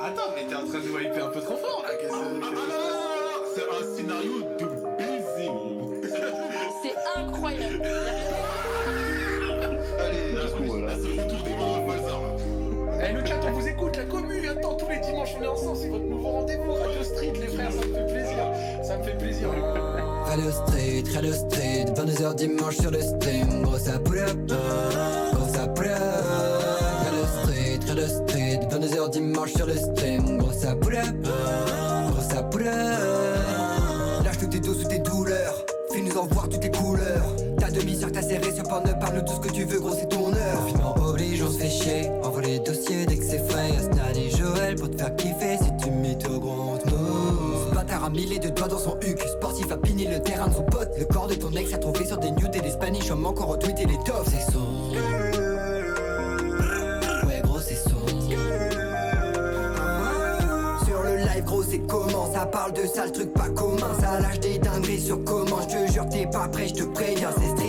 Attends, mais t'es en train de nous hyper un peu trop fort là. Qu'est-ce que C'est un scénario de baiser. C'est incroyable. Allez, Là, du coup, là, c'est le retour des grands voisins. là. Eh, le chat, on vous écoute, la commune, attends, tous les dimanches, on est ensemble, c'est votre nouveau rendez-vous, Radio Street, les frères, ça me fait plaisir, ça me fait plaisir. Radio Street, Radio Street, 22h dimanche sur le stream, gros ça pull up, gros ça pull Street, Radio Street, 22h dimanche sur le stream, gros ça pull up, gros ça pull up. Lâche tous tes dos sous tes douleurs, fais-nous en voir toutes tes couleurs. Ta demi-sœur t'a serré sur ne parle tout ce que tu veux, gros c'est ton heure. Confinement oblige, on se fait chier, envoie les dossiers dès que c'est frais. Asnan et Joël pour te faire kiffer, les deux doigts dans son huc, sportif a pini le terrain de son pote. Le corps de ton ex a trouvé sur des news et des spanish, homme encore retweeté les tops. C'est son. Ouais gros c'est son. Sur le live gros c'est comment Ça parle de sale truc pas commun Ça lâche des dingueries sur comment Je te jure t'es pas prêt je te préviens C'est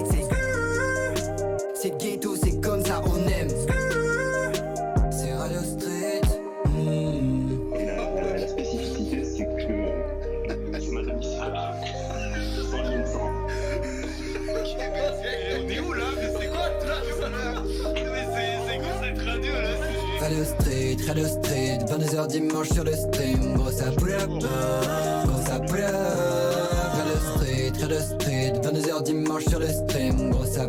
dimanche sur le stream, gros ça pull gros ça. Radio Street, Radio Street, 22h dimanche sur le stream, gros ça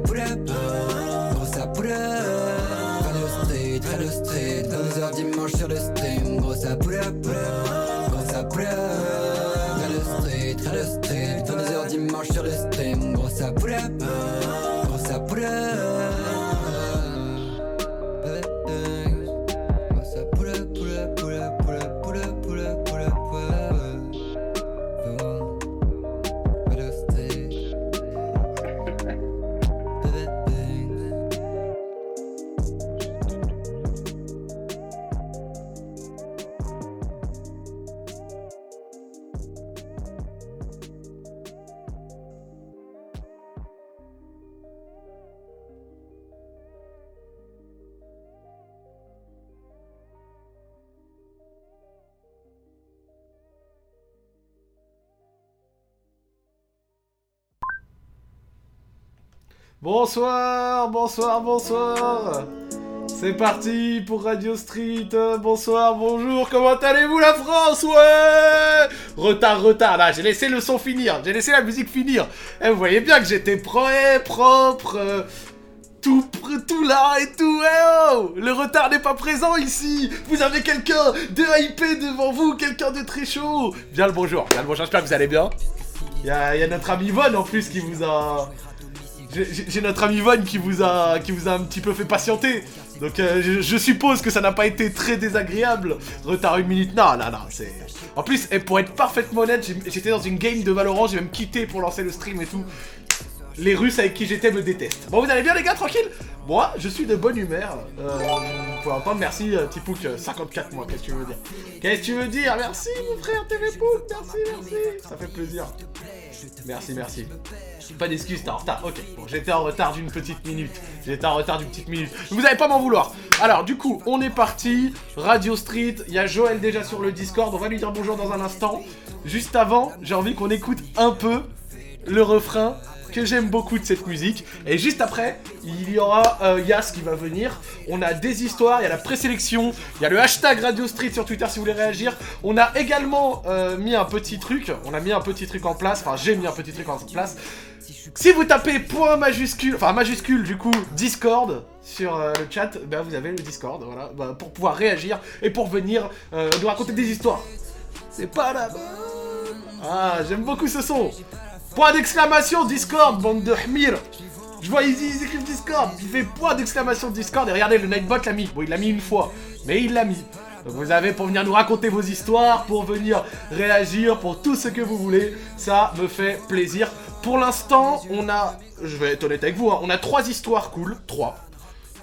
Bonsoir, bonsoir, bonsoir. C'est parti pour Radio Street, bonsoir, bonjour, comment allez-vous la France? Ouais. Retard, retard, là, j'ai laissé le son finir, j'ai laissé la musique finir. Eh, vous voyez bien que j'étais prêt, propre, tout, là et tout, eh oh. Le retard n'est pas présent ici. Vous avez quelqu'un de hypé devant vous, quelqu'un de très chaud. Bien le bonjour, bien le bonjour, j'espère que vous allez bien. Il y a, notre ami Von en plus qui vous a... J'ai- notre ami Von qui vous a qui vous a un petit peu fait patienter. Donc euh, je, suppose que ça n'a pas été très désagréable. Retard une minute, non, non, non, c'est... En plus, et pour être parfaitement honnête, j'étais dans une game de Valorant, j'ai même quitté pour lancer le stream et tout. Les Russes avec qui j'étais me détestent. Bon, vous allez bien les gars, tranquille? Moi, je suis de bonne humeur. Euh, pour entendre, merci Tipouk, euh, 54 mois, qu'est-ce que tu veux dire? Qu'est-ce que tu veux dire? Merci mon frère TV Pouk, merci, merci Ça fait plaisir. Merci, merci. Pas d'excuses, t'es en retard. Ok, bon, j'étais en retard d'une petite minute. J'étais en retard d'une petite minute. Vous allez pas m'en vouloir. Alors, du coup, on est parti. Radio Street. Il y a Joël déjà sur le Discord. On va lui dire bonjour dans un instant. Juste avant, j'ai envie qu'on écoute un peu le refrain que j'aime beaucoup de cette musique. Et juste après, il y aura euh, Yas qui va venir. On a des histoires, il y a la présélection, il y a le hashtag Radio Street sur Twitter si vous voulez réagir. On a également euh, mis un petit truc, on a mis un petit truc en place, enfin j'ai mis un petit truc en place. Si vous tapez point majuscule, enfin majuscule du coup, Discord sur euh, le chat, ben vous avez le Discord, voilà, bah, pour pouvoir réagir et pour venir nous raconter des histoires. C'est pas la Ah, j'aime beaucoup ce son. Point d'exclamation Discord, bande de hmir. Je vois, ils, ils écrivent Discord. Il fait point d'exclamation Discord. Et regardez, le Nightbot l'a mis. Bon, il l'a mis une fois. Mais il l'a mis. Donc vous avez pour venir nous raconter vos histoires, pour venir réagir, pour tout ce que vous voulez. Ça me fait plaisir. Pour l'instant, on a... Je vais être honnête avec vous, hein, on a trois histoires cool. Trois.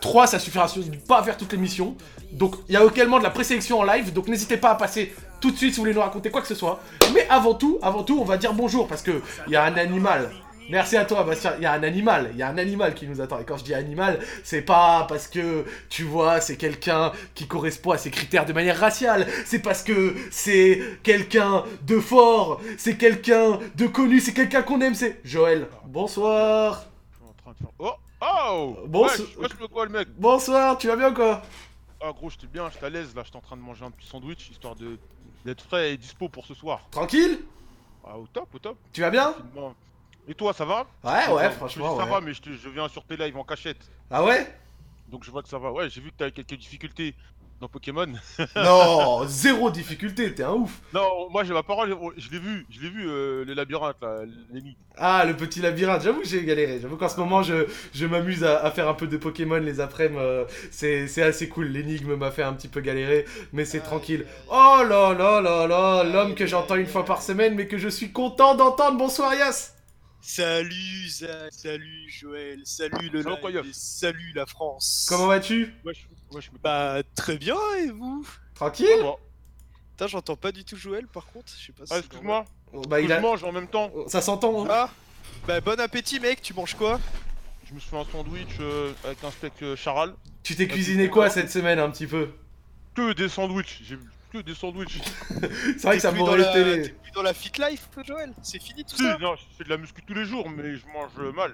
3, ça suffira pas à faire toute l'émission. Donc, il y a également de la présélection en live. Donc, n'hésitez pas à passer tout de suite si vous voulez nous raconter quoi que ce soit. Mais avant tout, avant tout, on va dire bonjour parce que il y a un animal Merci à toi, Bastien. Il y a un animal, il y a un animal qui nous attend. Et quand je dis animal, c'est pas parce que, tu vois, c'est quelqu'un qui correspond à ses critères de manière raciale. C'est parce que c'est quelqu'un de fort, c'est quelqu'un de connu, c'est quelqu'un qu'on aime, c'est Joël. Bonsoir. Je suis. Oh Oh Bon, Wesh, ce- wesh, le quoi, le mec Bonsoir, tu vas bien quoi? Ah, gros, j'étais bien, j'étais à l'aise là, j'étais en train de manger un petit sandwich histoire de d'être frais et dispo pour ce soir. Tranquille Ah, au top, au top. Tu vas bien. Et toi, ça va Ouais, ouais, franchement, Ça ouais. va, mais je, te- je viens sur tes lives en cachette. Ah ouais Donc je vois que ça va. Ouais, j'ai vu que t'avais quelques difficultés dans Pokémon. Non, zéro difficulté, t'es un ouf. non, moi j'ai ma parole, je l'ai vu, je l'ai vu, euh, le labyrinthe là, l'énigme. Ah, le petit labyrinthe, j'avoue que j'ai galéré. J'avoue qu'en ce moment, je, je m'amuse à, à faire un peu de Pokémon les après-midi. euh, c'est c'est assez cool. L'énigme m'a fait un petit peu galérer, mais c'est tranquille. Oh là là là là, l'homme que j'entends une fois par semaine, mais que je suis content d'entendre. Bonsoir, Yas. Salut Zach, salut Joël, salut le Salut, live. Koyev. et salut la France. Comment vas-tu? Bah très bien et vous? Tranquille? Putain j'entends pas du tout Joël par contre, je sais pas si Ah, excuse-moi, Bah, il a... mange en même temps. Ça s'entend, hein. Ah Bah bon appétit mec, tu manges quoi? Je me suis fait un sandwich euh, avec un steak euh, charal. Tu t'es cuisiné quoi cette semaine, un petit peu? Que des sandwichs, j'ai que des sandwichs. C'est vrai que ça m'aurait la-. T'es plus dans la fit life Joël? C'est fini tout Si, ça? non, je fais de la muscu tous les jours, mais je mange mal.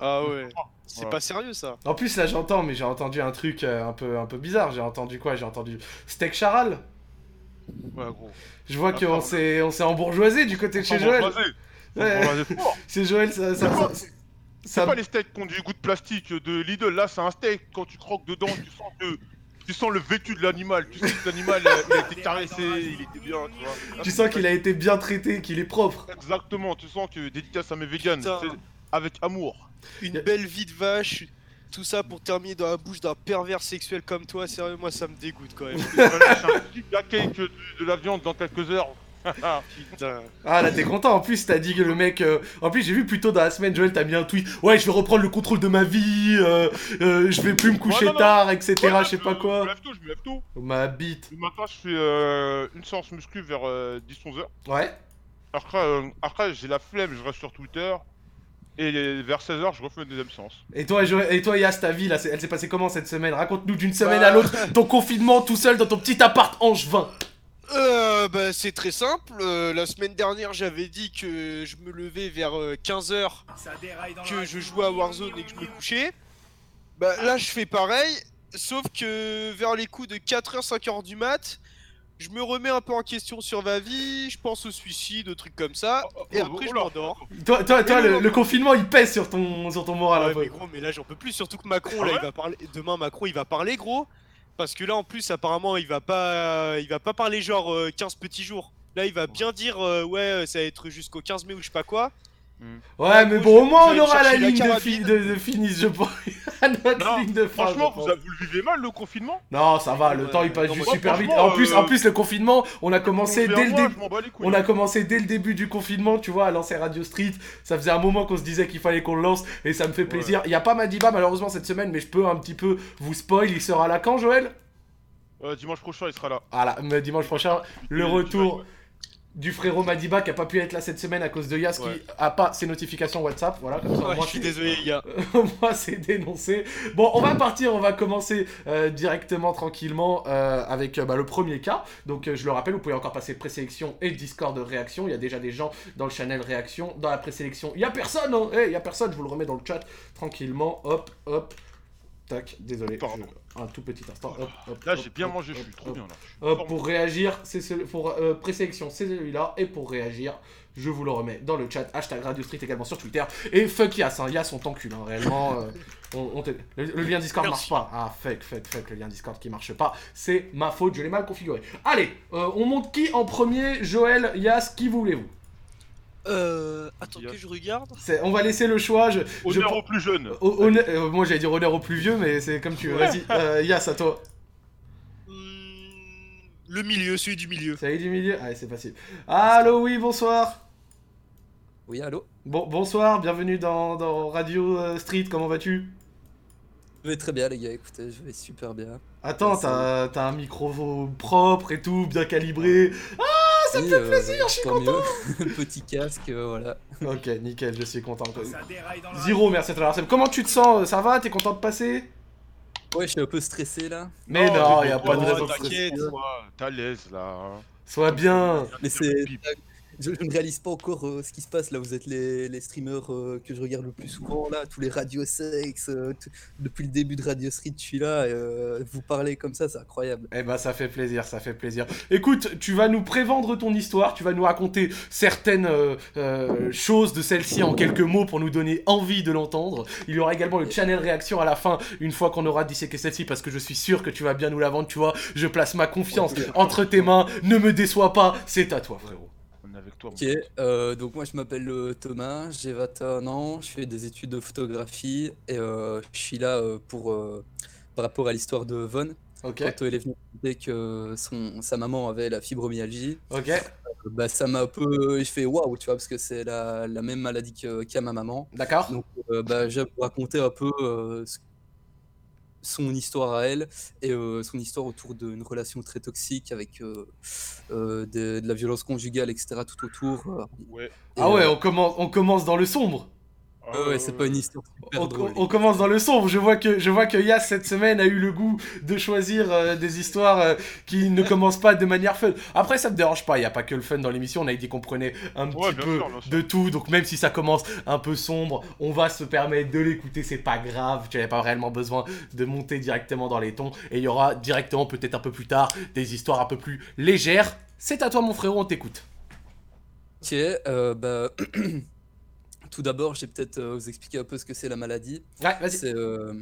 Ah ouais, c'est Voilà. pas sérieux ça. En plus, là, j'entends, mais j'ai entendu un truc euh, un peu, un peu bizarre. J'ai entendu quoi? J'ai entendu steak charal. Ouais, gros. Je vois Ah, qu'on s'est on s'est embourgeoisé du côté de chez Joël. Ouais. C'est Joël, ça. ça, ça- C'est ça- pas les steaks qui ont du goût de plastique de Lidl, là c'est un steak, quand tu croques dedans, tu sens que tu sens le vécu de l'animal, tu sais que l'animal euh, il a été caressé, il était bien, tu vois. Tu sens qu'il a été bien traité, qu'il est propre. Exactement, tu sens que dédicace à mes vegans, avec amour. Une belle vie de vache, tout ça pour terminer dans la bouche d'un pervers sexuel comme toi, sérieux moi ça me dégoûte quand même. Je vais lâcher un petit de la viande dans quelques heures. Putain. Ah là, t'es content. En plus, t'as dit que le mec. euh, En plus, j'ai vu plus tôt dans la semaine, Joël, t'as mis un tweet. Ouais, je vais reprendre le contrôle de ma vie. euh, euh, je vais plus me coucher non, non. tard, etc. Ouais, je sais pas Je quoi. me lève tôt, je me lève tôt. Ma bite. Le matin, je fais euh, une séance muscu vers 10-11 heures. Ouais. Après, euh, après j'ai la flemme, je reste sur Twitter. Et vers 16h, je refais une deuxième séance. Et toi, Joël, et toi, Yas, ta vie, là, elle s'est passée comment cette semaine? Raconte-nous d'une semaine Bah. à l'autre ton confinement tout seul dans ton petit appart angevin. Euh, bah, c'est très simple. euh, la semaine dernière, j'avais dit que je me levais vers 15h, que je jouais à Warzone et que je me couchais. Bah, là, je fais pareil, sauf que vers les coups de 4h, 5h du mat, je me remets un peu en question sur ma vie, je pense au suicide, aux trucs comme ça, et oh, après, oh je là. m'endors. Toi, toi, toi le, confinement, il pèse sur ton, sur ton moral un Ouais, peu. mais gros, mais là, j'en peux plus, surtout que Macron, Ah là, ouais il va parler. Demain, Macron, il va parler, gros. Parce que là, en plus, apparemment, il va pas, il va pas parler genre euh, 15 petits jours. Là, il va bien dire, euh, ouais, ça va être jusqu'au 15 mai ou je sais pas quoi. Ouais, mais bon, au moins, on aura la ligne de, fi- de, de finish, je pense. Notre Non, ligne de fin, Franchement, je vous, pense. vous le vivez mal le confinement? Non, ça va, le Ouais, temps il passe juste super vite. En plus, euh, en plus, le confinement, on a commencé dès le début. On a commencé dès le début du confinement, tu vois, à lancer Radio Street. Ça faisait un moment qu'on se disait qu'il fallait qu'on le lance et ça me fait plaisir. Il y a pas Madiba malheureusement cette semaine, mais je peux un petit peu vous spoil. Il sera là quand, Joël? Euh, dimanche prochain, il sera là. Voilà, mais dimanche prochain, le retour vas- du frérot Madiba qui a pas pu être là cette semaine à cause de Yas Ouais. qui a pas ses notifications WhatsApp. Voilà, comme ça, Ouais, moins, je suis désolé, gars. Moi, c'est dénoncé. Bon, on va partir, on va commencer euh, directement, tranquillement, euh, avec euh, bah, le premier cas. Donc, je le rappelle, vous pouvez encore passer présélection et Discord de réaction. Il y a déjà des gens dans le channel réaction. Dans la présélection, il y a personne, hein Eh, il y a personne, je vous le remets dans le chat, tranquillement. Hop, hop. Tac, désolé. Pardon. je- Un tout petit instant. Hop, hop, Là, j'ai bien hop, mangé, je suis trop bien là. Hop, pour réagir, c'est ce, pour euh, présélection, c'est celui-là. Et pour réagir, je vous le remets dans le chat. Hashtag Radio Street également sur Twitter. Et fuck Yas, hein, Yas on t'encule, hein, réellement. euh, on, on t'aide. le, le lien Discord Merci. marche pas. Ah, fuck, fuck, fuck, le lien Discord qui marche pas. C'est ma faute, je l'ai mal configuré. Allez, euh, on monte qui en premier? Joël, Yas, qui voulez-vous? Euh. Attends que je regarde. On va laisser le choix. Je, Honneur aux plus au- honneur- euh, moi j'allais dire honneur au plus vieux, mais c'est comme tu veux. Vas-y, euh, Yas, à toi. Hmm, Le milieu, celui du milieu. Est du milieu Allez, c'est facile. Allô, oui, bonsoir. Oui, allô Bon, bonsoir, bienvenue dans, dans Radio euh, Street, comment vas-tu? Je vais très bien, les gars, écoutez, je vais super bien. Attends, t'as un micro propre et tout, bien calibré. Ah, ça me fait plaisir, je suis content. Petit casque, euh, voilà. Ok, nickel, je suis content. Zero, merci à toi. Arsène. Comment tu te sens Ça va? T'es content de passer? Ouais, je suis un peu stressé là. Mais non, y a pas de raison de stresser. T'inquiète, toi, t'es à l'aise là. Sois bien. Mais c'est. Je, je ne réalise pas encore euh, ce qui se passe là. Vous êtes les, les streamers euh, que je regarde le plus souvent là, tous les radio sex. euh, depuis le début de Radio Street, je suis là. et, vous parlez comme ça, c'est incroyable. Eh ben, ça fait plaisir, ça fait plaisir. Écoute, tu vas nous prévendre ton histoire, tu vas nous raconter certaines choses de celle-ci en quelques mots pour nous donner envie de l'entendre. Il y aura également le channel réaction à la fin, une fois qu'on aura disséqué celle-ci, parce que je suis sûr que tu vas bien nous la vendre, tu vois. Je place ma confiance entre tes mains, ne me déçois pas, c'est à toi, frérot. Avec toi. Ok, euh, donc moi je m'appelle euh, Thomas, j'ai 21 ans, je fais des études de photographie et euh, je suis là euh, pour euh, par rapport à l'histoire de Von. Ok, Quand euh, elle est venue me dire que son, sa maman avait la fibromyalgie, ok, euh, bah ça m'a un peu. Je fais waouh, tu vois, parce que c'est la, la même maladie que- qu'a ma maman. d'accord. Donc euh, bah, je vais vous raconter un peu euh, ce- son histoire à elle et euh, son histoire autour d'une relation très toxique avec euh, euh, de, de la violence conjugale, etc. tout autour. Ouais. et, Ah ouais, on commence, on commence dans le sombre. Ouais, ouais, c'est pas une histoire super On, drôle. on- on commence dans le sombre. Je vois que je vois que Yas cette semaine a eu le goût de choisir euh, des histoires euh, qui ne commencent pas de manière fun. Après, ça me dérange pas. Il y a pas que le fun dans l'émission. On a dit qu'on prenait un petit peu sûr, de tout. Donc même si ça commence un peu sombre, on va se permettre de l'écouter. C'est pas grave. Tu n'avais pas réellement besoin de monter directement dans les tons. Et il y aura directement peut-être un peu plus tard des histoires un peu plus légères. C'est à toi, mon frérot. On t'écoute. Ok, euh, bah, tout d'abord, j'ai peut-être euh, vous expliquer un peu ce que c'est la maladie. Ouais, vas-y. C'est, euh,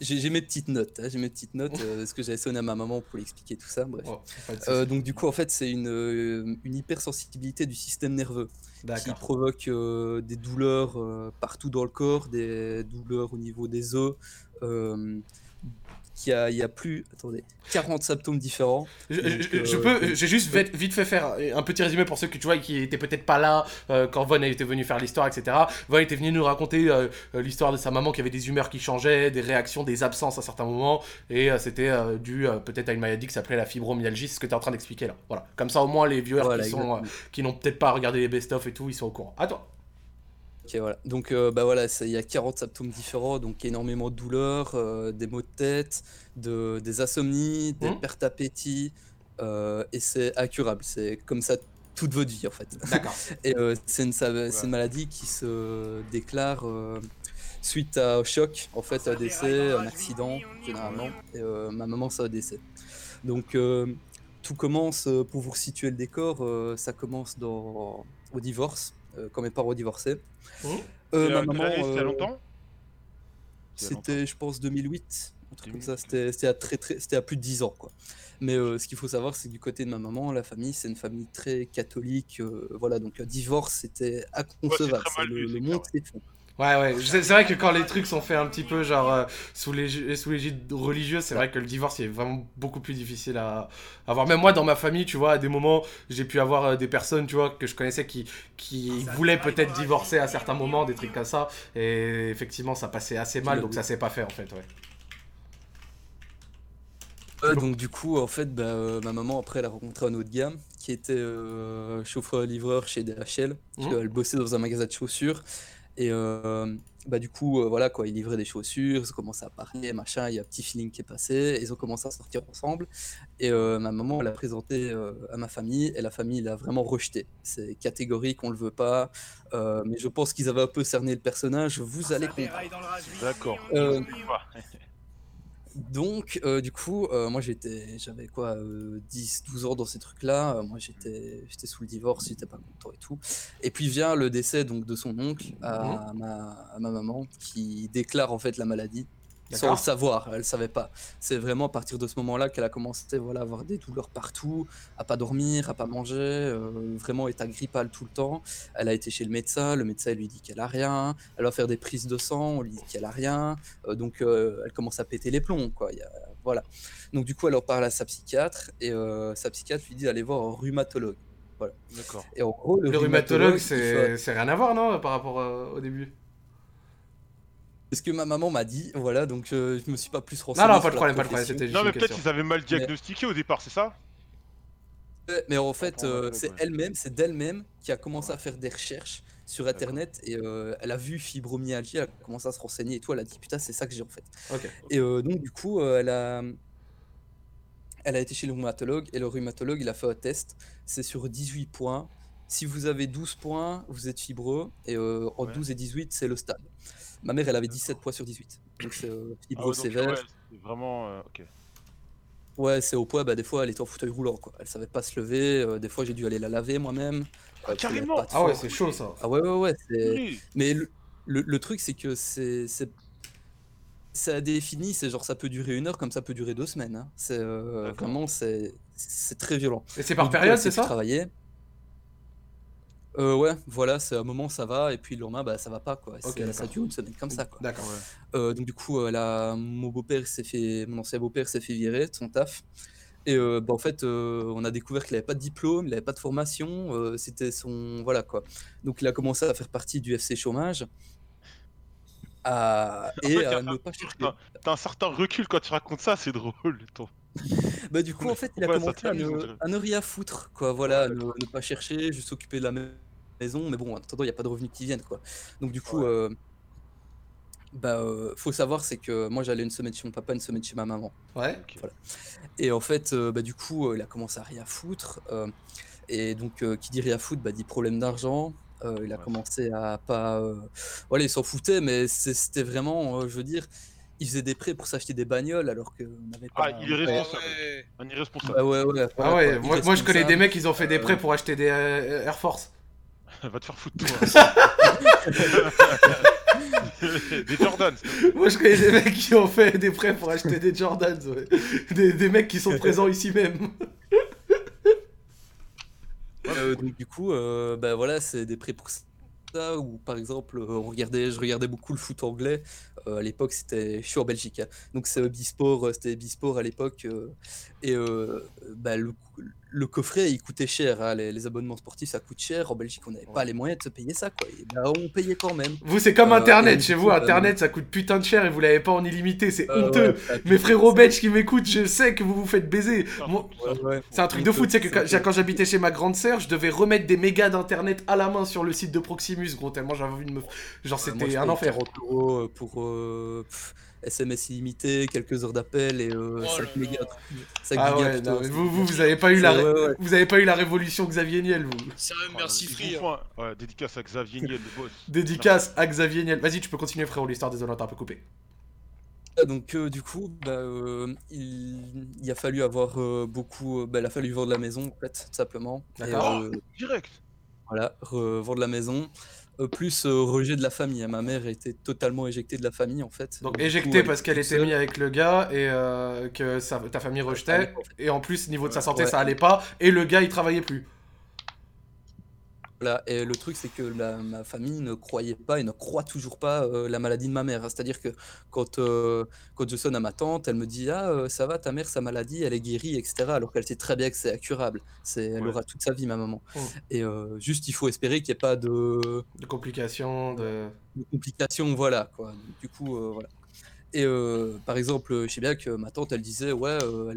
j'ai mes petites notes, hein, j'ai mes petites notes, euh, ce que j'avais sonné à ma maman pour lui expliquer tout ça, bref. Oh. Euh, donc du coup, en fait, c'est une, euh, une hypersensibilité du système nerveux qui provoque euh, des douleurs euh, partout dans le corps, des douleurs au niveau des os. Euh, qui a, il y a plus, attendez, 40 symptômes différents. Je, Donc, je- je euh, peux, j'ai juste vite, vite fait faire un petit résumé pour ceux que tu vois qui étaient peut-être pas là euh, quand Von était venu faire l'histoire, etc. Von était venu nous raconter euh, l'histoire de sa maman qui avait des humeurs qui changeaient, des réactions, des absences à certains moments, et c'était dû peut-être à une maladie qui s'appelait la fibromyalgie, c'est ce que tu es en train d'expliquer là. Voilà, comme ça au moins les viewers Voilà, qui sont, qui n'ont peut-être pas regardé les best-of et tout, ils sont au courant. À toi. Ok, voilà. Donc, euh, bah voilà, il y a 40 symptômes différents, donc énormément de douleurs, euh, des maux de tête, de, des insomnies, des Mhm. pertes d'appétit, euh, et c'est incurable. C'est comme ça toute votre vie, en fait. D'accord. Et c'est une, ça- maladie qui se déclare suite à un choc, en fait, un décès, un accident, généralement. Et ma maman, c'est un décès. Donc, tout commence, pour vous resituer le décor, ça commence dans, au divorce, quand mes parents divorçaient. Euh, Et, ma euh, quelle maman, C'était euh, longtemps? Il y a longtemps? c'était, je pense, 2008, un truc comme 2008, ça. C'était, c'était à très, très, c'était à plus de 10 ans, quoi. Mais euh, ce qu'il faut savoir, c'est que du côté de ma maman, la famille, c'est une famille très catholique. euh, voilà, donc un divorce, c'était inconcevable. très mal c'est vu, le, c'est le monde s'effondre. Ouais, ouais, c'est vrai que quand les trucs sont faits un petit peu genre euh, sous l'égide religieuse, c'est vrai que le divorce il est vraiment beaucoup plus difficile à avoir. Même moi dans ma famille, tu vois, à des moments, j'ai pu avoir euh, des personnes, tu vois, que je connaissais qui, qui voulaient peut-être divorcer à certains moments, des trucs comme ça. Et effectivement, ça passait assez mal, donc ça s'est pas fait en fait, ouais. Ouais, donc du coup, en fait, bah, euh, ma maman, après, elle a rencontré un autre gars qui était euh, chauffeur-livreur chez DHL, Mhm. qu'elle bossait dans un magasin de chaussures. Et euh, bah, du coup, euh, voilà, quoi, il livrait des chaussures, ils ont commencé à parler, machin, il y a un petit feeling qui est passé, ils ont commencé à sortir ensemble. Et euh, ma maman, elle a présenté euh, à ma famille, et la famille l'a vraiment rejeté. C'est catégorique, on le veut pas, euh, mais je pense qu'ils avaient un peu cerné le personnage, vous allez comprendre. D'accord. Euh. Donc, euh, du coup, euh, moi j'étais, j'avais quoi, 10, 12 ans dans ces trucs-là. Euh, moi j'étais, j'étais sous le divorce, j'étais pas content et tout. Et puis vient le décès donc de son oncle à, ma, à ma maman qui déclare en fait la maladie sans le savoir. Elle savait pas. C'est vraiment à partir de ce moment-là qu'elle a commencé voilà, à avoir des douleurs partout, à pas dormir, à pas manger, euh, vraiment état grippal tout le temps. Elle a été chez le médecin, le médecin lui dit qu'elle a rien. Elle va faire des prises de sang, on lui dit qu'elle a rien. Euh, donc euh, elle commence à péter les plombs, quoi. Il y a- voilà. Donc du coup, elle en parle à sa psychiatre et sa psychiatre lui dit d'aller voir un rhumatologue. D'accord. Et en gros, le, Le rhumatologue, fait- c'est rien à voir, non, par rapport au début? C'est ce que ma maman m'a dit, voilà. Donc euh, je me suis pas plus renseigné. Non, non, pas de problème, pas de problème, c'était juste Non, mais peut-être qu'ils avaient mal diagnostiqué au départ, c'est ça? Mais en fait, euh, c'est elle-même, c'est d'elle-même qui a commencé à faire des recherches sur internet et euh, elle a vu fibromyalgie, elle a commencé à se renseigner et tout. Elle a dit putain, c'est ça que j'ai en fait. Ok. Et euh, donc, du coup, euh, elle a. Elle a été chez le rhumatologue et le rhumatologue il a fait un test. C'est sur 18 points. Si vous avez 12 points, vous êtes fibreux et euh, entre Ouais. 12 et 18, c'est le stade. Ma mère, elle avait 17 points sur 18. Donc c'est euh, Ah ouais, sévère. ouais, c'est vraiment. euh, ok. Ouais, c'est au poids, bah, des fois elle était en fauteuil roulant quoi. Elle savait pas se lever, euh, des fois j'ai dû aller la laver moi-même. euh, qu'elle avait carrément Ah ouais, c'est chaud ça. Ah ouais, ouais, ouais. Oui. Mais le, le, le truc c'est que c'est. c'est- Ça a défini, c'est genre ça peut durer une heure comme ça peut durer deux semaines. hein. C'est euh, vraiment, c'est très violent. Et c'est par Donc, période, c'est ça? travailler. Euh, ouais, voilà, c'est un moment ça va, et puis le lendemain bah ça va pas quoi. Ok, C'est- ça dure une semaine comme ça quoi. D'accord. Euh, donc du coup, euh, là, mon beau-père s'est fait, mon ancien beau-père s'est fait virer de son taf. Et euh, bah, en fait, euh, on a découvert qu'il avait pas de diplôme, il avait pas de formation, euh, c'était son, voilà quoi. Donc il a commencé à faire partie du FC chômage. À... En Et fait, à ne pas chercher. T'as t'as un certain recul quand tu racontes ça, c'est drôle. ton- Bah du coup, en fait, il a Ouais, commencé à ne, dirait. à ne rien foutre, quoi. Voilà, Ouais, ne, ne pas chercher, juste s'occuper de la ma- maison. Mais bon, en attendant, il n'y a pas de revenus qui viennent, quoi. Donc du coup, Ouais. euh, bah, euh, faut savoir, c'est que moi, j'allais une semaine chez mon papa, une semaine chez ma maman. Ouais. Ok. Et en fait, euh, bah, du coup, euh, il a commencé à rien foutre. euh, et donc, euh, qui dit rien foutre, bah, dit problème d'argent. Euh, il a Ouais. commencé à pas. euh, Voilà, il s'en foutait, mais c'était vraiment, euh, je veux dire, il faisait des prêts pour s'acheter des bagnoles alors qu'on n'avait pas. Ah, il est Ouais. responsable. ouais. Un irresponsable. Bah ouais, ouais, Ah ouais, moi, moi je connais des mecs, ils ont fait des Euh, prêts pour acheter des euh, Air Force. Va te faire foutre, toi. Des Jordan. Moi je connais des mecs qui ont fait des prêts pour acheter des Jordans, ouais. des, des mecs qui sont présents ici même. Euh, donc du coup, euh, bah voilà, c'est des prêts pour Ou par exemple, euh, regardait, je regardais beaucoup le foot anglais. Euh, à l'époque, c'était, je suis en Belgique, hein. donc c'est Bisport, c'était Bisport à l'époque. euh, et euh, bah, le, le coffret, il coûtait cher. hein, les, les abonnements sportifs, ça coûte cher. En Belgique, on n'avait pas les moyens de se payer ça, quoi. Et bah, on payait quand même. Vous c'est comme Euh, internet, et chez vous internet ça coûte putain de cher et vous l'avez pas en illimité, c'est Euh, honteux. ouais, Mes frérots belges qui m'écoutent, je sais que vous vous faites baiser. Moi- Ouais, ouais. C'est un truc de Donc, foot, c'est que quand, j'habitais chez ma grande sœur, je devais remettre des mégas d'internet à la main sur le site de Proximus, gros, tellement j'avais envie de me. Genre, c'était un enfer. 40 euros euh, pour euh, SMS illimité, quelques heures d'appel et euh, Oh 5 là mégas. là. 5 Ah ouais, plutôt, non, mais c'est- vous, vous, vous avez pas eu la, C'est- ré- ouais, ouais. vous avez pas eu la révolution Xavier Niel, vous. Sérieux, merci Voilà, Free. hein. Ouais, dédicace à Xavier Niel, le boss. Dédicace à Xavier Niel. Vas-y, tu peux continuer, frérot, l'histoire des Olympiques un peu coupé. Ah, Donc euh, du coup, bah, euh, il, il a fallu avoir euh, beaucoup, bah, il a fallu vendre la maison en fait, tout simplement. Et, Direct. voilà, re- vendre la maison. Euh, plus euh, rejet de la famille. Ma mère était totalement éjectée de la famille en fait. Donc du coup, éjecté elle parce qu'elle était mise avec le gars et euh, que sa- ta famille rejetait. Et en plus, niveau de sa santé, Ouais. ça allait pas. Et le gars, il travaillait plus. Voilà, et le truc, c'est que la- ma famille ne croyait pas et ne croit toujours pas euh, la maladie de ma mère. C'est-à-dire que quand, euh, quand je sonne à ma tante, elle me dit Ah, euh, ça va, ta mère, sa maladie, elle est guérie, etc. Alors qu'elle sait très bien que c'est incurable. C'est, elle Ouais. aura toute sa vie, ma maman. Et juste, il faut espérer qu'il n'y ait pas de, De complications, de. de complications, voilà. Quoi. Du coup, voilà. Et euh, par exemple, je sais bien que ma tante, elle disait Ouais, euh,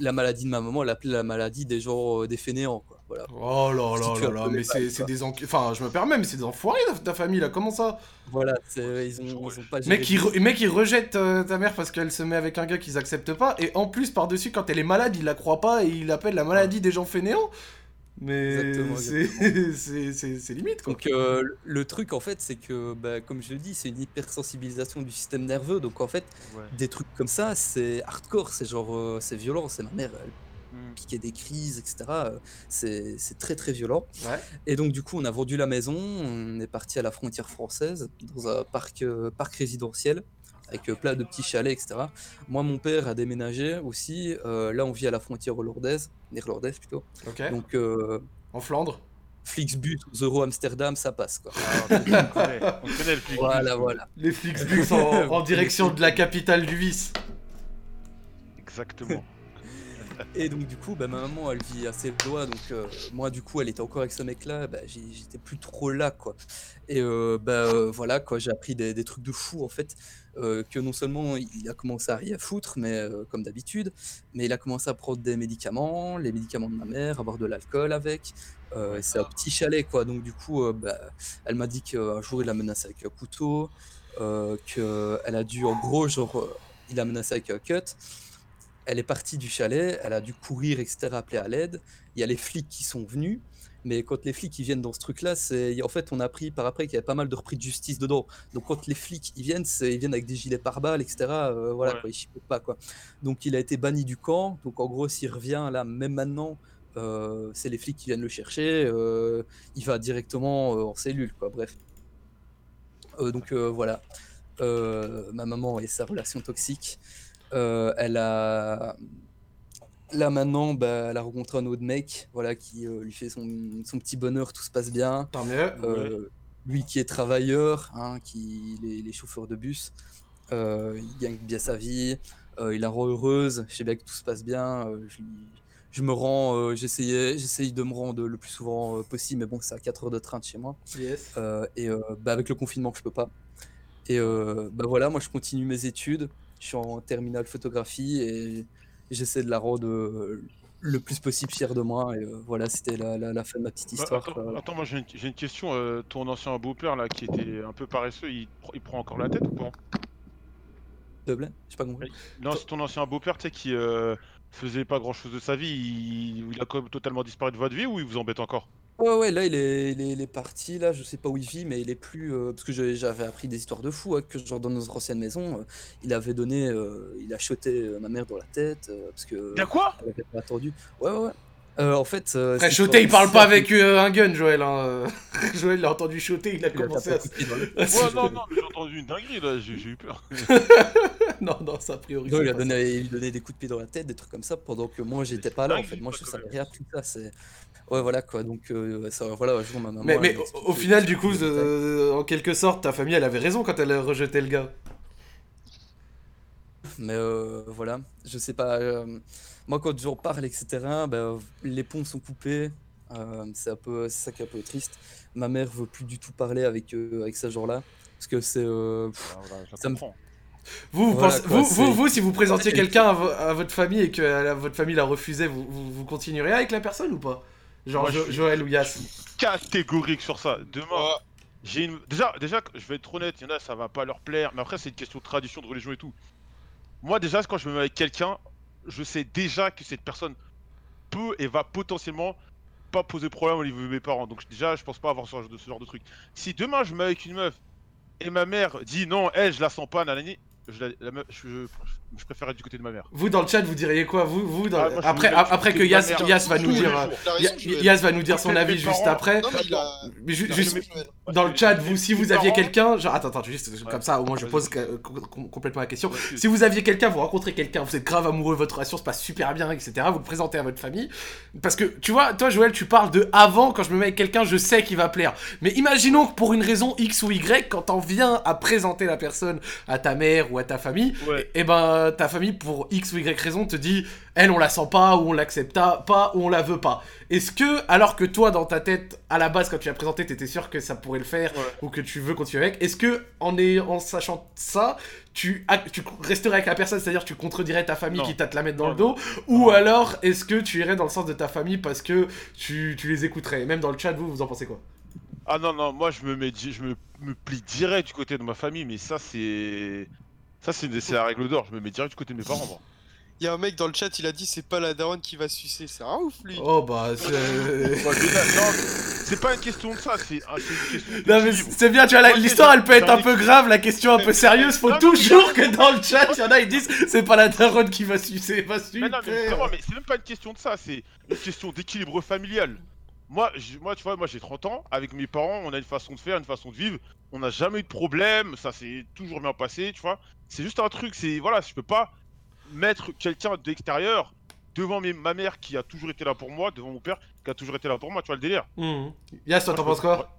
la maladie de ma maman, elle appelait la maladie des gens, euh, des fainéants. Quoi. Voilà. Oh là là là là, mais c'est des enculés. Enfin, je me permets, mais c'est des enfoirés, ta, ta famille, là. Comment ça? Voilà, ils ont, ils ont pas géré Mec, il, re- mec, il rejette euh, ta mère parce qu'elle se met avec un gars qu'ils acceptent pas. Et en plus, par-dessus, quand elle est malade, il la croit pas et il appelle la maladie des gens fainéants. Mais Exactement, c'est c'est- c'est- c'est limite, quoi. Donc euh, le truc en fait c'est que bah, comme je le dis c'est une hypersensibilisation du système nerveux donc en fait Ouais. des trucs comme ça c'est hardcore c'est genre euh, c'est violent c'est ma mère elle Piquait des crises etc euh, c'est très très violent Ouais. et donc du coup on a vendu la maison on est parti à la frontière française dans un parc euh, parc résidentiel avec euh, plein de petits chalets etc moi mon père a déménagé aussi euh, là on vit à la frontière hollandaise néerlandaise plutôt donc euh, En Flandre? Flixbus Euro Amsterdam ça passe quoi Ah, on connaît, on connaît le flic. voilà voilà Les Flixbus en, en direction de la capitale du vice. Exactement. Et donc du coup, bah, ma maman, elle vit assez loin, donc euh, moi du coup, elle était encore avec ce mec-là, bah, j'étais plus trop là, quoi. Et euh, bah euh, voilà, quoi, j'ai appris des, trucs de fou en fait, que non seulement il a commencé à rien foutre, mais comme d'habitude, mais il a commencé à prendre des médicaments, les médicaments de ma mère, à boire de l'alcool avec. c'est un petit chalet, quoi. Donc du coup, elle m'a dit qu'un jour il l'a menacé avec un couteau, qu'elle a dû, en gros, genre, il l'a menacé avec un cut. Elle est partie du chalet, elle a dû courir, etc., appeler à l'aide. Il y a les flics qui sont venus, mais quand les flics ils viennent dans ce truc-là, c'est en fait on a appris par après qu'il y avait pas mal de repris de justice dedans. Donc quand les flics ils viennent, ils viennent avec des gilets pare-balles, etc. euh, voilà Ouais. quoi, ils chipotent pas quoi. Donc il a été banni du camp. Donc en gros s'il revient là, même maintenant, euh, c'est les flics qui viennent le chercher. euh, il va directement en cellule quoi. Bref. Donc voilà. Ma maman et sa relation toxique. Euh, elle a là maintenant, bah, elle a rencontré un autre mec, voilà, qui euh, lui fait son, son petit bonheur, tout se passe bien. Tant mieux. Euh, Lui qui est travailleur, hein, qui il est, chauffeur de bus, euh, il gagne bien sa vie, il la rend heureuse. Je sais bien que tout se passe bien. je, me rends, j'essayais, j'essaye de me rendre le plus souvent possible, mais bon, c'est à 4 heures de train de chez moi. Yes. Et bah, avec le confinement, je peux pas. Et bah voilà, moi je continue mes études. Je suis en terminale photographie et j'essaie de la rendre euh, le plus possible fière de moi. Et euh, voilà, c'était la, la, la fin de ma petite Bah, histoire. attends, moi j'ai une, question. euh, ton ancien beau-père là qui était un peu paresseux, il, pr- il prend encore la tête ou pas? Te plaît J'ai pas compris. Non, c'est ton ancien beau-père, tu sais, qui euh, faisait pas grand-chose de sa vie. Il, il a quand même totalement disparu de votre vie ou il vous embête encore? Ouais, ouais, là il est, il est, il est parti. Là, je sais pas où il vit, mais il est plus. euh, parce que je- j'avais appris des histoires de fous, hein, que genre dans notre ancienne maison, euh, il avait donné. euh, il a shoté euh, ma mère dans la tête. euh, parce que. Y'a quoi? Elle avait pas attendu. Ouais, ouais, ouais. Euh, en fait. euh, Après, cette shoter, il histoire- parle pas avec euh, un gun, Joël. Hein. Joël, il a entendu shoter, il a Il a commencé tapé un à. coup de pied dans le- Ouais, non, non, mais j'ai entendu une dinguerie là, j'ai j'ai eu peur. non, non, ça a priori. Non, c'est il a pas donné, il lui donnait des coups de pied dans la tête, des trucs comme ça, pendant que moi j'étais pas là en fait. Moi je savais rien de tout ça. C'est ouais voilà quoi. Donc euh, ça, voilà, un jour ma maman. Mais, mais m'a au, final, du coup, euh, en quelque sorte, ta famille, elle avait raison quand elle a rejeté le gars. Mais euh, voilà, je sais pas. euh, moi quand j'en parle etc. ben, les ponts sont coupés. euh, c'est un peu, ça qui est un peu triste. Ma mère veut plus du tout parler avec euh, avec ce genre-là parce que c'est. euh, pff, Ah, je Ça me- comprends. Vous, vous, Voilà, pensez- quoi, vous, vous, vous, si vous présentiez quelqu'un à, vo- à votre famille et que votre famille l'a refusé, vous, vous, vous continueriez avec la personne ou pas? Genre Moi, je Jo- suis- Joël ou Catégorique sur ça. Demain, Ouais. j'ai une. Déjà, déjà, je vais être honnête, il y en a, ça va pas leur plaire, mais après, c'est une question de tradition, de religion et tout. Moi, déjà, quand je me mets avec quelqu'un, je sais déjà que cette personne peut et va potentiellement pas poser problème au niveau de mes parents. Donc, déjà, je pense pas avoir ce genre de, ce genre de truc. Si demain, je me mets avec une meuf et ma mère dit non, elle, je la sens pas, nanani, je, la, la meuf- je, je préfère être du côté de ma mère. Vous dans le chat, vous diriez quoi? Vous, vous dans- Ah, moi, je après, après que Yas, Yas va nous dire, jours. euh. Yas va nous dire son avis juste après. Dans le chat, vous, si vous aviez quelqu'un, genre attends, attends, juste Ouais. comme ça, au moins je pose complètement la question. Si vous aviez quelqu'un, vous rencontrez quelqu'un, vous êtes grave amoureux, votre relation se passe super bien, etc. Vous le présentez à votre famille. Parce que, tu vois, toi, Joël, tu parles de avant, quand je me mets avec quelqu'un, je sais qu'il va plaire. Mais imaginons que pour une raison X ou Y, quand t'en viens à présenter la personne à ta mère ou à ta famille, Ouais. et ben ta famille, pour X ou Y raison, te dit, elle, on la sent pas, ou on l'accepte pas, ou on la veut pas. Est-ce que, alors que toi, dans ta tête, à la base, quand tu l'as présenté, t'étais sûr que ça pourrait le faire, Ouais. ou que tu veux continuer avec, est-ce que, en, est, en sachant ça, tu, resterais avec la personne, c'est-à-dire tu contredirais ta famille Non. qui t'a te la mettre dans Non, le dos, non. ou alors est-ce que tu irais dans le sens de ta famille parce que tu, tu les écouterais? Même dans le chat, vous, vous en pensez quoi? Ah non, non, moi je me mets, je me, me plie direct du côté de ma famille, mais ça c'est. Ça c'est la règle d'or, je me mets direct du côté de mes parents. moi. Il y a un mec dans le chat, il a dit c'est pas la daronne qui va sucer. C'est un ouf lui. Oh bah c'est... C'est pas une question de ça, c'est ah, c'est une question Non mais c'est bien, tu vois, l'histoire elle peut être un peu grave, la question un peu sérieuse, faut Non, toujours que dans le chat, il y en a ils disent c'est pas la daronne qui va sucer, va Mais non, mais mais c'est même pas une question de ça, c'est une question d'équilibre familial. Moi, moi, tu vois, moi j'ai 30 ans, avec mes parents, on a une façon de faire, une façon de vivre, on n'a jamais eu de problème, ça s'est toujours bien passé, tu vois. C'est juste un truc, c'est voilà, je peux pas mettre quelqu'un d'extérieur devant mes- ma mère qui a toujours été là pour moi, devant mon père qui a toujours été là pour moi, tu vois le délire. Mmh. Yas, toi t'en penses quoi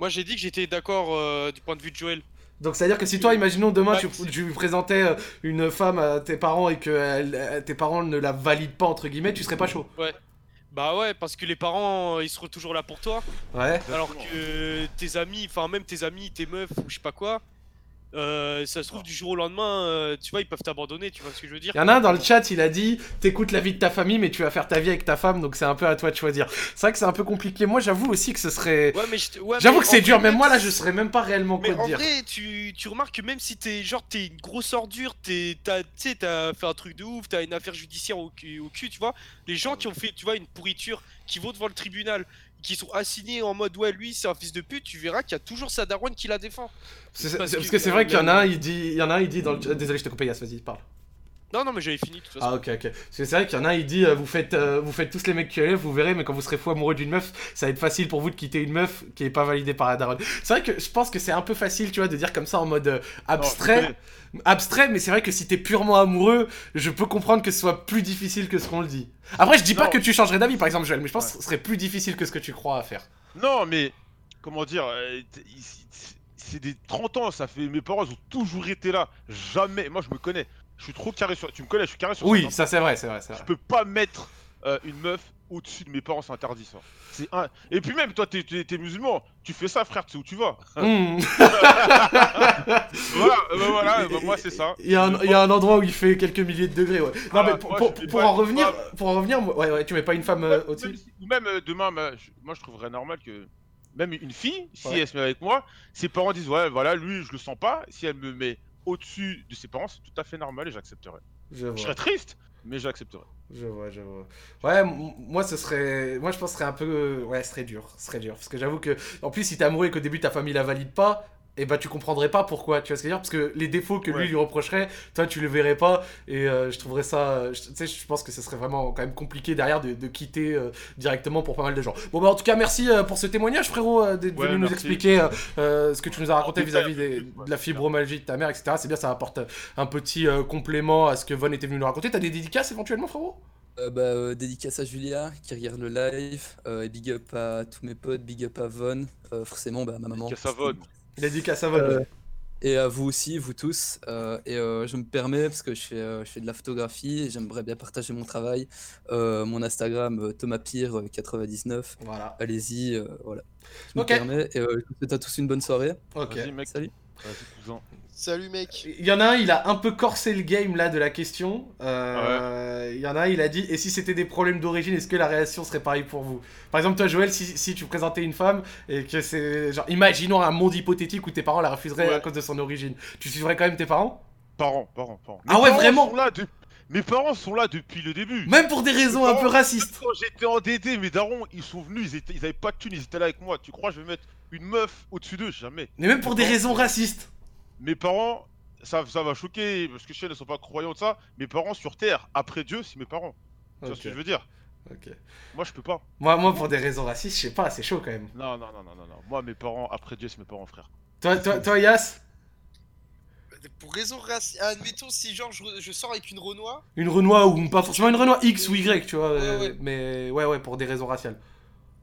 Moi j'ai dit que j'étais d'accord euh, du point de vue de Joël. Donc c'est-à-dire que si toi, imaginons demain, Bah, tu, c'est- tu présentais euh, une femme à tes parents et que elle- tes parents ne la valident pas, entre guillemets, tu serais pas chaud. Bah ouais, parce que les parents, ils seront toujours là pour toi. Ouais. Alors que tes amis, enfin même tes amis, tes meufs ou je sais pas quoi, euh, ça se trouve du jour au lendemain, euh, tu vois, ils peuvent t'abandonner, tu vois ce que je veux dire Il y en a un dans le chat, il a dit T'écoutes la vie de ta famille, mais tu vas faire ta vie avec ta femme, donc c'est un peu à toi de choisir. C'est vrai que c'est un peu compliqué. Moi, j'avoue aussi que ce serait. Ouais, mais je te- ouais, J'avoue que c'est dur, même moi là, je saurais même pas réellement Mais quoi en dire. vrai, tu, tu remarques que même si t'es genre t'es une grosse ordure, t'es t'as t'as fait un truc de ouf, t'as une affaire judiciaire au cul, au cul, tu vois, les gens qui ont fait tu vois une pourriture, qui vont devant le tribunal, qui sont assignés en mode ouais lui c'est un fils de pute, tu verras qu'il y a toujours sa daronne qui la défend. C'est- c'est- parce Parce que- que c'est vrai qu'il y en a un, il dit, il y en a un, il dit dans le chat- Désolé, je t'ai coupé, Yas, vas-y, parle. Non non mais j'avais fini de toute façon. Ah ok ok. Parce que c'est vrai qu'il y en a il dit euh, vous faites euh, vous faites tous les mecs élèvent, vous verrez, mais quand vous serez fou amoureux d'une meuf, ça va être facile pour vous de quitter une meuf qui est pas validée par la daronne. C'est vrai que je pense que c'est un peu facile, tu vois, de dire comme ça en mode euh, Non, abstrait, abstrait, mais c'est vrai que si t'es purement amoureux, je peux comprendre que ce soit plus difficile que ce qu'on le dit. Après, je dis pas que tu changerais d'avis, par exemple, Joël, mais je pense Ouais. que ce serait plus difficile que ce que tu crois à faire. Non, mais comment dire, euh, c'est des 30 ans, ça fait mes parents ils ont toujours été là, jamais. Moi je me connais, je suis trop carré sur. Tu me connais, je suis carré sur. Oui, ça, ça c'est vrai, c'est vrai, c'est Je vrai. peux pas mettre euh, une meuf au-dessus de mes parents, c'est interdit ça. C'est un. Et puis même toi, t'es musulman, tu fais ça, frère, tu sais où tu vas. Hmm. voilà, euh, bah, voilà, bah, moi c'est ça. Il y, a un, il y a un endroit où il fait quelques milliers de degrés, ouais. Non, Ah, mais pour, moi, pour- je mets pour pas en revenir, pour en revenir, ouais, ouais, tu mets pas une femme euh, au-dessus Ou même euh, demain, bah, je- moi je trouverais normal que même une fille, si Ouais. elle se met avec moi, ses parents disent ouais, voilà, lui je le sens pas. Si elle me met au-dessus de ses parents, c'est tout à fait normal et j'accepterai. Je serais triste, mais j'accepterai. je vois, je vois. Ouais, moi ce serait. Moi je pense que ce serait un peu. Ouais, ce serait dur, ce serait dur. Parce que j'avoue que. En plus, si t'es amoureux et qu'au début ta famille la valide pas. Et bah tu comprendrais pas pourquoi, tu vois ce que je veux dire? Parce que les défauts que lui Ouais. lui reprocherait, toi tu le verrais pas et euh, je trouverais ça, euh, je- tu sais, je pense que ce serait vraiment quand même compliqué derrière de, de quitter euh, directement pour pas mal de gens. Bon bah en tout cas merci euh, pour ce témoignage frérot euh, d'être Ouais, venu nous expliquer euh, euh, ce que tu nous as raconté vis-à-vis de la fibromyalgie de ta mère, etc. C'est bien, ça apporte un petit euh, complément à ce que Von était venu nous raconter. T'as des dédicaces éventuellement frérot? Euh, bah, euh, dédicace à Julia qui regarde le live, euh, et big up à tous mes potes, big up à Von, euh, forcément bah, ma maman. Qu'à Savonne. Dédicace à. Euh, et à vous aussi, vous tous. euh, et euh, je me permets, parce que je fais, euh, je fais de la photographie et j'aimerais bien partager mon travail, euh, mon Instagram euh, ThomasPire99. Voilà. Allez-y, euh, voilà. Je me permets. Et euh, je vous souhaite à tous une bonne soirée. Ok. Salut. Salut mec. Il y en a un, il a un peu corsé le game là de la question. Euh, Il y en a un, il a dit Et si c'était des problèmes d'origine, est-ce que la réaction serait pareille pour vous? Par exemple, toi, Joël, si, si tu présentais une femme et que c'est. Genre, imaginons un monde hypothétique où tes parents la refuseraient Ouais. à cause de son origine. Tu suivrais quand même tes parents? Parents, parents, parents. Ah Mes ouais, parents vraiment sont là de- Mes parents sont là depuis le début. Même pour des raisons un peu racistes. Quand j'étais en DD, mes darons, ils sont venus, ils, étaient, ils avaient pas de thunes, ils étaient là avec moi. Tu crois que je vais mettre une meuf au-dessus d'eux? Jamais. Mais même pour des raisons racistes. Mes parents, ça, ça va choquer, parce que je sais, ils ne sont pas croyants de ça. Mes parents sur Terre, après Dieu, c'est mes parents. Tu vois ce que je veux dire? Ok. Moi, je peux pas. Moi, moi, pour des raisons racistes, je sais pas, c'est chaud quand même. Non, non, non, non, non, non. Moi, mes parents, après Dieu, c'est mes parents, frère. Toi, toi, toi Yas? Pour raison racistes, admettons si genre je, je sors avec une Renoir, Une Renoir ou pas forcément une Renoir X ou Y, tu vois. Ouais, euh, ouais. Mais ouais, ouais, pour des raisons raciales.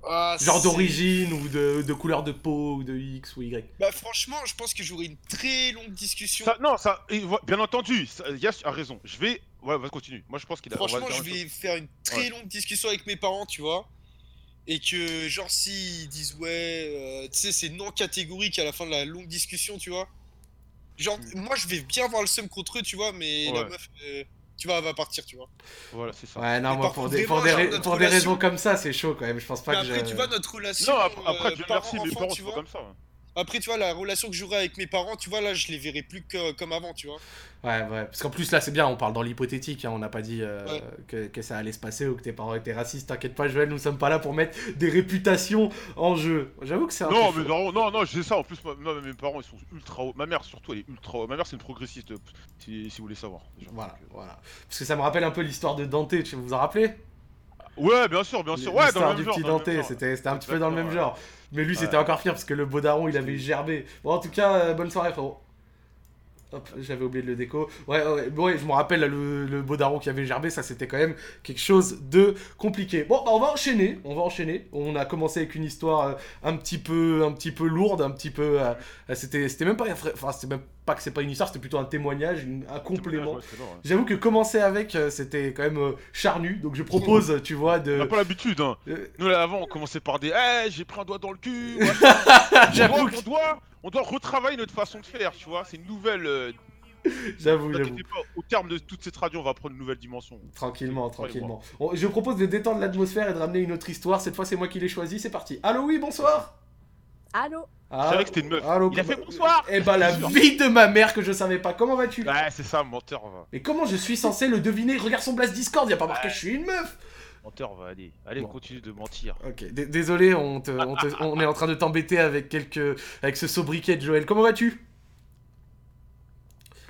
ah, Genre d'origine ou de, de couleur de peau ou de X ou Y. Bah franchement, je pense que j'aurai une très longue discussion. Ça, non, ça, bien entendu, ça- a raison. Je vais. Ouais, vas-y, continue. Moi, je pense qu'il a. Franchement, je vais faire une très Ouais. longue discussion avec mes parents, tu vois. Et que, genre, s'ils disent ouais, euh, tu sais, c'est non catégorique à la fin de la longue discussion, tu vois. Genre, moi, je vais bien avoir le seum contre eux, tu vois, mais la meuf, euh, tu vois, elle va partir, tu vois. Voilà, c'est ça. Ouais, non, Mais moi pour des, pour des, genre, pour des raisons comme ça, c'est chaud quand même. Je pense pas Mais que après, je- tu vois, notre relation. Non, après, après euh, Dieu merci, mes parents tu vois. comme ça. Ouais. Après, tu vois, la relation que j'aurai avec mes parents, tu vois, là, je les verrai plus que, comme avant, tu vois. Ouais, ouais. Parce qu'en plus, là, c'est bien, on parle dans l'hypothétique. hein, on n'a pas dit euh, Ouais. que, que ça allait se passer ou que tes parents étaient racistes. T'inquiète pas, Joël, nous sommes pas là pour mettre des réputations en jeu. J'avoue que c'est un Non, peu mais non, non, non, je sais ça. En plus, moi, mes parents, ils sont ultra hauts. Ma mère, surtout, elle est ultra haut. Ma mère, c'est une progressiste, si, si vous voulez savoir. Voilà, voilà. Parce que ça me rappelle un peu l'histoire de Dante, tu vous vous en rappelez Ouais, bien sûr, bien sûr. Ouais, dans L'histoire le même du genre. petit Dante, c'était un petit peu dans le même genre. Mais lui, c'était encore pire parce que le beau daron, il avait gerbé. Bon, en tout cas, euh, bonne soirée, frérot. Hop, j'avais oublié de le déco. Ouais, ouais, ouais, je me rappelle là, le, le beau daron qui avait gerbé, ça c'était quand même quelque chose de compliqué. Bon, bah, on va enchaîner, on va enchaîner. On a commencé avec une histoire euh, un petit peu, un petit peu lourde, un petit peu. euh, c'était, c'était même pas, enfin, c'était même pas que c'est pas une histoire, c'était plutôt un témoignage, une- un complément. Ouais. J'avoue que commencer avec, euh, c'était quand même euh, charnu, donc je propose, tu vois, On de. n'a pas l'habitude, hein. Euh, Nous, là, avant, on commençait par des Eh, j'ai pris un doigt dans le cul. J'avoue on, que- doit, on, doit, on doit retravailler notre façon de faire, tu vois. C'est une nouvelle. euh, J'avoue, j'avoue. au terme de toute cette radio, on va prendre une nouvelle dimension. Tranquillement, tranquillement. On- je propose de détendre l'atmosphère et de ramener une autre histoire. Cette fois, c'est moi qui l'ai choisi. C'est parti. Allô, oui, bonsoir. Allô Ah, Je savais que c'était une meuf. allô, Il a fait bonsoir. Eh ben, la vie de ma mère que je savais pas. Comment vas-tu? Ouais, c'est ça, menteur, va. Mais comment je suis censé le deviner? Regarde son blast Discord, y a pas marqué je suis une meuf. Menteur, va, allez. Allez, Bon. continue de mentir. Ok, d- désolé, on, te- on, te- on est en train de t'embêter avec quelques, avec ce sobriquet de Joël. Comment vas-tu?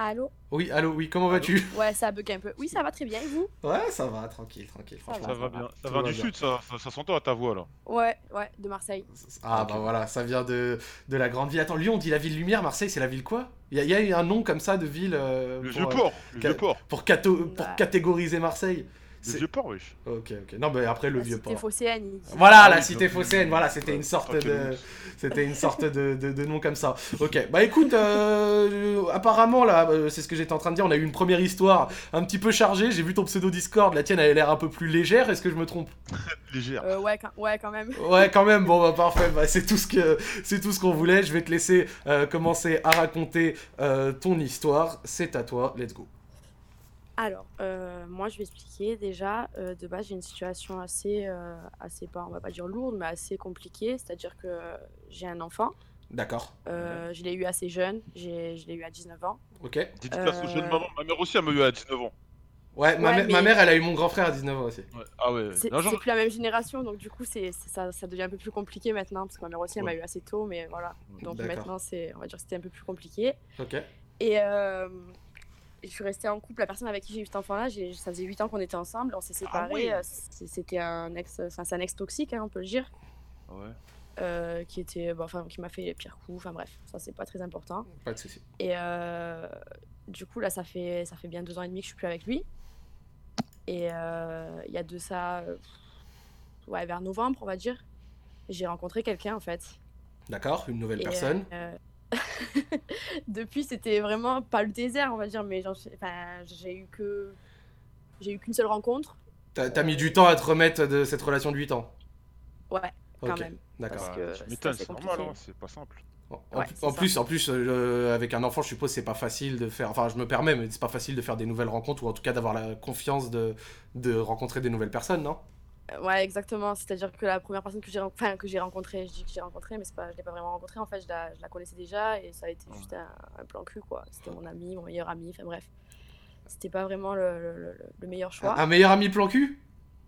Allô? Oui, allô, oui, comment vas-tu? Ouais, ça bug un peu. Oui, ça va très bien, et vous? Ouais, ça va, tranquille, tranquille. Ça Franchement, Ça va bien. Ça va du bien. sud, ça, ça, ça s'entend à ta voix, là. Ouais, ouais, de Marseille. Ah bah voilà, ça vient de, de la grande ville. Attends, Lyon, on dit la ville lumière, Marseille, c'est la ville quoi? Il y, a- y a un nom comme ça de ville euh, Le pour, vieux euh, port. Le ca- vieux port. pour, cato- pour Ouais. catégoriser Marseille. Le vieux port, wesh. Ok, ok. Non, mais après le La vieux cité port. phocéenne. Voilà, Ah la oui, cité phocéenne, oui. voilà, c'était une sorte de... C'était une sorte de, de, de nom comme ça. Ok, bah écoute, euh, apparemment là, euh, c'est ce que j'étais en train de dire, on a eu une première histoire un petit peu chargée, j'ai vu ton pseudo Discord, la tienne elle a l'air un peu plus légère, est-ce que je me trompe? Légère. Euh, ouais, quand... ouais, quand même. Ouais, quand même, bon bah parfait, bah, c'est tout ce que c'est tout ce qu'on voulait, je vais te laisser euh, commencer à raconter euh, ton histoire, c'est à toi, let's go. Alors, euh, moi, je vais expliquer. Déjà, euh, de base, j'ai une situation assez, euh, assez pas, on va pas dire lourde, mais assez compliquée. C'est-à-dire que j'ai un enfant. D'accord, euh, Je l'ai eu assez jeune. J'ai- Je l'ai eu à 19 ans. ok. Dédicace aux jeunes mamans. Ma mère aussi, elle m'a eu à 19 ans. Ouais, ma, Ouais, mè- ma mais- mère elle a eu mon grand frère à 19 ans aussi. Ouais. Ah ouais. C'est genre- plus la même génération, donc du coup, c'est ça, ça devient un peu plus compliqué maintenant. Parce que ma mère aussi, elle m'a eu assez tôt, mais voilà. Donc maintenant, c'est, on va dire que c'était un peu plus compliqué. Ok, Et euh, je suis restée en couple. La personne avec qui j'ai eu cet enfant-là, ça faisait 8 ans qu'on était ensemble. On s'est séparés. ouais. euh, C'était un ex, enfin, c'est un ex toxique, hein, on peut le dire. Ouais. euh, qui était, bon, enfin, qui m'a fait les pires coups. Enfin bref, ça c'est pas très important. pas de soucis. Et euh, du coup là, ça fait ça fait bien deux ans et demi que je suis plus avec lui. Et euh, il y a de ça, ouais, vers novembre, on va dire, j'ai rencontré quelqu'un en fait. D'accord, une nouvelle Et, personne. Depuis, c'était vraiment pas le désert, on va dire, mais j'ai eu que j'ai eu qu'une seule rencontre. T'as mis du temps à te remettre de cette relation de 8 ans? Ouais, quand Ok, même. d'accord. C'est normal, hein, c'est pas simple. En, Ouais, plus, en plus euh, avec un enfant, je suppose c'est pas facile de faire. Enfin, je me permets, mais c'est pas facile de faire des nouvelles rencontres ou en tout cas d'avoir la confiance de, de rencontrer des nouvelles personnes, non? Ouais, exactement. C'est-à-dire que la première personne que j'ai enfin, que j'ai rencontrée, je dis que j'ai rencontrée, mais pas, je l'ai pas vraiment rencontrée. En fait, je la, je la connaissais déjà et ça a été juste un, un plan cul, quoi. C'était mon ami, mon meilleur ami. Enfin bref, c'était pas vraiment le, le- le- le meilleur choix. Un meilleur ami plan cul?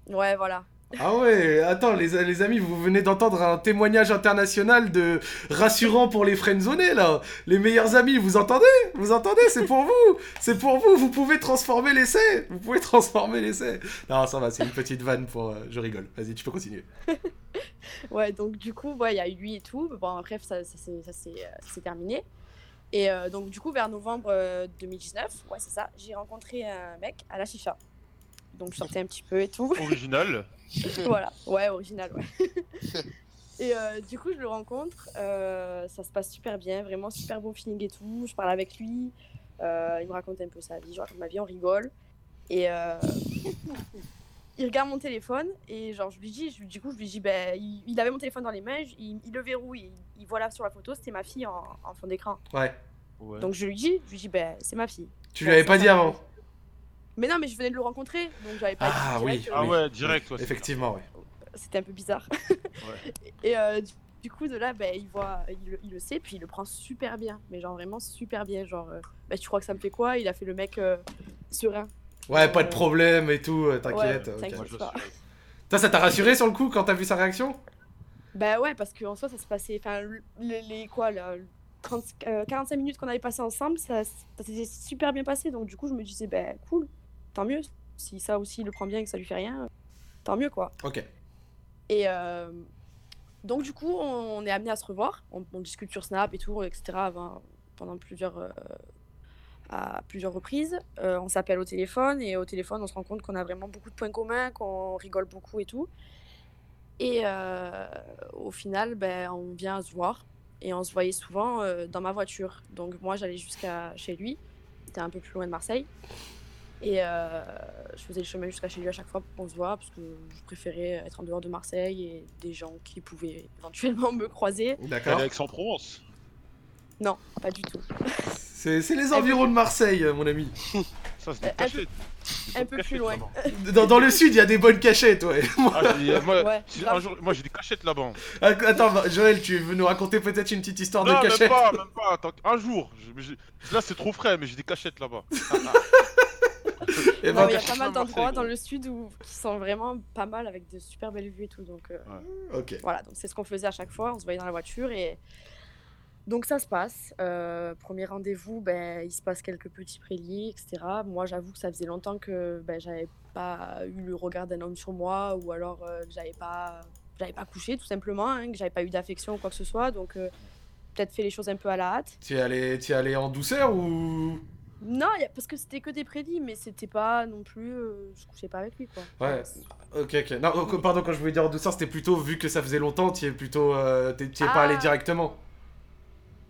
Ouais, voilà. Ah ouais, attends, les, les amis, vous venez d'entendre un témoignage international de rassurant pour les friendzonés, là. Les meilleurs amis, vous entendez? Vous entendez? C'est pour vous C'est pour vous, vous pouvez transformer l'essai Vous pouvez transformer l'essai Non, ça va, c'est une petite vanne pour... euh, je rigole. Vas-y, tu peux continuer. Ouais, donc du coup, il y a eu lui et tout. Bon, bref, ça, ça, ça s'est euh, terminé. Et euh, donc, du coup, vers novembre euh, 2019, ouais, c'est ça, j'ai rencontré un mec à la chicha. Donc, je sortais un petit peu et tout. Original. voilà, ouais, original, ouais. et euh, du coup, je le rencontre, euh, ça se passe super bien, vraiment super bon feeling et tout. Je parle avec lui, euh, il me raconte un peu sa vie, je raconte ma vie, on rigole. Et euh, il regarde mon téléphone et genre, je lui dis, je- du coup, je lui dis, ben, il, il avait mon téléphone dans les mains, je- il, il le verrouille, il, il voit là sur la photo, c'était ma fille en, en fond d'écran. Ouais. Ouais. Donc je lui dis, je lui dis, ben, c'est ma fille. Tu lui avais pas dit avant Mais non, mais je venais de le rencontrer, donc j'avais pas Ah dit direct, oui, euh, Ah ouais, direct, toi. c'est Effectivement, ouais. c'était un peu bizarre. Ouais. Et euh, du, du coup, de là, ben, il, voit, il, le- il le sait, puis il le prend super bien. Mais genre vraiment super bien. Genre, euh, ben, tu crois que ça me fait quoi? Il a fait le mec euh, serein. Ouais, pas de problème et tout, t'inquiète. Ouais, ok. t'inquiète. Moi, je pas. suis- Toi, ça t'a rassuré sur le coup quand t'as vu sa réaction? Bah ouais, parce qu'en soi, ça se passait. Enfin, le- les, les- quoi, là, 30, euh, 45 minutes qu'on avait passé ensemble, ça, ça s'était super bien passé. Donc, du coup, je me disais, ben cool, tant mieux. Si ça aussi il le prend bien et que ça lui fait rien, tant mieux quoi. Ok. Et euh, donc, du coup, on est amené à se revoir. On, on discute sur Snap et tout, etc. avant- pendant plusieurs, euh, à plusieurs reprises. Euh, on s'appelle au téléphone et au téléphone, on se rend compte qu'on a vraiment beaucoup de points communs, qu'on rigole beaucoup et tout. Et au final, ben, on vient se voir et on se voyait souvent dans ma voiture. Donc moi, j'allais jusqu'à chez lui. C'était un peu plus loin de Marseille. Et euh, je faisais le chemin jusqu'à chez lui à chaque fois pour qu'on se voit parce que je préférais être en dehors de Marseille et des gens qui pouvaient éventuellement me croiser. D'accord. Aix-en-Provence. Non, pas du tout. C'est c'est les environs de Marseille, euh, mon ami. Ça, c'est des Un un peu plus loin. Dans, dans le sud, il y a des bonnes cachettes, ouais. Ah, moi, Ouais, si- grave. un jour- moi, j'ai des cachettes là-bas. Ah, Attends, bah, Joël, tu veux nous raconter peut-être une petite histoire Non, de même cachette? pas, même pas. Attends, un jour. je- Là, c'est trop frais, mais j'ai des cachettes là-bas. il y a pas mal d'endroits dans le sud où, qui sont vraiment pas mal avec de super belles vues et tout. Donc euh, voilà, donc c'est ce qu'on faisait à chaque fois. On se voyait dans la voiture et donc ça se passe. Euh, premier rendez-vous, ben, il se passe quelques petits prélis, etc. Moi, j'avoue que ça faisait longtemps que ben, j'avais pas eu le regard d'un homme sur moi ou alors euh, que j'avais pas, j'avais pas couché tout simplement, hein, que j'avais pas eu d'affection ou quoi que ce soit. Donc euh, peut-être fait les choses un peu à la hâte. Tu es allé, tu es allé en douceur ou Non, parce que c'était que des prélis, mais c'était pas non plus. euh, je couchais pas avec lui, quoi. Ouais. Ok, ok. Non, oh, pardon, quand je voulais dire en douceur, c'était plutôt vu que ça faisait longtemps, tu es plutôt, euh, tu es pas Ah. allé directement.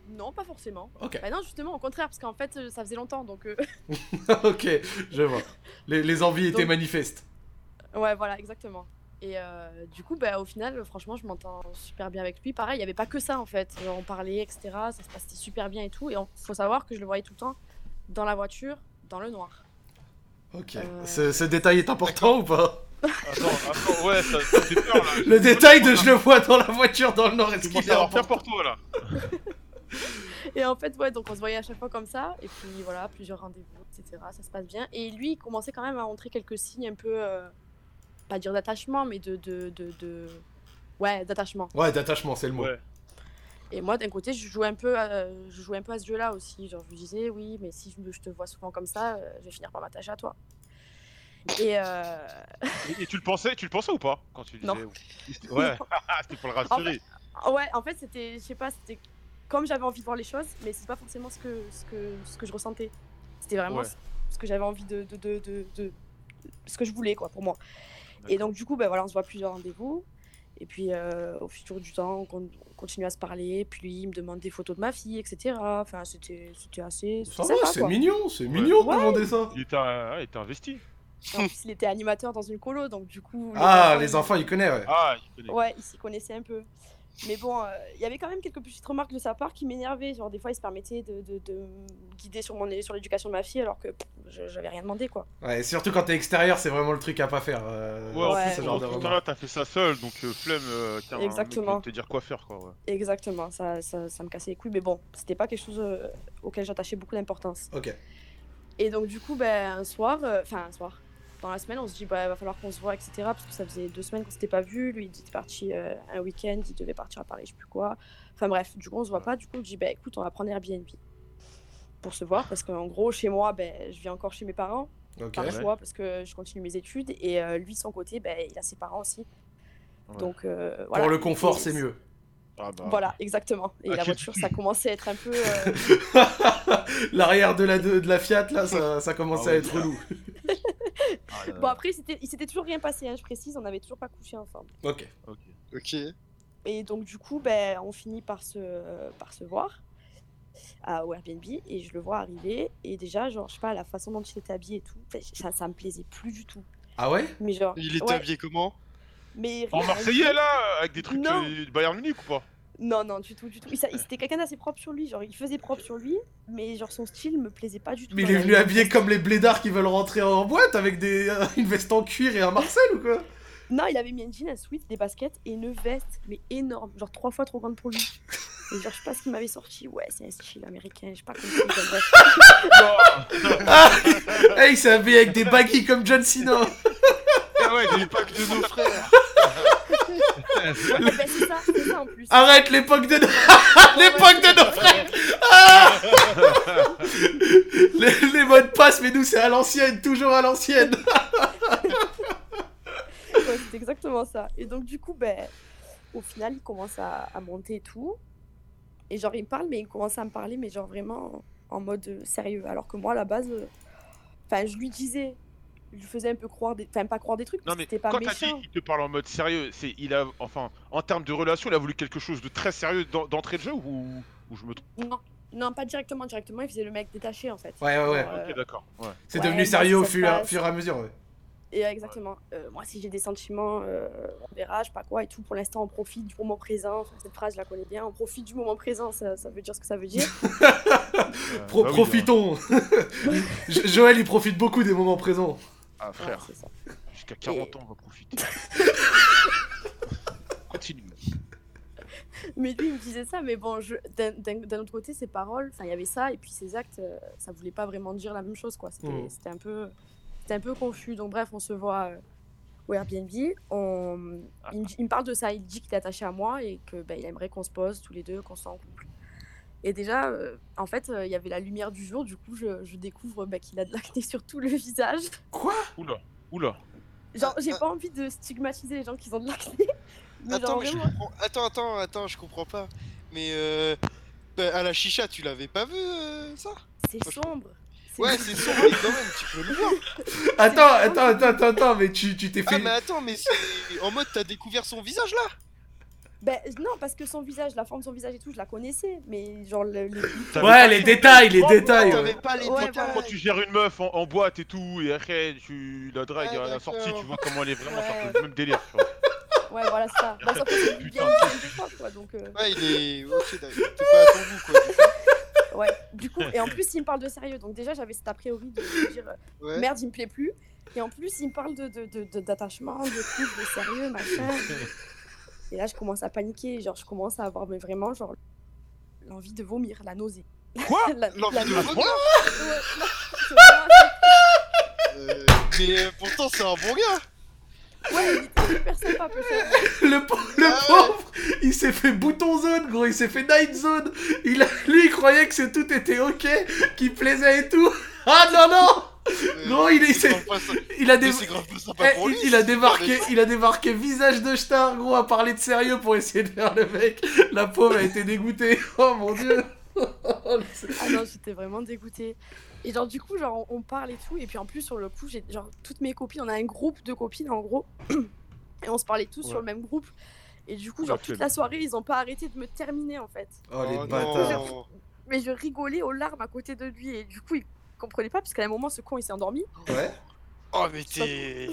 Non, pas forcément. Ok. Bah non, justement, au contraire, parce qu'en fait, euh, ça faisait longtemps, donc... euh, ok, je vois. Les, les envies étaient manifestes. ouais, voilà, exactement. Et euh, du coup, bah, au final, franchement, je m'entends super bien avec lui. Pareil, il n'y avait pas que ça, en fait. On parlait, etc. Ça se passait super bien et tout. Et il faut savoir que je le voyais tout le temps dans la voiture, dans le noir. Ok. Euh. Ce, ce détail est important ou pas Attends, attends, ouais, ça, ça fait peur là. Le détail de je le vois dans la voiture dans le nord, est-ce qu'il est important pour toi là. Et en fait, ouais, donc on se voyait à chaque fois comme ça. Et puis voilà, plusieurs rendez-vous, etc. Ça se passe bien. Et lui, il commençait quand même à montrer quelques signes un peu, euh, pas dire d'attachement, mais de, de, de, de- Ouais, d'attachement. Ouais, d'attachement, c'est le mot. Ouais. Et moi, d'un côté, je jouais un peu, à, je jouais un peu à ce jeu-là aussi. Genre, je lui disais, oui, mais si je, me- te vois souvent comme ça, euh, je vais finir par m'attacher à toi. Et euh, Et, et tu le pensais, tu le pensais ou pas quand tu disais Non. ou- Ouais, c'était pour le rassurer. ouais, en fait, c'était, je sais pas, c'était comme j'avais envie de voir les choses, mais c'est pas forcément ce que, ce que, ce que je ressentais. C'était vraiment Ouais. ce- que j'avais envie de, de, de, de, de- ce que je voulais, quoi, pour moi. Et donc, du coup, ben voilà, on se voit plusieurs rendez-vous. Et puis, euh, au fur du temps, on, con- on continue à se parler. Puis, lui, il me demande des photos de ma fille, etc. Enfin, c'était c'était assez. Ça va, c'est mignon, c'est mignon de Ouais. demander ça. Il était, euh, il était investi. En plus, il était animateur dans une colo, donc du coup. Ah, les ils- enfants, ils connaissent, ouais. Ah, il connaît. Ouais, il s'y connaissait un peu. Mais bon, euh, il y avait quand même quelques petites remarques de sa part qui m'énervaient. Genre, des fois, il se permettait de, de, de me guider sur, mon, sur l'éducation de ma fille alors que j'avais rien demandé, quoi. Ouais, surtout quand t'es extérieur, c'est vraiment le truc à pas faire. euh, Ouais, en Ouais. plus, ce genre de tout à remarques. l'heure, t'as fait ça seul, donc euh, flemme, euh, qu'un mec Exactement. te dire quoi faire, quoi. Ouais. Exactement, ça, ça, ça me cassait les couilles. Mais bon, c'était pas quelque chose euh, auquel j'attachais beaucoup d'importance. Ok. Et donc, du coup, ben, un soir, euh, enfin, un soir, dans la semaine, on se dit, bah, va falloir qu'on se voit, etc. Parce que ça faisait deux semaines qu'on s'était pas vu. Lui, il était parti euh, un week-end, il devait partir à Paris, je sais plus quoi. Enfin, bref, du coup, on se voit pas. Du coup, je dis, bah, écoute, on va prendre Airbnb pour se voir. Parce qu'en gros, chez moi, ben, je vis encore chez mes parents, Ok. par Ouais. choix, parce que je continue mes études. Et euh, lui, de son côté, ben, il a ses parents aussi. Ouais. Donc, euh, voilà. Pour le confort, c'est mieux. Ah, bah. Voilà, exactement. Et Ah, la voiture, ça commençait à être un peu. euh, L'arrière de la, de, de la Fiat, là, ça, ça commençait Ah à être relou. Ah, Bon, après, il s'était- toujours rien passé, hein, je précise, on n'avait toujours pas couché ensemble. Ok. ok. Ok. Et donc, du coup, ben, on finit par se, par se voir à, au Airbnb et je le vois arriver. Et déjà, genre, je sais pas, la façon dont il était habillé et tout, enfin, ça, ça me plaisait plus du tout. Ah ouais? Mais genre. Il était ouais, habillé comment? Mais En Marseillais là, avec des trucs Non. euh, du Bayern Munich ou pas? Non, non, du tout, du tout. Il, ça- il- C'était quelqu'un d'assez propre sur lui, genre, il faisait propre sur lui, mais genre, son style me plaisait pas du tout. Mais il est venu habillé comme les blédards qui veulent rentrer en boîte avec des, euh, une veste en cuir et un Marcel ou quoi? Non, il avait mis un jean, un sweat, des baskets et une veste, mais énorme, genre trois fois trop grande pour lui. Et genre, je sais pas ce qu'il m'avait sorti. Ouais, c'est un style américain, j'ai pas compris. enfin, bref. Ah Eh, Il s'est habillé avec des baggy comme John Cena Ah ouais, Les packs de nos frères ben, c'est ça, c'est ça en plus. Arrête l'époque de... L'époque de nos frères Ah les, les mots de passe, mais nous c'est à l'ancienne, toujours à l'ancienne Ouais, c'est exactement ça. Et donc, du coup, ben, au final, il commence à, à monter et tout. Et genre, il me parle, mais il commence à me parler, mais genre vraiment en mode sérieux. Alors que moi, à la base, euh, enfin, je lui disais, lui faisais un peu croire des. Enfin, pas croire des trucs, Non mais pas quand dit méchant. qu'il te parle en mode sérieux, c'est il a enfin en termes de relation, il a voulu quelque chose de très sérieux d'en- d'entrée de jeu ou, ou je me trompe? Non, non, pas directement, directement, il faisait le mec détaché en fait. Ouais, ouais, ouais. Euh, Ok d'accord. Ouais. C'est ouais, devenu moi, sérieux au fur, fur et à mesure, ouais. Et exactement. Euh, moi, si j'ai des sentiments, euh, on verra, je sais pas quoi et tout. Pour l'instant, on profite du moment présent. Enfin, cette phrase, je la connais bien. On profite du moment présent, ça, ça veut dire ce que ça veut dire. Pro- bah profitons Jo- Joël, il profite beaucoup des moments présents. Ah frère, jusqu'à 40 ans on va profiter. Continue. Mais lui, il me disait ça, mais bon, je- d'un autre côté, ses paroles, enfin, il y avait ça, et puis ses actes, euh, ça voulait pas vraiment dire la même chose, quoi. C'était Mhm. c'était un peu, c'était un peu confus. Donc bref, on se voit euh, au Airbnb. On, il, me, dit- il me parle de ça. Il dit qu'il est attaché à moi et que ben, il aimerait qu'on se pose tous les deux, qu'on soit en couple. Et déjà, euh, en fait, euh, il y avait la lumière du jour. Du coup, je, je découvre ben, qu'il a de l'acné sur tout le visage. Oula, oula. Genre, j'ai Ah, pas envie de stigmatiser les gens qui ont de l'acné. Attends, je comprends. Attends, attends, attends, je comprends pas. Mais euh... bah, à la chicha, tu l'avais pas vu euh, ça? C'est sombre. Ouais, c'est sombre, mais quand même, tu peux le voir. Attends, attends, attends, attends, attends, mais tu tu t'es Ah, fait. mais attends, mais c'est en mode t'as découvert son visage là? Ben non, parce que son visage, la forme de son visage et tout, je la connaissais, mais genre le. le- T'avais Ouais, les détails, les détails. T'avais pas les Ouais, détails. Quand tu gères une meuf en, en boîte et tout, et après tu la dragues à la sortie, tu vois comment elle est vraiment, Ouais. c'est le même délire. tu vois. Ouais, voilà, c'est ça. Bah, sauf que c'est bien une des fois, quoi, donc. euh, Ouais, il est. Ok. T'es pas à ton goût quoi. du coup. ouais, du coup, et en plus, il me parle de sérieux, donc déjà, j'avais cet a priori de me dire euh, Ouais. merde, il me plaît plus. Et en plus, il me parle de, de, de- de- d'attachement, de couple, de sérieux, machin. Et là, je commence à paniquer, genre, je commence à avoir mais vraiment, genre, l'envie de vomir, la nausée. Quoi La- L'envie la de nausée. vomir Euh, Mais pourtant, c'est un bon gars. Ouais, il était super sympa, peut-être. Le, le Ah ouais. pauvre, il s'est fait bouton zone, gros, il s'est fait night zone. Il a- lui, il croyait que c'est tout était ok, qu'il plaisait et tout. Ah non, non Euh, Gros, il, est- il, pas a Eh, pour lui. il, il a c'est débarqué, il a débarqué visage de star, gros, à parler de sérieux pour essayer de faire le mec. La pauvre a été dégoûtée. Oh mon dieu. Ah non, j'étais vraiment dégoûtée. Et genre, du coup, genre, on, parle et tout. Et puis en plus, sur le coup, j'ai genre toutes mes copines, on a un groupe de copines en gros. et on se parlait tous sur le même groupe. Et du coup, genre, toute la soirée, ils ont pas arrêté de me terminer en fait. Oh les Oh, bâtards. non. Mais je rigolais aux larmes à côté de lui. Et du coup, il comprenait pas, parce qu'à un moment, ce con, il s'est endormi. Ouais. Oh, mais t'es.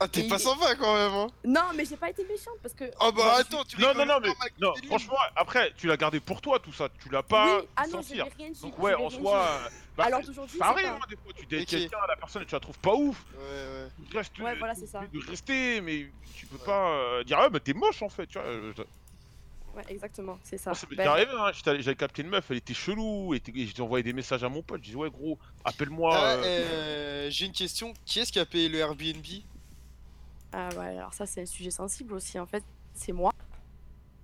Ah, t'es Et pas sympa quand même, hein. Non, mais j'ai pas été méchante parce que. Oh, bah attends, tu Non, non, non, mais non, franchement, après, tu l'as gardé pour toi tout ça, tu l'as pas Oui, ah non, n'ai rien dit. Donc, ouais, en soi, euh, bah, Alors d'aujourd'hui, ça c'est arrive, pas- hein, des fois, tu dates quelqu'un, la personne, tu la trouves pas ouf. Ouais, ouais. Tu restes, Ouais, voilà, c'est ça. de rester, mais tu peux pas euh, dire, ah, bah t'es moche en fait, tu vois. Ouais, exactement, c'est ça. Moi, ça m'est Ben, arrivé, hein. j'avais capté une meuf, elle était chelou, et, j'ai envoyé des messages à mon pote, je disais, ouais, gros, appelle-moi. Ah, euh, euh, J'ai une question. Qui est-ce qui a payé le Airbnb? Ah ouais, alors ça c'est un sujet sensible aussi en fait, c'est moi.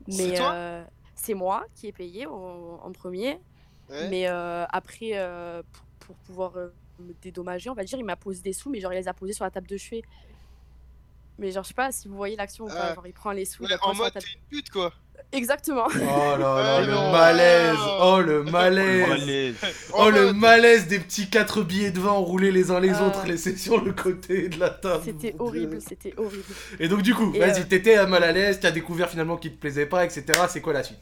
C'est Mais euh, c'est moi qui ai payé en, en premier. Ouais. Mais euh, après, euh, pour, pour pouvoir me dédommager, on va dire, il m'a posé des sous, mais genre il les a posés sur la table de chevet. Mais genre je sais pas si vous voyez l'action ou pas, Ah. genre il prend les sous, il Ouais, les pose en mode, table. t'es une pute quoi. Exactement. Oh là là, Ah le non. malaise. Oh le oh, malaise. malaise. Oh le mode- malaise des petits quatre billets de vin enroulés les uns les Euh. autres laissés sur le côté de la table. C'était horrible, c'était horrible. Et donc du coup, vas-y, euh, t'étais mal à l'aise, t'as découvert finalement qu'il te plaisait pas, etc. C'est quoi la suite?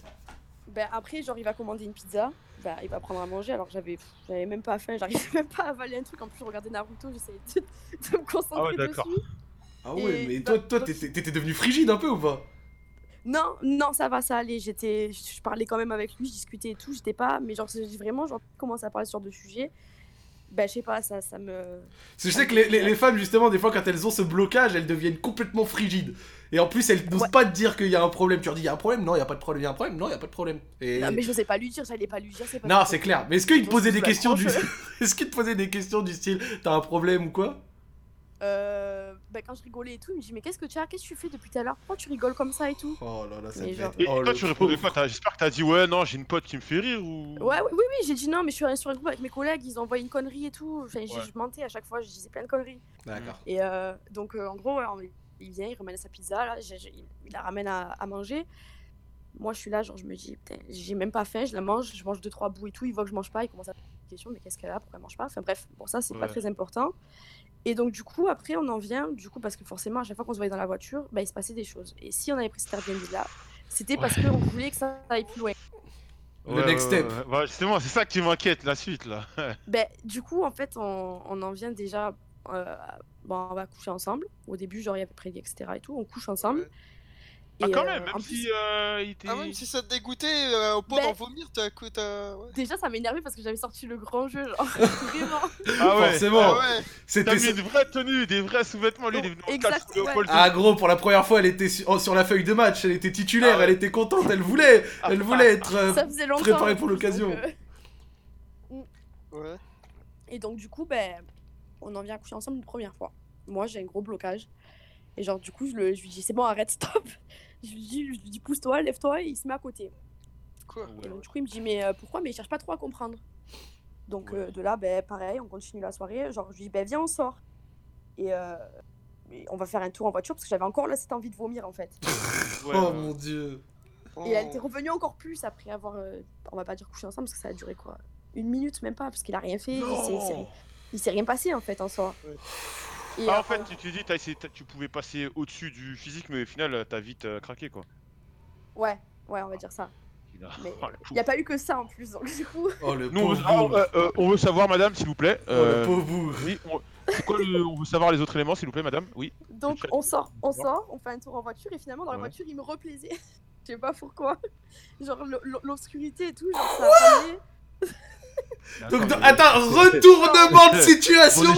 Ben après, genre il va commander une pizza, ben, il va prendre à manger, alors j'avais j'avais même pas faim, j'arrivais même pas à avaler un truc, en plus je regardais Naruto, j'essayais de, de me concentrer Ah ouais, d'accord. dessus. Ah ouais, Et mais bah, toi, toi, t'étais devenu frigide un peu ou pas? Non, non, ça va, ça allait. J'étais, je parlais quand même avec lui, je discutais et tout. J'étais pas, mais genre vraiment, genre commence à parler ce genre de sujet. Ben je sais pas, ça, ça me. Parce que je sais que les, les- les femmes, justement, des fois, quand elles ont ce blocage, elles deviennent complètement frigides. Et en plus, elles n'osent Ouais. pas te dire qu'il y a un problème. Tu leur dis, il y a un problème? Non, il y a pas de problème. Il y a un problème? Non, il y a pas de problème. Et... Non, mais je sais pas lui dire, j'allais pas lui dire. Pas Non, c'est clair. Mais est-ce qu'il te posait des questions du... Est-ce qu'il te posait des questions du style, t'as un problème ou quoi? Euh, ben quand je rigolais et tout, il me dit mais qu'est-ce que tu as, qu'est-ce que tu fais depuis tout à l'heure? Pourquoi tu rigoles comme ça et tout? Oh là là, ça devait genre- Et oh, toi, le tu répondais quoi T'as- J'espère que t'as dit, ouais, non, j'ai une pote qui me fait rire ou. Ouais, oui, oui, oui, j'ai dit non, mais je suis allée sur un groupe avec mes collègues, ils ont envoyé une connerie et tout. Enfin, je- Ouais. je mentais à chaque fois, je disais plein de conneries. D'accord. Et euh, donc, euh, en gros, ouais, on- il vient, il ramène sa pizza, là, il la ramène à, à manger. moi, je suis là, genre, je me dis, putain, j'ai même pas faim, je la mange, je mange deux, trois bouts et tout. Il voit que je mange pas, il commence à me poser des questions, mais qu'est-ce qu'elle a, pourquoi elle mange pas? Enfin bref, bon, ça, c'est pas Ouais. très important. Et donc, du coup, après, on en vient, du coup, parce que forcément, à chaque fois qu'on se voyait dans la voiture, bah, il se passait des choses. Et si on avait pris cet Airbnb là, c'était parce qu'on voulait que ça aille plus loin. Le next step. ouais. Bah, justement, c'est ça qui m'inquiète, la suite là. Ben, du coup, en fait, on, on en vient déjà. euh, bon, on va coucher ensemble. Au début, genre, il y avait prédit, etc. et tout. On couche ensemble. Ah, quand euh, même, même en si plus, euh, il était. Ah, même si ça te dégoûtait euh, au point Ben- d'en vomir, t'as. Déjà, ça m'énervait parce que j'avais sorti le grand jeu, genre, vraiment. Ah ouais, Forcément. Ah ouais, T'as C'était mis une vraie tenue, des vrais sous-vêtements, lui il est venu. Ah gros, pour la première fois, elle était su- oh, sur la feuille de match, elle était titulaire, Ah ouais. elle était contente, elle voulait, Ah, elle voulait être... euh, Ça faisait longtemps. préparé en pour plus, l'occasion. ouais. Et donc, du coup, ben, on en vient à coucher ensemble une première fois. Moi, j'ai un gros blocage. Et genre, du coup, je, le, je lui dis, c'est bon, arrête, stop. Je lui dis, je lui dis pousse-toi, lève-toi, et il se met à côté. Quoi Et donc, du coup, il me dit, mais euh, pourquoi? Mais il cherche pas trop à comprendre. Donc, euh, de là, ben, pareil, on continue la soirée. Genre, je lui dis, ben, viens, on sort. Et, euh, et on va faire un tour en voiture parce que j'avais encore là cette envie de vomir en fait. Ouais, oh mon dieu. Et elle était revenue encore plus après avoir, euh, on va pas dire couché ensemble parce que ça a duré quoi Une minute même pas parce qu'il a rien fait. Il s'est- il s'est- Non. il s'est rien passé en fait en soi. Ouais. Et, Ah, en fait, tu te dis, t'as essayé, tu pouvais passer au-dessus du physique, mais au final, t'as vite euh, craqué quoi. ouais, ouais, on va dire ça. Mais Oh, il n'y a pas eu que ça en plus, donc du coup. Oh le Nous, on veut, ah, euh, euh, on veut savoir, madame, s'il vous plaît. Oh le oui, on... c'est quoi le... on veut savoir les autres éléments, s'il vous plaît, madame? Oui. Donc on sort, on sort, on fait un tour en voiture et finalement dans la voiture il me replaisait. Je sais pas pourquoi. Genre l'o- l'o- l'obscurité et tout, genre ça Donc, dans- attends, retournement de On situation.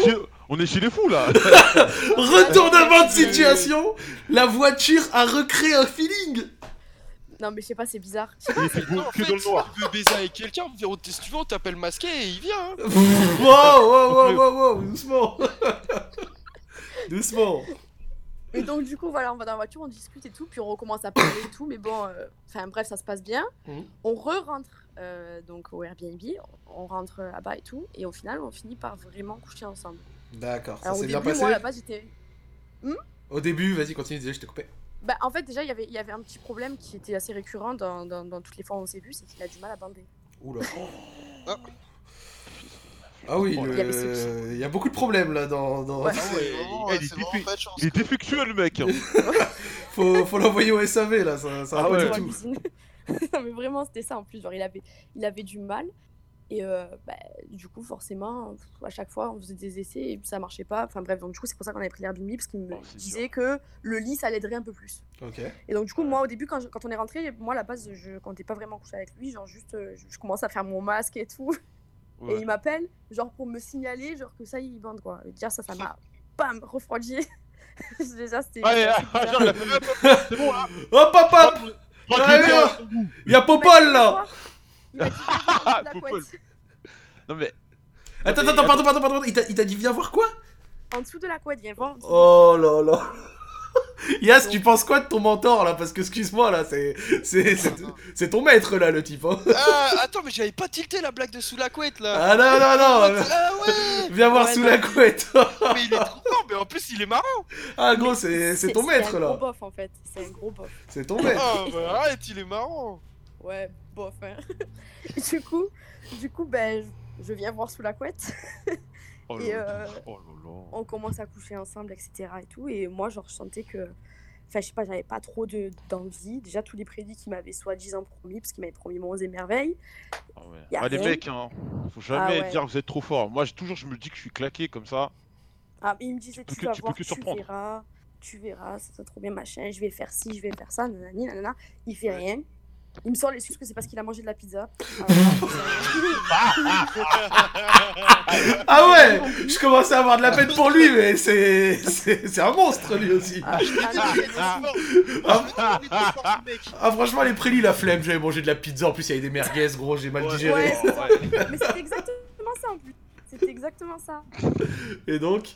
On est chez les fous là. Retournement de situation La voiture a recréé un feeling Non mais je sais pas, c'est bizarre. Il fait beau Non, en que fait, dans le noir. tu veux baiser avec quelqu'un, si tu veux, on t'appelle masqué et il vient. Hein. Wow, wow, wow, wow, wow, doucement Doucement Et donc du coup voilà, on va dans la voiture, on discute et tout, puis on recommence à parler et tout, mais bon, euh, enfin bref, ça se passe bien. Mhm. On re-rentre euh, donc au Airbnb, on rentre là-bas et tout, et au final on finit par vraiment coucher ensemble. D'accord, ça Alors au s'est début, bien passé moi à la base j'étais Au début, vas-y, continue, désolé, je t'ai coupé. Bah, en fait, déjà, il y avait- il y avait un petit problème qui était assez récurrent dans, dans, dans toutes les fois où on s'est vu, c'est qu'il a du mal à bander. Oula. Ah. Ah oui, Il le- y a beaucoup de problèmes là dans... dans- Ouais. Ah ouais, vraiment, il est chance. Il défectueux le mec. hein. faut, faut l'envoyer au SAV là, ça, ça va Ah pas ouais. tout. non, mais vraiment, c'était ça en plus. Genre, il avait, il avait du mal. Et euh, bah, du coup, forcément, à chaque fois, on faisait des essais et ça marchait pas. Enfin bref, donc du coup, c'est pour ça qu'on avait pris l'Airbnb parce qu'il me Oh, c'est disait que le lit, ça l'aiderait un peu plus. Et donc, du coup, moi, au début, quand, je- quand on est rentré, moi, à la base, je comptais pas vraiment coucher avec lui. Genre, juste, je, je commence à faire mon masque et tout. Ouais. Et il m'appelle, genre, pour me signaler, genre, que ça, il bande, quoi. Et déjà, ça, ça m'a, bam, refroidi. Déjà, c'était. Hop, hop, c'est bon là. Hop hop hop Tranquille, Ouais, hein. Il y a Popol là. Il m'a dit. Non mais. Attends, attends, pardon, pardon, pardon, il t'a il t'a dit viens voir quoi? En dessous de la couette, viens voir. Oh là là Yas, tu penses quoi de ton mentor là? Parce que excuse-moi là, c'est c'est c'est- c'est ton maître là le type. Hein. Ah, attends, mais j'avais pas tilté la blague de sous la couette là. Ah non non non Ah ouais Viens voir Ouais, sous non. la couette Mais il est trop fort, mais en plus il est marrant. Ah gros, c'est c'est ton maître un là gros bof en fait. C'est un gros bof. C'est ton maître Ah bah arrête, il est marrant. Ouais, bof. Hein. Du coup, du coup, ben, je, je viens voir sous la couette. Oh Et, euh. Oh là là. On commence à coucher ensemble, etc. Et tout. Et moi, genre, je sentais que. Enfin, je sais pas, j'avais pas trop de- d'envie. Déjà, tous les prédits qu'il m'avait soi-disant promis, parce qu'il m'avait promis mon et merveilles. Ah ouais. Ah, les mecs, hein, faut jamais Ah ouais. dire que vous êtes trop fort. Moi, toujours, je me dis que je suis claqué comme ça. Ah, mais il me disait, peux tu, que- vas tu peux voir, que tu surprendre. verras, tu verras, ça sera trop bien, machin, je vais faire ci, je vais faire ça, nanani, nanana. Il fait rien. Il me sort l'excuse que c'est parce qu'il a mangé de la pizza. Ah ouais Je commençais à avoir de la peine pour lui, mais c'est c'est c'est un monstre lui aussi Ah, ah. Ah, franchement les prélis la flemme, j'avais mangé de la pizza, en plus il y avait des merguez gros, j'ai mal digéré. Ouais, c'est ça. Mais c'était exactement ça en plus. C'était exactement ça. Et donc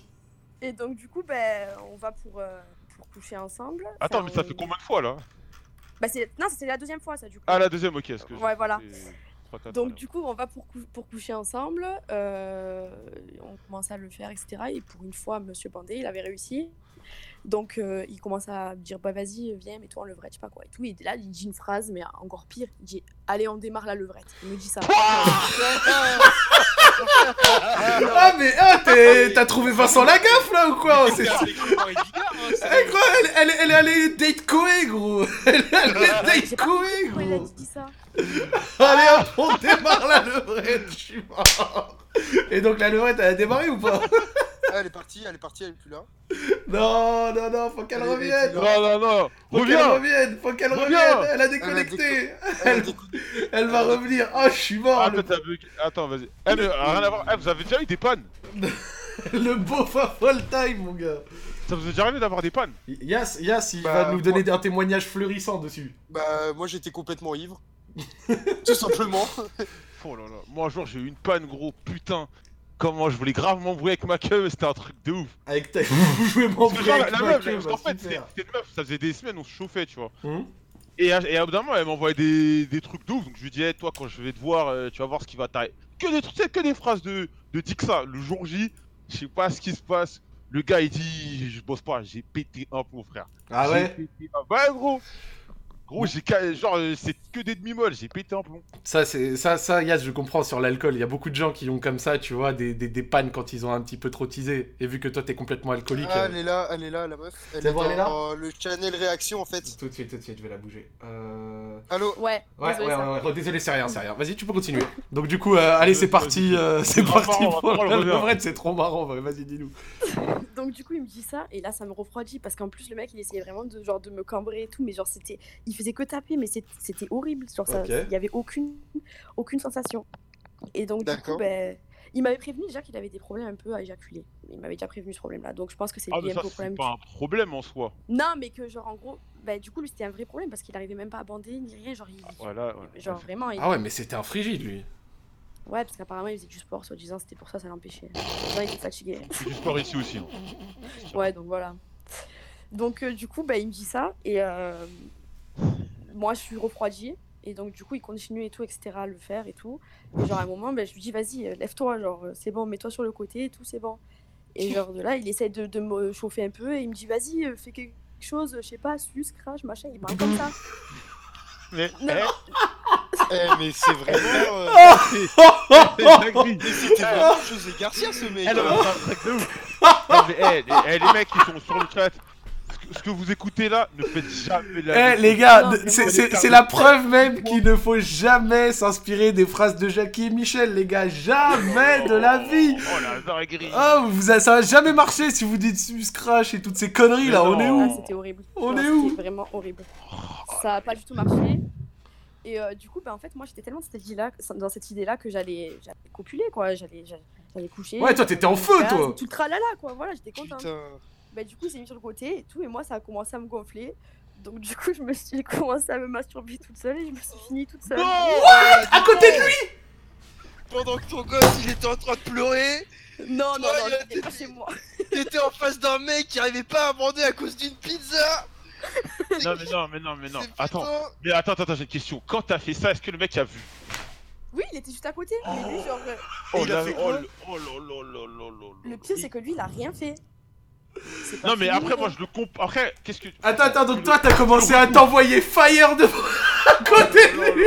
Et donc, du coup, ben, on va pour, euh, pour coucher ensemble. Attends, Enfin, mais ça on- fait combien de fois là? Bah, c'est... Non, c'était la deuxième fois, ça, du coup. Ah, la deuxième, ok. Que Ouais, voilà. Donc du coup, on va pour, cou- pour coucher ensemble. euh, on commence à le faire, etc. Et pour une fois, Monsieur Bandé, il avait réussi. Donc euh, il commence à me dire bah vas-y viens mets-toi en levrette je sais pas quoi et tout et là il dit une phrase mais encore pire il dit allez on démarre la levrette il me dit ça Ah mais ah, t'es- t'as trouvé Vincent Lagaffe là ou quoi C'est- hein, c'est- Eh, quoi, elle, elle, elle est allée date Koé gros. Elle est allée date Koé compris pourquoi il a gros. dit ça. Allez hop, on démarre la levrette, je suis mort. Et donc la levrette elle a démarré ou pas? Elle est partie, elle est partie, elle est plus là. Non, non, non, faut qu'elle revienne Non, non, non Faut qu'elle Reviens revienne, faut qu'elle revienne Elle a Elle a déconnecté Elle a décou- Elle va revenir Oh, je suis mort Ah, le, toi, t'as bug- Attends, vas-y. Eh, mais rien à voir. Eh, vous avez déjà eu des pannes le beauf à full time mon gars Ça vous est déjà arrivé d'avoir des pannes Yas, Yas, il Bah, va nous donner moi- un témoignage fleurissant dessus Bah, moi j'étais complètement ivre. Tout simplement. Oh là là. Moi, un jour, j'ai eu une panne, gros. Putain. Comment je voulais grave m'embrouiller avec ma queue, c'était un truc de ouf. Avec ta... Vous jouez m'embrouiller avec la ma meuf, queue, parce bah, qu'en fait, c'était une meuf, ça faisait des semaines, on se chauffait, tu vois. Hum Et à, et à bout d'un moment, elle m'envoyait des, des trucs de ouf, donc je lui dis, hey, toi, quand je vais te voir, euh, tu vas voir ce qui va t'arriver. Que des trucs, que des phrases de, de Dixa. Le jour J, je sais pas ce qui se passe. Le gars, il dit, je bosse pas, j'ai pété un plomb, frère. Ah ouais? pété un- Ouais, gros. Gros, j'ai genre, euh, c'est que des demi-molles, j'ai pété un plomb. Ça, c'est ça, ça, Yas, je comprends sur l'alcool. Il y a beaucoup de gens qui ont comme ça, tu vois, des, des, des pannes quand ils ont un petit peu trop teasé. Et vu que toi, t'es complètement alcoolique. Ah, euh, elle est là, elle est là, la meuf. Elle C'est est bon, elle est là dans le channel réaction en fait. Tout de suite, tout de suite, je vais la bouger. Euh... Allô ouais Ouais, désolé, ouais, ça. ouais, ouais, désolé, c'est rien, c'est rien. Vas-y, tu peux continuer. Donc, du coup, euh, allez, c'est parti, euh, c'est parti pour revenir. levrette, c'est trop marrant. ouais, Vas-y, dis-nous. Donc du coup il me dit ça et là ça me refroidit parce qu'en plus le mec il essayait vraiment de genre de me cambrer et tout mais genre c'était il faisait que taper mais c'était horrible genre il y avait aucune aucune sensation et donc du coup ben il m'avait prévenu déjà qu'il avait des problèmes un peu à éjaculer il m'avait déjà prévenu ce problème là donc je pense que c'est Ah, lié un peu au problème pas un problème en soi. non mais que genre en gros ben du coup lui c'était un vrai problème parce qu'il arrivait même pas à bander ni rien genre il Voilà, ouais. genre vraiment il- Ah ouais, mais c'était un frigide, lui. ouais parce qu'apparemment il faisait du sport soi-disant c'était pour ça ça l'empêchait Genre, il était fatigué C'est du sport ici aussi. hein. Ouais, donc voilà. Donc euh, du coup, bah, il me dit ça et euh, moi je suis refroidie et donc du coup il continue et tout etc à le faire et tout. Et genre à un moment, bah, je lui dis vas-y euh, lève-toi genre euh, c'est bon mets-toi sur le côté et tout c'est bon. Et genre de là il essaie de, de me chauffer un peu et il me dit vas-y euh, fais quelque chose je sais pas suce crache machin il parle comme ça. Mais, Non, eh, Eh, mais c'est vraiment. euh, C'était vraiment José Garcia ce mec. Eh, non, hein. mais. Non, mais, eh, les, eh, les mecs qui sont sur le chat, ce que, vous écoutez là, ne faites jamais la Eh même les gars, c'est- la preuve même qu'il ne faut jamais s'inspirer des phrases de Jackie et Michel, les gars, jamais de la vie. Oh la dinguerie. Oh, vous ça va jamais marcher si vous dites sus crash et toutes ces conneries là. On est. Ah, où? C'était horrible. On Non, est où? C'était vraiment horrible. Ça a pas du tout marché. Et euh, du coup, bah, en fait, moi, j'étais tellement dans cette idée-là, dans cette idée-là que j'allais, j'allais copuler, quoi. J'allais, j'allais, coucher. Ouais, toi, t'étais en feu, toi. Tout le tralala, quoi. Voilà, j'étais contente. Putain. Bah, du coup, il s'est mis sur le côté et tout, et moi, ça a commencé à me gonfler. Donc, du coup, je me suis commencé à me masturber toute seule et je me suis finie toute seule. Non À côté de lui? Pendant que ton gosse il était en train de pleurer, non, non, Toi, non, j'étais pas chez moi. t'étais en face d'un mec qui arrivait pas à bander à cause d'une pizza. Non mais non mais non mais non. Attends. Mais attends attends j'ai une question. Quand t'as fait ça, est-ce que le mec a vu? Oui, il était juste à côté. Mais lui, genre, Oh il a fait oh quoi oh le pire, c'est que lui, il a rien fait. Non mais fini, après moi hein. je le comp. Après qu'est-ce que. Attends, attends, donc toi, t'as commencé à t'envoyer fire de à côté de lui.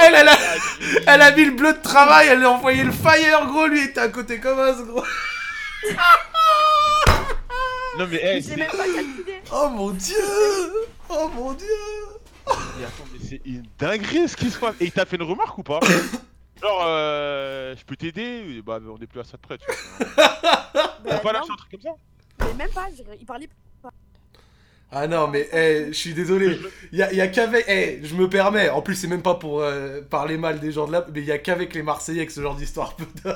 Elle, elle a- Elle a mis le bleu de travail, elle a envoyé le fire, gros, lui, il était à côté comme un gros. Non mais eh, J'ai c'est. Oh mon dieu Oh mon dieu Mais attends mais c'est une dinguerie ce qui se passe. Et il t'a fait une remarque ou pas Genre euh, je peux t'aider Bah on est plus à ça de près tu vois. Bah, T'as pas non, lâché un truc comme ça mais même pas, il parlait Ah non, mais eh, je suis désolé. Il y a, y a qu'avec. Eh, je me permets. En plus, c'est même pas pour euh, parler mal des gens de là, mais il y a qu'avec les Marseillais que ce genre d'histoire peut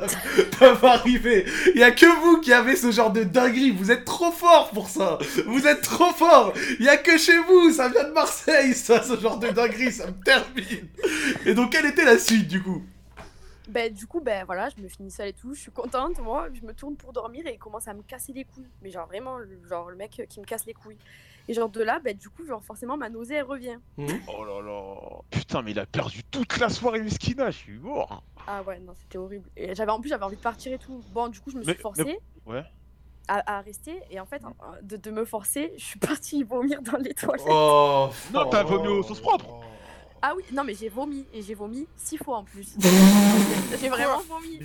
peuvent arriver. Il y a que vous qui avez ce genre de dinguerie. Vous êtes trop fort pour ça. Vous êtes trop fort. Il y a que chez vous. Ça vient de Marseille, ça, ce genre de dinguerie. Ça me termine. Et donc, quelle était la suite du coup? Ben, du coup, ben voilà, je me finis seule et tout, je suis contente, moi, je me tourne pour dormir et il commence à me casser les couilles. Mais genre vraiment, le- genre le mec qui me casse les couilles. Et genre de là, ben du coup, genre forcément, ma nausée, elle revient. Oh là là. Putain mais il a perdu toute la soirée Miskina, je suis mort. Ah ouais, non, c'était horrible. Et j'avais en plus, j'avais envie de partir et tout. Bon, du coup, je me suis Mais- forcée. Ouais. à, à rester. Et en fait, de, de me forcer, je suis partie vomir dans les toilettes. Oh Non, t'as vomi aux sauces propres. Ah oui, non, mais j'ai vomi. Et j'ai vomi six fois en plus. j'ai vraiment vomi.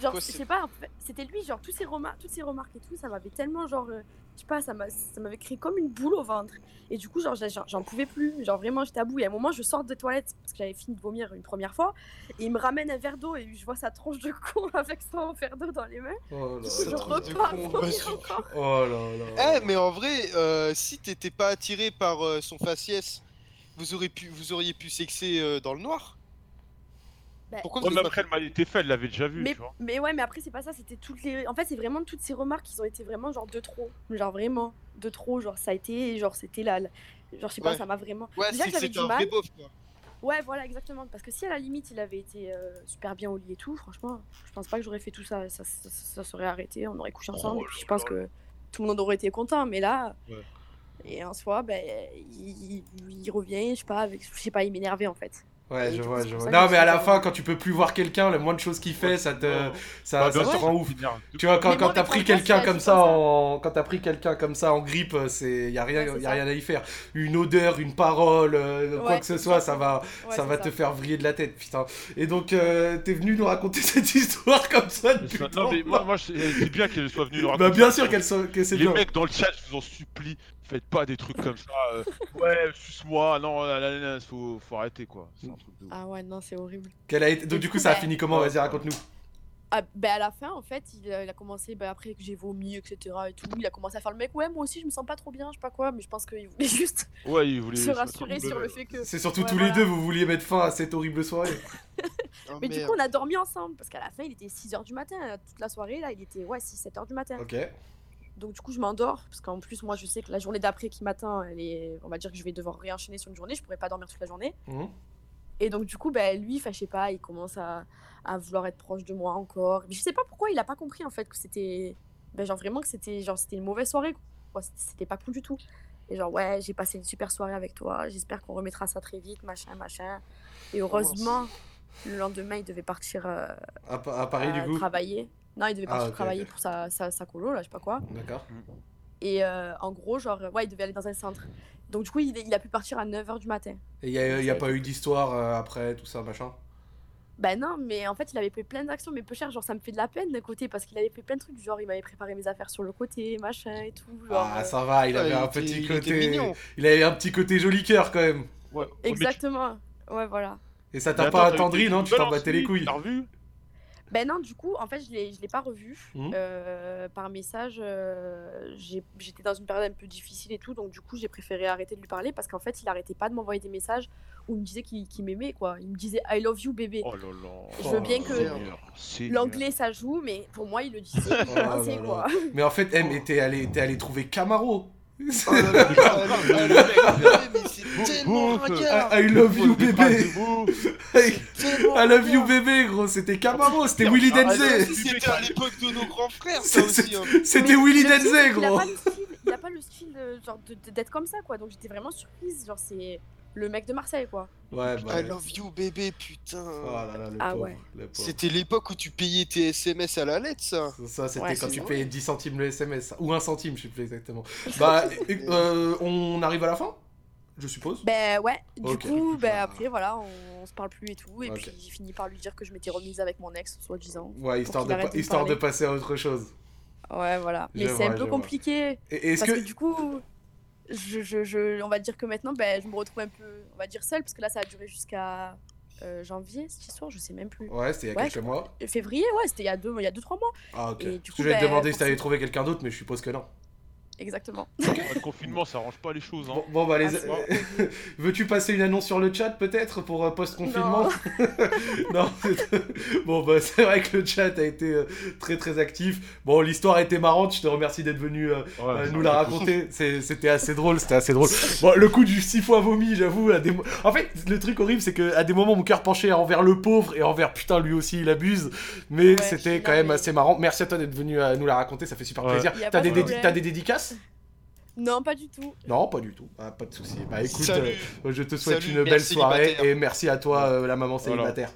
Genre, je sais pas, en fait, c'était lui, genre, tous ces remarques, toutes ces remarques et tout, ça m'avait tellement, genre, euh, je sais pas, ça m'a- ça m'avait créé comme une boule au ventre. Et du coup, genre, j'en pouvais plus. Genre, vraiment, j'étais à bout. Et à un moment, je sors des toilettes parce que j'avais fini de vomir une première fois. Et il me ramène un verre d'eau et je vois sa tronche de con avec son verre d'eau dans les mains. Oh là Je repars vomir bah, encore. Oh là là. Eh, mais en vrai, euh, si t'étais pas attiré par euh, son faciès, vous, aurez pu, vous auriez pu sexer euh, dans le noir Bah, Pourquoi Ouais, mais après, le mal était fait, elle l'avait déjà vu, Mais, tu vois. mais ouais, mais après, c'est pas ça, c'était toutes les. En fait, c'est vraiment toutes ces remarques qui ont été vraiment genre de trop. Genre vraiment de trop. Genre, ça a été. Genre, c'était là. là. Genre, je sais pas, ça m'a vraiment. Ouais, Déjà que c'était du un mal. vrai bof, quoi. Ouais, voilà, exactement. Parce que si à la limite il avait été euh, super bien au lit et tout, franchement, je pense pas que j'aurais fait tout ça. Ça, ça, ça serait arrêté, on aurait couché ensemble. et puis je pense que tout le monde aurait été content. Mais là, Ouais. Et en soi, ben, il, revient, je sais pas, avec, je sais pas, il m'énervait en fait. Ouais, Et je vois, je vois. Non, mais à la fin, quand tu peux plus voir quelqu'un, le moins de choses qu'il fait, ça te, ça, Bah, ça te rend ouf. Tu vois, quand, Mais quand t'as pris quelqu'un comme ça ça. en, quand t'as pris quelqu'un comme ça en grippe, c'est, y a rien, Ouais, y a rien à y faire. Une odeur, une parole, euh, quoi que ce soit, ça va, Ouais, ça va te faire vriller de la tête, putain. Et donc, euh, t'es venu nous raconter cette histoire comme ça depuis Non, mais moi, moi je- c'est bien qu'elle soit venue le Bah, raconter. bien sûr qu'elle soit, que c'est Les mecs dans le chat, je vous en supplie, faites pas des trucs comme ça. euh, ouais, suce-moi, non, la, la, la, faut, faut arrêter quoi. C'est un truc de ouf. Ah ouais, non, c'est horrible. Qu'elle a été... Donc, du coup, ça a fini comment? Vas-y, raconte-nous. Ah, ben à la fin, en fait, il a, il a commencé, ben après que j'ai vomi, etc. et tout, il a commencé à faire le mec, ouais, moi aussi, je me sens pas trop bien, je sais pas quoi, mais je pense qu'il voulait juste Ouais, il voulait se mettre rassurer sur le fait que. C'est surtout Ouais, tous voilà. les deux, vous vouliez mettre fin à cette horrible soirée. Oh, Mais du merde. coup, on a dormi ensemble, parce qu'à la fin, il était 6h du matin, euh, toute la soirée, là, il était, ouais, 6-7h du matin. Ok. Donc, du coup, je m'endors, parce qu'en plus, moi, je sais que la journée d'après qui m'attend, elle est, on va dire que je vais devoir réenchaîner sur une journée, je pourrais pas dormir toute la journée. Mhm. Et donc, du coup, ben, lui, je sais pas, il commence à, à vouloir être proche de moi encore. Mais je sais pas pourquoi il a pas compris, en fait, que c'était. Ben, genre, vraiment, que c'était genre, c'était une mauvaise soirée. Quoi. C'était- pas cool du tout. Et genre, ouais, j'ai passé une super soirée avec toi. J'espère qu'on remettra ça très vite, machin, machin. Et heureusement, le lendemain, il devait partir euh, À, Pa- à Paris, du coup? travailler. Non, il devait Ah, partir travailler pour sa, sa, sa colo, là, je sais pas quoi. D'accord. Et euh, en gros, genre, ouais, il devait aller dans un centre. Donc, du coup, il, il a pu partir à 9h du matin. Et y a, y a pas eu d'histoire euh, après, tout ça, machin? Bah non, mais en fait, il avait fait plein d'actions, mais peu cher. Genre, ça me fait de la peine d'un côté parce qu'il avait fait plein de trucs. Genre, il m'avait préparé mes affaires sur le côté, machin et tout. Genre, Ah, euh, ça va, il Ouais, avait il un petit il était côté. mignon. Il avait un petit côté joli cœur quand même. Ouais. Exactement. Ouais, voilà. Et ça t'a pas attendri, non? Tu t'en battais les couilles. T'as revu? Ben non, du coup, en fait, je l'ai je l'ai pas revu Mhm. euh, par message. euh, J'étais dans une période un peu difficile et tout, donc du coup, j'ai préféré arrêter de lui parler parce qu'en fait, il arrêtait pas de m'envoyer des messages où il me disait qu'il m'aimait, quoi. Il me disait I love you, bébé. Oh là là. Je veux bien Oh, que l'anglais ça joue, mais pour moi, il le disait Oh là quoi. Mais en fait, eh, mais t'es allé, t'es allé trouver Camaro. Oh là là. I, I love you, bébé. I love you, bébé, gros. C'était Camaro, c'était Willy Denze. Ah, C'était à l'époque de nos grands frères, ça C'est- aussi. hein. C'était Willy a gros. pas le style- Il a pas le style genre de- d'être comme ça, quoi. Donc j'étais vraiment surprise. Genre, c'est le mec de Marseille, quoi. Ouais, bah. I love you, bébé, putain. Oh là là, le Ah pauvre, ouais. C'était l'époque où tu payais tes SMS à la lettre, ça. Ça, c'était Ouais, quand tu payais 10 centimes le SMS. ça. Ou 1 centime, je sais plus exactement. Bah, et- euh, on arrive à la fin Je suppose Ben ouais, du coup, ben après, voilà, on, on se parle plus et tout. Et puis j'ai fini par lui dire que je m'étais remise avec mon ex, soi-disant. Ouais, histoire, de, pa- histoire de passer à autre chose. Ouais, voilà. Mais c'est un peu compliqué. Et est-ce Parce que. que... du coup, je, je, je- on va dire que maintenant, ben, je me retrouve un peu, on va dire seule, parce que là, ça a duré jusqu'à euh, janvier, cette histoire, je sais même plus. Ouais, c'était il y a Ouais, quelques mois. Février, ouais, c'était il y a deux, il y a deux, trois mois. Ah, ok. Et du coup, je vais te ben, demander si t'avais forcément- trouvé quelqu'un d'autre, mais je suppose que non. Exactement. Le confinement, ça arrange pas les choses. Hein. Bon, bon, bah, les... Ah, veux-tu passer une annonce sur le chat peut-être pour euh, post-confinement Non. bon, bah, c'est vrai que le chat a été euh, très très actif. Bon, l'histoire a été marrante, je te remercie d'être venu euh, Ouais, euh, nous la raconter. C'était assez drôle, c'était assez drôle. Bon, le coup du six fois vomi, j'avoue. des En fait, le truc horrible, c'est que à des moments, mon cœur penchait envers le pauvre et envers putain, lui aussi, il abuse. Mais Ouais, c'était quand même assez marrant. Merci à toi d'être venu euh, nous la raconter, ça fait super Ouais. plaisir. T'as des, t'as des dédicaces Non, pas du tout. Non, pas du tout. Ah, pas de souci. Bah écoute, Salut. euh, je te souhaite Salut, une belle soirée et merci à toi, euh, la maman Voilà. célibataire.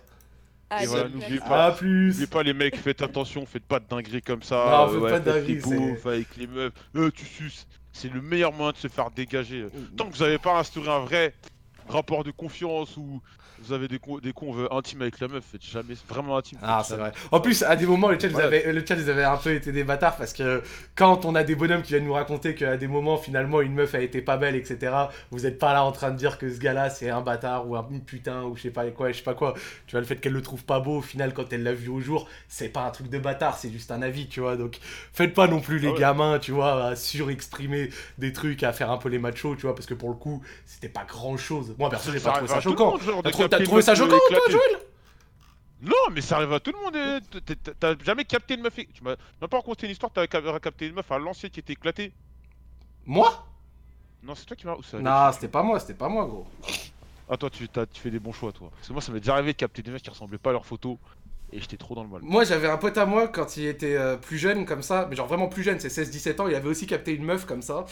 Ah, Et voilà, j'ai- n'oubliez pas. À plus N'oubliez pas les mecs, faites attention, faites pas de dingueries comme ça. Non, faites ouais, pas de dingueries, avec les meufs. Euh, tu suces. C'est le meilleur moyen de se faire dégager. Tant que vous avez pas instauré un vrai rapport de confiance ou vous avez des, con- des conves intimes avec la meuf, faites jamais vraiment intime. Ah, c'est vrai. En plus, à des moments, le chat, vous Ouais. avez, le chat, vous avez un peu été des bâtards parce que quand on a des bonhommes qui viennent nous raconter qu'à des moments, finalement, une meuf a été pas belle, etc., vous êtes pas là en train de dire que ce gars-là, c'est un bâtard ou un putain ou je sais pas quoi, je sais pas quoi. Tu vois, le fait qu'elle le trouve pas beau, au final, quand elle l'a vu au jour, c'est pas un truc de bâtard, c'est juste un avis, tu vois. Donc, faites pas non plus les Ah ouais. gamins, tu vois, à surexprimer des trucs, à faire un peu les machos, tu vois, parce que pour le coup, c'était pas grand-chose. Moi, perso, j'ai pas trouvé ça choquant. T'as t'as trouvé ça choquant, toi. Joël? Non, mais ça arrive à tout le monde. T'as jamais capté une meuf. Tu m'as pas raconté une histoire, ca- capté une meuf à l'ancienne qui était éclatée. Moi? Non, c'est toi qui m'as. Non, c'était pas moi, c'était pas moi, gros. Ah, toi, tu, t'as- tu fais des bons choix, toi. Parce que moi, ça m'est déjà arrivé de capter des meufs qui ressemblaient pas à leurs photos. Et j'étais trop dans le mal. Moi, j'avais un pote à moi quand il était euh, plus jeune, comme ça, mais genre vraiment plus jeune, c'est 16-17 ans, il avait aussi capté une meuf comme ça.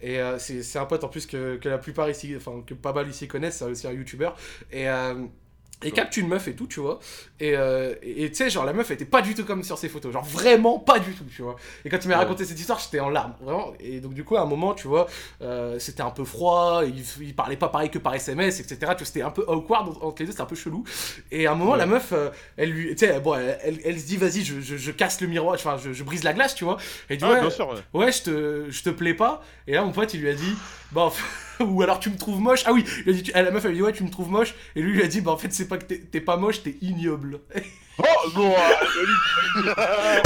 Et euh, c'est un pote en plus que, que la plupart ici, enfin, que pas mal ici connaissent, c'est aussi un youtubeur. Et. Euh, il capte une meuf et tout, tu vois. Et euh, et- et tu sais, genre, la meuf était pas du tout comme sur ses photos. Genre, vraiment pas du tout, tu vois. Et quand il m'a Ouais. raconté cette histoire, j'étais en larmes, vraiment. Et donc, du coup, à un moment, tu vois, euh, c'était un peu froid, il, il parlait pas pareil que par SMS, etc. Tu vois, c'était un peu awkward entre les deux, c'était un peu chelou. Et à un moment, Ouais. la meuf, euh, elle lui, tu sais, bon, elle, elle- elle se dit, vas-y, je, je- je casse le miroir, enfin, je, je brise la glace, tu vois. Et elle dit, Ah, ouais, bien sûr, ouais, je te, je te plais pas. Et là, mon pote, il lui a dit, bah, ou alors tu me trouves moche. Ah oui, il a dit, tu- la meuf, elle lui dit, ouais, tu me trouves moche. Et lui, il lui a dit, bah, en fait, c'est pas que t'es- pas moche, t'es ignoble. Oh non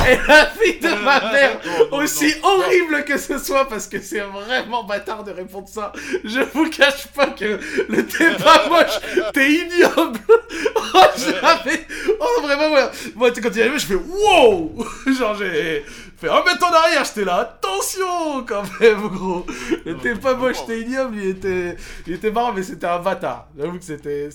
Et la fille de ma mère, aussi horrible que ce soit, parce que c'est vraiment bâtard de répondre ça, je vous cache pas que le t'es pas moche, t'es ignoble. Oh, j'avais. Oh, vraiment, moi, moi tu sais, quand il est arrivé, je fais wow Genre, j'ai fait un mètre en arrière, j'étais là, attention quand même, gros. Le t'es pas moche, t'es ignoble, il était, il était marrant, mais c'était un bâtard. J'avoue que c'était.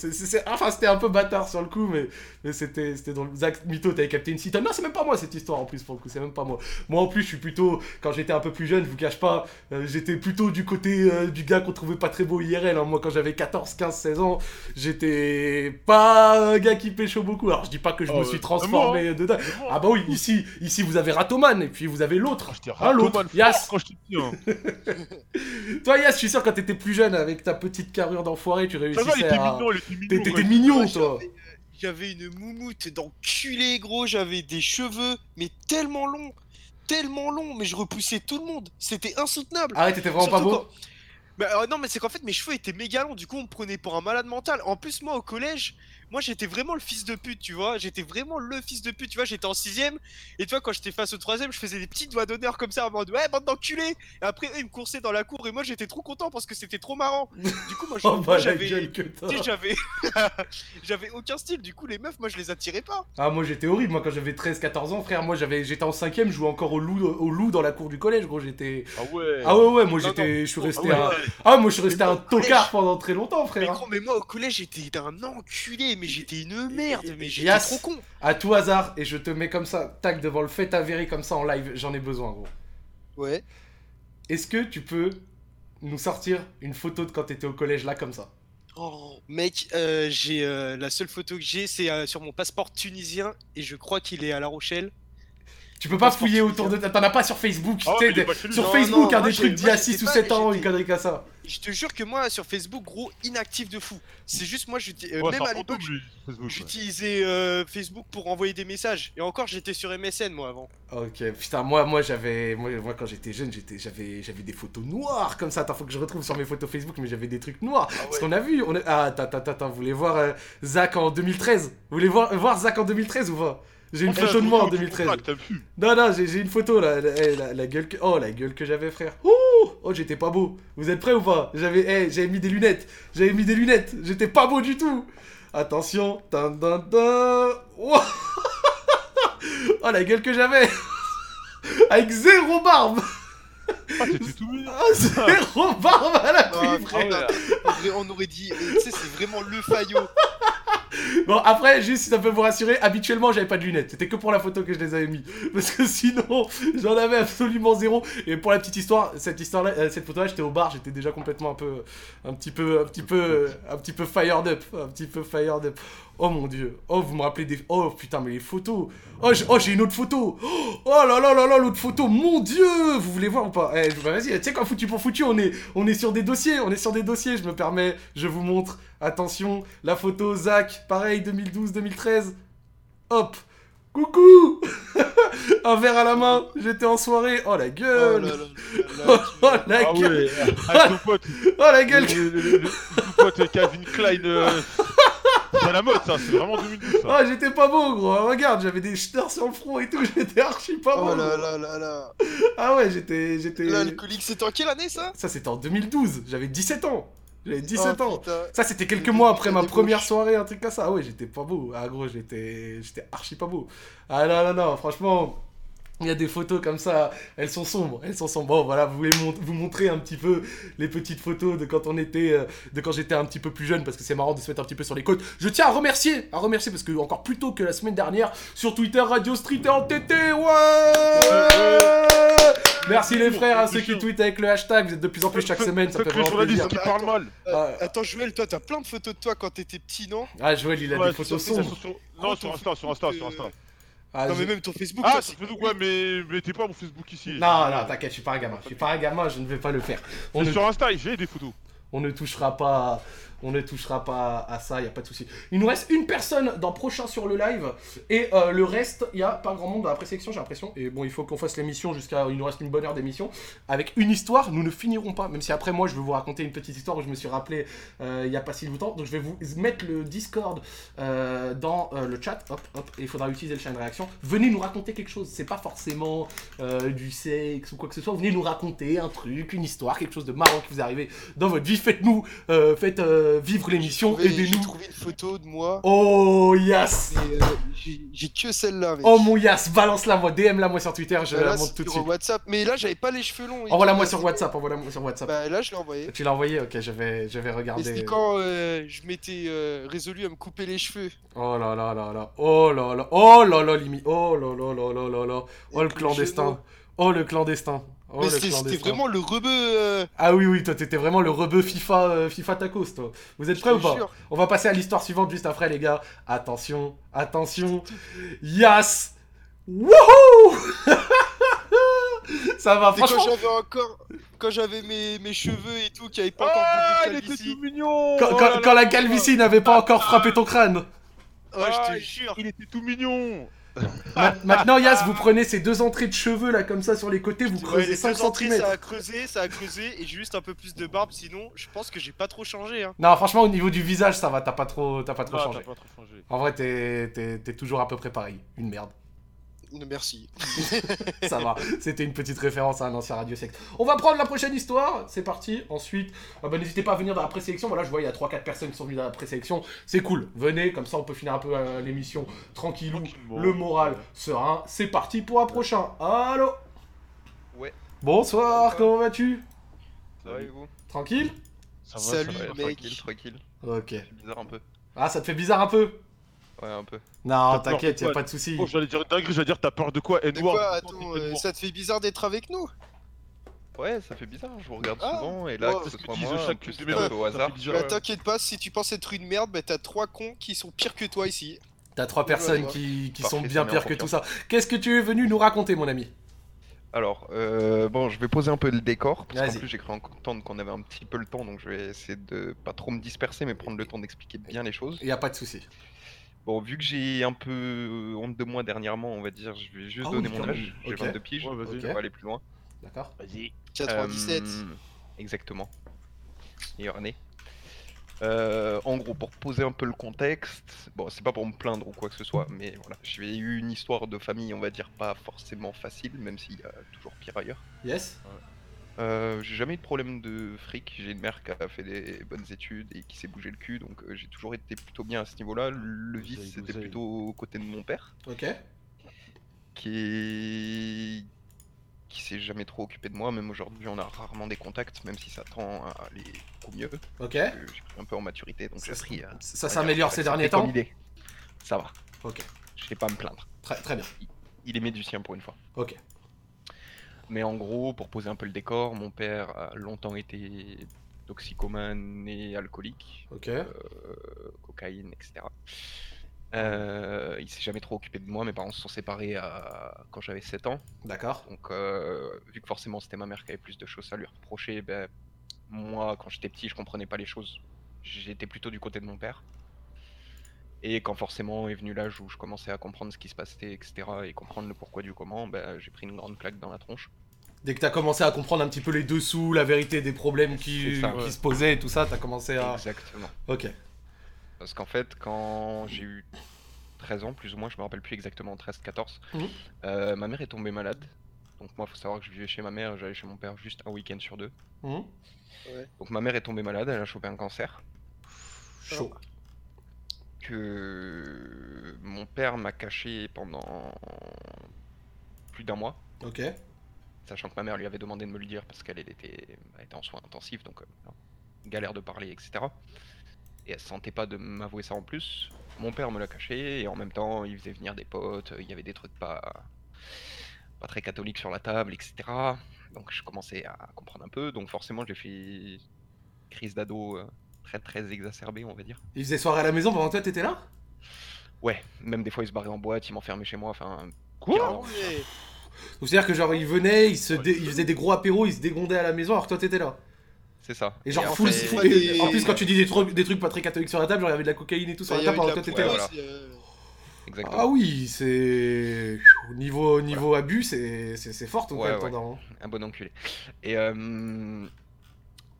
Enfin, c'était un peu bâtard sur le coup, mais c'était drôle. Zach Mito, t'avais capté une citane. Non, c'est même pas moi cette histoire en plus, pour le coup, c'est même pas moi. Moi en plus, je suis plutôt. Quand j'étais un peu plus jeune, je vous cache pas, euh, j'étais plutôt du côté euh, du gars qu'on trouvait pas très beau IRL. hein. Moi, quand j'avais 14, 15, 16 ans, j'étais pas un gars qui pécho beaucoup. Alors, je dis pas que je Oh, me ouais. suis transformé dedans. Ah bah oui, ici, ici vous avez Ratoman, et puis vous avez l'autre. Ah, Ah, l'autre, Yas. quand. Hein. Toi, Yas, je suis sûr, quand t'étais plus jeune, avec ta petite carrure d'enfoiré, tu Ça va, il réussissais était à. mignon, il était mignon. T'étais mignon, toi. J'avais- une moumoute d'enculé, gros. J'avais des cheveux, mais tellement longs. Tellement longs, mais je repoussais tout le monde. C'était insoutenable. Arrête, t'étais vraiment pas beau. quand- Bah, euh, non, mais c'est qu'en fait, mes cheveux étaient méga longs. Du coup, on me prenait pour un malade mental. En plus, moi, au collège, moi, j'étais vraiment le fils de pute, tu vois. J'étais vraiment le fils de pute, tu vois. J'étais en sixième. Et tu vois, quand j'étais face au troisième, je faisais des petits doigts d'honneur comme ça en mode ouais, bande d'enculés. Et après, eux, ils me coursaient dans la cour. Et moi, j'étais trop content parce que c'était trop marrant. Du coup, moi, Oh bah j'avais. j'avais. j'avais aucun style. Du coup, les meufs, moi, je les attirais pas. Ah moi j'étais horrible, moi quand j'avais 13-14 ans frère, moi j'avais j'étais en cinquième, je jouais encore au loup, au loup dans la cour du collège gros, j'étais... Ah ouais. Ah ouais ouais, moi j'étais, je suis resté Ah un... ouais. Ah moi je suis resté Mais un tocard pendant très longtemps Mais frère. hein. gros, mais moi, au collège, j'étais un enculé. Mais j'étais une merde. Mais j'étais trop con. À tout hasard, et je te mets comme ça, tac devant le fait avéré comme ça en live, j'en ai besoin gros. Ouais. Est-ce que tu peux nous sortir une photo de quand t'étais au collège là comme ça? Oh, mec, euh, j'ai euh, la seule photo que j'ai, c'est euh, sur mon passeport tunisien et je crois qu'il est à La Rochelle. Tu peux pas fouiller autour de... T'en as pas sur Facebook, Ah ouais, des- lui. sur Non, Facebook, non, hein, des trucs d'il y a 6 j'étais ou pas- 7 ans, une connerie comme ça. Je te jure que moi, sur Facebook, gros, inactif de fou. C'est juste moi, euh, Ouais, même à l'époque, j'utilisais euh, Facebook pour envoyer des messages. Et encore, j'étais sur MSN moi avant. Ok, putain, moi, moi j'avais, moi, moi, quand j'étais jeune, j'étais, j'avais, j'avais des photos noires comme ça. Attends, faut que je retrouve sur mes photos Facebook, mais j'avais des trucs noirs. Parce qu'on a vu, on a... ah, attends, attends, attends, vous voulez voir euh, Zach en 2013 Vous voulez voir, voir Zach en 2013 ou pas? J'ai une Ah, photo de moi en comprends, 2013. je comprends que t'as vu. Non, non, j'ai, j'ai une photo là, la, eh, la- la gueule que, oh la gueule que j'avais, frère. Oh, j'étais pas beau. Vous êtes prêts ou pas? J'avais, eh, j'avais mis des lunettes. J'avais mis des lunettes. J'étais pas beau du tout. Attention. Ouah. oh la gueule que j'avais. Avec zéro barbe. Ah, t'étais tout mignon. Ah, zéro barbe à la Ah, pluie, frère, on aurait dit, tu sais, c'est vraiment le faillot. Bon, après, juste si ça peut vous rassurer, habituellement j'avais pas de lunettes. C'était que pour la photo que je les avais mis. Parce que sinon, j'en avais absolument zéro. Et pour la petite histoire, cette histoire-là, euh, cette photo-là, j'étais au bar, j'étais déjà complètement un peu, un petit peu, un petit peu, un petit peu fired up, un petit peu fired up. Oh mon dieu. Oh, vous me rappelez des. Oh putain, mais les photos. Oh, j'ai oh, j'ai une autre photo. Oh là là là là, l'autre photo. Mon dieu. Vous voulez voir ou pas? Eh, bah, vas-y, tu sais quoi, foutu pour foutu, on est, on est sur des dossiers. On est sur des dossiers. Je me permets, je vous montre. Attention, la photo Zach, pareil, 2012-2013. Hop. Coucou Un verre à la main, j'étais en soirée. Oh la Oh gueule Oh tu- la Ah gueule. Oh la gueule Le, le- le- le- ton pote Calvin Klein. euh, C'est à la mode ça, c'est vraiment 2012 ça. Oh j'étais pas beau gros, regarde j'avais des jeteurs sur le front et tout, j'étais archi pas beau Oh là là là là. Ah ouais j'étais... j'étais... L'alcoolique, c'était en quelle année ça? Ça c'était en 2012, j'avais 17 ans J'avais 17 Oh, ans putain. Ça c'était quelques mois après ma première soirée, un truc comme ça. Ah ouais j'étais pas beau, ah gros j'étais... j'étais archi pas beau. Ah non non non franchement... Il y a des photos comme ça, elles sont sombres, elles sont sombres. Bon voilà, vous voulez vous montrer un petit peu les petites photos de quand on était, euh, de quand j'étais un petit peu plus jeune, parce que c'est marrant de se mettre un petit peu sur les côtes. Je tiens à remercier, à remercier parce que encore plus tôt que la semaine dernière sur Twitter, Radio Street est en TT, ouais. Merci les frères à ceux qui tweetent avec le hashtag, vous êtes de plus en plus chaque semaine, ça fait vraiment plaisir. qui parle mal. Euh, Ah. Attends, Joël, toi, t'as plein de photos de toi quand t'étais petit, non? Ah Joël il a Ouais, des photos sombres. sur- Non, sur Insta, sur Insta, sur Insta. Ah, Non, mais même ton Facebook. Ah, c'est- Facebook, ouais, mais mais t'es pas mon Facebook ici. Non non t'inquiète, je suis pas un gamin, je suis pas un gamin, je ne vais pas le faire. On ne sur Insta, j'ai des photos. On ne touchera pas, on ne touchera pas à ça, il y a pas de souci. Il nous reste une personne dans prochain sur le live et euh, le reste, il y a pas grand monde dans la présélection, j'ai l'impression. Et bon, il faut qu'on fasse l'émission jusqu'à, il nous reste une bonne heure d'émission avec une histoire. Nous ne finirons pas, même si après moi je vais vous raconter une petite histoire où je me suis rappelé euh, il y a pas si longtemps. Donc je vais vous mettre le Discord euh, dans le chat. Hop, hop, et il faudra utiliser le chat de réaction. Venez nous raconter quelque chose. C'est pas forcément du sexe ou quoi que ce soit. Venez nous raconter un truc, une histoire, quelque chose de marrant qui vous est arrivé dans votre vie. Faites-nous, faites euh, vivre l'émission. Trouvé- J'ai Aidez-nous. trouvé une photo de moi. Oh yes euh, j'ai- que celle-là. Oh mon yes Balance-la moi, DM-la moi sur Twitter, je Bah, la là, montre c'est tout de suite. WhatsApp. Mais là, j'avais pas les cheveux longs. Envoie-la moi sur WhatsApp, envoie-la moi sur WhatsApp. Bah là, je l'ai envoyé. Tu l'as envoyé Ok, je vais, je vais regarder. c'était quand euh, je m'étais euh, résolu à me couper les cheveux. Oh là là là là. Oh là là. Oh là là, limite. Oh là là là là là là. Oh Et le clandestin. Oh le clandestin. Oh mais c'était vraiment le rebeu. euh, Ah oui, oui, toi t'étais vraiment le rebeu FIFA, euh, FIFA tacos, toi. Vous êtes prêts ou pas jure. On va passer à l'histoire suivante juste après, les gars. Attention, attention. Yes Wouhou Ça va, C'est quand franchement. j'avais encore. Quand j'avais mes, mes cheveux et tout, qui avaient pas Ah, encore il de était tout mignon Quand, Oh quand- là là quand la calvitie n'avait pas encore frappé ton crâne. Ouais, Ah, je te jure. Il était tout mignon Maintenant, Yas, vous prenez ces deux entrées de cheveux là, comme ça, sur les côtés, vous creusez les 5 deux entrées, cm. ça a creusé, ça a creusé, et j'ai juste un peu plus de barbe, sinon je pense que j'ai pas trop changé. Hein. Non, franchement, au niveau du visage, ça va, t'as pas trop, t'as pas trop Ah, changé. pas trop changé. En vrai, t'es- t'es t'es toujours à peu près pareil. Une merde. Merci. Ça va. C'était une petite référence à un ancien radio secte. On va prendre la prochaine histoire. C'est parti. Ensuite, ah bah, n'hésitez pas à venir dans la présélection. Voilà, je vois, il y a 3-4 personnes qui sont venues dans la présélection. C'est cool. Venez, comme ça, on peut finir un peu euh, l'émission tranquillou. Tranquillement. Le moral serein. C'est parti pour un prochain. Allô Ouais. Bonsoir, comment vas-tu? Ça va et vous? Tranquille? Ça va, Salut. ça va. Ouais, mec. Tranquille, tranquille. Ok. C'est bizarre un peu. Ah, ça te fait bizarre un peu? Ouais, un peu. Non, t'inquiète, y a pas de souci. Oh, j'allais dire j'allais dire t'as peur de quoi De Edouard quoi Attends, euh, ça te fait bizarre d'être avec nous? Ouais, ça fait bizarre, je vous regarde Ah, souvent et là, ouais, que C'est ce que soit moi, chaque peu au hasard. Bah t'inquiète pas, si tu penses être une merde, bah t'as trois cons qui sont pires que toi ici. T'as trois personnes ouais. qui, qui Parfait, sont bien pires que tout ça. Qu'est-ce que tu es venu nous raconter, mon ami? Alors, euh, bon, je vais poser un peu le décor, parce Vas-y. qu'en plus j'ai cru entendre qu'on avait un petit peu le temps, donc je vais essayer de pas trop me disperser, mais prendre le temps d'expliquer bien les choses. Y a pas de souci. Bon, vu que j'ai un peu honte de moi dernièrement, on va dire, je vais juste Ah donner oui, mon âge, j'ai Ok. 22 piges, Ouais, on va aller plus loin. D'accord Vas-y. 97. Euh, exactement. Meilleure année. Euh, en gros, pour poser un peu le contexte, bon, c'est pas pour me plaindre ou quoi que ce soit, mais voilà, j'ai eu une histoire de famille, on va dire, pas forcément facile, même s'il y a toujours pire ailleurs. Yes Euh, j'ai jamais eu de problème de fric, j'ai une mère qui a fait des bonnes études et qui s'est bougé le cul, donc euh, j'ai toujours été plutôt bien à ce niveau-là. Le vice, c'était plutôt aux côtés de mon père, Ok. qui qui s'est jamais trop occupé de moi, même aujourd'hui on a rarement des contacts, même si ça tend à aller beaucoup mieux. Ok. J'ai pris un peu en maturité, donc Ça j'ai à. S'améliore ces derniers temps il est. Ça va, Ok. je vais pas me plaindre. Très, très bien. Il est médecin pour une fois. Ok. Mais en gros, pour poser un peu le décor, mon père a longtemps été toxicomane et alcoolique, Ok. euh, cocaïne, etc. Euh, il s'est jamais trop occupé de moi, mes parents se sont séparés à- quand j'avais 7 ans. D'accord. Donc, euh, vu que forcément c'était ma mère qui avait plus de choses à lui reprocher, ben, moi, quand j'étais petit, je comprenais pas les choses. J'étais plutôt du côté de mon père. Et quand forcément est venu l'âge où je commençais à comprendre ce qui se passait, etc., et comprendre le pourquoi du comment, ben, j'ai pris une grande claque dans la tronche. Dès que t'as commencé à comprendre un petit peu les dessous, la vérité des problèmes qui, C'est ça, qui ouais. se posaient et tout ça, t'as commencé à. Exactement. Ok. Parce qu'en fait, quand j'ai eu 13 ans, plus ou moins, je me rappelle plus exactement, 13-14, Mhm. euh, ma mère est tombée malade. Donc moi, faut savoir que je vivais chez ma mère, j'allais chez mon père juste un week-end sur deux. Mhm. Donc ma mère est tombée malade, elle a chopé un cancer. Chaud. Que mon père m'a caché pendant plus d'un mois. Ok. Sachant que ma mère lui avait demandé de me le dire parce qu'elle elle était, elle était en soins intensifs, donc euh, galère de parler, etc. Et elle se sentait pas de m'avouer ça en plus. Mon père me l'a caché et en même temps il faisait venir des potes, il y avait des trucs pas, pas très catholiques sur la table, etc. Donc je commençais à comprendre un peu, donc forcément j'ai fait crise d'ado euh, très très exacerbée on va dire. Il faisait soirée à la maison pendant que toi t'étais là? Ouais, même des fois il se barrait en boîte, il m'enfermait chez moi, enfin... Quoi? Alors. Donc c'est-à-dire que genre il venait, il, se dé- il faisait des gros apéros, il se dégondait à la maison alors que toi t'étais là. C'est ça. Et genre en full, fait- full- et en plus quand tu dis des trucs, des trucs pas très catholiques sur la table, genre il y avait de la cocaïne et tout sur la table de que toi t'étais là. poudre aussi, euh, Exactement. Ah oui, c'est niveau niveau abus, c'est fort ton Ouais. Un bon enculé. Et euh,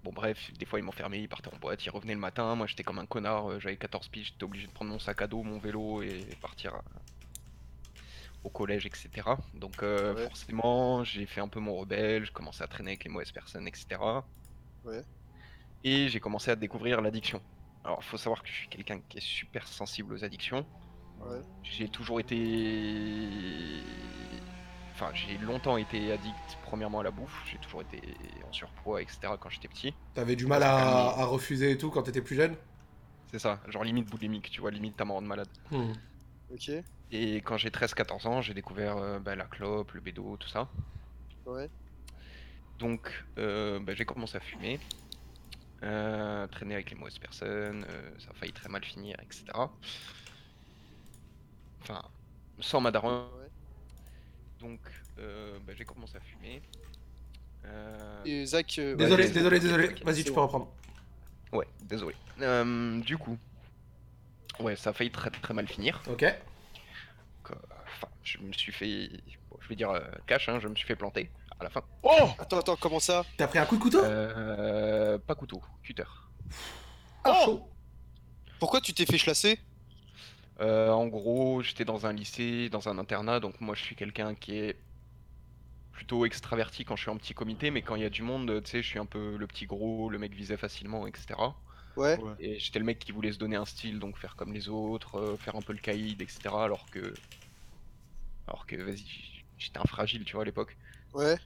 bon bref, des fois il m'enfermait, il partait en boîte, il revenait le matin, moi j'étais comme un connard, euh, j'avais 14 piges, j'étais obligé de prendre mon sac à dos, mon vélo et partir à- au collège, etc. Donc euh, Ouais. forcément j'ai fait un peu mon rebelle, je commençais à traîner avec les mauvaises personnes, etc. Ouais. Et j'ai commencé à découvrir l'addiction. Alors faut savoir que je suis quelqu'un qui est super sensible aux addictions. Ouais. J'ai toujours été. Enfin, j'ai longtemps été addict, premièrement à la bouffe. J'ai toujours été en surpoids, etc. quand j'étais petit. T'avais du mal à, à refuser et tout quand t'étais plus jeune? C'est ça, genre limite boulimique, tu vois, limite t'as me rendre malade. Hmm. Ok. Et quand j'ai 13-14 ans, j'ai découvert euh, bah, la clope, le bédo, tout ça. Ouais. Donc, euh, bah, j'ai commencé à fumer, euh, traîner avec les mauvaises personnes, euh, ça a failli très mal finir, etc. Enfin, sans ma daronne. Ouais. Donc, euh, bah, j'ai commencé à fumer. Euh, Et Zach. euh, Désolé, ouais, désolé, désolé. Vas-y, tu peux reprendre. Ouais, désolé. Euh, du coup, ouais, ça a failli très très mal finir. Ok. Donc, euh, Enfin, je me suis fait, bon, je vais dire euh, cash, hein, je me suis fait planter à la fin. Oh Attends, attends, comment ça? T'as pris un coup de couteau? Euh, pas couteau, cutter. Ah, chaud. Pourquoi tu t'es fait chlasser? Euh, en gros, j'étais dans un lycée, dans un internat, donc moi je suis quelqu'un qui est plutôt extraverti quand je suis en petit comité, mais quand il y a du monde, tu sais, je suis un peu le petit gros, le mec visé facilement, etc. Ouais. Et j'étais le mec qui voulait se donner un style, donc faire comme les autres, euh, faire un peu le caïd, etc. Alors que, alors que, vas-y, j'étais un fragile, tu vois, à l'époque. Ouais.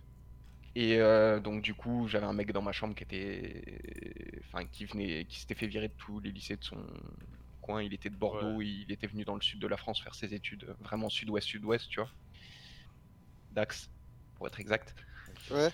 Et euh, donc du coup, j'avais un mec dans ma chambre qui était, enfin, qui venait, qui s'était fait virer de tous les lycées de son coin. Il était de Bordeaux, il était venu dans le sud de la France faire ses études, vraiment sud-ouest, sud-ouest, tu vois. Dax, pour être exact. Ouais.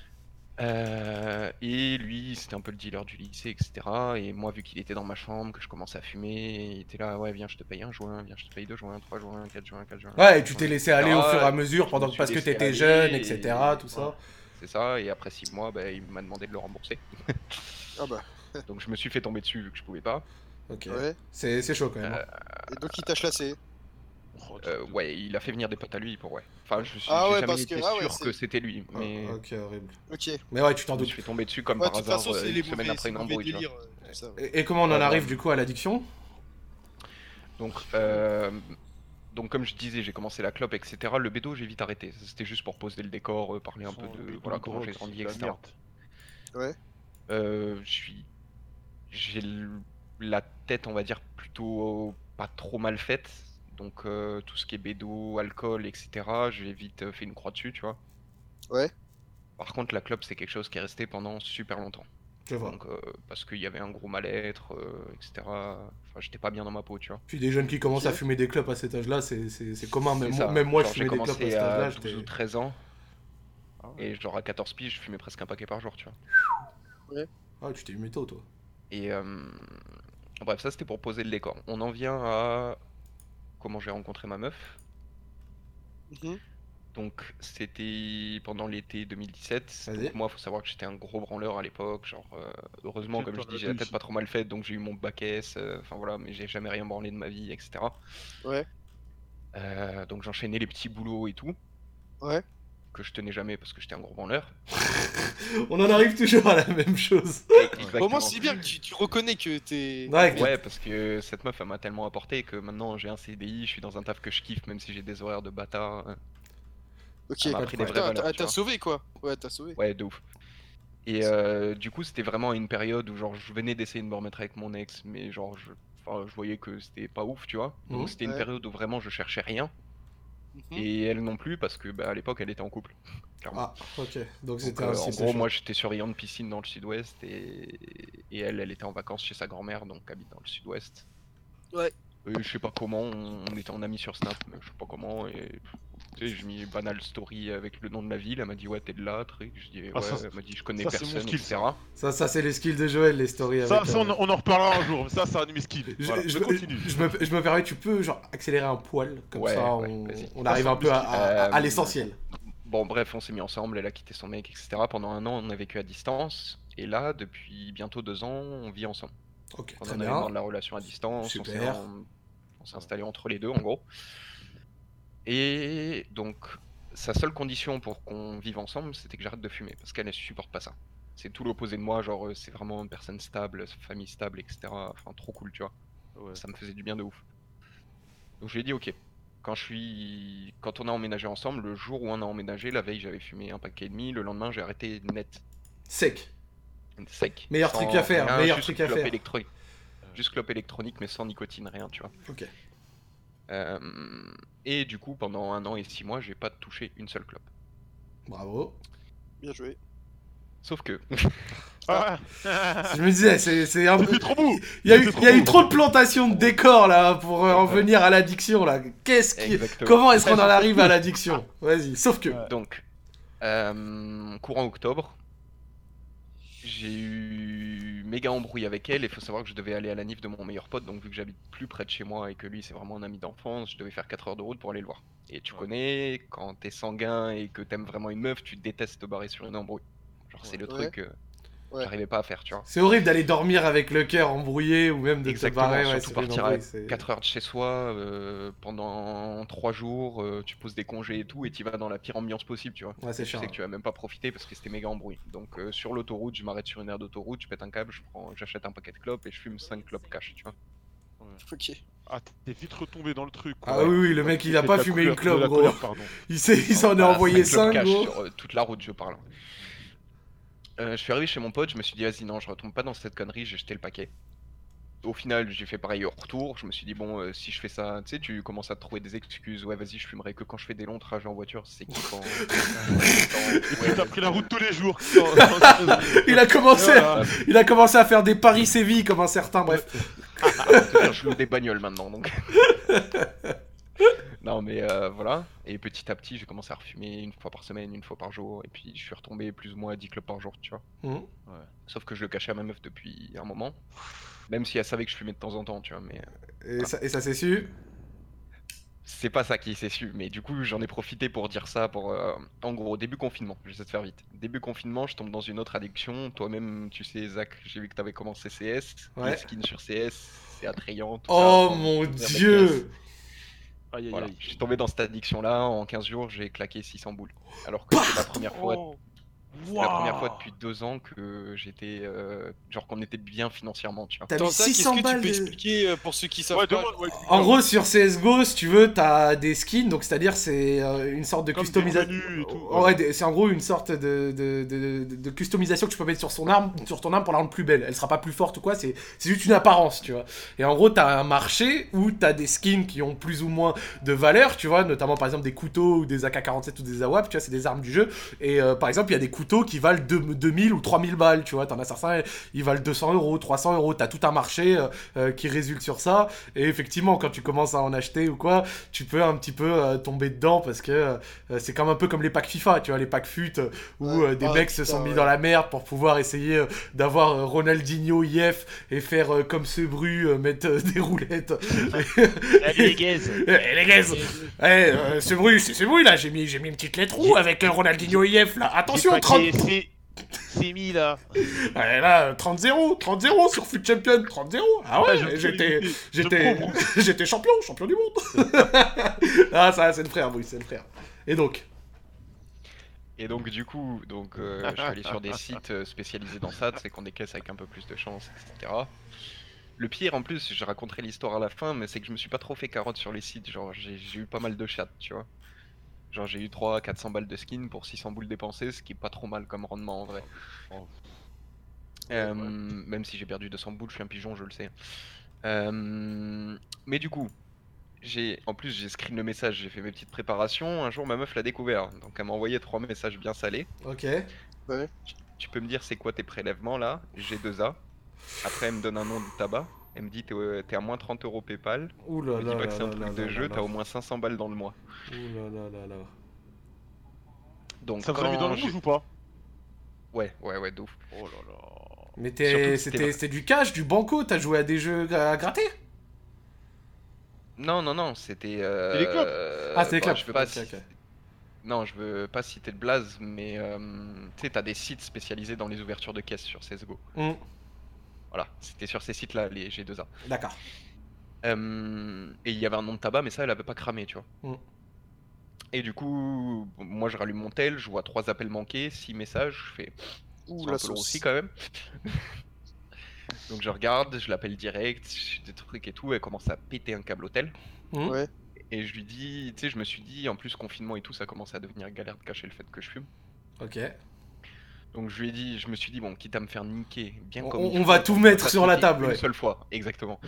Euh, et lui, c'était un peu le dealer du lycée, etc. Et moi, vu qu'il était dans ma chambre, que je commençais à fumer, il était là, ouais, viens, je te paye un joint, viens, je te paye deux joints, trois joints, quatre joints, quatre joints. Ouais, et tu t'es laissé etc. aller au fur et à mesure pendant me parce que t'étais jeune, et- etc. Tout ça. C'est ça, et après six mois, bah, il m'a demandé de le rembourser. Ah bah. Donc je me suis fait tomber dessus vu que je pouvais pas. Ok. Ouais. C'est c'est chaud quand même. hein. Et donc il t'a chlassé. Euh, ouais, il a fait venir des potes à lui pour ouais. Enfin, je suis Ah ouais, jamais parce été que- ah ouais, sûr que c'était lui, mais Ah, Ok, horrible. Ok. Mais ouais, tu t'en je doutes. suis tombé dessus comme Ouais, par hasard façon, euh, c'est une les semaine mauvais, après c'est une embrouille. euh, ça. Et, et comment on en arrive du coup à l'addiction? Donc, euh, donc comme je disais, j'ai commencé la clope, etc. Le bédo, j'ai vite arrêté. C'était juste pour poser le décor, parler un peu Oh, de voilà comment j'ai grandi, etc. Ouais. Euh, je suis, j'ai la tête, on va dire, plutôt pas trop mal faite. Donc euh, tout ce qui est bédo, alcool, etc. J'ai vite euh, fait une croix dessus, tu vois. Ouais. Par contre, la clope, c'est quelque chose qui est resté pendant super longtemps. Je vois. Donc, euh, parce qu'il y avait un gros mal-être, euh, etc. Enfin, j'étais pas bien dans ma peau, tu vois. Puis des jeunes qui commencent à fumer des clopes à cet âge-là, c'est- c'est c'est commun. Même, C'est moi- ça. même moi, je Genre, j'ai fumais des clopes à commencé cet à âge-là. 12 ou j'étais- 13 ans. Ah ouais. Et genre à 14 piges, je fumais presque un paquet par jour, tu vois. Ah, tu t'es eu métaux, toi. Et euh, bref, ça c'était pour poser le décor. On en vient à comment j'ai rencontré ma meuf. Mhm. Donc c'était pendant l'été 2017. Vas-y. Donc, moi, faut savoir que j'étais un gros branleur à l'époque. Genre, euh, heureusement, comme je dis, j'ai la tête pas trop mal faite, donc j'ai eu mon bac S. euh, Enfin voilà, mais j'ai jamais rien branlé de ma vie, etc. Ouais. Euh, donc j'enchaînais les petits boulots et tout. Ouais. Que je tenais jamais parce que j'étais un gros branleur. On en arrive toujours à la même chose. Au moins, c'est bien que tu, tu reconnais que t'es. Ouais, Ouais, parce que cette meuf, elle m'a tellement apporté que maintenant j'ai un CDI, je suis dans un taf que je kiffe, même si j'ai des horaires de bâtard. Ok. Des vraies T'as valeurs. t'as- tu t'as vois. sauvé quoi Ouais, t'as sauvé. Ouais, de ouf. Et euh, du coup, c'était vraiment une période où genre je venais d'essayer de me remettre avec mon ex, mais genre je, enfin, je voyais que c'était pas ouf, tu vois. Donc Mhm. c'était une période où vraiment je cherchais rien, Mhm. et elle non plus, parce que bah, à l'époque elle était en couple. clairement. Ah, ok. Donc c'était euh, un en gros, moi j'étais surveillant de piscine dans le sud-ouest, et... et elle, elle était en vacances chez sa grand-mère, donc habite dans le sud-ouest. Ouais. Et je sais pas comment, on, on était en amis sur Snap, mais je sais pas comment, et j'ai mis banal story avec le nom de la ville, elle m'a dit ouais t'es de là, truc, je dis ouais, Ah, ça, elle m'a dit je connais ça, personne, skill, etc. Ça, ça c'est les skills de Joël, les stories Ça, avec. ça, euh, on, on en reparlera un jour. Ça, c'est un de mes skills. Je, Voilà, je- je continue. je me, je me permets, tu peux genre accélérer un poil, comme Ouais, ça ouais, on, arrive un peu à, à- à Euh, l'essentiel. Bon bref, on s'est mis ensemble, elle a quitté son mec, etc. Pendant un an, on a vécu à distance, et là, depuis bientôt deux ans, on vit ensemble. Ok, On très en bien. de la relation à distance, Super. on s'est installé entre les deux en gros. Et donc, sa seule condition pour qu'on vive ensemble, c'était que j'arrête de fumer, parce qu'elle ne supporte pas ça. C'est tout l'opposé de moi, genre euh, c'est vraiment une personne stable, famille stable, etc. Enfin, trop cool, tu vois. Ouais. Ça me faisait du bien de ouf. Donc je lui ai dit ok. Quand je suis, quand on a emménagé ensemble, le jour où on a emménagé, la veille j'avais fumé un paquet et demi, le lendemain j'ai arrêté net, Sec. sec. Meilleur sans truc à faire, rien, meilleur juste truc à clope faire. électro- Juste clope électronique mais sans nicotine, rien, tu vois. Ok. Euh, et du coup, pendant un an et six mois, j'ai pas touché une seule clope. Bravo. Bien joué. Sauf que, Ah. Je me disais, c'est un peu. Trop beau. Il y a eu, C'était il y a eu beau. trop de plantations de décors là pour euh, en venir à l'addiction là. Qu'est-ce qui. Comment est-ce qu'on en arrive à l'addiction? Vas-y, sauf que. donc, euh, courant octobre, j'ai eu méga embrouille avec elle. Il faut savoir que je devais aller à la nif de mon meilleur pote, donc vu que j'habite plus près de chez moi et que lui c'est vraiment un ami d'enfance, je devais faire 4 heures de route pour aller le voir. Et tu Ouais. connais, quand t'es sanguin et que t'aimes vraiment une meuf, tu détestes te barrer sur une embrouille. Genre, c'est le Ouais. truc que Ouais. j'arrivais pas à faire, tu vois. C'est horrible d'aller dormir avec le cœur embrouillé ou même de Exactement, te barrer. Ouais, surtout partir à embrouille, c'est- 4 heures de chez soi euh, pendant 3 jours, euh, tu poses des congés et tout, et tu vas dans la pire ambiance possible, tu vois. Ouais, c'est Tu chiant. sais que tu vas même pas profiter parce que c'était méga embrouille. Donc euh, sur l'autoroute, je m'arrête sur une aire d'autoroute, je pète un câble, je prends, j'achète un paquet de clopes et je fume 5 clopes cash, tu vois. Ok. Ah, t'es vite retombé dans le truc. Ah quoi. oui, oui, le mec il a pas fumé une couleur- clope, gros. couleur. Il s'en est Voilà, envoyé cinq 5, clopes gros. cash sur euh, toute la route, je parle. Euh, je suis arrivé chez mon pote, je me suis dit vas-y non, je retombe pas dans cette connerie, j'ai jeté le paquet. Au final, j'ai fait pareil au retour. Je me suis dit, bon, euh, si je fais ça, tu sais, tu commences à te trouver des excuses. Ouais, vas-y, je fumerai que quand je fais des longs trajets en voiture, c'est kiffant. Et puis t'as pris la route tous les jours. Il a commencé, Voilà. il a commencé à faire des paris Séville comme un certain, bref. Je loue des bagnoles maintenant, donc. non, mais euh, voilà. Et petit à petit, j'ai commencé à refumer une fois par semaine, une fois par jour. Et puis, je suis retombé plus ou moins à 10 clubs par jour, tu vois. Mhm. Sauf que je le cachais à ma meuf depuis un moment. Même si elle savait que je fumais de temps en temps, tu vois. Mais euh, Et ça, et ça s'est su? C'est pas ça qui s'est su. Mais du coup, j'en ai profité pour dire ça. Pour, euh, En gros, début confinement, je vais essayer de faire vite. Début confinement, je tombe dans une autre addiction. Toi-même, tu sais, Zach, j'ai vu que t'avais commencé CS. Ouais. Les skins sur CS, c'est attrayant. tout Oh ça, mon dieu Aïe aïe Voilà. aïe. Je suis tombé dans cette addiction-là. En 15 jours, j'ai claqué 600 boules. Alors que c'est la première fois, Oh. C'est la première fois depuis deux ans que j'étais, euh, genre qu'on était bien financièrement, tu vois. T'as Attends, mis ça, qu'est-ce 600 que tu peux de... expliquer euh, pour ceux qui savent Ouais, pas demande, ouais, En gros, sur CSGO, si tu veux, t'as des skins, donc c'est-à-dire c'est euh, une sorte de Comme customisation. Ouais, c'est en gros une sorte de, de, de, customisation que tu peux mettre sur son arme, sur ton arme pour la rendre plus belle. Elle sera pas plus forte ou quoi, c'est c'est juste une apparence, tu vois. Et en gros, t'as un marché où t'as des skins qui ont plus ou moins de valeur, tu vois, notamment par exemple des couteaux ou des AK-47 ou des AWAP, tu vois, c'est des armes du jeu. Et euh, par exemple, il y a des couteaux qui valent deux- 2000 ou 3000 balles, tu vois. T'en as certains, ils valent 200 euros, 300 euros. T'as tout un marché euh, euh, qui résulte sur ça. Et effectivement, quand tu commences à en acheter ou quoi, tu peux un petit peu euh, tomber dedans parce que euh, c'est comme un peu comme les packs FIFA, tu vois, les packs FUT où euh, des Ah, mecs se sont mis ouais. dans la merde pour pouvoir essayer euh, d'avoir euh, Ronaldinho IF et faire euh, comme ce bru, euh, mettre euh, des roulettes. Allez les gaz Eh les gars, eh, euh, ce bruit, c'est ce bruit là, j'ai mis, j'ai mis une petite lettre rouge avec euh, Ronaldinho IF là. Attention, 30 C'est c'est mis là Ouais, là, euh, 30-0, 30-0 sur Foot Champion, 30-0. Ah ouais, Ah, je- j'étais, j'étais, j'étais champion, champion du monde. ah ça, c'est le frère, oui, c'est le frère. Et donc, Et donc du coup, donc euh, je suis allé sur des sites euh, spécialisés dans ça, c'est qu'on décaisse avec un peu plus de chance, etc. Le pire en plus, je raconterai l'histoire à la fin, mais c'est que je me suis pas trop fait carotte sur les sites, genre j'ai eu pas mal de chattes, tu vois. Genre j'ai eu 300-400 balles de skin pour 600 boules dépensées, ce qui est pas trop mal comme rendement en vrai. Euh, Même si j'ai perdu 200 boules, je suis un pigeon, je le sais. Euh, mais du coup, j'ai en plus j'ai screen le message, j'ai fait mes petites préparations. Un jour ma meuf l'a découvert, donc elle m'a envoyé trois messages bien salés. ok. Tu, tu peux me dire c'est quoi tes prélèvements là? J'ai 2A. Après elle me donne un nom de tabac. Elle me dit t'es t'es à moins 30 euros PayPal. Ouh là Elle me là dit pas que c'est un truc là de là jeu, t'as au moins 500 balles dans le mois. Ouh là là là là. Donc Ça vous a mis dans le rouge ou pas? Ouais, ouais, ouais, de ouf. Oh là là Mais c'était du cash, du banco, t'as joué à des jeux à gratter? Non, non, non, c'était. C'est les clubs euh, Ah, c'est les bah. Je pas. Non, je veux pas citer de blaze, mais euh, tu sais, t'as des sites spécialisés dans les ouvertures de caisses sur CSGO. Hmm, Voilà, c'était sur ces sites-là, les G2A. D'accord. Euh, et il y avait un nom de tabac, mais ça, elle avait pas cramé, tu vois. Mm. Et du coup, moi, je rallume mon tel, je vois trois appels manqués, six messages, je fais. Ouh, C'est la un peu aussi quand même. Donc je regarde, je l'appelle direct, des trucs et tout, elle commence à péter un câble hôtel. Hmm, Ouais. Et je lui dis, tu sais, je me suis dit, en plus confinement et tout, ça commence à devenir galère de cacher le fait que je fume. Ok. Donc je lui ai dit, je me suis dit, bon, quitte à me faire niquer, bien On- comme on- va tout me mettre sur la table, Une ouais. seule fois, exactement.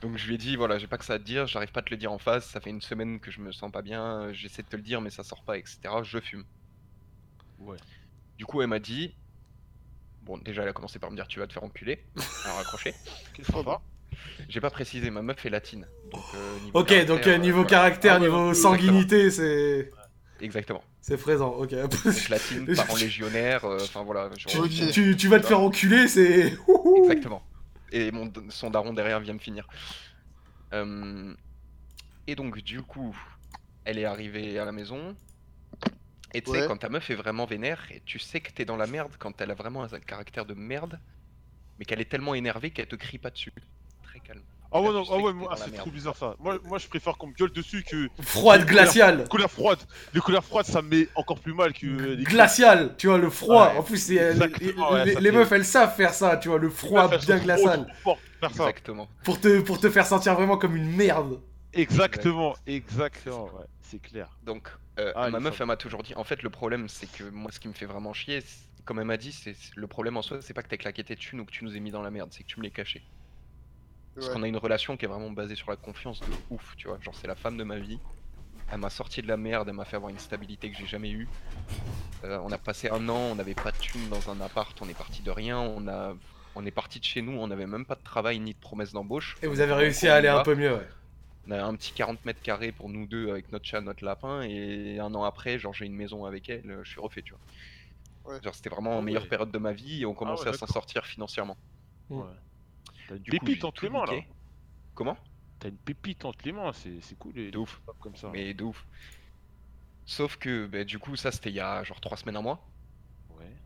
Donc je lui ai dit, voilà, j'ai pas que ça à te dire, j'arrive pas à te le dire en face, ça fait une semaine que je me sens pas bien, j'essaie de te le dire, mais ça sort pas, etc. Je fume. Ouais. Du coup, elle m'a dit, bon, déjà, elle a commencé par me dire, tu vas te faire enculer, elle a raccroché. Quel sympa J'ai pas précisé, ma meuf est latine. Donc, euh, Ok, donc euh, niveau caractère, Ah niveau sanguinité, c'est, Exactement. c'est présent. Ok. Latine, parents légionnaires, euh, enfin voilà. genre, euh, tu, tu vas te faire enculer, c'est. Exactement. Et mon, son daron derrière vient me finir. Euh, et donc, du coup, elle est arrivée à la maison. Et tu sais, Ouais. quand ta meuf est vraiment vénère, et tu sais que t'es dans la merde quand elle a vraiment un caractère de merde, mais qu'elle est tellement énervée qu'elle te crie pas dessus. Très calme. Ah ouais, non, ah ouais, la c'est trop bizarre ça. Moi, moi, je préfère qu'on me gueule dessus que. Froide, glaciale. Colère froide. Les couleurs froides, ça me met encore plus mal que les Glacial, tu vois, le froid. Ouais, En plus, les, ouais, meufs, elles savent faire ça, tu vois, le froid bien glacial. trop pour. Exactement. Te, pour te faire sentir vraiment comme une merde. Exactement, exactement, ouais, c'est clair. Donc, euh, Ah, ma meuf, elle m'a toujours dit. En fait, le problème, c'est que moi, ce qui me fait vraiment chier, comme elle m'a dit, c'est le problème en soi, c'est pas que t'as claqué tes thunes ou que tu nous aies mis dans la merde, c'est que tu me l'es caché. Parce Ouais. qu'on a une relation qui est vraiment basée sur la confiance de ouf, tu vois. Genre, c'est la femme de ma vie. Elle m'a sorti de la merde, elle m'a fait avoir une stabilité que j'ai jamais eue. Euh, on a passé un an, on n'avait pas de thunes dans un appart, on est parti de rien, on a. On est parti de chez nous, on n'avait même pas de travail ni de promesse d'embauche. Et vous avez réussi à aller un peu mieux, ouais. on a un petit 40 mètres carrés pour nous deux avec notre chat, notre lapin, et un an après, genre j'ai une maison avec elle, je suis refait, tu vois. Ouais. Genre c'était vraiment la Ah meilleure ouais. période de ma vie et on commençait ouais, à s'en sortir financièrement. T'as une Du coup, pépite entre les mains là. Comment T'as une pépite entre les mains, c'est cool les De ouf. comme ça. Mais de ouf. Sauf que bah, du coup, ça c'était il y a genre 3 semaines, un mois. Ouais.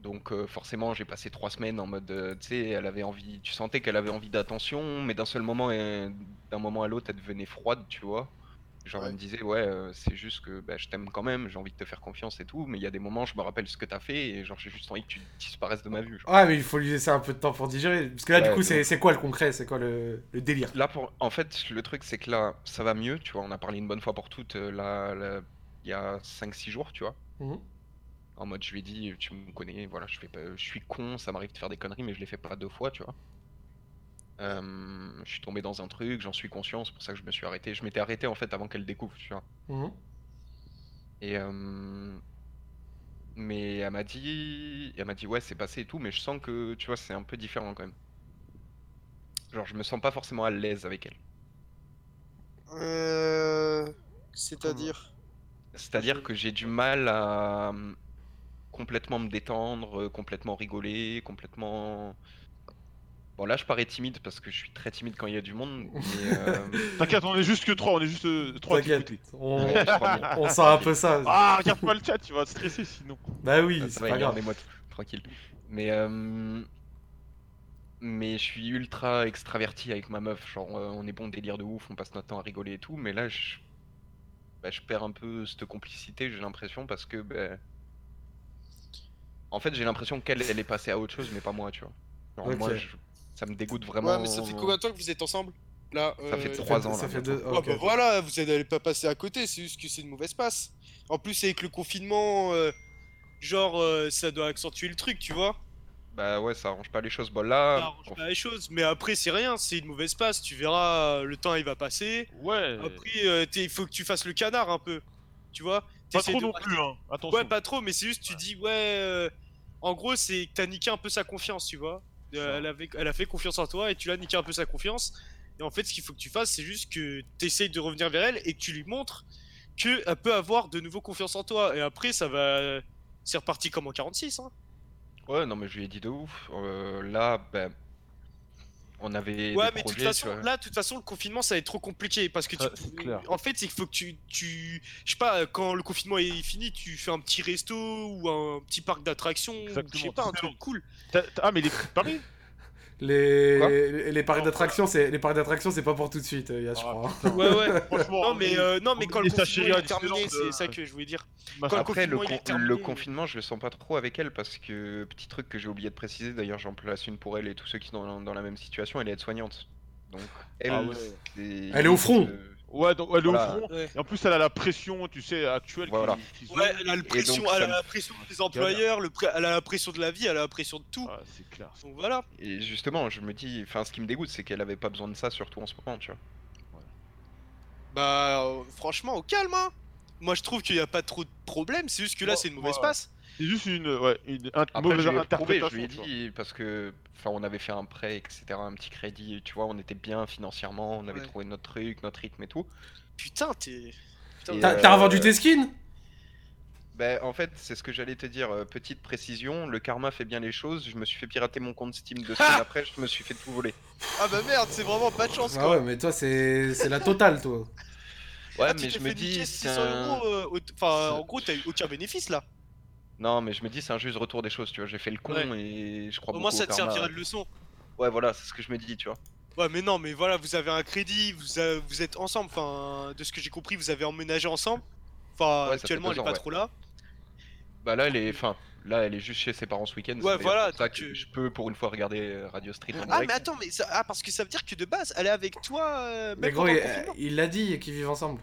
Donc euh, forcément, j'ai passé 3 semaines en mode, euh, tu sais, elle avait envie, tu sentais qu'elle avait envie d'attention, mais d'un seul moment, elle- d'un moment à l'autre, elle devenait froide, tu vois. Genre, elle me disait, ouais, euh, c'est juste que bah, je t'aime quand même, j'ai envie de te faire confiance et tout, mais il y a des moments, je me rappelle ce que t'as fait et genre, j'ai juste envie que tu disparaisses de ma vue. genre. Ouais, mais il faut lui laisser un peu de temps pour digérer. Parce que là, du coup, c'est quoi le concret? C'est quoi le, le délire? Là, pour... en fait, le truc, c'est que là, ça va mieux, tu vois, on a parlé une bonne fois pour toutes, euh, là, là, il y a 5-6 jours, tu vois. Mhm. En mode, je lui ai dit, tu me connais, voilà, je fais pas, je suis con, ça m'arrive de faire des conneries, mais je les fais pas deux fois, tu vois. Euh, je suis tombé dans un truc, j'en suis conscient, c'est pour ça que je me suis arrêté. Je m'étais arrêté en fait avant qu'elle découvre, tu vois. Mhm. Et euh, Mais elle m'a dit, elle m'a dit ouais c'est passé et tout, mais je sens que tu vois c'est un peu différent quand même. Genre je me sens pas forcément à l'aise avec elle. Euh... C'est-à-dire C'est-à-dire que j'ai du mal à complètement me détendre, complètement rigoler, complètement. Bon là je parais timide parce que je suis très timide quand il y a du monde, mais euh, T'inquiète, on est juste que 3, on est juste 3 à T'inquiète, on, sent un peu ça. Ah, regarde pas le chat, tu vas te stresser sinon. Bah oui, ça c'est va, pas grave. regardez-moi t- tranquille. Mais euh, mais je suis ultra extraverti avec ma meuf, genre euh, on est bon délire de ouf, on passe notre temps à rigoler et tout, mais là je bah, je perds un peu cette complicité, j'ai l'impression parce que bah, en fait j'ai l'impression qu'elle elle est passée à autre chose mais pas moi, tu vois. Genre moi Ok. je- ça me dégoûte vraiment. Ouais, mais ça fait combien de temps que vous êtes ensemble Là, Ça fait euh, trois ans Ça là. fait deux. Bah voilà, vous n'allez pas passer à côté, c'est juste que c'est une mauvaise passe. En plus, avec le confinement, euh, genre, euh, ça doit accentuer le truc, tu vois. Bah ouais, ça arrange pas les choses. Bon Ça là, arrange pas les choses, mais après, c'est rien, c'est une mauvaise passe, tu verras, euh, le temps il va passer. Ouais. Après, euh, il faut que tu fasses le canard un peu, tu vois. Pas trop de- non plus, hein. Attention. Ouais, pas trop, mais c'est juste, tu dis, ouais. euh, En gros, c'est que t'as niqué un peu sa confiance, tu vois. Elle, a fait confiance en toi et tu l'as niqué un peu sa confiance. Et en fait, ce qu'il faut que tu fasses, c'est juste que t'essayes de revenir vers elle et que tu lui montres qu'elle peut avoir de nouveau confiance en toi. Et après, ça va. C'est reparti comme en 46, hein. ouais, non mais je lui ai dit de ouf. Euh, là, bah, on avait Ouais, des mais de toute projets, tu façon, là, de toute façon, le confinement, ça va être trop compliqué parce que tu... Clair. en fait, c'est qu'il faut que tu, tu, je sais pas, quand le confinement est fini, tu fais un petit resto ou un petit parc d'attractions, je sais pas, un truc cool. Ah, mais les Les, les, les parcs d'attractions, c'est les parcs d'attractions, c'est pas pour tout de suite, euh, Yass, je Ah, crois. Ouais, ouais. Franchement, Non, mais euh, non, mais quand le confinement est terminé, c'est ça que je voulais dire. bah, Quand le Après, le, confinement, con- terminé. le confinement, je le sens pas trop avec elle parce que, petit truc que j'ai oublié de préciser, d'ailleurs j'en place une pour elle et tous ceux qui sont dans, dans la même situation, elle est aide-soignante. Donc, elle, Ah ouais. Elle est au front. euh, Ouais, donc elle est Voilà. au front. Ouais. Et en plus, elle a la pression, tu sais, actuelle. qui- Voilà. qui se- Ouais, elle a, le pression, donc, elle ça a me- la pression des employeurs, le elle a la pression de la vie, elle a la pression de tout. Ah, c'est clair. Donc voilà. Et justement, je me dis, enfin, ce qui me dégoûte, c'est qu'elle avait pas besoin de ça, surtout en ce moment, tu vois. Bah, euh, franchement, au calme, hein. Moi, je trouve qu'il n'y a pas trop de problème, c'est juste que là, c'est une mauvaise passe. C'est juste une, ouais, une int- Après, mauvaise je prouvé, je lui ai dit, parce que, enfin, on avait fait un prêt, etc., un petit crédit, tu vois, on était bien financièrement, on avait Ouais. trouvé notre truc, notre rythme et tout. Putain, t'es. T'as euh, revendu tes skins? Ben, en fait, c'est ce que j'allais te dire. euh, petite précision, le karma fait bien les choses. Je me suis fait pirater mon compte Steam deux semaines après, je me suis fait tout voler. Ah bah merde, c'est vraiment pas de chance Ah quoi. ouais, mais toi, c'est c'est la totale, toi. Ouais, Ah, mais je me dis, niquer c'est 600 un... euros, euh, au- Enfin, en gros, t'as eu aucun bénéfice là. Non, mais je me dis, c'est un juste retour des choses, tu vois. J'ai fait le con Ouais. et je crois Au moins, ça te servira de leçon. Ouais, voilà, c'est ce que je me dis, tu vois. Ouais, mais non, mais voilà, vous avez un crédit, vous, a- vous êtes ensemble. Enfin, de ce que j'ai compris, vous avez emménagé ensemble. Enfin, Ouais, actuellement, elle est pas ouais. trop là. Bah là, elle est, enfin, là, elle est juste chez ses parents ce week-end. Ouais, voilà, pour ça donc, que euh, je peux pour une fois regarder euh, Radio Street en Ah, direct. mais attends, mais ça... ah, parce que ça veut dire que de base, elle est avec toi. euh, Mais gros, il l'a dit qu'ils vivent ensemble.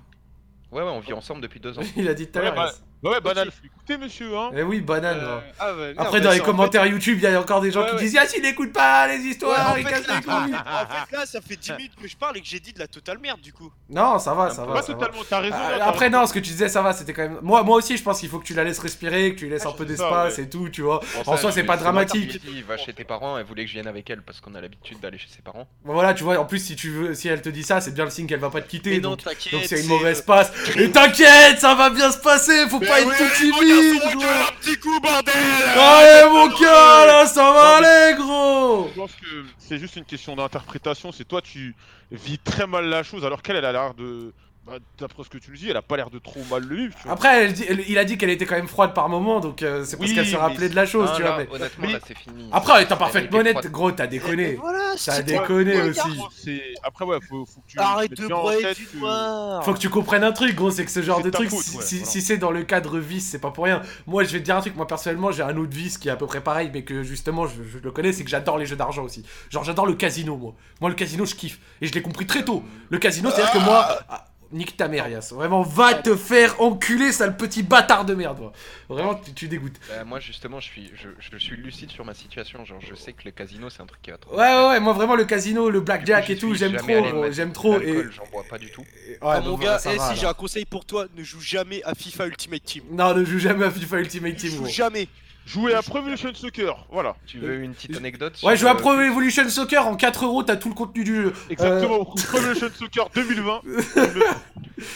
Ouais, ouais, on vit ensemble depuis deux ans. Il a dit tout à l'heure. Bah, Yass. bah ouais, banal. Écoutez, monsieur, hein. Eh oui, banane. Euh, ah, ouais, Après, dans les commentaires YouTube, il y a encore des gens Ouais, qui ouais. disent Yass, il écoute pas les histoires, Ouais, il en, casse fait, les couilles. en fait, là, ça fait 10 minutes que je parle et que j'ai dit de la totale merde du coup. Non, ça va, ça va. Pas ça totalement, t'as raison. Ah, là, Après, raison. non, ce que tu disais, ça va, c'était quand même. Moi, moi aussi, je pense qu'il faut que tu la laisses respirer, que tu lui laisses Ah, un peu d'espace ouais. et tout, tu vois. Bon, En ça, soi, c'est pas dramatique. dit, va chez tes parents, elle voulait que je vienne avec elle parce qu'on a l'habitude d'aller chez ses parents. Bon, voilà, tu vois, en plus, si tu veux, si elle te dit ça, c'est bien le signe qu'elle va pas te quitter. Mais non, donc, t'inquiète. donc c'est une mauvaise euh, passe. Et t'inquiète, ça va bien se passer, faut pas tout mon timide, garçon, gros. un petit coup, bordel Allez, mon cœur, là, ça va aller, gros. Je pense que c'est juste une question d'interprétation. C'est toi, tu vis très mal la chose, alors qu'elle, elle a l'air de. Bah, d'après ce que tu nous dis, elle a pas l'air de trop mal le vivre. tu vois. Après, elle dit- elle- il a dit qu'elle était quand même froide par moment, donc euh, c'est parce Oui, qu'elle se mais rappelait de la chose, Ah, tu là, vois. Mais... Honnêtement, Mais- là, c'est fini. Après, t'as parfaitement était honnête, gros, t'as Et déconné. voilà, T'as c'est déconné toi, aussi. regarde. C'est après ouais, faut, faut que tu Arrête de mettes bien en broyer tête du que- noir. Faut que tu comprennes un truc, gros, c'est que ce genre C'est de ta truc, faute, si, ouais, si- voilà. si c'est dans le cadre vice, c'est pas pour rien. Moi, je vais te dire un truc, moi personnellement, j'ai un autre vice qui est à peu près pareil, mais que justement, je, je le connais, c'est que j'adore les jeux d'argent aussi. Genre, j'adore le casino, moi. Moi, le casino, je kiffe. Et je l'ai compris très tôt. Le casino, c'est-à-dire que moi. ah, Nique ta mère, Yas. Vraiment, va te faire enculer, sale petit bâtard de merde. toi. Vraiment, tu, tu dégoûtes. Bah, moi justement, je suis, je, je suis lucide sur ma situation. Genre, je sais que le casino, c'est un truc qui va trop. Ouais, ouais, ouais, moi vraiment, le casino, le blackjack et tout, j'aime trop, j'aime trop. Et... J'en bois pas du tout. et- ouais, Ah, mon donc, gars, eh, si j'ai un conseil pour toi, ne joue jamais à FIFA Ultimate Team. Non, ne joue jamais à FIFA Ultimate Ne Team, joue gros. jamais. Jouer à Pro Evolution Soccer, voilà. Tu veux une petite anecdote Ouais, sur, joue à euh, Pro Evolution Soccer en 4 euros, t'as tout le contenu du jeu. Exactement, Pro Evolution Soccer 2020.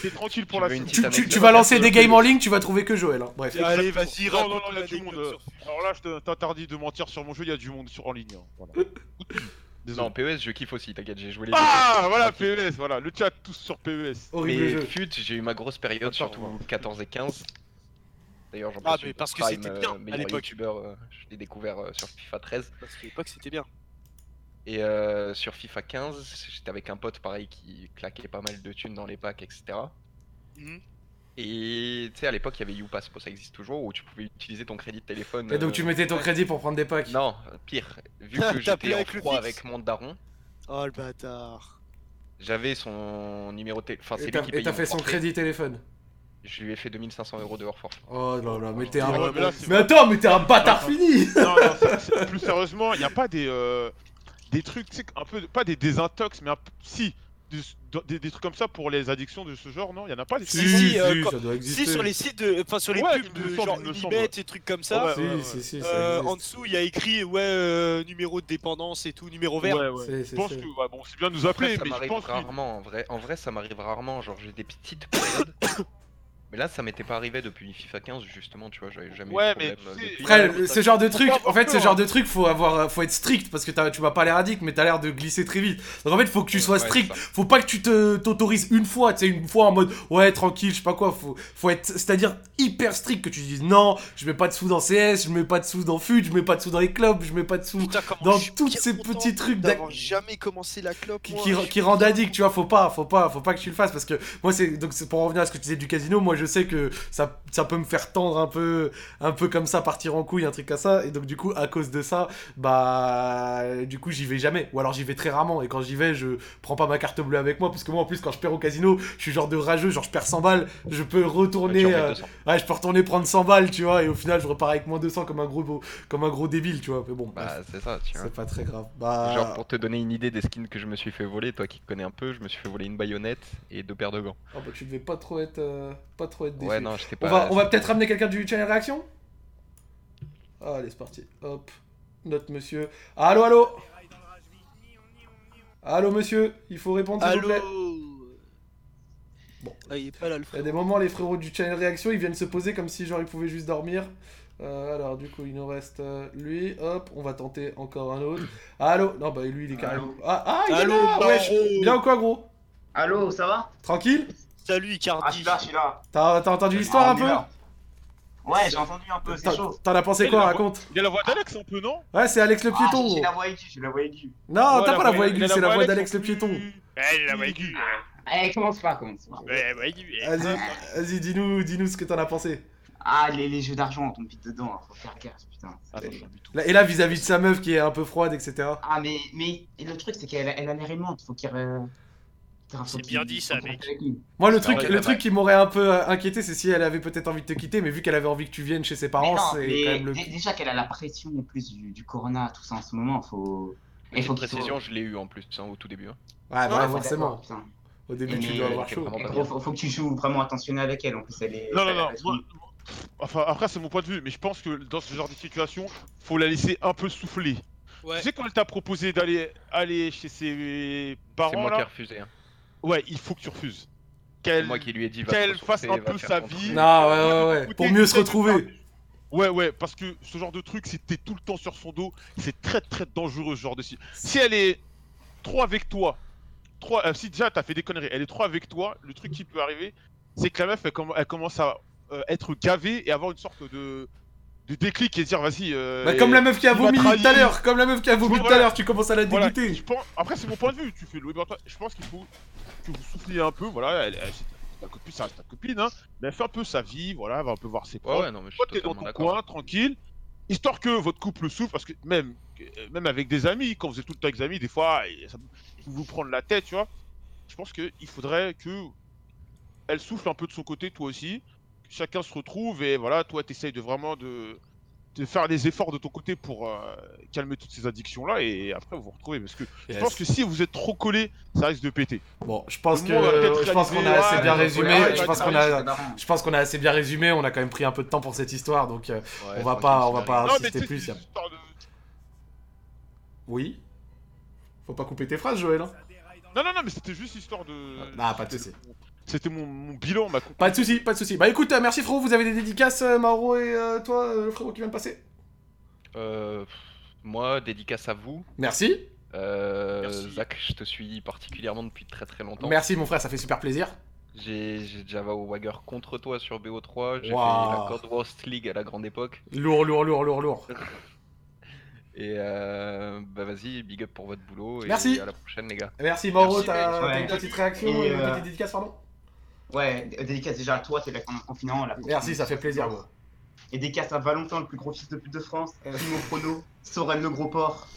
T'es tranquille pour la suite. Tu, vas lancer des games en ligne tu vas trouver que Joël. hein. Bref. Allez, vas-y, Non, non, non, il y a du monde. Alors là, je te- t'interdis de mentir sur mon jeu, il y a du monde sur, en ligne. hein. Désolé. Non, PES, je kiffe aussi, t'inquiète, j'ai joué les Ah, voilà. PES, voilà, le chat tous sur PES. Horrible Mais fut, j'ai eu ma grosse période, surtout on va. 14 et 15. D'ailleurs, j'en Ah, mais parce que c'était bien, euh, à l'époque. youtubeur, euh, je l'ai découvert euh, sur FIFA 13. Parce qu'à l'époque, c'était bien. Et euh, sur FIFA 15, j'étais avec un pote pareil qui claquait pas mal de thunes dans les packs, etc. Mhm. Et tu sais, à l'époque, il y avait YouPass, bon, ça existe toujours, où tu pouvais utiliser ton crédit de téléphone. Et donc euh, tu mettais ton crédit pour prendre des packs. Non, pire. Vu T'as que j'étais en froid avec mon daron, Oh le bâtard. j'avais son numéro de téléphone. Enfin, Et c'est t'as lui qui et payait t'as mon fait son crédit téléphone. Je lui ai fait 2500 euros de hors forfait. Oh là là, mais t'es un. Ouais, mais là, Mais attends, mais t'es un bâtard fini non, non, plus sérieusement, il n'y a pas des, euh, des trucs, tu sais, un peu, pas des désintox, mais un peu, si, des, des- des trucs comme ça pour les addictions de ce genre, non Il n'y en a pas des Si, si, euh, quand- ça doit Si sur les sites de, enfin sur les Ouais, pubs de semble, genre Unibet et trucs comme ça, Ouais, Si, ouais, ouais. si, si, euh, en dessous il y a écrit ouais euh, numéro de dépendance et tout, numéro vert. Ouais, ouais. C'est- Je pense que, ouais, bon, c'est bien de nous Après, appeler, ça mais je m'arrive pense rarement, en vrai. En vrai, ça m'arrive rarement. Genre, j'ai des petites périodes. mais là, ça m'était pas arrivé depuis FIFA 15, justement, tu vois. J'avais jamais Ouais, eu de mais problème. depuis. Après, ce genre de truc, en fait, ce genre hein. de truc, faut avoir, faut être strict parce que tu m'as pas l'air addict, mais t'as l'air de glisser très vite. Donc en fait, faut que tu sois strict. Faut pas que tu t'autorises une fois, tu sais, une fois en mode ouais tranquille, je sais pas quoi. Faut, faut être, c'est-à-dire hyper strict que tu dises non, je mets pas de sous dans CS, je mets pas de sous dans FUT, je mets pas de sous dans les clubs, je mets pas de sous Putain, dans tous ces petits trucs d'avoir jamais commencé la clope. qui, moi. qui, qui rendent addict, tu vois, faut pas, faut pas, faut pas que tu le fasses parce que moi c'est donc c'est pour en revenir à ce que tu disais du casino, moi je sais que ça, ça peut me faire tendre un peu, un peu comme ça, partir en couille, un truc comme ça, et donc du coup à cause de ça, bah du coup j'y vais jamais, ou alors j'y vais très rarement, et quand j'y vais je prends pas ma carte bleue avec moi parce que moi en plus quand je perds au casino, je suis genre de rageux, genre je perds 100 balles, je peux retourner, euh, 200. ouais je peux retourner prendre 100 balles, tu vois, et au final je repars avec moins 200 comme un gros, comme un gros débile, tu vois, mais bon, Bah, c'est ça, tu vois. c'est pas très grave. Bah, Genre, pour te donner une idée des skins que je me suis fait voler, toi qui connais un peu, je me suis fait voler une baïonnette et deux paires de gants. oh, bah, tu devais pas trop être, euh, pas trop être déçu. Ouais, non, j'étais On pas. va, on va peut-être ramener quelqu'un du channel réaction? Allez, c'est parti. Hop. Notre monsieur. Allô, allô? Allô, monsieur Il faut répondre, s'il vous plaît. Bon. Ah, il est pas là le Il y a des moments, les frérots du channel réaction, ils viennent se poser comme si, genre, ils pouvaient juste dormir. Euh, alors, du coup, il nous reste euh, lui. Hop, on va tenter encore un autre. Allô? Non, bah, lui, il est carrément. Ah, ah il Allô, est là Wesh Bien ou quoi, gros? Allô, ça va? Tranquille? Salut Ah, je Icardi. suis là, je suis là. T'as t'as entendu l'histoire Ah, un peu. Ouais, j'ai entendu un peu, c'est T'en chaud. t'en as pensé quoi Raconte Il y a la voix d'Alex un peu, non? Ouais, c'est Alex le Ah, piéton, j'ai gros. la voix aiguë, j'ai la voix aiguë. Non, Ouais, t'as pas la voix aiguë, c'est la voix Alex d'Alex le piéton. Ouais, la voix aiguë. Eh, commence pas, commence pas. Ouais, la voix aiguë. Vas-y, dis-nous, dis-nous ce que t'en as pensé. Ah, les, les jeux d'argent, on tombe vite dedans, hein, faut faire gaffe, putain. Attends, Là- Et là, vis-à-vis de sa meuf qui est un peu froide, etc. Ah, mais, mais et le truc, c'est qu'elle elle a l'air aimante, faut qu'il. euh, faut C'est bien dit, ça, mec. Moi, le Ça truc, le truc qui m'aurait un peu euh, inquiété, c'est si elle avait peut-être envie de te quitter, mais vu qu'elle avait envie que tu viennes chez ses parents, c'est quand même le. dé- déjà qu'elle a la pression en plus du, du corona, tout ça en ce moment, faut. Et faut précision, faut- je l'ai eu en plus, hein, au tout début. hein. Ouais, bah, Ouais, forcément. Au début, Et tu mais- dois avoir chaud. faut, faut- faut que tu joues vraiment attentionné avec elle, en plus elle est. Non, non, non. Enfin, après, c'est mon point de vue, mais je pense que dans ce genre de situation, faut la laisser un peu souffler. Ouais. Tu sais, quand elle t'a proposé d'aller aller chez ses C'est parents, moi qui ai refusé. hein. Ouais, il faut que tu refuses. Qu'elle moi qui lui ai dit va qu'elle fasse un peu sa vie. truc. Non, ouais, ouais, ouais. Écoutez, Pour mieux se retrouver. Ouais, ouais, parce que ce genre de truc, si t'es tout le temps sur son dos, c'est très très dangereux ce genre de si. Si elle est trop avec toi, trop, euh, si déjà t'as fait des conneries, elle est trop avec toi, le truc qui peut arriver, c'est que la meuf elle commence à euh, être gavée et avoir une sorte de, de déclic et dire vas-y. euh, Bah, comme la meuf qui a vomi tout à l'heure, comme la meuf qui a vomi tout à l'heure, tu commences à la Voilà, dégoûter. je pense- Après, c'est mon point de vue. Tu fais le web Je pense qu'il faut que vous souffliez un peu. Voilà, elle, ta copine, ça reste ta copine, hein. Mais elle fait un peu sa vie. Voilà, elle va un peu voir ses Ouais, potes. ouais, non, mais je Toi, suis t'es dans ton coin, tranquille. Histoire que votre couple souffre, parce que même, euh, même avec des amis, quand vous êtes tout le temps avec des amis, des fois, ça peut vous prendre la tête, tu vois. Je pense qu'il faudrait que elle souffle un peu de son côté, toi aussi. Chacun se retrouve et voilà, toi, t'essayes de vraiment de, de faire des efforts de ton côté pour euh, calmer toutes ces addictions-là et après vous vous retrouvez. Parce que je pense que si vous êtes trop collé, ça risque de péter. Bon, je pense que je pense qu'on a assez bien résumé. je pense qu'on a, je pense qu'on a assez bien résumé. On a quand même pris un peu de temps pour cette histoire, donc euh, Ouais, on va pas, on va pas Non, insister tu plus. a- de- Oui. Faut pas couper tes phrases, Joël. hein. Non, non, non, mais c'était juste histoire de. Ah, pas de soucis. C'était mon, mon bilan, ma Pas de soucis, pas de soucis. Bah écoute, euh, merci frérot. Vous avez des dédicaces, euh, Mauro et euh, toi, le frérot qui vient de passer? Euh, moi, dédicace à vous. Merci. Euh, Merci. Zach, je te suis particulièrement depuis très très longtemps. Merci mon frère, ça fait super plaisir. J'ai Java au Wagger contre toi sur BO3. J'ai fait la God Roast League à la grande époque. Lourd, lourd, lourd, lourd, lourd. Et euh, bah vas-y, big up pour votre boulot. Et Merci. à la prochaine, les gars. Merci Mauro, t'as Ouais. une petite réaction Et, et une euh, petite dédicace, pardon? Ouais, dé- dédicace déjà à toi, t'es là en confinement. Là, Merci, ça fait plaisir, gros. Et dédicace à Valentin, le plus gros fils de pute de France, Timo Prono, Soren le gros porc,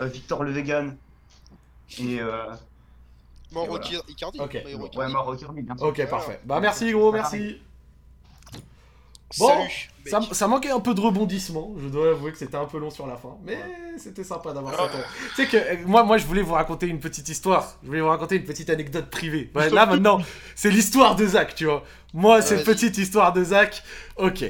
euh, Victor le vegan. Et euh, Mort voilà. Icardi- Icardi. Ok. Ouais, Icardi. Mauro Kirby, bien sûr. Ok, parfait. Bah merci gros, merci. Bon, Salut. Ça, manquait un peu de rebondissement, je dois avouer que c'était un peu long sur la fin, mais c'était sympa d'avoir ça. Tu sais que euh, moi, moi je voulais vous raconter une petite histoire, je voulais vous raconter une petite anecdote privée. Ouais, là maintenant, c'est l'histoire de Zach, tu vois. Moi, cette vas-y. petite histoire de Zach, ok.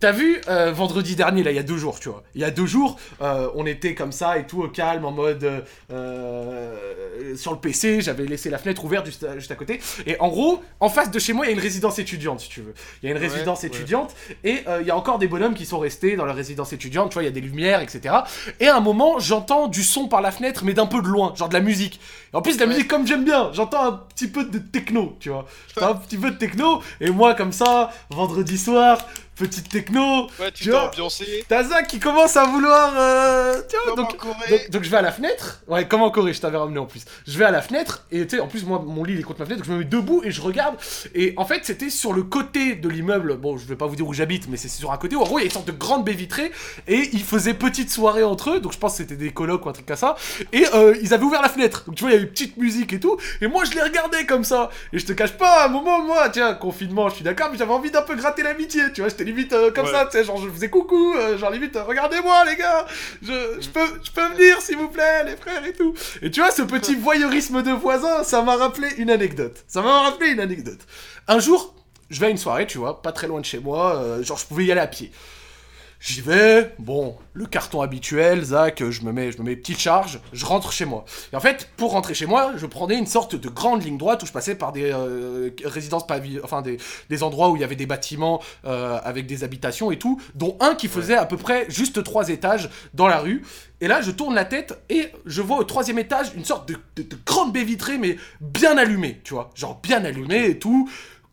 T'as vu euh, vendredi dernier, là, il y a deux jours, tu vois. Il y a deux jours, euh, on était comme ça et tout au calme, en mode euh, sur le PC. J'avais laissé la fenêtre ouverte juste à, juste à côté. Et en gros, en face de chez moi, il y a une résidence étudiante, si tu veux. Il y a une Ouais, résidence ouais. étudiante et il y a encore des bonhommes qui sont restés dans la résidence étudiante. Tu vois, il y a des lumières, etc. Et à un moment, j'entends du son par la fenêtre, mais d'un peu de loin, genre de la musique. Et en plus, de la Ouais. musique comme j'aime bien. J'entends un petit peu de techno, tu vois. J'entends un petit peu de techno. Et moi, comme ça, vendredi soir, petite techno. Ouais, tu Tu t'es vois, ambiancé. T'as Zach qui commence à vouloir. euh, tu vois, donc, donc, donc je vais à la fenêtre. Ouais, comme en Corée, je t'avais ramené en plus. Je vais à la fenêtre et tu sais, en plus, moi, mon lit il est contre ma fenêtre, donc je me mets debout et je regarde. Et en fait, c'était sur le côté de l'immeuble. Bon, je vais pas vous dire où j'habite, mais c'est sur un côté où en gros il y a une sorte de grande baie vitrée et ils faisaient petite soirée entre eux. Donc je pense que c'était des colocs ou un truc comme ça. Et euh, ils avaient ouvert la fenêtre. Donc tu vois, il y avait une petite musique et tout. Et moi, je les regardais comme ça. Et je te cache pas, à un moment, moi, tiens, confinement, je suis d'accord, mais j'avais envie d'un peu gratter l'amitié. Tu vois, j'étais limite euh, comme Ouais. ça, tu sais, genre je faisais coucou, euh, genre limite, euh, regardez-moi les gars, je, je peux, je peux venir s'il vous plaît, les frères et tout. Et tu vois, ce petit voyeurisme de voisin, ça m'a rappelé une anecdote. Ça m'a rappelé une anecdote. Un jour, je vais à une soirée, tu vois, pas très loin de chez moi, euh, genre je pouvais y aller à pied. J'y vais, bon, le carton habituel, Zach, je me mets, je me mets petite charge, je rentre chez moi. Et en fait, pour rentrer chez moi, je prenais une sorte de grande ligne droite où je passais par des euh, résidences pavi- enfin des, des endroits où il y avait des bâtiments euh, avec des habitations et tout, dont un qui faisait à peu près juste trois étages dans la rue. Et là, je tourne la tête et je vois au troisième étage une sorte de, de- de grande baie vitrée, mais bien allumée, tu vois, genre bien allumée et tout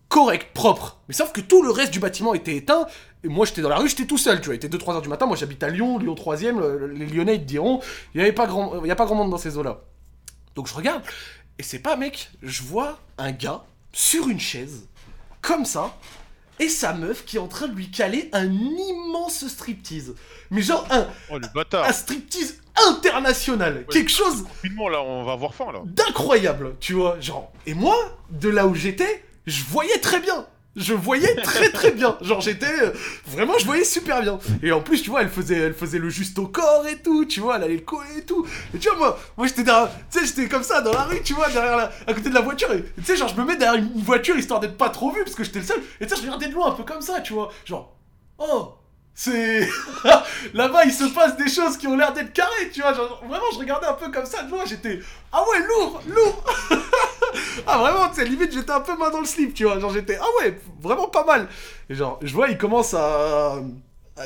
correct, propre. Mais sauf que tout le reste du bâtiment était éteint. Et moi, j'étais dans la rue, j'étais tout seul, tu vois. Il était 2-3 heures du matin. Moi, j'habite à Lyon, Lyon 3ème. le- Les Lyonnais, ils te diront, il n'y avait pas grand, il y a pas grand monde dans ces eaux-là. Donc, je regarde. Et c'est pas, mec, je vois un gars sur une chaise, comme ça, et sa meuf qui est en train de lui caler un immense striptease. Mais genre, un, Oh le bâtard. un striptease international. Quelque chose là, on va avoir faim là. d'incroyable, tu vois, genre. Et moi, de là où j'étais, je voyais très bien. Je voyais très très bien. Genre j'étais euh, vraiment je voyais super bien. Et en plus tu vois elle faisait elle faisait le juste au corps et tout, tu vois, elle allait le coller et tout. Et tu vois moi moi j'étais tu sais j'étais comme ça dans la rue, tu vois, derrière la, à côté de la voiture et tu sais genre je me mets derrière une voiture histoire d'être pas trop vu parce que j'étais le seul. Et tu sais je regardais de loin un peu comme ça, tu vois. Genre oh c'est là-bas il se passe des choses qui ont l'air d'être carrées, tu vois. Genre vraiment je regardais un peu comme ça de loin, j'étais ah ouais lourd, lourd. Ah vraiment, tu sais, limite j'étais un peu main dans le slip, tu vois, genre j'étais, ah ouais, vraiment pas mal. Et genre, je vois, il commence à,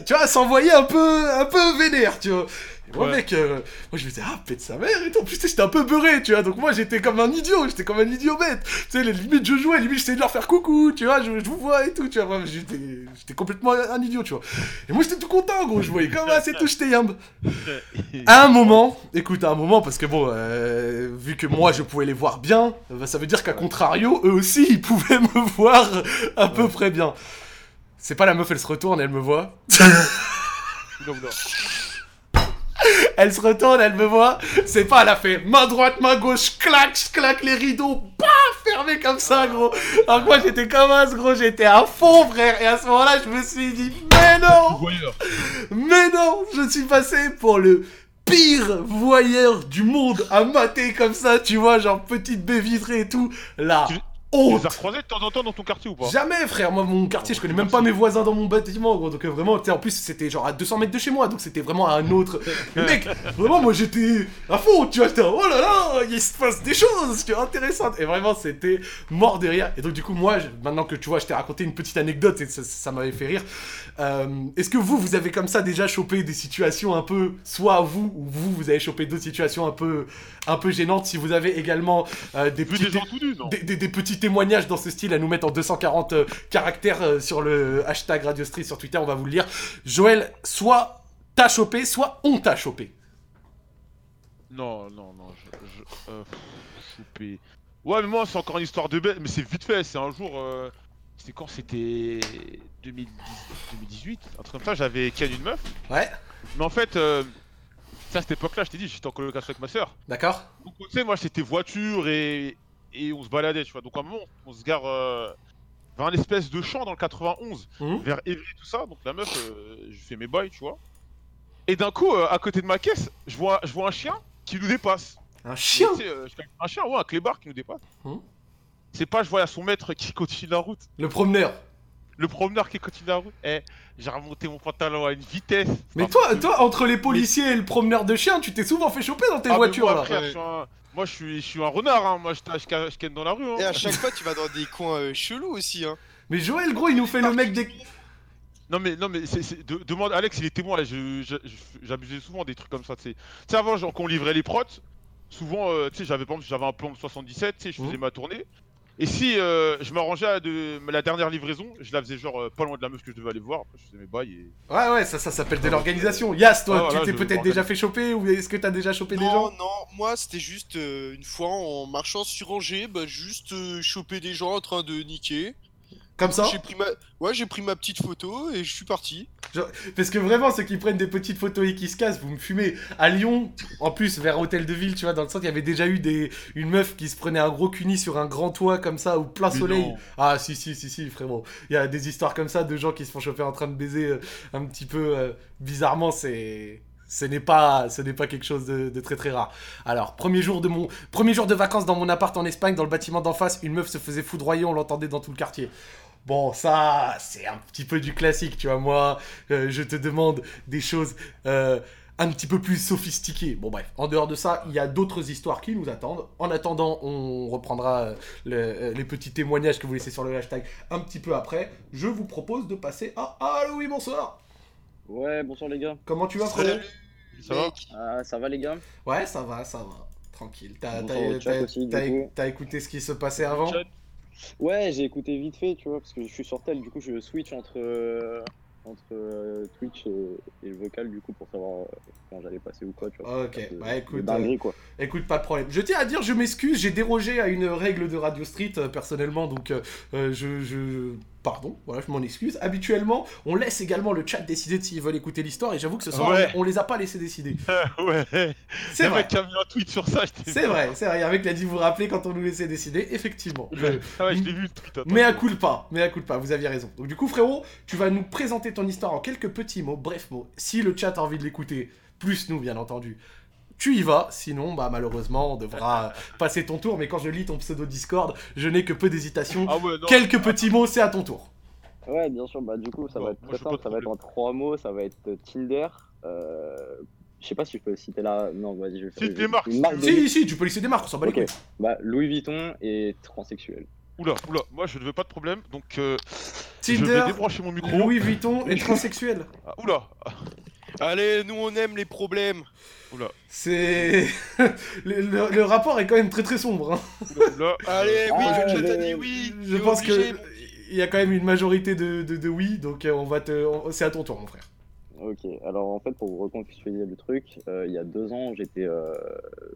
tu vois, à s'envoyer un peu, un peu vénère, tu vois. Et moi Ouais. mec, euh, moi je me disais, ah pète sa mère et tout, en plus tu sais, j'étais un peu beurré, tu vois, donc moi j'étais comme un idiot, j'étais comme un idiot bête. Tu sais, les- limite je jouais, limite j'essayais de leur faire coucou, tu vois, je, je vous vois et tout, tu vois, j'étais complètement un idiot, tu vois. Et moi j'étais tout content, gros, je voyais comme ah, c'est tout, j'étais yambe. À un moment, écoute, à un moment, parce que bon, euh, vu que moi je pouvais les voir bien, bah, ça veut dire qu'à contrario, eux aussi ils pouvaient me voir à peu près bien. C'est pas la meuf, elle se retourne, elle me voit. Non, non. Elle se retourne, elle me voit. C'est pas, elle a fait main droite, main gauche, clac, je claque les rideaux, paf fermé comme ça, gros. Alors que moi, j'étais comme as, gros. J'étais à fond, frère. Et à ce moment-là, je me suis dit, mais non Voyeur. Mais non Je suis passé pour le pire voyeur du monde à mater comme ça, tu vois, genre petite baie vitrée et tout. Tu- Tu honte les as recroisés de temps en temps dans ton quartier ou pas? Jamais, frère. Moi, mon quartier, je connais même pas mes voisins dans mon bâtiment, gros. Donc, euh, vraiment, tu sais, en plus, c'était genre à 200 mètres de chez moi. Donc, c'était vraiment un autre. Mais mec, vraiment, moi, j'étais à fond, tu vois. J'étais, oh là là, il se passe des choses, tu vois, intéressantes. Et vraiment, c'était mort de rire. Et donc, du coup, moi, maintenant que tu vois, je t'ai raconté une petite anecdote et ça, ça m'avait fait rire. euh, Est-ce que vous, vous avez comme ça déjà chopé des situations un peu, soit vous ou vous, vous avez chopé d'autres situations un peu, un peu gênantes Si vous avez également euh, des Vu petits des des, des- des petits témoignages dans ce style à nous mettre en 240 euh, caractères euh, sur le hashtag Radio Street sur Twitter, on va vous le lire. Joël, soit t'as chopé, soit on t'a chopé. Non, non, non, je. euh, chopé. Ouais, mais moi, c'est encore une histoire de bête, mais c'est vite fait. C'est un jour. euh, C'était quand C'était 2010 2018 Un truc comme ça, j'avais ken une meuf. Ouais, Mais en fait, euh, ça, à cette époque-là, je t'ai dit, j'étais en colocation avec ma soeur. d'accord Donc, tu sais, moi, c'était voiture et... et on se baladait, tu vois. Donc, à un moment, on se gare euh, vers un espèce de champ dans le 91, Mhm. vers Évry, tout ça. Donc, la meuf, euh, je fais mes bails, tu vois. Et d'un coup, euh, à côté de ma caisse, je vois, je vois un chien qui nous dépasse. Un chien Tu sais, je- un chien, ouais, un clébard qui nous dépasse. Mhm. C'est pas, je vois son maître qui continue la route. Le promeneur. Le promeneur qui continue la route. Eh, j'ai remonté mon pantalon à une vitesse. Mais Enfin, toi, toi, entre les policiers et le promeneur de chiens, tu t'es souvent fait choper dans tes Ah, mais voitures moi, là. frère, je suis un- Moi, je suis, je suis un renard, hein. Moi, je, je, je, je ken dans la rue. Hein. Et à chaque fois, tu vas dans des coins euh, chelous aussi, hein. Mais Joël, gros, il nous fait le mec des. Non mais non mais c'est, c'est- de- demande Alex il est témoin là, je- je- je- j'abusais souvent des trucs comme ça tu sais. Tu sais avant genre qu'on livrait les prots, souvent euh, tu sais j'avais par exemple j'avais un plan de 77, tu sais je faisais Mhm. ma tournée. Et si euh, je m'arrangeais à de la dernière livraison, je la faisais genre euh, pas loin de la meuf que je devais aller voir, je faisais mes bails et Ouais, ouais, ça, ça s'appelle de l'organisation. Yas, toi, Ah, voilà, tu t'es peut-être déjà fait choper ou est-ce que t'as déjà chopé des Non, gens non, moi c'était juste euh, une fois en marchant sur Angers, bah juste euh, choper des gens en train de niquer. Comme ça J'ai pris ma... Ouais, j'ai pris ma petite photo et je suis parti. Parce que vraiment, ceux qui prennent des petites photos et qui se cassent, vous me fumez. À Lyon, en plus, vers Hôtel de Ville, tu vois, dans le centre, il y avait déjà eu des... une meuf qui se prenait un gros cuni sur un grand toit comme ça, au plein Mais soleil. non. Ah, si, si, si, si, frérot. Il y a des histoires comme ça de gens qui se font choper en train de baiser euh, un petit peu euh, bizarrement, c'est. Ce n'est pas, ce n'est pas quelque chose de, de très très rare. Alors, premier jour de mon, premier jour de vacances dans mon appart en Espagne, dans le bâtiment d'en face, une meuf se faisait foudroyer, on l'entendait dans tout le quartier. Bon, ça, c'est un petit peu du classique, tu vois. Moi, euh, je te demande des choses euh, un petit peu plus sophistiquées. Bon, bref, en dehors de ça, il y a d'autres histoires qui nous attendent. En attendant, on reprendra euh, le- euh, les petits témoignages que vous laissez sur le hashtag un petit peu après. Je vous propose de passer à Allô, oui, bonsoir. Ouais, bonsoir les gars. Comment tu vas, frérot? Salut, Ça va? Ah, ça va les gars? Ouais, ça va, ça va. Tranquille. T'as écouté ce qui se passait avant? Ouais, j'ai écouté vite fait, tu vois, parce que je suis sur tel, du coup je switch entre, euh, entre euh, Twitch et, et le vocal, du coup, pour savoir euh, quand j'allais passer ou quoi, tu vois. Ok, bah écoute, dinguerie, quoi. Écoute, pas de problème. Je tiens à dire, je m'excuse, j'ai dérogé à une règle de Radio Street euh, personnellement, donc euh, je, je- Pardon, voilà, je m'en excuse. Habituellement, on laisse également le chat décider de s'ils veulent écouter l'histoire, et j'avoue que ce soir, Ouais. on, on les a pas laissés décider. ouais. C'est vrai. mec a mis un tweet sur ça, j'étais C'est vrai, c'est vrai. Avec l'a dit vous rappeler quand on nous laissait décider, effectivement. Je- Ah ouais, je l'ai vu le tweet. attends. Mais à coup pas, mais à coup pas, vous aviez raison. Donc du coup frérot, tu vas nous présenter ton histoire en quelques petits mots, brefs mots. Si le chat a envie de l'écouter, plus nous bien entendu, tu y vas. Sinon, bah malheureusement, on devra passer ton tour. Mais quand je lis ton pseudo Discord, je n'ai que peu d'hésitation. Ah ouais, non. Quelques petits mots, c'est à ton tour. Ouais, bien sûr, bah du coup, ça Bon, va être très je simple, ça va être en trois mots, ça va être Tinder. Euh... Je sais pas si je peux citer là. Non, vas-y, je vais faire. Cite je- les marques, de Si, si, tu peux laisser des marques, on s'en bat les couilles. bah Louis Vuitton et transsexuel. Oula, oula, moi je ne veux pas de problème, donc euh, je Tinder, vais débrancher mon micro. Louis Vuitton et transsexuel. Ah, oula, Allez, nous on aime les problèmes. oula, C'est... le, le- le rapport est quand même très très sombre. hein. oula. Allez, oui, Ah, je t'ai dit oui. Je pense obligé. que il y a quand même une majorité de, de, de oui, donc euh, on va te, c'est à ton tour, mon frère. Ok, alors en fait, pour vous recontextualiser le truc, euh, il y a deux ans, j'étais euh,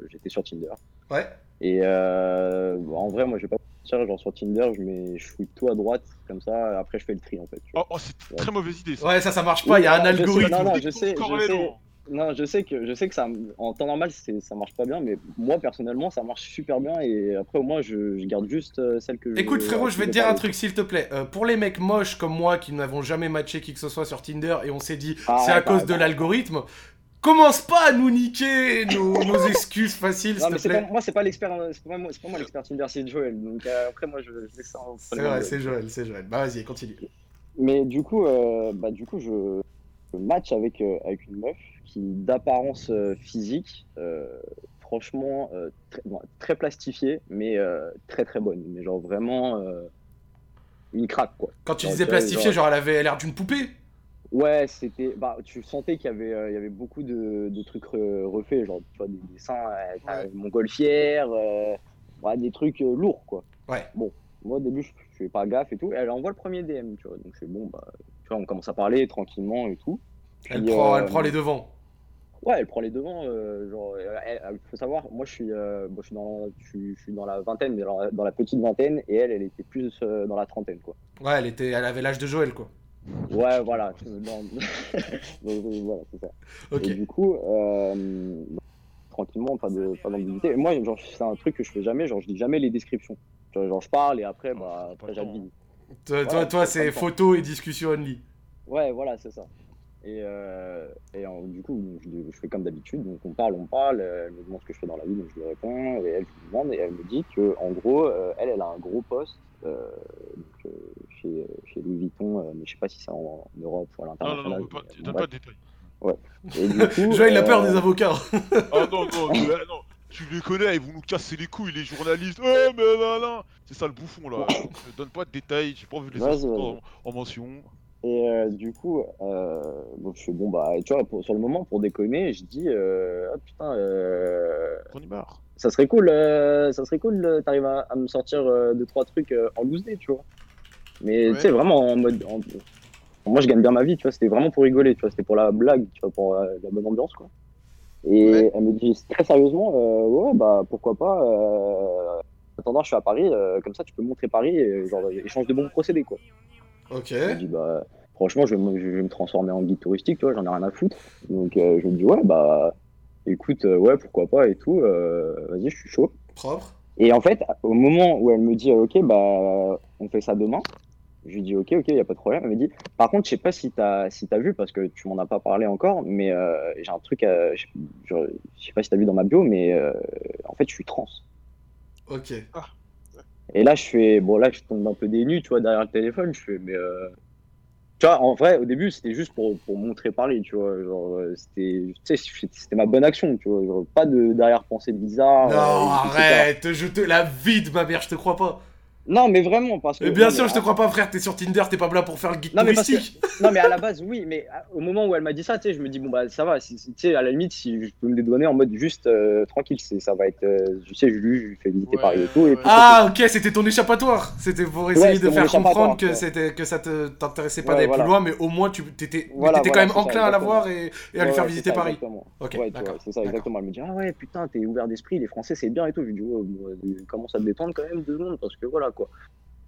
j'étais sur Tinder. Ouais. Et euh, bon, en vrai, moi, je vais pas mentir, genre sur Tinder, je mets, je fouille tout à droite, comme ça, après je fais le tri en fait. Oh, oh, c'est une très mauvaise idée ça. Ouais, ça, ça marche pas. Il y a un algorithme. non, non, je sais, je Corrélé, sais. non. Je sais que je sais que ça, en temps normal, ça marche pas bien, mais moi personnellement, ça marche super bien et après au moins je, je garde juste euh, celle que. Écoute je, frérot, je vais te dire un truc s'il te plaît. Euh, pour les mecs moches comme moi qui n'avons jamais matché qui que ce soit sur Tinder et on s'est dit Ah, c'est à bah, cause de bah. l'algorithme, commence pas à nous niquer nos, nos excuses faciles s'il te pas, plaît. moi c'est pas l'expert, c'est pas moi, c'est pas moi l'expert Tinder, c'est Joël. Donc euh, après moi je, je laisse ça. entre C'est vrai, c'est Joël, c'est Joël. Bah vas-y, continue. Mais du coup, euh, bah, du coup, je, je match avec, euh, avec une meuf qui, d'apparence euh, physique, euh, franchement, euh, très, bon, très plastifiée, mais euh, très très bonne. Mais genre vraiment euh, une craque, quoi. Quand tu Genre, disais tu vois, plastifié, genre elle avait l'air d'une poupée Ouais, c'était. Bah, tu sentais qu'il y avait, euh, il y avait beaucoup de, de trucs re- refaits, genre tu vois, des dessins euh, une montgolfière, euh, ouais, des trucs euh, lourds, quoi. Ouais. Bon, moi au début, je, je fais pas gaffe et tout. et elle envoie le premier DM, tu vois. Donc je fais bon, bah, tu vois, on commence à parler tranquillement et tout. Elle prend, euh, elle prend les devants. Ouais, elle prend les devants. euh, genre, il faut savoir, moi je suis, euh, bon, je suis dans, je suis, je suis dans la vingtaine, mais dans la, dans la petite vingtaine, et elle, elle était plus euh, dans la trentaine, quoi. Ouais, elle, était, elle avait l'âge de Joël quoi. Ouais, voilà. Donc, voilà, c'est ça. Ok. Et du coup, euh, tranquillement, pas de pas d'ambiguïté. Moi, genre, c'est un truc que je fais jamais. Genre, je dis jamais les descriptions. Genre, genre, je parle et après, bah, après j'advise. Toi, toi, Ouais, toi, c'est photo et discussion only. Ouais, voilà, c'est ça. Et, euh, et du coup, je, je fais comme d'habitude. Donc, on parle, on parle. Elle me demande ce que je fais dans la vie, donc je lui réponds. Et elle, je lui demande, et elle me dit que, en gros, euh, elle, elle a un gros poste euh, donc, euh, chez, chez Louis Vuitton, euh, mais je sais pas si c'est en, en Europe ou à Non, non, l'international. non, pas- mais, donne pas de détails. Ouais. Et du coup, Joël, il a peur euh, des avocats. Ah non, non, non. Tu les connais, ils vont nous casser les couilles, les journalistes. Oh, mais là, là. C'est ça le bouffon, là. Ne donne pas de détails, j'ai pas envie de les vas-y. en, en mention. Et euh, du coup, euh, donc je fais bon bah, tu vois, pour- sur le moment pour déconner, je dis euh, ah putain, euh, ça serait cool, euh, ça serait cool, euh, t'arrives à, à me sortir euh, deux trois trucs en loose day, tu vois. Mais tu sais vraiment en mode, en- moi je gagne bien ma vie, tu vois, c'était vraiment pour rigoler, tu vois, c'était pour la blague, tu vois, pour la bonne ambiance quoi. Et elle me dit très sérieusement, euh, ouais bah pourquoi pas. Euh, en attendant, je suis à Paris, euh, comme ça tu peux montrer Paris, et, genre échange de bons procédés quoi. Ok. Je me dis, bah, franchement, je vais, me, je vais me transformer en guide touristique, tu vois, j'en ai rien à foutre. Donc, je me dis, ouais, bah, écoute, euh, ouais, pourquoi pas et tout, euh, vas-y, je suis chaud. Propre. Et en fait, au moment où elle me dit, ok, bah, on fait ça demain, je lui dis, ok, ok, y a pas de problème. Elle me dit, par contre, je sais pas si t'as si t'as vu, parce que tu m'en as pas parlé encore, mais euh, j'ai un truc, à, je, je, je sais pas si t'as vu dans ma bio, mais euh, en fait, je suis trans. Ok. Et là, je fais, bon, là, je tombe un peu dénu, tu vois, derrière le téléphone, je fais, mais, euh, tu vois, en vrai, au début, c'était juste pour, pour montrer Paris, tu vois, genre, euh, c'était, c'était ma bonne action, tu vois, genre, pas de derrière-pensée bizarre. Non, euh, arrête, je te la vide, ma mère, je te crois pas. Non, mais vraiment, parce que. Et bien non, sûr, mais- je te crois pas, frère, t'es sur Tinder, t'es pas là pour faire le guide Non mais, touristique. que, non, mais à la base, oui, mais à- au moment où elle m'a dit ça, tu sais, je me dis, bon, bah, ça va, tu sais, à la limite, si je peux me dédouaner en mode juste euh, tranquille, c'est, ça va être, euh, je sais, je lui, je lui fais visiter Paris et tout. Et puis, Ah, ok, c'était ton échappatoire. C'était pour essayer Ouais, de faire comprendre que, ouais. c'était, que ça te, t'intéressait pas Ouais, d'aller voilà. plus loin, mais au moins tu t'étais, mais Voilà, t'étais voilà, quand même ça, enclin à la voir et, et à Ouais, lui faire visiter ça, Paris. exactement. Ok, c'est ça, exactement. Elle me dit, ah ouais, putain, t'es ouvert d'esprit, les Français, c'est bien et tout. Je lui dis, ouais, bon, euh, commence à te détendre quand même deux secondes, parce que voilà, quoi.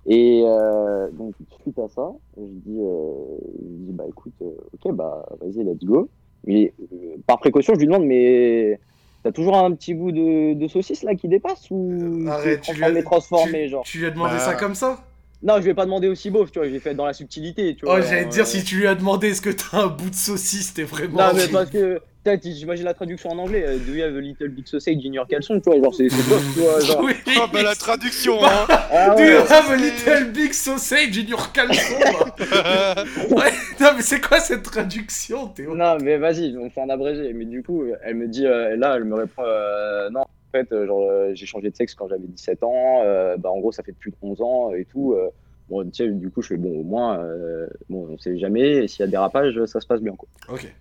Et euh, donc, suite à ça, je dis, euh, je dis bah écoute, euh, ok, bah vas-y, let's go. Mais euh, par précaution, je lui demande, mais t'as toujours un petit bout de, de saucisse là qui dépasse ou Arrête, tu lui as- transformé, transformé, tu- genre tu lui as demandé ça comme ça? Non, je vais pas demander aussi beauf, tu vois, je l'ai fait dans la subtilité, tu vois. Oh, j'allais te dire, si tu lui as demandé est-ce que t'as un bout de saucisse, t'es vraiment. Non, mais parce que, j'imagine la traduction en anglais, euh, Do you have a little big sausage in your caleçon, tu vois, genre, c'est beauf, tu vois, genre. Oui. Ah bah la traduction, hein Ah Do ouais, you have a little big sausage in your caleçon Ouais, non, mais c'est quoi cette traduction, Théo? Non, mais vas-y, on fait un abrégé. Mais du coup, elle me dit, euh, là, elle me répond, euh, non, en fait, euh, genre, euh, j'ai changé de sexe quand j'avais 17 ans, euh, bah, en gros, ça fait plus de 11 ans et tout. euh, bon, tu sais, du coup, je fais, bon, au moins, euh, bon, on sait jamais, et s'il y a dérapage, ça se passe bien, quoi. Ok.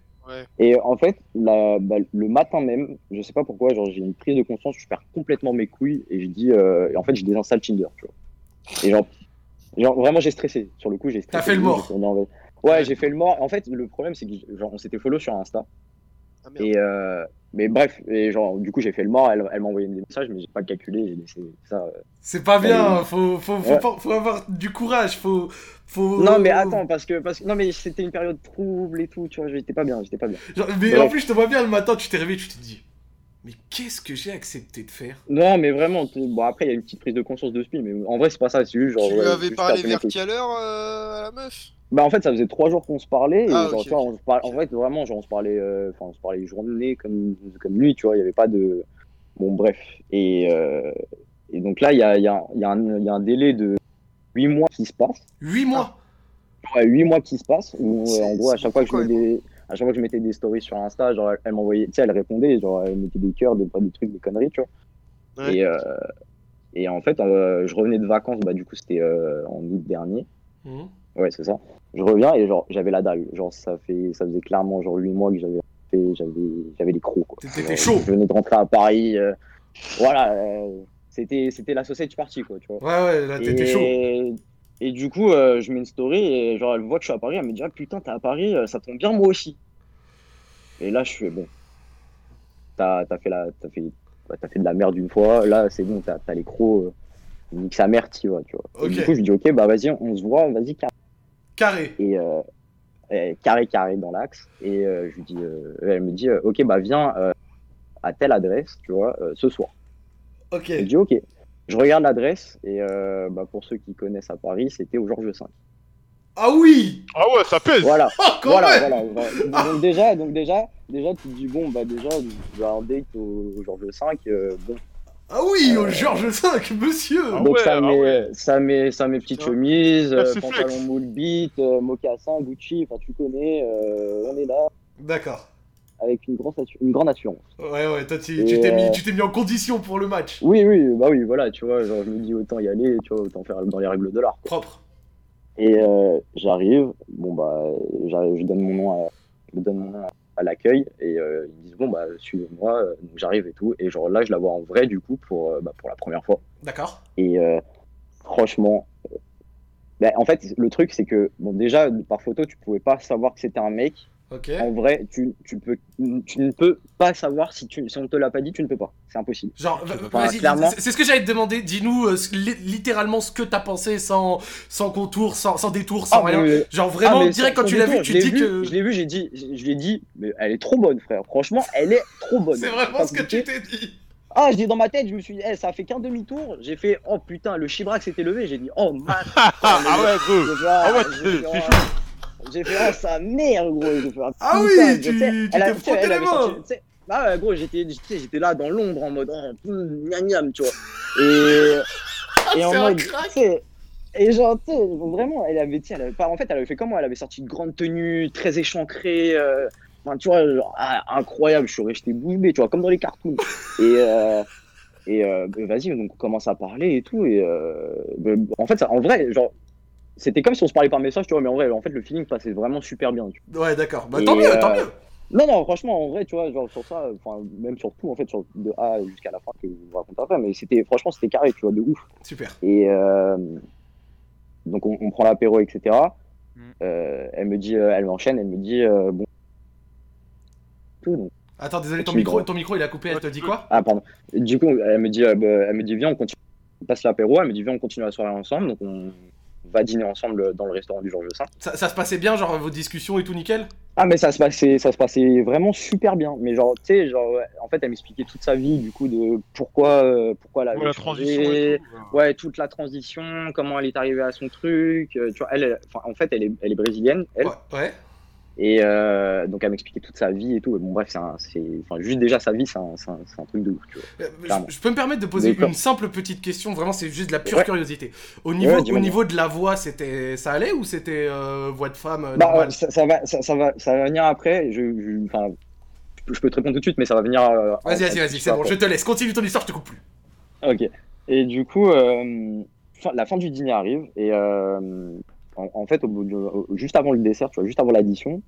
Et en fait, la- bah, le matin même, je sais pas pourquoi, genre j'ai une prise de conscience, je perds complètement mes couilles et je dis, euh, et en fait, je désinstalle Tinder, tu vois. Et genre, genre vraiment, j'ai stressé. Sur le coup, j'ai stressé. T'as fait le mort. Ouais, j'ai fait le mort. En fait, le problème, c'est que genre, on s'était follow sur Insta. Et euh, mais bref, et genre, du coup, j'ai fait le mort. Elle, elle m'a envoyé des messages, mais j'ai pas calculé. J'ai laissé ça. euh. C'est pas bien, faut, faut, faut, Ouais. pas- faut avoir du courage, faut. faut... Non, mais attends, parce que, parce que non, mais c'était une période trouble et tout. Tu vois, j'étais pas bien. J'étais pas bien. Genre, mais Bref. en plus, je te vois bien le matin, tu t'es réveillé, tu t'es dit. Mais qu'est-ce que j'ai accepté de faire? Non, mais vraiment. Bon, après, il y a une petite prise de conscience de ce mais en vrai, c'est pas ça. C'est juste genre. Tu lui avais parlé vers quelle heure euh, à la meuf? Bah en fait ça faisait trois jours qu'on se parlait et Ah, genre, ok, tu vois, on se parlait- en fait vraiment genre on se parlait euh, enfin on se parlait journée comme comme nuit tu vois il y avait pas de bon bref. Et euh, et donc là il y a il y a il y a un il y a un délai de huit mois qui se passe. 8 mois? Ouais huit mois qui se passent où euh, en gros à chaque fois que je beaucoup, mets des à chaque fois que je mettais des stories sur Insta genre elle, elle m'envoyait tu sais elle répondait genre elle mettait des cœurs des pas des trucs des conneries tu vois. Ouais. et euh, et en fait euh, je revenais de vacances bah du coup c'était euh, en août dernier. Mhm. Ouais, c'est ça. Je reviens et genre j'avais la dalle. Genre ça fait ça faisait clairement genre 8 mois que j'avais fait j'avais j'avais les crocs quoi. Chaud. Je venais de rentrer à Paris euh, voilà, euh, c'était c'était la sausage party quoi, tu vois. Ouais, ouais, là, t'étais Et- chaud. Et du coup, euh, je mets une story et genre elle voit que je suis à Paris, elle me dit ah putain, t'es à Paris, ça tombe bien moi aussi. Et là je fais bon. T'as t'as fait la t'as fait t'as fait de la merde une fois, là c'est bon, t'as t'as les crocs, nique sa mère, tu vois, tu vois. Du coup, je dis ok, bah vas-y, on se voit, vas-y, carré. Carré. Et euh, euh, carré carré dans l'axe. Et euh, je lui dis, euh, elle me dit, euh, ok, bah viens euh, à telle adresse, tu vois, euh, ce soir. Ok. Je dis ok. Je regarde l'adresse et euh, bah, pour ceux qui connaissent à Paris, c'était au Georges V. Ah oui Ah ouais, ça pèse Voilà. Oh, voilà, voilà, voilà. Donc déjà, donc déjà, déjà, tu te dis bon, bah déjà, je vais avoir un date au, au Georges V. euh, bon. Ah oui, au Georges V, monsieur Ah donc ouais, ça ah met, ouais. ça met, ça met petite Putain. chemise, Ah, euh, pantalon moule beat, euh, mocassin, Gucci, enfin tu connais, euh, on est là D'accord. avec une grande, assu- une grande assurance. Ouais, ouais, toi, tu t'es euh, mis, tu t'es mis en condition pour le match. Oui, oui, bah oui, voilà, tu vois, genre je me dis autant y aller, tu vois, autant faire dans les règles de l'art. Propre. Et euh, j'arrive, bon bah, j'arrive, je donne mon nom à, je donne mon nom à, à l'accueil et euh, ils me disent bon bah suivez-moi, euh, donc j'arrive et tout, et genre là je la vois en vrai du coup pour, euh, bah, pour la première fois. D'accord. Et franchement, bah, en fait le truc c'est que bon déjà par photo tu pouvais pas savoir que c'était un mec. En vrai, tu, tu peux, tu ne peux pas savoir si tu, si on te l'a pas dit, tu ne peux pas. C'est impossible. Genre, Enfin, clairement. c'est ce que j'allais te demander. Dis-nous euh, littéralement ce que t'as pensé sans, sans contour, sans, sans détour, sans Ah, rien. mais- Genre vraiment, Ah, mais direct quand tu l'as vu, tu dis vu, que. Je l'ai vu, j'ai dit, je lui ai dit, mais elle est trop bonne, frère. Franchement, elle est trop bonne. C'est vraiment ce que tu t'es dit. Ah, je dis dans ma tête, je me suis dit, eh, ça a fait qu'un demi-tour. J'ai fait, oh putain, le Chibrac s'était levé. J'ai dit, oh man. Ah ouais, Ah ouais, c'est chaud J'ai fait, oh sa mère, gros. J'ai fait, Ah putain, oui, tu- t'es frotté les avait mains. sorti- tu sais, Ah ouais, gros, j'étais là dans l'ombre en mode, oh, miam miam, tu vois. Et, et en mode, et genre, tu sais, vraiment, elle avait, tu sais, elle avait pas, en fait, elle avait fait comment Elle avait sorti une grande tenue, très échancrée, euh, enfin, tu vois, genre, ah, incroyable, je suis resté bouche bée, tu vois, comme dans les cartoons. Et, euh, et euh, bah, vas-y, donc on commence à parler et tout, et euh, bah, en fait, ça, en vrai, genre, c'était comme si on se parlait par message, tu vois, mais en vrai, en fait, le feeling passait vraiment super bien, tu vois. Ouais, d'accord. Bah tant mieux, euh, tant mieux. Non, non, franchement, en vrai, tu vois, genre sur ça, enfin, même sur tout, en fait, sur, de A jusqu'à la fin, que je vous raconte après, mais c'était, franchement, c'était carré, tu vois, de ouf. Super. Et euh, donc, on, on prend l'apéro, etc. Mm. Euh, elle me dit, euh, elle m'enchaîne, elle me dit, euh, bon. Tout, donc. Attends, désolé, ton micro, ton micro il a coupé, elle te dit quoi? Ah, pardon. Du coup, elle me dit, euh, bah, elle me dit, viens, on continue. On passe l'apéro, elle me dit, viens, on continue la soirée ensemble. Donc, on va dîner ensemble dans le restaurant du Georges V. ça, ça se passait bien, genre vos discussions et tout nickel? Ah mais ça se passait, ça se passait vraiment super bien. Mais genre, tu sais, genre, en fait, elle m'expliquait toute sa vie, du coup, de pourquoi, euh, pourquoi elle avait Ouais, la changé. transition et tout, Ouais, toute la transition, comment elle est arrivée à son truc. euh, tu vois, elle, en fait, elle est, elle est brésilienne, elle. Ouais. Et euh, donc, elle m'expliquait toute sa vie et tout. Bon, bref, c'est, enfin, juste déjà sa vie, c'est un, truc de ouf, tu vois. Euh, je- peux me permettre de poser une simple petite question, vraiment c'est juste de la pure Ouais. curiosité. Au niveau, Ouais, au dis-moi. niveau de la voix, c'était ça allait ou c'était euh, voix de femme Bah, ça, ça va, ça, ça va, ça va venir après. Je, je- enfin, je peux- te répondre tout de suite, mais ça va venir. en- Vas-y, vas-y, vas-y, c'est bon, après. je te laisse. Continue ton histoire, je te coupe plus. Ok. Et du coup, la fin du dîner arrive et en, en fait, au bout de- au- juste avant le dessert, tu vois, juste avant l'addition,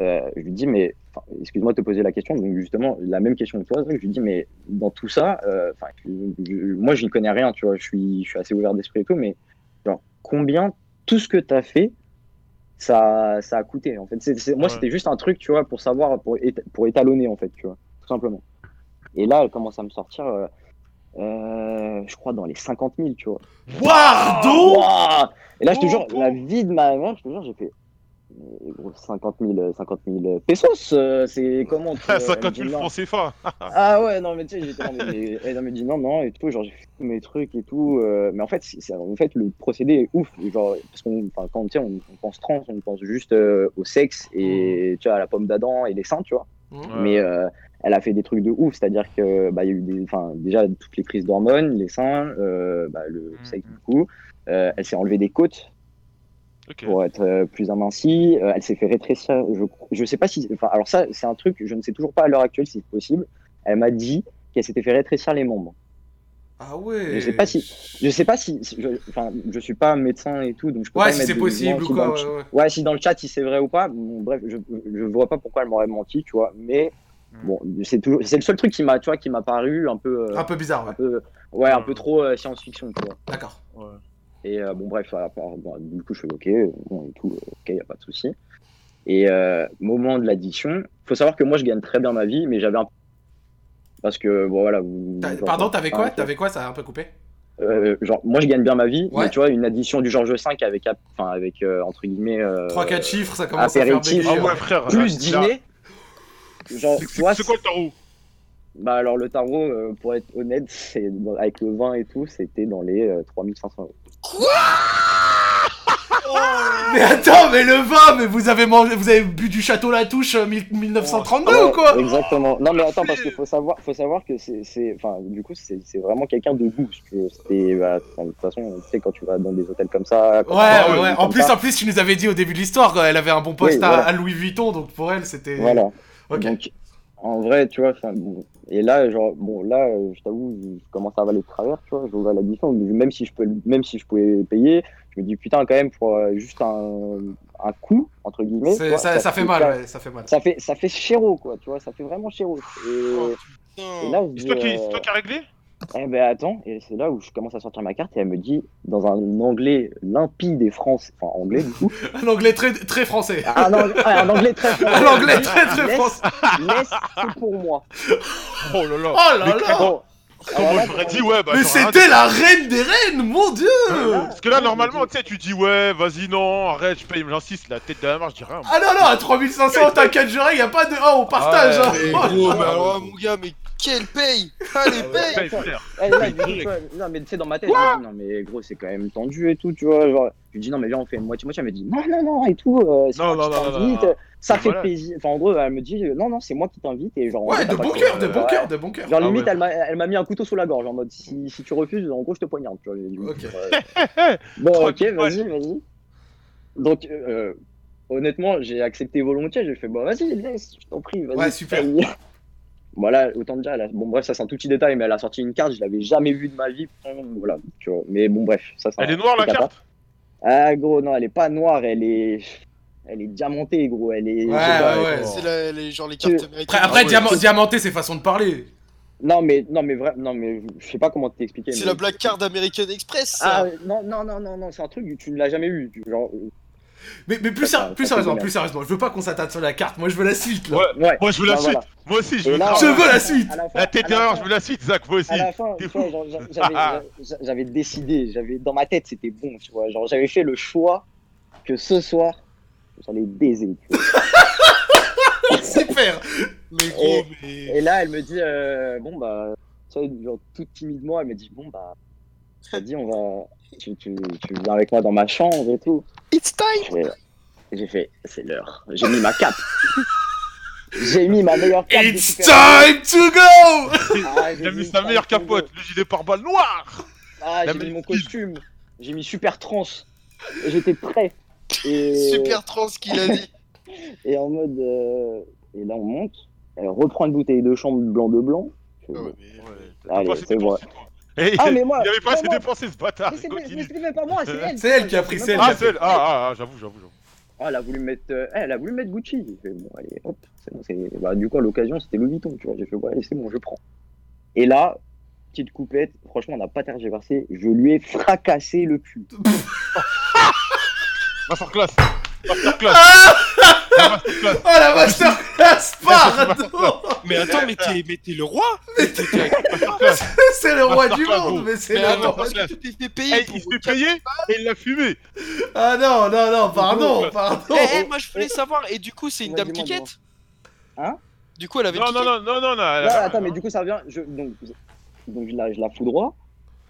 euh, je lui dis mais, excuse-moi de te poser la question, donc justement la même question que toi, je lui dis mais dans tout ça, euh, enfin, je- je- moi je n'y connais rien, tu vois, je suis, je suis assez ouvert d'esprit et tout, mais genre combien tout ce que tu as fait ça, ça a coûté. En fait, moi, Ouais. c'était juste un truc, tu vois, pour savoir, pour, pour étalonner, en fait, tu vois, tout simplement. Et là, elle commence à me sortir, euh, euh, je crois, dans les 50 000, tu vois. Pardon Et là, je te Oh, jure, bon. la vie de ma mère, je te jure, j'ai fait. mais gros, 50 000, euh, 50 000 pesos, euh, c'est comment tu- elle me 50 dit 000 non. francs CFA. Ah ouais, non, mais tu sais, j'étais là, mais, mais- elle me dit non, non, et tout, genre, j'ai fait tous mes trucs et tout. euh, mais en fait, c'est, en fait, le procédé est ouf. Genre, parce qu'on, quand on, on pense trans, on pense juste euh, au sexe et tu vois, à la pomme d'Adam et les seins, tu vois. Mais euh, elle a fait des trucs de ouf, c'est-à-dire que bah, il y a eu des, enfin, déjà toutes les prises d'hormones, les seins, euh, bah, le sexe du coup. Euh, elle s'est enlevé des côtes pour être euh, plus amincie. Euh, elle s'est fait rétrécir. Je, je sais pas si, enfin, alors ça, c'est un truc, je ne sais toujours pas à l'heure actuelle si c'est possible. Elle m'a dit qu'elle s'était fait rétrécir les membres. Ah ouais. Je sais pas si, je sais pas si, si- je, enfin, je suis pas médecin et tout, donc je peux Ouais, pas si mettre c'est possible ou quoi, ouais, ch- ouais. ouais, si dans le chat si c'est vrai ou pas. Bon, bref, je, je vois pas pourquoi elle m'aurait menti, tu vois. Mais bon, c'est toujours, c'est le seul truc qui m'a, tu vois, qui m'a paru un peu, euh, Un peu bizarre, ouais. un peu, ouais, un peu trop euh, science-fiction, tu vois. D'accord. Et euh, bon, bref, à part- bon, du coup, je fais OK, bon, et tout, euh, OK, y a pas de souci. Et euh, moment de l'addition, faut savoir que moi, je gagne très bien ma vie, mais j'avais un. Parce que, bon, voilà. vous- T'as- genre, Pardon, t'avais quoi? T'avais quoi? Ça a un peu coupé? Euh, genre, moi, je gagne bien ma vie, Ouais. mais tu vois, une addition du Georges V avec, enfin, avec euh, entre guillemets. euh, 3-4 chiffres, ça commence à faire apéritif, bégayer, Ah ouais, frère. Plus dîner. Genre, vois, C'est quoi le tarot? Bah alors le tarot, euh, pour être honnête, c'est avec le vin et tout, c'était dans les euh, 3500 euros. Mais attends, mais le vin, mais vous avez mangé, vous avez bu du château La Touche euh, mille- 1932 Ouais, ou quoi? Exactement. Non mais attends parce qu'il faut savoir, faut savoir que c'est, c'est, enfin du coup c'est, c'est vraiment quelqu'un de goût. C'était, bah, de toute façon, tu sais quand tu vas dans des hôtels comme ça. quand Ouais, ouais, En plus, ça, en plus, tu nous avais dit au début de l'histoire, quoi, elle avait un bon poste Oui, à, voilà. à Louis Vuitton, donc pour elle, c'était. Voilà. Donc en vrai, tu vois, bon. et là genre bon là, euh, je t'avoue, je commence à avaler de travers, tu vois, je vois l'addition, même si je peux, même si je pouvais payer, je me dis putain quand même pour euh, juste un, un coup entre guillemets. Vois, ça- ça fait mal, ouais, ça fait mal. Ça fait, ça fait chéro quoi, tu vois, ça fait vraiment chéro. Et, et là, je C'est toi, dis, qui... euh, c'est toi qui as réglé? Eh ben attends, et c'est là où je commence à sortir ma carte et elle me dit dans un anglais limpide et français, enfin anglais du coup. Un anglais très, très français. Ah, ah, un anglais très français. Un anglais très, très Laisse- français. Laisse c'est pour moi. Oh là là. Oh là Mais là Bon, Comment là, j'aurais dit ouais bah Mais j'aurais c'était la reine des reines, mon dieu Parce que là normalement tu sais tu dis ouais vas-y non arrête je paye j'insiste la tête de la marche je dis rien. moi. Ah non, non, à 3500, t'inquiète, j'aurais, y a pas de. Oh, on partage Ah hein. Mais Oh, gros, mais alors mon gars, mais quelle paye Allez, paye Paye, frère. Eh, là, du coup, tu vois, non mais tu sais dans ma tête, je me dis, non mais gros c'est quand même tendu et tout, tu vois, genre lui dis non mais viens on fait une moitié moitié, elle me dit non non non et tout, euh, c'est Non, moi non, qui non, non, t'invite, non, non. ça Mais fait voilà. plaisir, enfin en gros elle me dit non non c'est moi qui t'invite et genre en Ouais, de t'as bon pas- cœur, de bon ouais. cœur, de bon cœur. Genre Ah limite ouais. elle m'a elle m'a mis un couteau sous la gorge en mode si, si tu refuses en gros je te poignarde, tu vois. j'ai dit, Ok. ouais. Bon ok Tranquille, vas-y vas-y. Donc euh, honnêtement j'ai accepté volontiers, j'ai fait bah vas-y laisse, je t'en prie, vas-y. Ouais, super. Voilà, autant dire, elle a- bon bref, ça c'est un tout petit détail, mais elle a sorti une carte, je l'avais jamais vue de ma vie, voilà, tu vois. Mais bon bref, ça c'est Elle est noire la carte? Ah gros, non, elle est pas noire, elle est, elle est diamantée, gros, elle est. Ouais, pas, ouais, ouais. C'est la- les, genre les cartes américaines. Après, après Ah ouais. diamant- diamanté, c'est façon de parler. Non mais, non mais vrai, non mais, je sais pas comment t'expliquer. C'est mais- la Black Card American Express, Ah ça non non non non non, c'est un truc tu ne l'as jamais eu, tu- genre. Mais, mais plus, Ça, plus ça sérieusement, plus sérieusement, je veux pas qu'on s'attarde sur la carte, moi je veux la suite là. Ouais. Ouais. Moi je veux la suite. voilà. Moi aussi je Et veux là. Je veux la suite la fin- La à tête fin- je veux la suite Zach moi aussi. à la fin, j'a- j'avais, j'a- j'avais décidé, j'avais dans ma tête c'était bon, tu vois, genre j'avais fait le choix que ce soir j'allais baiser. Tu vois. Super Mais gros, mais. Et là elle me dit euh, bon bah, genre tout timidement elle me dit bon bah, elle dit on va, tu, tu, tu viens avec moi dans ma chambre et tout. It's time J'ai fait, j'ai fait c'est l'heure, j'ai mis ma cape. J'ai mis ma meilleure cape. It's time to go Ah, j'ai mis mis sa meilleure capote, le gilet pare-balles noir Ah, j'ai mis mon costume, j'ai mis super trans, j'étais prêt. Et, Super trans qu'il a dit. et en mode. euh, et là, on monte, elle reprend une bouteille de chambre blanc de blanc. Je Ah ouais, mais- T'as pas Allez, assez c'est Ah, mais moi- Il avait pas mais assez moi- dépensé ce bâtard Mais c'est c'est même pas moi, c'est elle. C'est elle qui a pris C'est celle. Ah pas- celle Ah ah ah j'avoue j'avoue j'avoue. Ah, elle a voulu mettre, euh, elle a voulu mettre Gucci. J'ai fait, bon, allez, hop, c'est bon, c'est- bah, du coup, à l'occasion, c'était Louis Vuitton, tu vois. J'ai fait, ouais, allez, c'est bon, je prends. Et là, petite coupette, franchement, on n'a pas tergiversé. Je lui ai fracassé le cul. Masterclass Masterclass. Ah Oh la masterclass, pardon Mais attends, mais t'es mais t'es le roi C'est le roi du monde, mais c'est le roi parce du- que tu t'es fait payer Eh, pour il se fait payer et il l'a fumé. Ah non, non, non, pardon, pardon Eh, eh, moi je voulais savoir, et du coup, c'est une dame quiquette Hein? Du coup, elle avait Non, non, non, non, non, attends, mais du coup, ça revient. Je, donc, donc je, la, je la foudroie.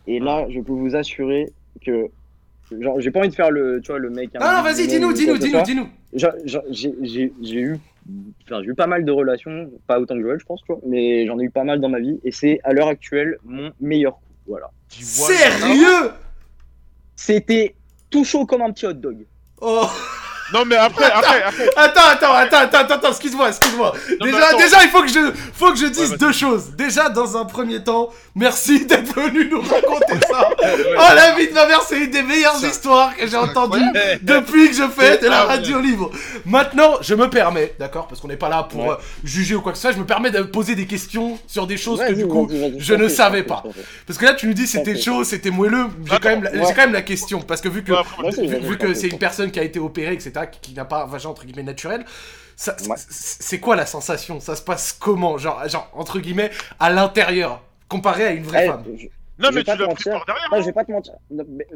Et là, je peux vous assurer que. Genre, j'ai pas envie de faire le, tu vois, le mec. Non, non, vas-y, dis-nous, dis-nous, dis-nous, dis-nous j'ai eu, enfin, j'ai eu pas mal de relations, pas autant que Joël, je pense, tu vois, mais j'en ai eu pas mal dans ma vie, et c'est à l'heure actuelle mon meilleur coup, voilà. Sérieux? C'était tout chaud comme un petit hot dog. Oh Non, mais après, après, après. Attends, attends, attends, attends, attends, attends, excuse-moi, excuse-moi. Déjà, déjà, il faut que je, faut que je dise deux choses. Déjà, dans un premier temps, merci d'être venu nous raconter ça. Oh, la vie de ma mère, c'est une des meilleures Ça- histoires que j'ai entendues depuis que je fais de la Ah, radio libre. Maintenant, je me permets, d'accord, parce qu'on n'est pas là pour Ouais. euh, juger ou quoi que ce soit, je me permets de poser des questions sur des choses que du coup, je ne savais pas. Parce que là, tu nous dis c'était chaud, c'était moelleux. J'ai quand même, la- Ouais. j'ai quand même la question parce que vu que vu, c'est une personne qui a été opérée, etc., qui, qui n'a pas un vagin entre guillemets naturel, Ouais. c'est quoi la sensation? Ça se passe comment? Genre, genre entre guillemets à l'intérieur comparé à une vraie Eh, femme. je- Non, mais tu l'as pris mentir. par derrière. Non, hein. je vais pas te mentir.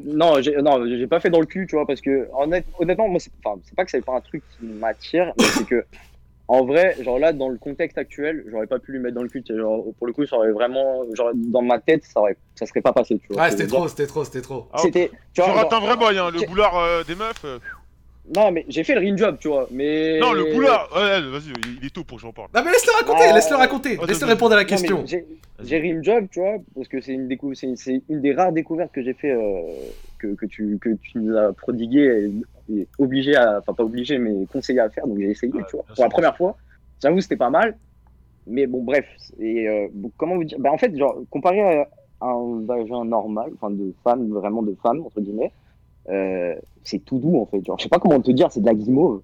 Non, j'ai non, j'ai pas fait dans le cul, tu vois, parce que honnête- honnêtement, moi, c'est enfin, c'est pas que c'est pas un truc qui m'attire, mais c'est que en vrai, genre là, dans le contexte actuel, j'aurais pas pu lui mettre dans le cul. tu sais, Genre, pour le coup, ça aurait vraiment, genre dans ma tête, ça aurait, ça serait pas passé, tu vois. Je c'était trop, c'était trop, c'était trop. Ah. C'était, tu vois, genre- un vrai boy, hein, le boulard euh, des meufs. euh. Non, mais j'ai fait le ring job, tu vois, mais. Non, le boulard. Ouais, vas-y, il est tôt pour que j'en parle. Non mais laisse-le raconter, Ah, laisse-le raconter, ouais, laisse-le répondre à la Non, question. J'ai j'ai rim job, tu vois, parce que c'est une, décou- c'est c'est une des rares découvertes que j'ai fait, euh, que, que, tu, que tu nous as prodigué et, et obligé à, enfin pas obligé, mais conseillé à faire, donc j'ai essayé, Ouais, tu vois, pour sûr. la première fois. J'avoue, c'était pas mal, mais bon, bref. Et euh, comment vous dire bah, En fait, genre, comparé à un vagin normal, enfin de femme, vraiment de femme, entre guillemets, euh, c'est tout doux en fait. Genre, je sais pas comment te dire, c'est de la guimauve.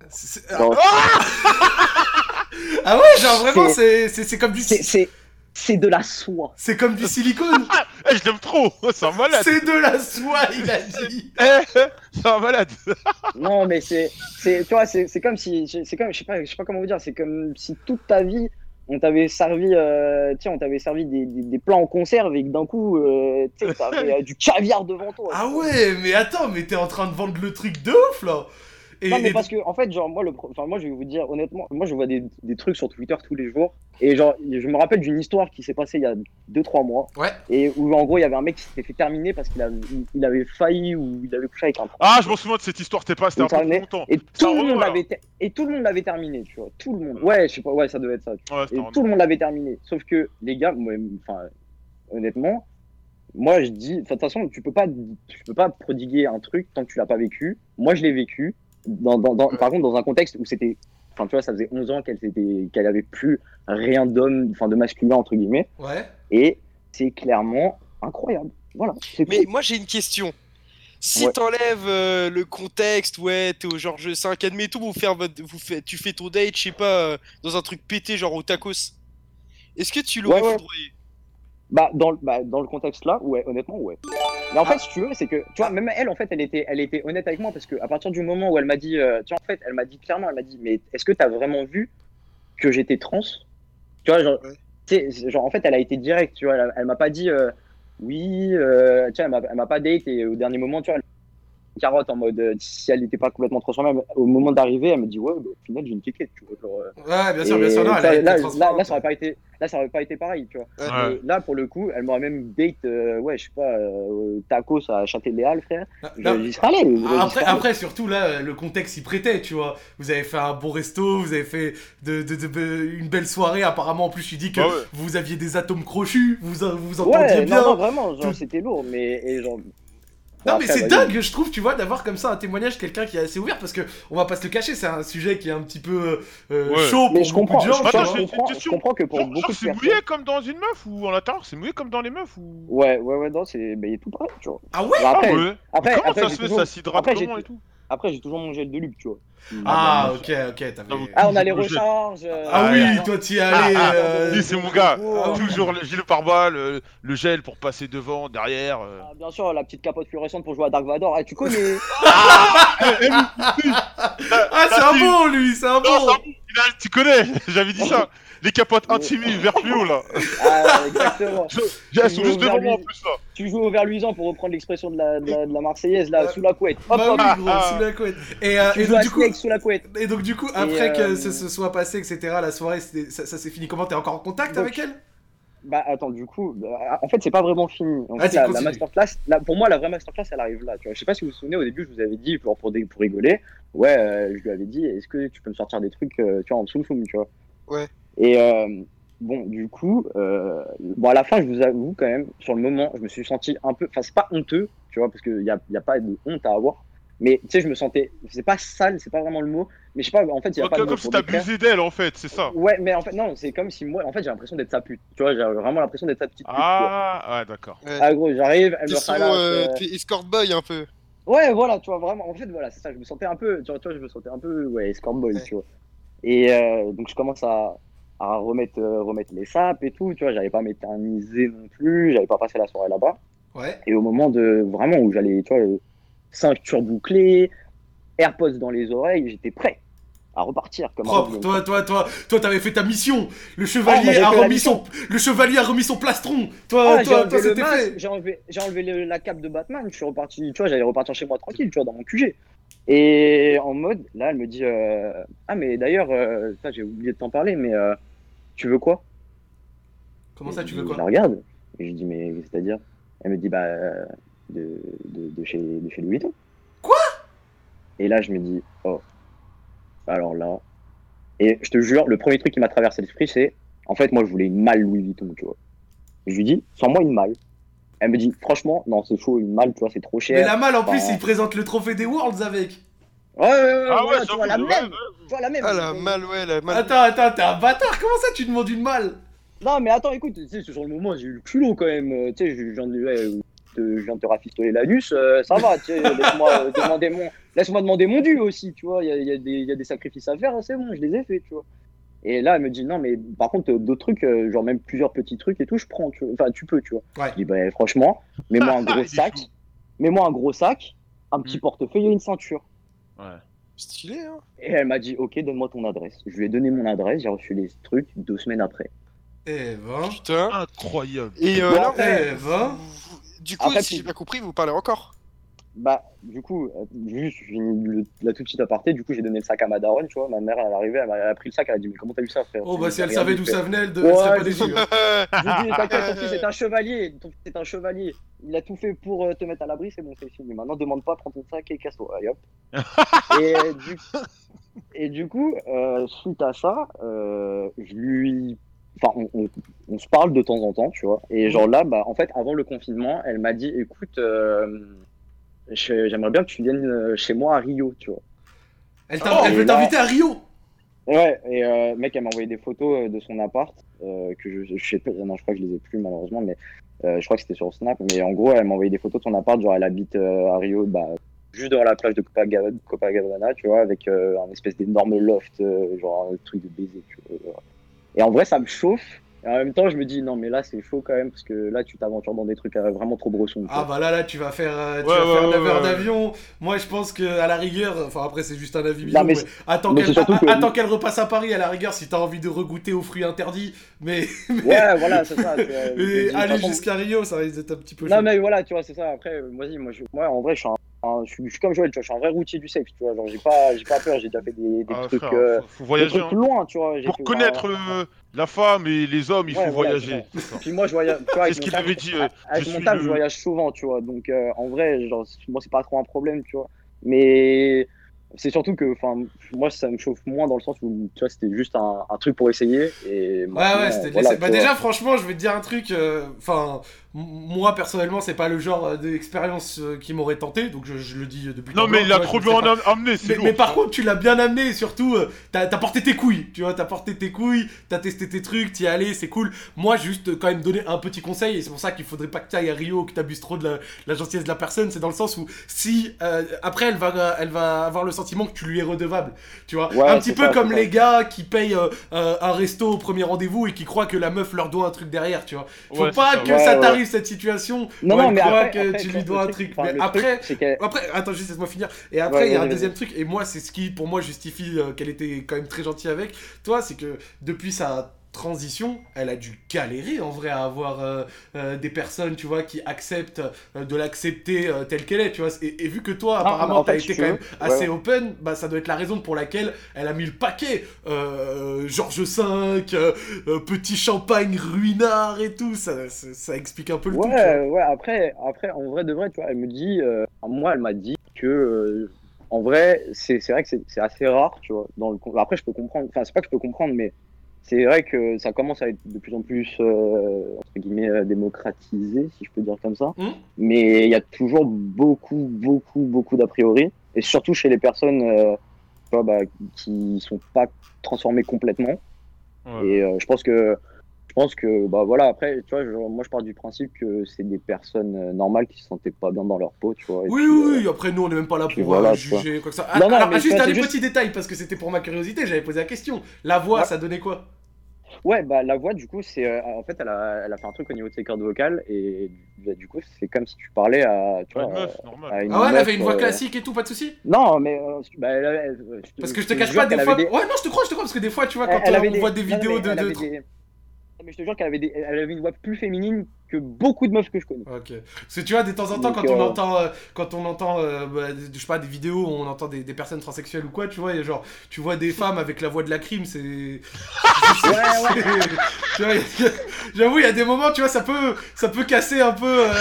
Genre, Ah ouais, genre vraiment C'est- c'est c'est c'est comme du c'est- c'est c'est de la soie. c'est comme du silicone. Eh, je l'aime trop. C'est un malade. c'est de la soie, il a dit. Eh, c'est un malade. Non, mais c'est, c'est, tu vois, c'est, c'est comme si, c'est comme, je sais pas, je sais pas comment vous dire, c'est comme si toute ta vie, on t'avait servi, euh, on t'avait servi des, des, des plats en conserve et que d'un coup, euh, tu t'avais euh, du caviar devant toi. Ah ouais, mais attends, mais t'es en train de vendre le truc de ouf là. Et, Non, mais et- parce que, en fait, genre, moi, le, pro- enfin, moi, je vais vous dire, honnêtement, moi, je vois des, des trucs sur Twitter tous les jours. Et genre, je me rappelle d'une histoire qui s'est passée il y a 2-3 mois. Ouais. Et où, en gros, il y avait un mec qui s'était fait terminer parce qu'il avait, il- avait failli ou il avait couché avec un Ah, je m'en souviens de cette histoire. T'es pas, c'était un peu longtemps. Et tout, le monde l'avait ter- et tout le monde l'avait terminé, tu vois. Tout le monde. Ouais, je sais pas, ouais, ça devait être ça. Ouais, Et tout le monde l'avait terminé. Sauf que, les gars, moi, enfin, honnêtement, moi, je dis, de toute façon, tu peux pas, tu peux pas prodiguer un truc tant que tu l'as pas vécu. Moi, je l'ai vécu. Dans, dans, dans- par contre, dans un contexte où c'était, enfin, tu vois, ça faisait 11 ans qu'elle qu'elle avait plus rien d'homme, enfin, de masculin, entre guillemets. Ouais. Et c'est clairement incroyable. Voilà. Mais moi j'ai une question. Si Ouais. t'enlèves euh, le contexte, ouais, t'es au Georges V, admettons, vous faire votre, vous fait, tu fais ton date, je sais pas, euh, dans un truc pété, genre au tacos. Est-ce que tu l'aurais Ouais, ouais. foudroyé Bah dans, le- bah, dans le contexte là, ouais, honnêtement, ouais. Mais en fait, si tu veux, c'est que, tu vois, même elle, en fait, elle était, elle était honnête avec moi parce que à partir du moment où elle m'a dit, euh, tu vois, en fait, elle m'a dit clairement, elle m'a dit, mais est-ce que t'as vraiment vu que j'étais trans? Tu vois, genre, Ouais. tu sais, genre, en fait, elle a été directe, tu vois, elle, elle m'a pas dit, euh, oui, euh, tu vois, elle m'a- elle m'a pas date et au dernier moment, tu vois, elle carotte en mode, euh, si elle n'était pas complètement transformée, au moment d'arriver, elle me dit, ouais, bah, au final, j'ai une ticket, tu vois, genre, euh, Ouais, bien sûr, bien sûr, non, elle là, là, ça aurait pas été, là, ça aurait pas été pareil, tu vois. Ouais. Et là, pour le coup, elle m'aurait même date, euh, ouais, je sais pas, euh, tacos à Châtelet-Léal, frère. Je- Non, J'y serais allé. j'y Ah, Après, après, surtout là, le contexte y prêtait, tu vois. Vous avez fait un bon resto, vous avez fait de, de- de- une belle soirée. Apparemment, en plus, tu dis que ouais. vous aviez des atomes crochus, vous vous vous entendiez Ouais, bien. non, non, vraiment, genre, Tout- c'était lourd, mais, et genre. Non mais c'est dingue, je trouve, tu vois, d'avoir comme ça un témoignage, quelqu'un qui est assez ouvert, parce que on va pas se le cacher, c'est un sujet qui est un petit peu euh, Ouais. chaud Mais pour je beaucoup comprends, de gens. je, Attends, comprends, je question. comprends que pour Genre, beaucoup genre, de c'est personnes. mouillé comme dans une meuf ou en l'intérieur c'est mouillé comme dans les meufs ou? Ouais, ouais, ouais, non, c'est bah, il est tout pareil, tu vois. Ah ouais? Bah, après, Ah ouais. après, Comment après, ça j'ai se fait toujours- Ça s'hydrate comment et tout? après, j'ai toujours mon gel de luxe, tu vois. Ah, ok, ok, t'avais. Ah, on a les recharges. euh, Ah oui, toi t'y allais. Ah, euh, lui, c'est mon gars. Oh. Toujours le gilet pare-balles, le, le gel pour passer devant, derrière. euh. Ah, Bien sûr, la petite capote fluorescente pour jouer à Dark Vador. Ah, tu connais Ah, c'est un bon lui, c'est un Non, c'est bon. un- tu connais, j'avais dit ça. Les capotes intimies vert fluo là. Ah, exactement. Elles Tu sont joues juste au devant moi en plus là. Tu joues au verre luisant pour reprendre l'expression de la, de, la, de la Marseillaise, là, sous la couette. Hop, Bah hop. oui, gros, sous la couette. Et, euh, Tu et joues donc à du coup, Snake sous la couette. et donc du coup, après que euh, ça se soit passé, etc., la soirée, ça, ça s'est fini comment? T'es encore en contact Donc, avec elle? Bah attends, du coup, bah, en fait, c'est pas vraiment fini. En fait, la, la masterclass, la- pour moi, la vraie masterclass, elle arrive là. Tu vois. Je sais pas si vous vous souvenez, au début, je vous avais dit, pour, pour, pour rigoler, ouais, euh, je lui avais dit, est-ce que tu peux me sortir des trucs, euh, tu vois, en soum soum, tu vois. Ouais. Et euh, bon, du coup, euh, bon, à la fin, je vous avoue quand même, sur le moment, je me suis senti un peu, enfin, c'est pas honteux, tu vois, parce qu'il y a, y a pas de honte à avoir. Mais tu sais, je me sentais, c'est pas sale, c'est pas vraiment le mot, mais je sais pas, en fait, il y a pas de comme si abusé d'elle en fait, c'est ça. Ouais, mais en fait, non, c'est comme si moi, en fait, j'ai l'impression d'être sa pute. Tu vois, j'ai vraiment l'impression d'être sa petite pute. Ah, ouais, d'accord. Ouais. Ah, gros, j'arrive, elle me son, euh, t'es escort boy un peu. Ouais, voilà, tu vois, vraiment. En fait, voilà, c'est ça. Je me sentais un peu, tu vois, tu vois, je me sentais un peu, ouais, escort boy, tu vois. Et euh, donc, je commence à, à remettre, euh, remettre les sapes et tout, tu vois. J'avais pas m'éterniser non plus, j'avais pas passé la soirée là-bas. Ouais. Et au moment de vraiment où j'allais, tu vois, ceinture bouclée, AirPods dans les oreilles, j'étais prêt à repartir comme Propre, toi, toi, toi, toi, t'avais fait ta mission. Le Ah, chevalier j'ai a remis son, le chevalier a remis son plastron. Toi, Ah, toi, toi, c'était fait. j'ai enlevé, j'ai enlevé le- la cape de Batman, je suis reparti, tu vois, j'allais repartir chez moi tranquille, tu vois, dans mon QG. Et en mode, là, elle me dit, euh, ah, mais d'ailleurs, euh, ça, j'ai oublié de t'en parler, mais euh, tu veux quoi? Comment ça, tu veux Je la quoi regarde, et je dis, mais c'est-à-dire? Elle me dit, bah, euh, de, de, de chez, de chez Louis Vuitton. Quoi? Et là, je me dis, oh, alors là. Et je te jure, le premier truc qui m'a traversé l'esprit, c'est, en fait, moi, je voulais une malle Louis Vuitton, tu vois. Et je lui dis, sans-moi une malle. Elle me dit, franchement, non, c'est chaud, une malle, tu vois, c'est trop cher. Mais la malle, en plus, il présente le trophée des Worlds avec. Ouais, ouais, ouais, Ah voilà, ouais, tu vois, la même. Tu vois, la même. Ah la malle, ouais, la malle. Attends, attends, t'es un bâtard. Comment ça, tu demandes une malle? Non, mais attends, écoute, tu sais, sur le moment, j'ai eu le culot quand même. euh, Tu sais, je viens de, ouais, euh, te- je viens de te rafistoler l'anus, euh, ça va, tu sais, laisse-moi euh, demander mon, laisse-moi demander mon dû aussi, tu vois. Il y a, y a des- il y a des sacrifices à faire, c'est bon, je les ai faits, tu vois. Et là, elle me dit, non, mais par contre, euh, d'autres trucs, genre même plusieurs petits trucs et tout, je prends, tu vois. Enfin, tu peux, tu vois. Ouais. Je dis, bah, franchement, mets-moi un gros sac, mets-moi un gros sac, un petit Hmm. portefeuille et une ceinture. Ouais. Stylé, hein. Et elle m'a dit, ok, donne-moi ton adresse. Je lui ai donné mon adresse, j'ai reçu les trucs deux semaines après. Eh ben. Putain. Incroyable. Et euh, Bon, là, Eh vous- ben. vous- du coup, Après, si puis- j'ai bien compris, vous parlez encore. Bah, du coup, euh, juste, la toute petite aparté, du coup, j'ai donné le sac à ma daronne, tu vois. Ma mère, elle est arrivée, elle a pris le sac, elle a dit, mais comment t'as eu ça, frère? Oh, bah, si elle savait d'où ça venait, elle de- Ouais, elle serait pas déçue. hein. Je lui dis, t'inquiète, ton fils est un chevalier, ton fils est un chevalier. Il a tout fait pour euh, te mettre à l'abri, c'est bon, c'est fini. Maintenant, demande pas, prends ton sac et casse-toi, allez hop. et, euh, du... et du coup, euh, suite à ça, euh, je lui. Enfin, on, on- on se parle de temps en temps, tu vois. Et genre là, bah, en fait, avant le confinement, elle m'a dit, écoute, euh, j'aimerais bien que tu viennes euh, chez moi à Rio, tu vois. Elle, Et veut t'inviter à Rio. Ouais, et euh, mec, elle m'a envoyé des photos euh, de son appart, euh, que je, je sais pas, non, je crois que je les ai plus malheureusement, mais euh, je crois que c'était sur Snap, mais en gros, elle m'a envoyé des photos de son appart, genre elle habite euh, à Rio, bah, juste devant la plage de Copacabana, Copacabana tu vois, avec euh, un espèce d'énorme loft, euh, genre un truc de baiser, tu vois. Et en vrai, ça me chauffe, et en même temps, je me dis, non, mais là, c'est chaud quand même, parce que là, tu t'aventures dans des trucs euh, vraiment trop brossons. Ah bah là là tu vas faire euh, tu Ouais, vas ouais, faire ouais, 9 heures ouais. d'avion. Moi je pense que à la rigueur, enfin après c'est juste un avis bidon, mais attends qu'elle que- repasse à Paris à la rigueur si t'as envie de regoûter aux fruits interdits, mais, mais- Ouais, voilà, c'est ça. me mais aller jusqu'à Rio ça risque d'être un petit peu Non chaud. mais voilà, tu vois, c'est ça. Après, euh, vas-y, moi, je, moi, en vrai, je suis, un, un- je, suis, je suis comme Joël, tu vois, je suis un vrai routier du sexe, tu vois. Genre, j'ai pas, j'ai pas peur, j'ai déjà fait des, des Ah, trucs, frère, euh, faut, faut des voyager. trucs hein. loin, tu vois. Pour fait- connaître la femme et les hommes, il Ouais, faut voyager. Puis moi, je voyage, tu vois, C'est avec ce qu'il taf- avait dit. euh, avec je mon suis taf, le- je voyage souvent, tu vois. Donc, euh, en vrai, genre, moi, c'est pas trop un problème, tu vois. Mais c'est surtout que, enfin, moi, ça me chauffe moins dans le sens où, tu vois, c'était juste un, un truc pour essayer. Et Ouais, ouais, c'était de voilà. Bah, déjà, franchement, je vais te dire un truc. euh, Enfin, moi personnellement, c'est pas le genre euh, d'expérience euh, qui m'aurait tenté, donc je, je le dis depuis. Non, mais il a tu vois, trop bien amené, c'est Mais, mais par contre, tu l'as bien amené, et surtout, euh, t'as porté tes couilles, tu vois, t'as porté tes couilles, t'as testé tes trucs, t'y es allé, c'est cool. Moi, juste euh, quand même donner un petit conseil, et c'est pour ça qu'il faudrait pas que tu ailles à Rio, que t'abuses trop de la, la gentillesse de la personne, c'est dans le sens où si euh, après elle va, elle va avoir le sentiment que tu lui es redevable, tu vois. Ouais, un petit peu ça, comme les gars qui payent euh, euh, un resto au premier rendez-vous et qui croient que la meuf leur doit un truc derrière, tu vois. Faut Ouais, pas ça. que Ouais, ça ouais. t'arrive cette situation Non, où non, elle mais croit après- que après, tu lui dois un truc. enfin, Mais après, truc, attends, juste laisse-moi finir. Et après, il y a un deuxième truc, et moi, c'est ce qui, pour moi, justifie euh, qu'elle était quand même très gentille avec toi, c'est que depuis sa transition, elle a dû galérer en vrai à avoir euh, euh, des personnes, tu vois, qui acceptent euh, de l'accepter telle qu'elle est, tu vois. Et, et vu que toi, apparemment, en t'as été quand même assez ouais. open, bah ça doit être la raison pour laquelle elle a mis le paquet. Georges V, petit champagne ruinard et tout, ça, ça, ça explique un peu le tout. tu vois. Ouais, ouais, après, après, en vrai de vrai, tu vois, elle me dit, moi, elle m'a dit que, en vrai, c'est vrai que c'est assez rare, tu vois. Dans le, après, je peux comprendre, enfin, c'est pas que je peux comprendre, mais c'est vrai que ça commence à être de plus en plus, euh, entre guillemets, euh, démocratisé, si je peux dire comme ça. Hmm. Mais il y a toujours beaucoup, beaucoup, beaucoup d'a priori, et surtout chez les personnes, euh, bah, qui sont pas transformées complètement. Et euh, je pense que pense que bah voilà après tu vois je- moi je pars du principe que c'est des personnes euh, normales qui se sentaient pas bien dans leur peau tu vois Oui, puis, oui, euh, oui, après nous on n'est même pas là pour voilà, euh, vois. juger quoi que ça. Non, non, Alors, mais juste un juste- petits détails parce que c'était pour ma curiosité, j'avais posé la question. La voix, ça donnait quoi? Ouais bah la voix du coup c'est euh, en fait elle a, elle a fait un truc au niveau de ses cordes vocales et bah, du coup c'est comme si tu parlais à tu À vois une meuf, normal. à une Ah ouais, elle avait une voix euh, classique et tout, pas de soucis non mais euh, bah, elle- elle- te- Parce que je te te cache pas, des fois. des- Ouais, non, je te crois, je te crois, parce que des fois, tu vois, quand on des- voit des vidéos de. elle de- avait des- Non, mais je te jure qu'elle avait des... elle avait une voix plus féminine que beaucoup de meufs que je connais Ok. Parce que tu vois, de temps en temps, Donc, quand on euh, entend, euh, quand on entend, euh, bah, des- je sais pas, des vidéos où on entend des, des personnes transsexuelles ou quoi, tu vois, et genre, tu vois des femmes avec la voix de la crime, c'est. c'est- tu vois, y a- j'avoue, il y a des moments, tu vois, ça peut, ça peut casser un peu euh,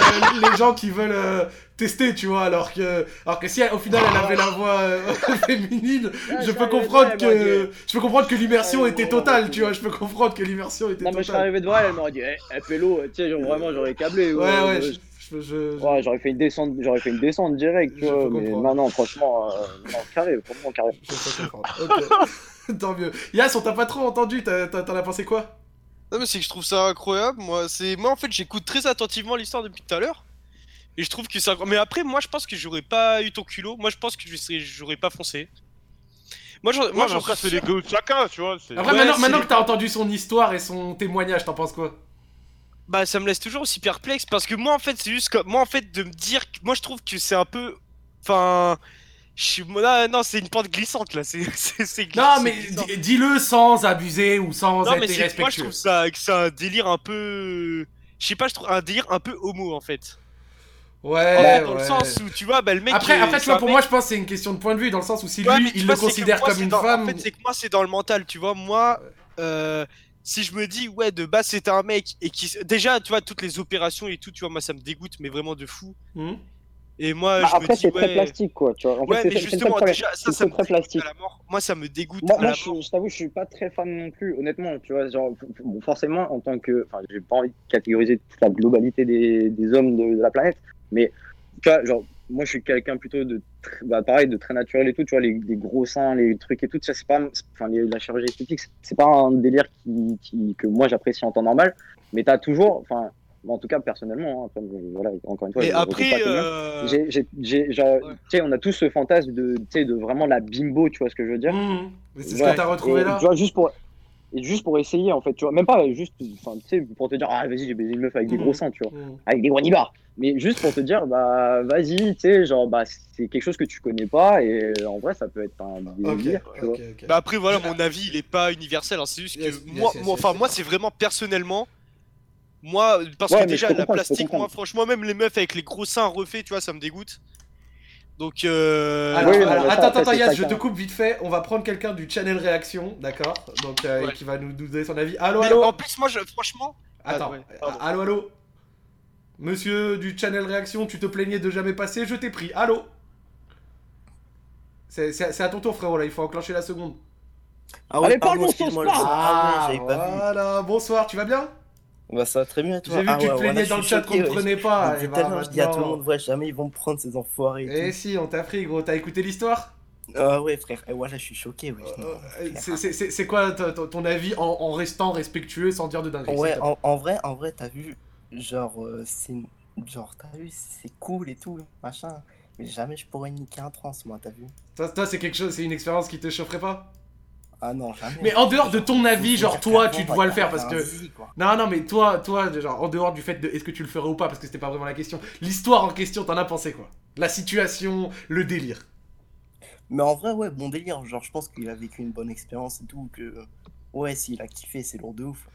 les gens qui veulent tester, tu vois, alors que, alors que si au final elle avait la voix euh, féminine, je peux comprendre ouais, que, moi, je peux comprendre que l'immersion était totale, tu vois, je peux comprendre que l'immersion était non mais je totale. arrivé devant elle elle m'aurait dit eh, eh, pélo tu sais genre, vraiment j'aurais câblé Ouais, ouais, je- je- Ouais, j'aurais fait une descente, j'aurais fait une descente directe, tu vois. Mais non, franchement, euh, non, carré, vraiment carré. Ok. Tant mieux. Yas, on t'a pas trop entendu, t'as- t'as- t'en as pensé quoi? Non mais c'est que je trouve ça incroyable, moi c'est moi en fait j'écoute très attentivement l'histoire depuis tout à l'heure et je trouve que ça mais après moi je pense que j'aurais pas eu ton culot, moi je pense que je serais j'aurais pas foncé. Moi j'en Ouais, moi j'en après, c'est les goûts de chacun, tu vois. Après, Ouais, maintenant, que t'as entendu son histoire et son témoignage, t'en penses quoi? Bah ça me laisse toujours aussi perplexe parce que moi en fait c'est juste que moi en fait de me dire que moi je trouve que c'est un peu enfin je suis là, non c'est une pente glissante là c'est c'est c'est gli- Non, mais glissant. di- dis-le sans abuser ou sans non être mais c'est que moi je irrespectueux. trouve ça que c'est un délire un peu je sais pas je trouve un délire un peu homo en fait Ouais, fait, dans ouais. le sens où tu vois bah le mec Après, euh, après tu vois, pour mec- moi, je pense que c'est une question de point de vue, dans le sens où si Ouais, lui, il vois, le considère moi, comme une dans- femme. En fait, c'est que moi, c'est dans le mental, tu vois. Moi, euh, si je me dis, ouais, de base, c'était un mec et qui. Déjà, tu vois, toutes les opérations et tout, tu vois, moi, ça me dégoûte, mais vraiment de fou. Hmm. Et moi, Bah, je après, c'est très ouais. plastique, quoi, tu vois. En fait, Ouais, c'est- mais justement, déjà, ça, c'est ça me très plastique. à la mort. Moi, ça me dégoûte Moi, je, t'avoue, je suis pas très fan non plus, honnêtement, tu vois. Genre, bon, forcément, en tant que. Enfin, j'ai pas envie de catégoriser toute la globalité des, des hommes de, de la planète, mais tu vois, genre, moi, je suis quelqu'un plutôt de. Bah, pareil, de très naturel et tout, tu vois, les, les gros seins, les trucs et tout, ça, c'est pas. Enfin, les- la chirurgie esthétique, c'est- pas un délire qui, qui, que moi, j'apprécie en temps normal, mais t'as toujours. Enfin, en tout cas, personnellement, hein, après, voilà, encore une fois, Mais après, euh, J'ai- genre, on a tous ce fantasme de, de vraiment la bimbo, tu vois ce que je veux dire Mmh. Mais c'est ce que t'as retrouvé Et, là Tu vois, juste pour, et juste pour essayer, en fait, tu vois, même pas juste, enfin, tu sais, pour te dire, ah, vas-y, j'ai baisé une meuf avec des Mhm. gros seins, tu vois, Mhm. avec des granny bars. Mais juste pour te dire, bah, vas-y, tu sais, genre, bah, c'est quelque chose que tu connais pas, et euh, en vrai, ça peut être un délire, tu vois. Bah après voilà mon avis il est pas universel hein, c'est juste que Yes, moi yes, yes, moi yes, enfin yes. moi c'est vraiment personnellement moi parce Ouais, que déjà la plastique moi franchement même les meufs avec les gros seins refaits tu vois ça me dégoûte donc euh... Alors, Oui, alors, mais ça, attends, attends, c'est Yas, je te coupe vite fait. On va prendre quelqu'un du channel réaction, d'accord Donc, euh, Ouais. qui va nous, nous donner son avis. Allô, Mais allô en plus moi je franchement Attends, Ah, ouais, allô, allô Monsieur du channel réaction, tu te plaignais de jamais passer, je t'ai pris. Allô C'est à ton tour, frérot, là, il faut enclencher la seconde. Ah oui, Allez, parle, mon parle. Ah, Ah, voilà, bonsoir, tu vas bien Bah ça va très bien toi J'ai vu Ah que tu te ouais, plaignais voilà, dans le chat qu'on te ouais. prenait pas, et tout bah à l'heure, je dis à tout le monde, ouais, jamais ils vont me prendre ces enfoirés et Eh tout. si, on t'a pris, gros. T'as écouté l'histoire? Ah ouais, frère, et voilà, je suis choqué, ouais. non. Euh, c'est- c'est- C'est c'est quoi ton- avis en, en restant respectueux sans dire de dinguerie Ouais, te en, en vrai, en vrai, t'as vu, genre, euh, c'est genre, t'as vu, c'est cool et tout, machin. Mais jamais je pourrais niquer un trans, moi, t'as vu Toi, toi, c'est quelque chose, c'est une expérience qui te chaufferait pas? Ah non, jamais. Mais en dehors de ton avis, genre toi, tu te vois le faire parce que. Non, non, mais toi, toi, genre en dehors du fait de est-ce que tu le ferais ou pas, parce que c'était pas vraiment la question. L'histoire en question, t'en as pensé quoi? La situation, le délire. Mais en vrai, ouais, bon délire. Genre, je pense qu'il a vécu une bonne expérience et tout. Que, ouais, s'il a kiffé, c'est lourd de ouf.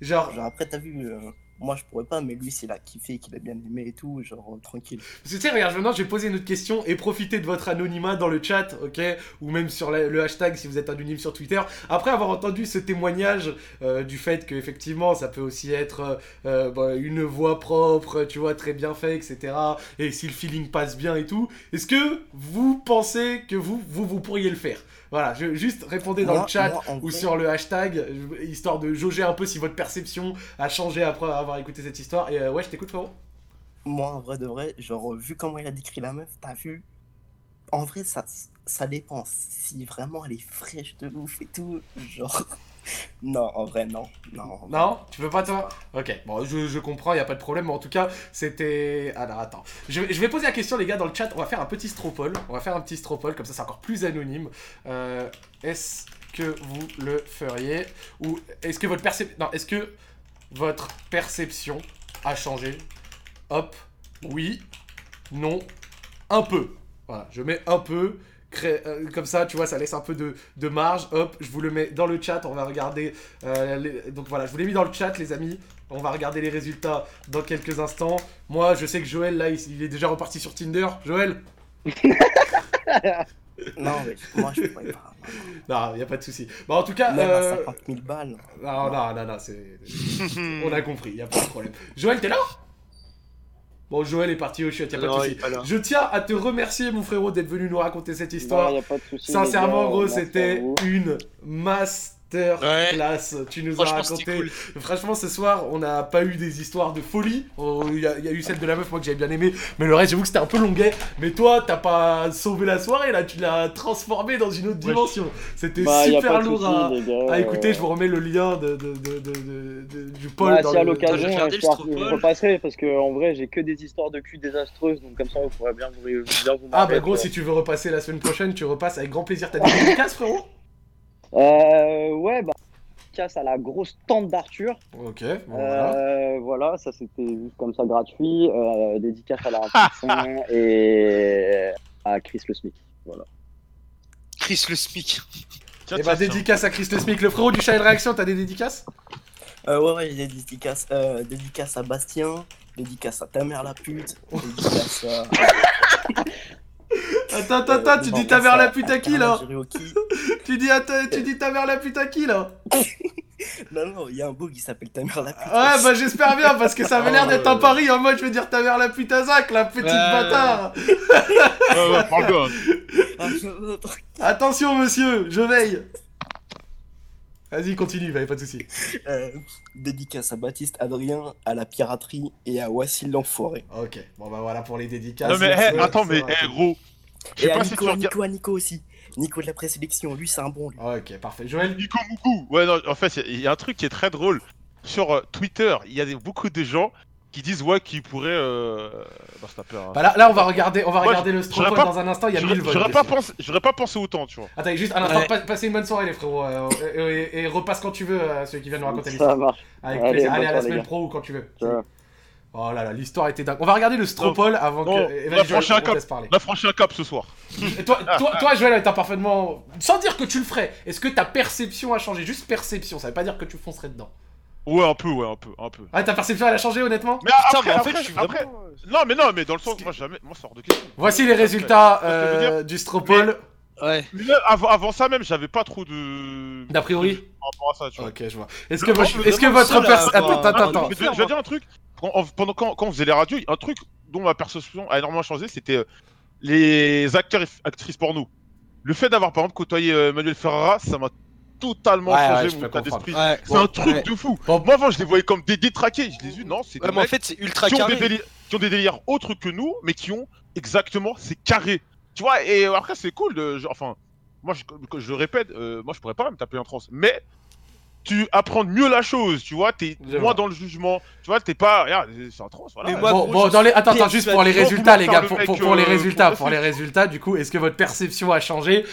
Genre, Genre, après, t'as vu, euh, moi je pourrais pas, mais lui, s'il a kiffé, qu'il a bien aimé et tout, genre, euh, tranquille. Parce que tu sais, regarde, maintenant je vais poser une autre question et profiter de votre anonymat dans le chat, ok? Ou même sur le hashtag si vous êtes anonyme sur Twitter. Après avoir entendu ce témoignage euh, du fait que effectivement ça peut aussi être euh, bah, une voix propre, tu vois, très bien fait, etc. Et si le feeling passe bien et tout, est-ce que vous pensez que vous, vous pourriez le faire? Voilà, je, juste répondez dans Moi- le chat moi, ou sur le hashtag, histoire de jauger un peu si votre perception a changé après avoir écouté cette histoire. Et euh, ouais, je t'écoute, frérot. Moi, en vrai de vrai, genre, euh, vu comment il a décrit la meuf, t'as vu En vrai, ça, ça dépend. Si vraiment elle est fraîche de ouf et tout, genre. Non, en vrai, non. Non, Tu veux pas toi? Ok, bon, je, comprends, y a pas de problème, mais en tout cas, c'était... Alors, attends. Je, je vais poser la question, les gars, dans le chat, on va faire un petit stropole. On va faire un petit stropole, comme ça c'est encore plus anonyme. Euh, est-ce que vous le feriez? Ou est-ce que votre perception... Non, est-ce que votre perception a changé? Hop, oui, non, un peu. Voilà, je mets un peu... cré- euh, comme ça, tu vois, ça laisse un peu de, de marge. Hop, je vous le mets dans le chat. On va regarder. euh, les- Donc voilà, je vous l'ai mis dans le chat, les amis. On va regarder les résultats dans quelques instants. Moi, je sais que Joël, là, il, il est déjà reparti sur Tinder. Joël Non, mais moi je pourrais pas. Non, y a pas de souci. Bah, en tout cas. Même euh, à 50 000 balles. Non, non, non, non, c'est. On a compris, y a pas de problème. Joël, t'es là? Bon, Joël est parti au chiottes, y a pas de Non, souci. Je tiens à te remercier, mon frérot, d'être venu nous raconter cette histoire. Non, y a pas de souci, Sincèrement, gars, gros, merci à c'était une masterclass. Tu nous as Franchement, raconté. cool. Franchement, ce soir, on n'a pas eu des histoires de folie. Oh, Il y, a- il y a eu celle de la meuf, moi, que j'avais bien aimé. Mais le reste, j'avoue que c'était un peu longuet. Mais toi, t'as pas sauvé la soirée, là. Tu l'as transformé dans une autre dimension. C'était Bah, super lourd à, à écouter. euh. Je vous remets le lien de, de- de- de- de- de- du Paul. Bah, dans si à l'occasion, je, je repasserai parce que en vrai, j'ai que des histoires de cul désastreuses, donc comme ça, vous pourrez bien vous, bien vous Ah, bah, gros, si tu veux repasser la semaine prochaine, tu repasses avec grand plaisir. T'as des dédicaces, frérot? Euh, ouais, bah, casse à la grosse tante d'Arthur. Ok, bon, voilà. Euh, voilà, ça c'était juste comme ça gratuit. Euh, dédicace à la et à Chris le Smith. Voilà. Chris le SMIC. Et bah, dédicace à Chris le Smic. Le frérot du Child Réaction, t'as des dédicaces? Euh, ouais, ouais, j'ai des dédicaces. Euh, dédicace à Bastien, dédicace à ta mère la pute, dédicace à. Attends, attends, attends, tu dis ta mère la pute à qui là tu, dis ta- tu dis ta mère la pute à qui là Non, non, il y a un beau qui s'appelle ta mère la pute. Ouais, bah j'espère bien parce que ça avait l'air d'être un pari en mode je vais dire ta mère la pute à Zach, la petite bâtard. Ouais, ouais, parle bien. Attention monsieur, je veille. Vas-y, continue, bah, pas de soucis. Euh, dédicace à Baptiste Adrien, à la piraterie et à Wassil l'enfoiré. Ok, bon bah voilà pour les dédicaces. Non mais eh, attends ça mais eh, gros. Et à pas si Nico, tu à. Nico, à Nico aussi. Nico de la présélection, lui c'est un bon lui. Ok, parfait. Joël Nico Moukou. Ouais non, en fait il y a un truc qui est très drôle sur euh, Twitter. Il y a des- beaucoup de gens qui disent ouais qu'ils pourraient. Euh... Bah, hein. Bah là, là on va regarder, on va regarder le stropole pas- dans un instant, il y a j'aurais- 1000 votes. J'aurais pas pensé, j'aurais pas pensé autant, tu vois. Attends, juste un instant, Ouais. pa- passez une bonne soirée les frérots, euh, et, et- et repasse quand tu veux, euh, celui qui vient nous raconter Ça l'histoire. marche. Avec Allez, allez à la semaine pro ou quand tu veux. Oh là là, l'histoire était dingue. On va regarder le stropole avant Non, que. on a franchi un cap. On a franchi un cap ce soir. Et toi, toi, toi, Joël, t'as parfaitement. Sans dire que tu le ferais, est-ce que ta perception a changé? Juste perception, ça veut pas dire que tu foncerais dedans. Ouais, un peu, ouais, un peu, un peu. Ah, ta perception elle a changé honnêtement Mais après, après, après- non, mais non, mais dans le sens, moi jamais, moi de question. Voici les résultats je euh, du stropole. Ouais. Mais avant, avant ça même, j'avais pas trop de. D'a priori Par rapport à ça, tu vois. Ok, je vois. Est-ce que, est-ce que votre Attends, attends, attends. Mais je vais dire un truc. Quand- en- pendant quand, quand on faisait les radios, un truc dont ma perception a énormément changé, c'était euh, les acteurs et actrices porno. Le fait d'avoir par exemple côtoyé euh, Manuel Ferrara, ça m'a totalement Ouais, ouais, changé je mon état d'esprit. Ouais. C'est Bon, un truc ouais. de fou. Moi avant je les voyais comme des détraqués, je les ai vus, non, c'est des Ouais, mais en fait, c'est ultra qui ont, des qui ont des délires autres que nous, mais qui ont exactement, c'est carré. Tu vois, et après c'est cool de, genre, enfin, moi je, que je le répète, euh, moi je pourrais pas me taper un trans, mais tu apprends mieux la chose, tu vois, t'es moins dans le jugement, tu vois, t'es pas, regarde, c'est un trans, voilà. Mais moi, bon, gros, bon, je dans les... suis attends, attends, juste pour les résultats, les gars, pour, les euh, résultats, pour les résultats, du coup, est-ce que votre perception a changé?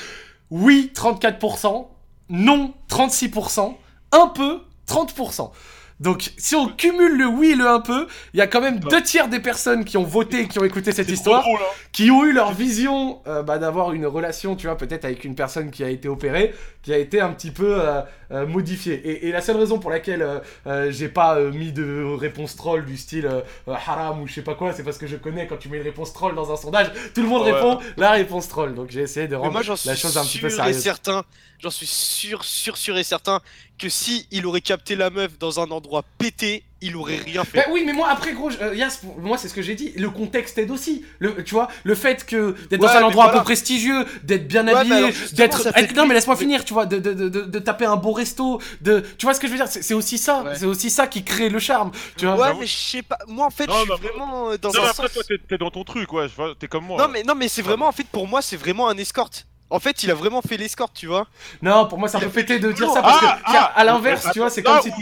Oui, 34%, non, 36%, un peu, 30%. Donc, si on cumule le oui et le un peu, il y a quand même deux tiers des personnes qui ont voté et qui ont écouté cette histoire, drôle, hein. qui ont eu leur vision euh, bah, d'avoir une relation, tu vois, peut-être avec une personne qui a été opérée, qui a été un petit peu euh, euh, modifiée. Et, et la seule raison pour laquelle euh, euh, j'ai pas euh, mis de réponse troll du style haram ou je sais pas quoi, c'est parce que je connais quand tu mets une réponse troll dans un sondage, tout le monde Ouais. répond la réponse troll. Donc j'ai essayé de rendre moi, j'en suis la chose un petit peu sûr et sérieuse. certain, j'en suis sûr, sûr, sûr et certain que si il aurait capté la meuf dans un endroit pété, il aurait rien fait. Bah oui, mais moi après gros, je- euh, Yas, moi c'est ce que j'ai dit. Le contexte aide aussi. Le, tu vois, le fait que d'être dans un endroit un peu prestigieux, d'être bien Ouais, habillé, d'être. fait Non, mais laisse-moi mais- finir. Tu vois, de, de, de, de, de taper un beau resto, de. Tu vois ce que je veux dire? C'est aussi ça. Ouais. C'est aussi ça qui crée le charme. Tu vois. Ouais, mais je sais pas. Moi, en fait, Non, je suis vraiment euh, dans Non, mais après sens. toi t'es- dans ton truc, ouais, t'es comme moi. Non, mais, non, mais c'est vraiment, en fait, pour moi, c'est vraiment un escorte. En fait, il a vraiment fait l'escorte, tu vois. Non, pour moi c'est un peu pété de dire ça parce Ah, que tiens, ah, à l'inverse, attends, tu vois, c'est comme si. où-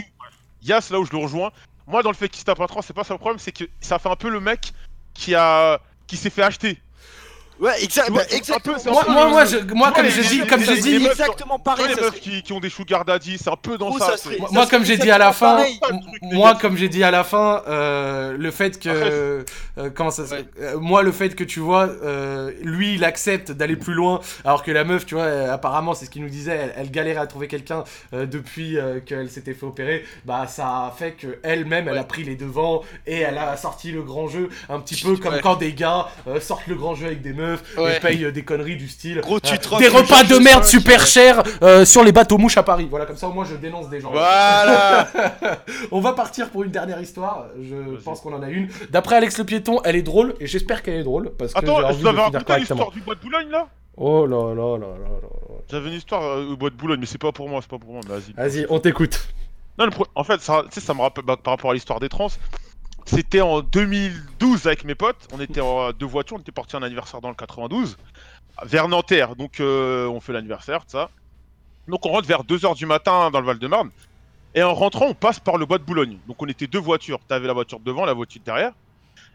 Yas, là où je le rejoins, moi dans le fait qu'il se tape un trans, c'est pas ça le problème, c'est que ça fait un peu le mec qui a qui s'est fait acheter. Ouais, bah, exactement. peu- Moi, moi, moi, je- moi, comme j'ai dit, les- comme j'ai dit, meufs, exactement pareil. les meufs qui, qui ont des sugar daddy, c'est un peu dans Gros, ça. ça c'est- serait- Moi, ça comme j'ai dit à la fin, pareil. Truc, moi, comme j'ai dit à la fin, euh, le fait que, euh, comment ça, se- Ouais. euh, moi, le fait que tu vois, euh, lui, il accepte d'aller plus loin, alors que la meuf, tu vois, euh, apparemment, c'est ce qu'il nous disait, elle, elle galérait à trouver quelqu'un euh, depuis euh, qu'elle s'était fait opérer, bah, ça a fait que elle-même, elle a pris les devants et elle a sorti le grand jeu, un petit peu comme quand des gars sortent le grand jeu avec des meufs Ouais. et payent euh, des conneries du style, Gros, tu euh, te des repas de merde super ouais. chers euh, sur les bateaux mouches à Paris. Voilà, comme ça, au moins, je dénonce des gens. Voilà. On va partir pour une dernière histoire. Je Vas-y. pense qu'on en a une. D'après Alex le piéton, elle est drôle et j'espère qu'elle est drôle parce que j'ai Attends, envie t'avais finir raconté l'histoire du bois de Boulogne là? Oh là là là là là. J'avais une histoire euh, au bois de Boulogne, mais c'est pas pour moi, c'est pas pour moi, mais vas-y. Vas-y, on t'écoute. Non, le pro- en fait, ça, tu sais, ça me rappelle bah, par rapport à l'histoire des trans. C'était en 2012 avec mes potes. On était en deux voitures, on était parti un anniversaire dans le 92, vers Nanterre. Donc, euh, on fait l'anniversaire, ça. Donc, on rentre vers 2h du matin dans le Val-de-Marne. Et en rentrant, on passe par le bois de Boulogne. Donc, on était deux voitures. T'avais la voiture de devant, la voiture de derrière.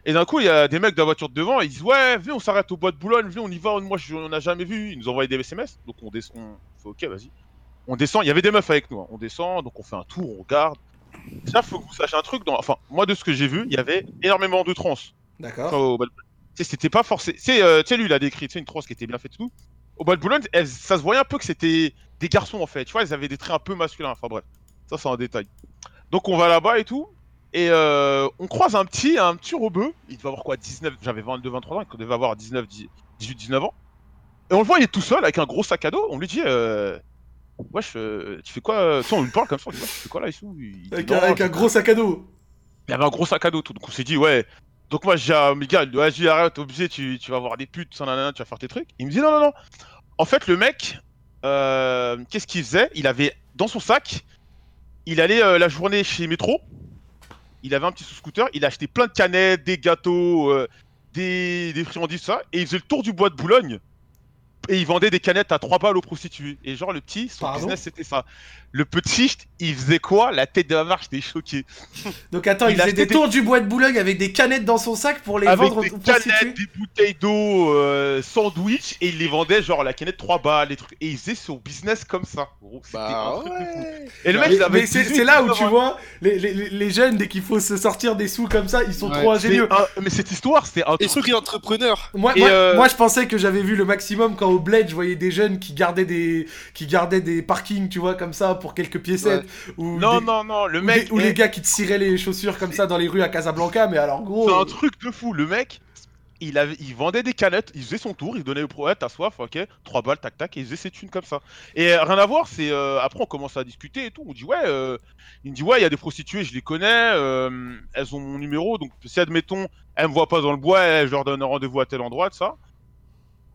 Et d'un coup, il y a des mecs de la voiture de devant, ils disent Ouais, viens, on s'arrête au bois de Boulogne, viens, on y va. Moi, je, on n'a jamais vu. Ils nous envoyaient des SMS. Donc, on descend. On fait Ok, vas-y. On descend, il y avait des meufs avec nous. hein. On descend, donc on fait un tour, on regarde. Déjà, faut que vous sachiez un truc. Dans... Enfin, moi, de ce que j'ai vu, il y avait énormément de trans. D'accord. au c'était pas. Tu sais, euh, tu sais, lui, il a décrit une trans qui était bien faite et tout. Au bal de Boulogne, ça se voyait un peu que c'était des garçons en fait. Tu vois, ils avaient des traits un peu masculins. Enfin bref, ça c'est un détail. Donc on va là-bas et tout. Et euh, on croise un petit, un petit rebeu. Il devait avoir quoi 19 J'avais 22, 23 ans. Il devait avoir 19, 18, 19 ans. Et on le voit, il est tout seul avec un gros sac à dos. On lui dit euh, Wesh, euh, tu fais quoi euh, on lui parle comme ça. On dit Wesh, tu fais quoi là Il dit, Avec, Non, un, avec un gros sac à dos. il y avait un gros sac à dos tout. Donc on s'est dit, ouais. Donc moi, j'ai un gars, il dit, vas-y, arrête, t'es obligé, tu, tu vas voir des putes, ça, nanana, tu vas faire tes trucs. Il me dit, non, non, non. En fait, le mec, euh, qu'est-ce qu'il faisait? Il avait dans son sac, il allait euh, la journée chez Métro. Il avait un petit sous-scooter, il achetait plein de canettes, des gâteaux, euh, des, des friandises, ça. Et il faisait le tour du bois de Boulogne. Et il vendait des canettes à 3 balles aux prostituées. Et genre, le petit, son Pardon business, c'était ça. Le petit, il faisait quoi? La tête de la marche, j'étais choqué. Donc attends, il, Il faisait des des- tours du bois de Boulogne avec des canettes dans son sac pour les avec vendre des aux prostituées. canettes, des bouteilles d'eau, euh, sandwich, et il les vendait genre la canette 3 balles, les trucs. Et il faisait son business comme ça. gros. Bah un truc de fou. ouais. Et le mec, il avait mais c'est 18, c'est là où tu 19 ans. vois les, les, les- jeunes dès qu'il faut se sortir des sous comme ça, ils sont Ouais. trop ingénieux. un- Mais cette histoire, c'est un truc. Esprit entrepreneur. Moi, Et moi, euh, moi, je pensais que j'avais vu le maximum quand au bled je voyais des jeunes qui gardaient des qui gardaient des parkings tu vois comme ça pour quelques piécettes ou Non, des- non, non, le ou mec. des- ou est- les gars qui te ciraient les chaussures comme ça dans les rues à Casablanca mais alors gros C'est un truc de fou. Le mec, il, avait, il vendait des canettes, il faisait son tour, il donnait au pro, t'as soif, ok, 3 balles, tac tac, et il faisait ses thunes comme ça. Et euh, rien à voir, c'est. euh, après, on commence à discuter et tout. On dit, ouais, euh, il me dit, ouais, il y a des prostituées, je les connais, euh, elles ont mon numéro, donc si admettons, elles me voient pas dans le bois, je leur donne un rendez-vous à tel endroit, de ça.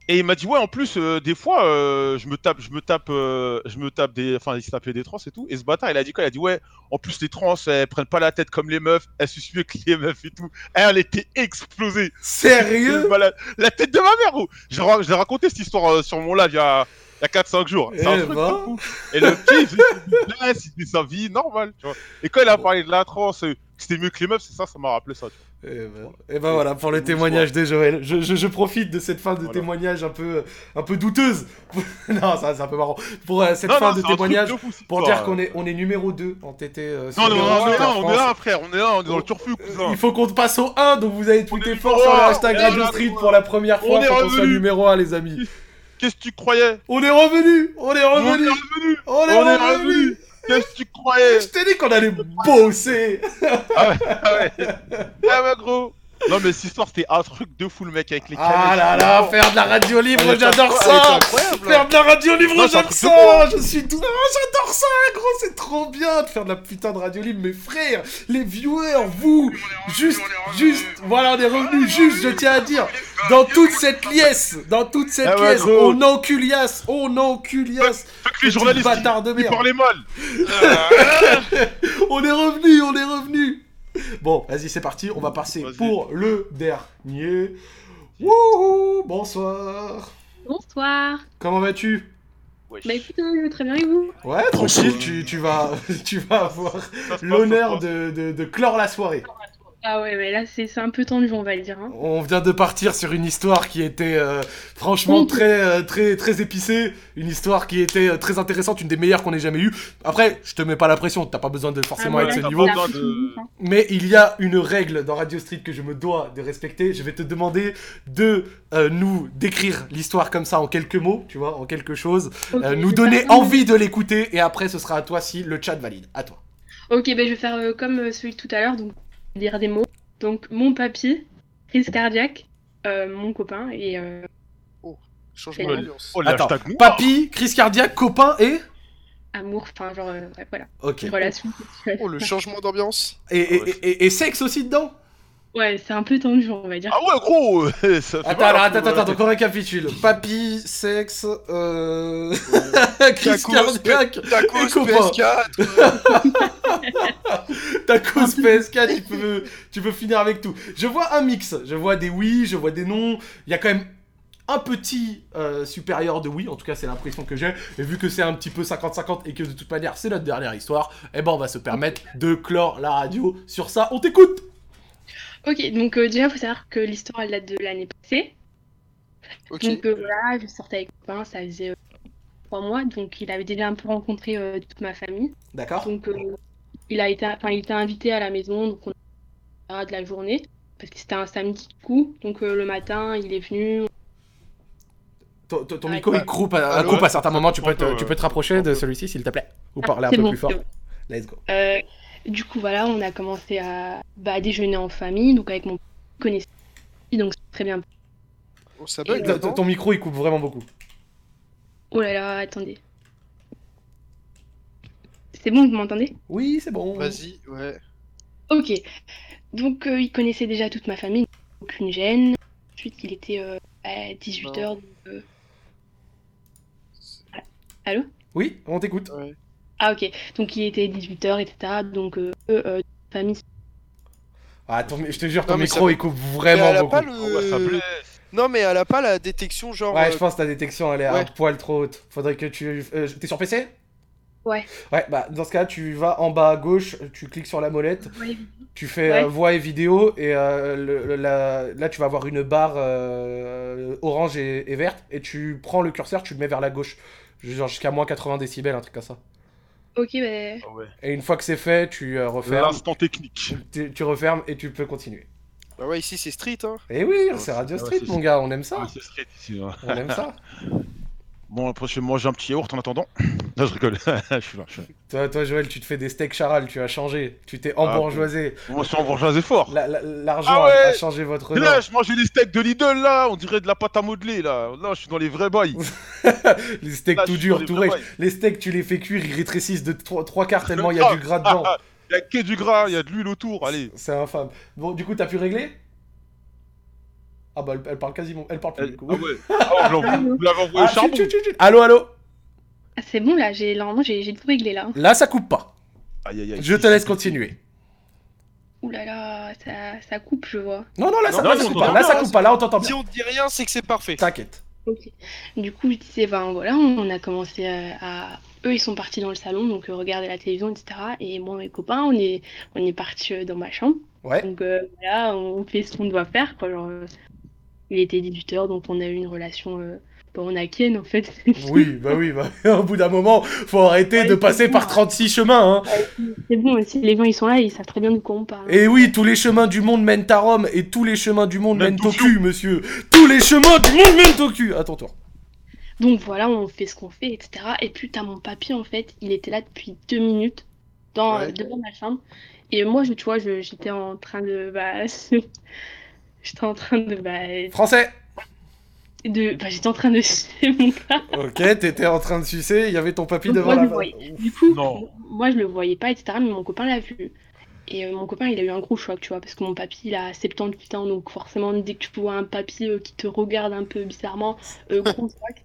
Et il m'a dit ouais en plus euh, des fois euh, je me tape je me tape euh, je me tape des enfin il se tapait des trans et tout. Et ce bâtard il a dit quoi? Il a dit ouais en plus les trans elles prennent pas la tête comme les meufs. Elles se suivent que les meufs et tout. Et elle était explosée. Sérieux? La, la tête de ma mère gros. J'ai ra- j'ai raconté cette histoire euh, sur mon live il y a il y a 4-5 jours. C'est un Eh truc ben. de fou. et le petit il sa vie normale tu vois. Et quand il a parlé de la trans euh, que c'était mieux que les meufs c'est ça ça m'a rappelé ça tu vois. Et ben, et ben voilà pour le témoignage de Joël. Je, je- je profite de cette fin de témoignage un peu, un peu douteuse. non, ça c'est un peu marrant. Pour euh, cette Non, fin non, de témoignage, de fou, cette pour dire qu'on est, on est numéro 2 en TT. euh, non non non on est là on est là frère on est là on est dans le turfu cousin Il faut qu'on passe au 1, donc vous allez tweeter fort sur le hashtag Radio Street pour la première on fois est pour qu'on soit revenu. numéro 1, les amis. qu'est-ce que tu croyais? On est revenu On est revenu revenu On est On est revenu revenu Qu'est-ce que tu croyais Je t'ai dit qu'on allait bosser Ah ouais, ah ouais. Ah ouais, gros. Non, mais cette histoire, c'était un truc de fou, le mec, avec les Ah là là, faire de la radio libre, j'adore ça. Faire de la radio libre, de ça. Je suis tout... Ah, j'adore ça, gros, c'est trop bien de faire de la putain de radio libre, mes frères, les viewers, vous, juste, juste, voilà, on est revenus, juste, je tiens à dire, dans toute cette liesse, dans toute cette Ah liesse, on enculiasse, on enculiasse les journalistes, bâtard de ils merde. on est revenu, on est revenu. Bon, vas-y, c'est parti. On va passer pour le dernier. Wouhou, bonsoir. Bonsoir. Comment vas-tu? Bah écoute, très bien et vous? Ouais, tranquille, tu, tu vas, tu vas avoir l'honneur de, de, de clore la soirée. Ah ouais, mais là c'est c'est un peu tendu, on va le dire. Hein. On vient de partir sur une histoire qui était euh, franchement très, euh, très, très épicée, une histoire qui était euh, très intéressante, une des meilleures qu'on ait jamais eues. Après, je te mets pas la pression, t'as pas besoin de forcément Ah, être ce niveau. de- Mais il y a une règle dans Radio Street que je me dois de respecter. Je vais te demander de nous décrire l'histoire comme ça en quelques mots, tu vois, en quelque chose, nous donner envie de l'écouter et après ce sera à toi si le chat valide. À toi. Ok, bah je vais faire comme celui de tout à l'heure, donc dire des mots. Donc mon papy, crise cardiaque, euh, mon copain et. Euh... changement et- d'ambiance. Oh, Attends, papy, crise cardiaque, copain et Amour, enfin genre, euh, ouais, voilà. Ok. Une relation sexuelle. Oh, le changement d'ambiance. et, et, et- et sexe aussi dedans Ouais, c'est un peu tendu, on va dire. Ah ouais, gros ça fait Attends, mal, alors, attends, pour- attends, donc on récapitule. Papy, sexe, euh... crise Tacos, cardiaque Tacos, et copain. PS4. Tacos PS4, tu peux, tu peux finir avec tout. Je vois un mix. Je vois des oui, je vois des non. Il y a quand même un petit euh, supérieur de oui. En tout cas, c'est l'impression que j'ai. Et vu que c'est un petit peu 50-50 et que de toute manière, c'est notre dernière histoire, eh ben, on va se permettre de clore la radio sur ça. On t'écoute Ok, donc euh, déjà, faut savoir que l'histoire elle date de l'année passée. Ok. Donc euh, voilà, je sortais avec mon copain, ça faisait euh, trois mois, donc il avait déjà un peu rencontré euh, toute ma famille. D'accord. Donc euh, il a été, enfin il était invité à la maison, donc on a de la journée parce que c'était un samedi du coup. Donc euh, le matin, il est venu. Ton, Ah, micro, il coupe à, coupe à certains moments. Tu peux, te, tu ouais. peux te rapprocher de celui-ci, s'il te plaît Ou Ah, parler un peu plus fort. Let's go. Euh, du coup voilà, on a commencé à bah, déjeuner en famille, donc avec mon connaisseur, donc c'est très bien. Oh, ça Et, bug euh, Ton- micro, il coupe vraiment beaucoup. Oh là là, attendez. C'est bon, vous m'entendez? Oui, c'est bon. Vas-y, ouais. Ok. Donc, euh, il connaissait déjà toute ma famille, aucune gêne. Ensuite, il était euh, à 18h. Allô? Oui, on t'écoute. Ah, ok. Donc, il était 18h, etc. Donc, euh, eux, euh, famille. Ah, ton- je te jure, ton Non, mais micro, ça- il coupe vraiment elle a beaucoup. pas le... Non, mais elle a pas la détection genre. Ouais, euh, je pense que ta détection, elle est un poil trop haute. Faudrait que tu... euh, T'es sur PC Ouais. Ouais, bah dans ce cas, tu vas en bas à gauche, tu cliques sur la molette, Ouais. tu fais Ouais. euh, voix et vidéo, et euh, le- le- la- là tu vas avoir une barre euh, orange et, et verte, et tu prends le curseur, tu le mets vers la gauche, genre jusqu'à moins 80 décibels, un truc comme ça. Ok, bah. Et une fois que c'est fait, tu euh, refermes. L'instant technique. Tu, tu refermes et tu peux continuer. Bah ouais, ici c'est street, hein. Et oui, c'est Radio ouais, Street, mon gars, on aime ça. Ouais, c'est street ici. ouais. On aime ça. Bon, après, je vais manger un petit yaourt en attendant. Non, je rigole. je suis là. Je suis là. Toi, toi, Joël, tu te fais des steaks charal, tu as changé, tu t'es embourgeoisé. Moi, je suis embourgeoisé fort. La- la- L'argent Ah a- ouais a changé votre nom. là, je mangeais des steaks de Lidl là, on dirait de la pâte à modeler là. Là, je suis dans les vrais bails. Les steaks Là, tout durs, tout bails. Les steaks, tu les fais cuire, ils rétrécissent de 3, quarts tellement il y a du gras dedans. Il y a que du gras, il y a de l'huile autour, allez. C'est infâme. Bon, du coup, t'as pu régler? Ah bah elle, elle parle quasiment, elle parle plus. du coup. Ah ouais. Ah, vous l'avez- envoyé Ah, charbon. chut, chut, chut. Allô, allô. Ah, c'est bon là, j'ai normalement j'ai tout réglé là. Là, ça coupe pas. Aïe, aïe, aïe. Je te laisse continuer. Ouh là là, ça, ça coupe, je vois. Non, non, là, ça, Non, là, non, ça on coupe pas. Là, ça coupe pas. Là, on t'entend Si bien. on te dit rien, c'est que c'est parfait. T'inquiète. Ok. Du coup, je disais, ben voilà, on a commencé euh, à. Eux, ils sont partis dans le salon, donc euh, regarder la télévision, etc. Et moi, mes copains, on est, on est partis dans ma chambre. Ouais. Donc euh, voilà, on fait ce qu'on doit faire. Quoi. Genre, euh, il était 18h, donc on a eu une relation. euh, Bon, on a Ken en fait. Oui, bah oui, bah, au bout d'un moment, faut arrêter de passer par 36 chemins, hein. C'est bon, si les gens ils sont là, ils savent très bien de quoi on parle. Et oui, tous les chemins du monde mènent à Rome, et tous les chemins du monde mènent au cul, monsieur. Tous les chemins du monde mènent au cul. À ton tour. Donc voilà, on fait ce qu'on fait, etc. Et puis t'as mon papy en fait, il était là depuis deux minutes dans, Ouais. devant ma chambre. Et moi, je, tu vois, je- j'étais en train de. Bah, j'étais en train de. Bah, Français. de bah, j'étais en train de sucer mon gars. Ok, t'étais en train de sucer, il y avait ton papy Donc, devant moi, je la le voyais. Du coup, moi je le voyais pas, etc. Mais mon copain l'a vu. Et euh, mon copain, il a eu un gros choc, tu vois, parce que mon papy, il a 78 ans, donc forcément, dès que tu vois un papy euh, qui te regarde un peu bizarrement, euh, gros choc.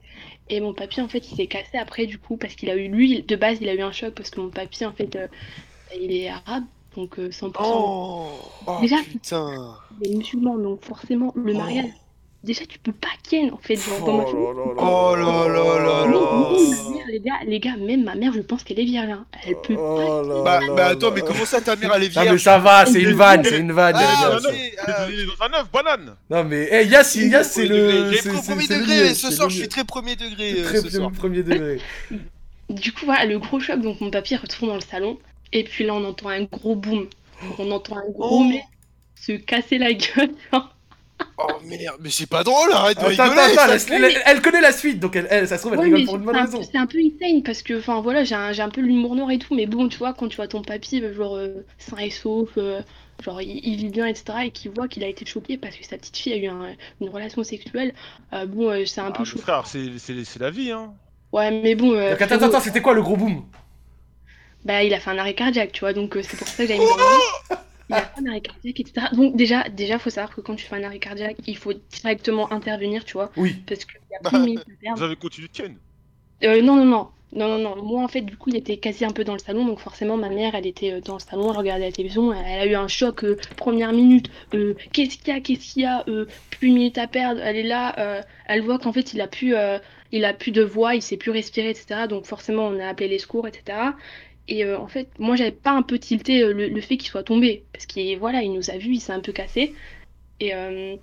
Et mon papy, en fait, il s'est cassé après, du coup, parce qu'il a eu, lui, de base, il a eu un choc, parce que mon papy, en fait, euh, il est arabe, donc euh, 100%. Oh, oh, Déjà, putain. il est musulman, donc forcément, le mariage. Déjà, tu peux pas ken, en fait, genre, dans ma famille. Oh là là là là. les gars, les gars, même ma mère, je pense qu'elle est vierge. hein. Elle peut pas. Bah, bah attends, mais comment ça ta mère elle est Ah vierge? mais ça va, c'est une vanne, c'est une vanne. Ah, les Il est dans un œuf, banane. Non mais, hey, Yass, Yass c'est le... J'ai c'est- pris premier degré, ce soir je suis très premier degré euh, Très soir. premier degré. Du coup, voilà, le gros choc, donc mon papy retourne dans le salon, et puis là, on entend un gros boom. On entend un gros mec se casser la gueule. Oh merde, mais c'est pas drôle, arrête de Attends, rigoler. attends, attends, elle, elle connaît la suite, donc elle, elle- ça se trouve, elle Ouais, rigole pour une bonne raison. c'est un peu insane parce que, enfin voilà, j'ai un, peu l'humour noir et tout, mais bon, tu vois, quand tu vois ton papy, euh, genre euh, sain et sauf, euh, genre il, il vit bien, etc., et qu'il voit qu'il a été choqué parce que sa petite fille a eu un- une relation sexuelle, euh, bon, euh, c'est un peu Ah, chaud. mon frère, c'est la vie, hein. Ouais, mais bon. euh, Donc attends, attends, attends, c'était quoi le gros boom? Bah, il a fait un arrêt cardiaque, tu vois, donc euh, c'est pour ça que j'avais mis dans. Il a fait un arrêt cardiaque, etc. Donc, déjà, déjà, faut savoir que quand tu fais un arrêt cardiaque, il faut directement intervenir, tu vois. Oui. Parce qu'il y a plus de minutes à perdre. Vous avez continué de ken. Euh, non, non, non. Non, non, non. Moi, en fait, du coup, il était quasi un peu dans le salon. Donc, forcément, ma mère, elle était euh, dans le salon, elle regardait la télévision. Elle a eu un choc, euh, première minute. Euh, qu'est-ce qu'il y a Qu'est-ce qu'il y a euh, Plus une minute à perdre. Elle est là. euh, elle voit qu'en fait, il a plus, euh, il a plus de voix, il sait plus respirer, etc. Donc, forcément, on a appelé les secours, etc. Et euh, en fait, moi, j'avais pas un peu tilté euh, le, le fait qu'il soit tombé. Parce qu'il voilà, il nous a vus, il s'est un peu cassé. Et, euh,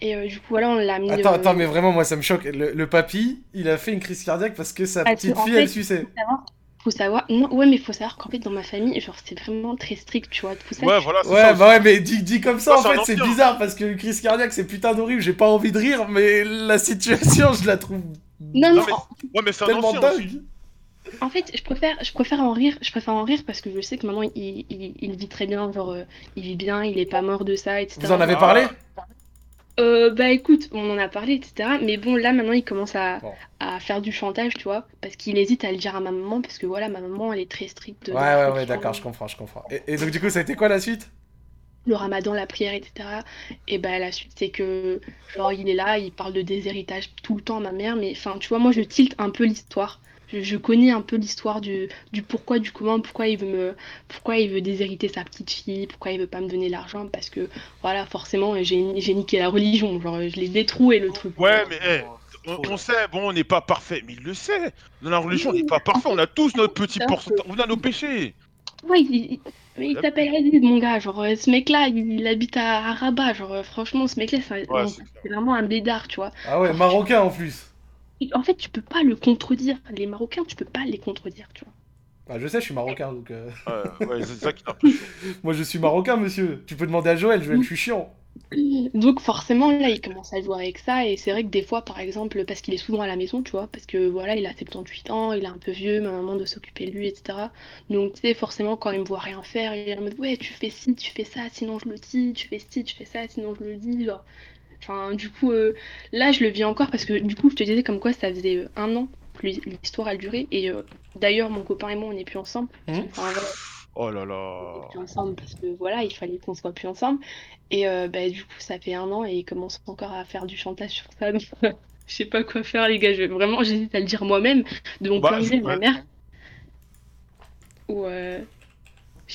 et euh, du coup, voilà, on l'a mis. Attends, euh, attends, mais vraiment, moi ça me choque. Le, le papy, il a fait une crise cardiaque parce que sa Parce petite fille, fait, elle suçait. Faut savoir, faut savoir, non, ouais, mais faut savoir qu'en fait, dans ma famille, genre, c'est vraiment très strict, tu vois. Tout ça, Ouais, voilà, c'est Ouais, ça. bah ouais, mais dit, dit comme ça, en fait, c'est bizarre parce que une crise cardiaque, c'est putain d'horrible. J'ai pas envie de rire, mais la situation, je la trouve Non, non, mais- Ouais, mais c'est un tellement ancien dingue. aussi. En fait, je préfère, je préfère en rire, je préfère en rire parce que je sais que maintenant il, il, il vit très bien, genre euh, il vit bien, il est pas mort de ça, etc. Vous en avez parlé? Euh, bah écoute, on en a parlé, etc. Mais bon, là maintenant il commence à, à faire du chantage, tu vois, parce qu'il hésite à le dire à ma maman, parce que voilà, ma maman elle est très stricte. Ouais, ouais, ouais, d'accord, je comprends, je comprends. Et, et donc, du coup, ça a été quoi la suite? Le ramadan, la prière, etc. Et bah la suite c'est que, genre il est là, il parle de déshéritage tout le temps à ma mère, mais enfin, tu vois, moi je tilte un peu l'histoire. Je, je connais un peu l'histoire du, du pourquoi, du comment, pourquoi il veut me, pourquoi il veut déshériter sa petite fille, pourquoi il veut pas me donner l'argent, parce que voilà, forcément, j'ai j'ai niqué la religion, genre je l'ai détroué le truc. Ouais, mais eh, on, on sait, bon, on n'est pas parfait, mais il le sait. Dans la religion, on n'est pas parfait, on a tous notre petit pourcentage, on a nos péchés. Ouais, il, il- mais il s'appelle Aziz, mon gars. Genre, ce mec-là, il, il habite à, Rabat. Genre, franchement, ce mec-là, Ouais, c'est vraiment un bédard, tu vois. Ah ouais, marocain en plus. En fait, tu peux pas le contredire. Les Marocains, tu peux pas les contredire, tu vois. Ah, je sais, je suis marocain, donc... euh, Ouais, ouais, c'est ça qui Moi, je suis marocain, monsieur. Tu peux demander à Joël, Joël, je suis chiant. Donc forcément là il commence à jouer avec ça et c'est vrai que des fois par exemple parce qu'il est souvent à la maison tu vois parce que voilà il a 78 ans il est un peu vieux ma maman doit s'occuper de lui etc donc tu sais forcément quand il me voit rien faire il est en mode ouais tu fais ci tu fais ça sinon je le dis tu fais ci tu fais ça sinon je le dis genre enfin du coup euh, là je le vis encore parce que du coup je te disais comme quoi ça faisait euh, un an que l'hi- l'histoire a duré et euh, d'ailleurs mon copain et moi on n'est plus ensemble Mhm. Enfin, voilà. Oh là là. plus ensemble parce que voilà, il fallait qu'on soit plus ensemble. Et euh, bah, du coup, ça fait un an et il commence encore à faire du chantage sur ça. Donc, je sais pas quoi faire, les gars. Je, vraiment, j'hésite à le dire moi-même, de mon Bah, plein gré, je- ma mère. Ou. Euh...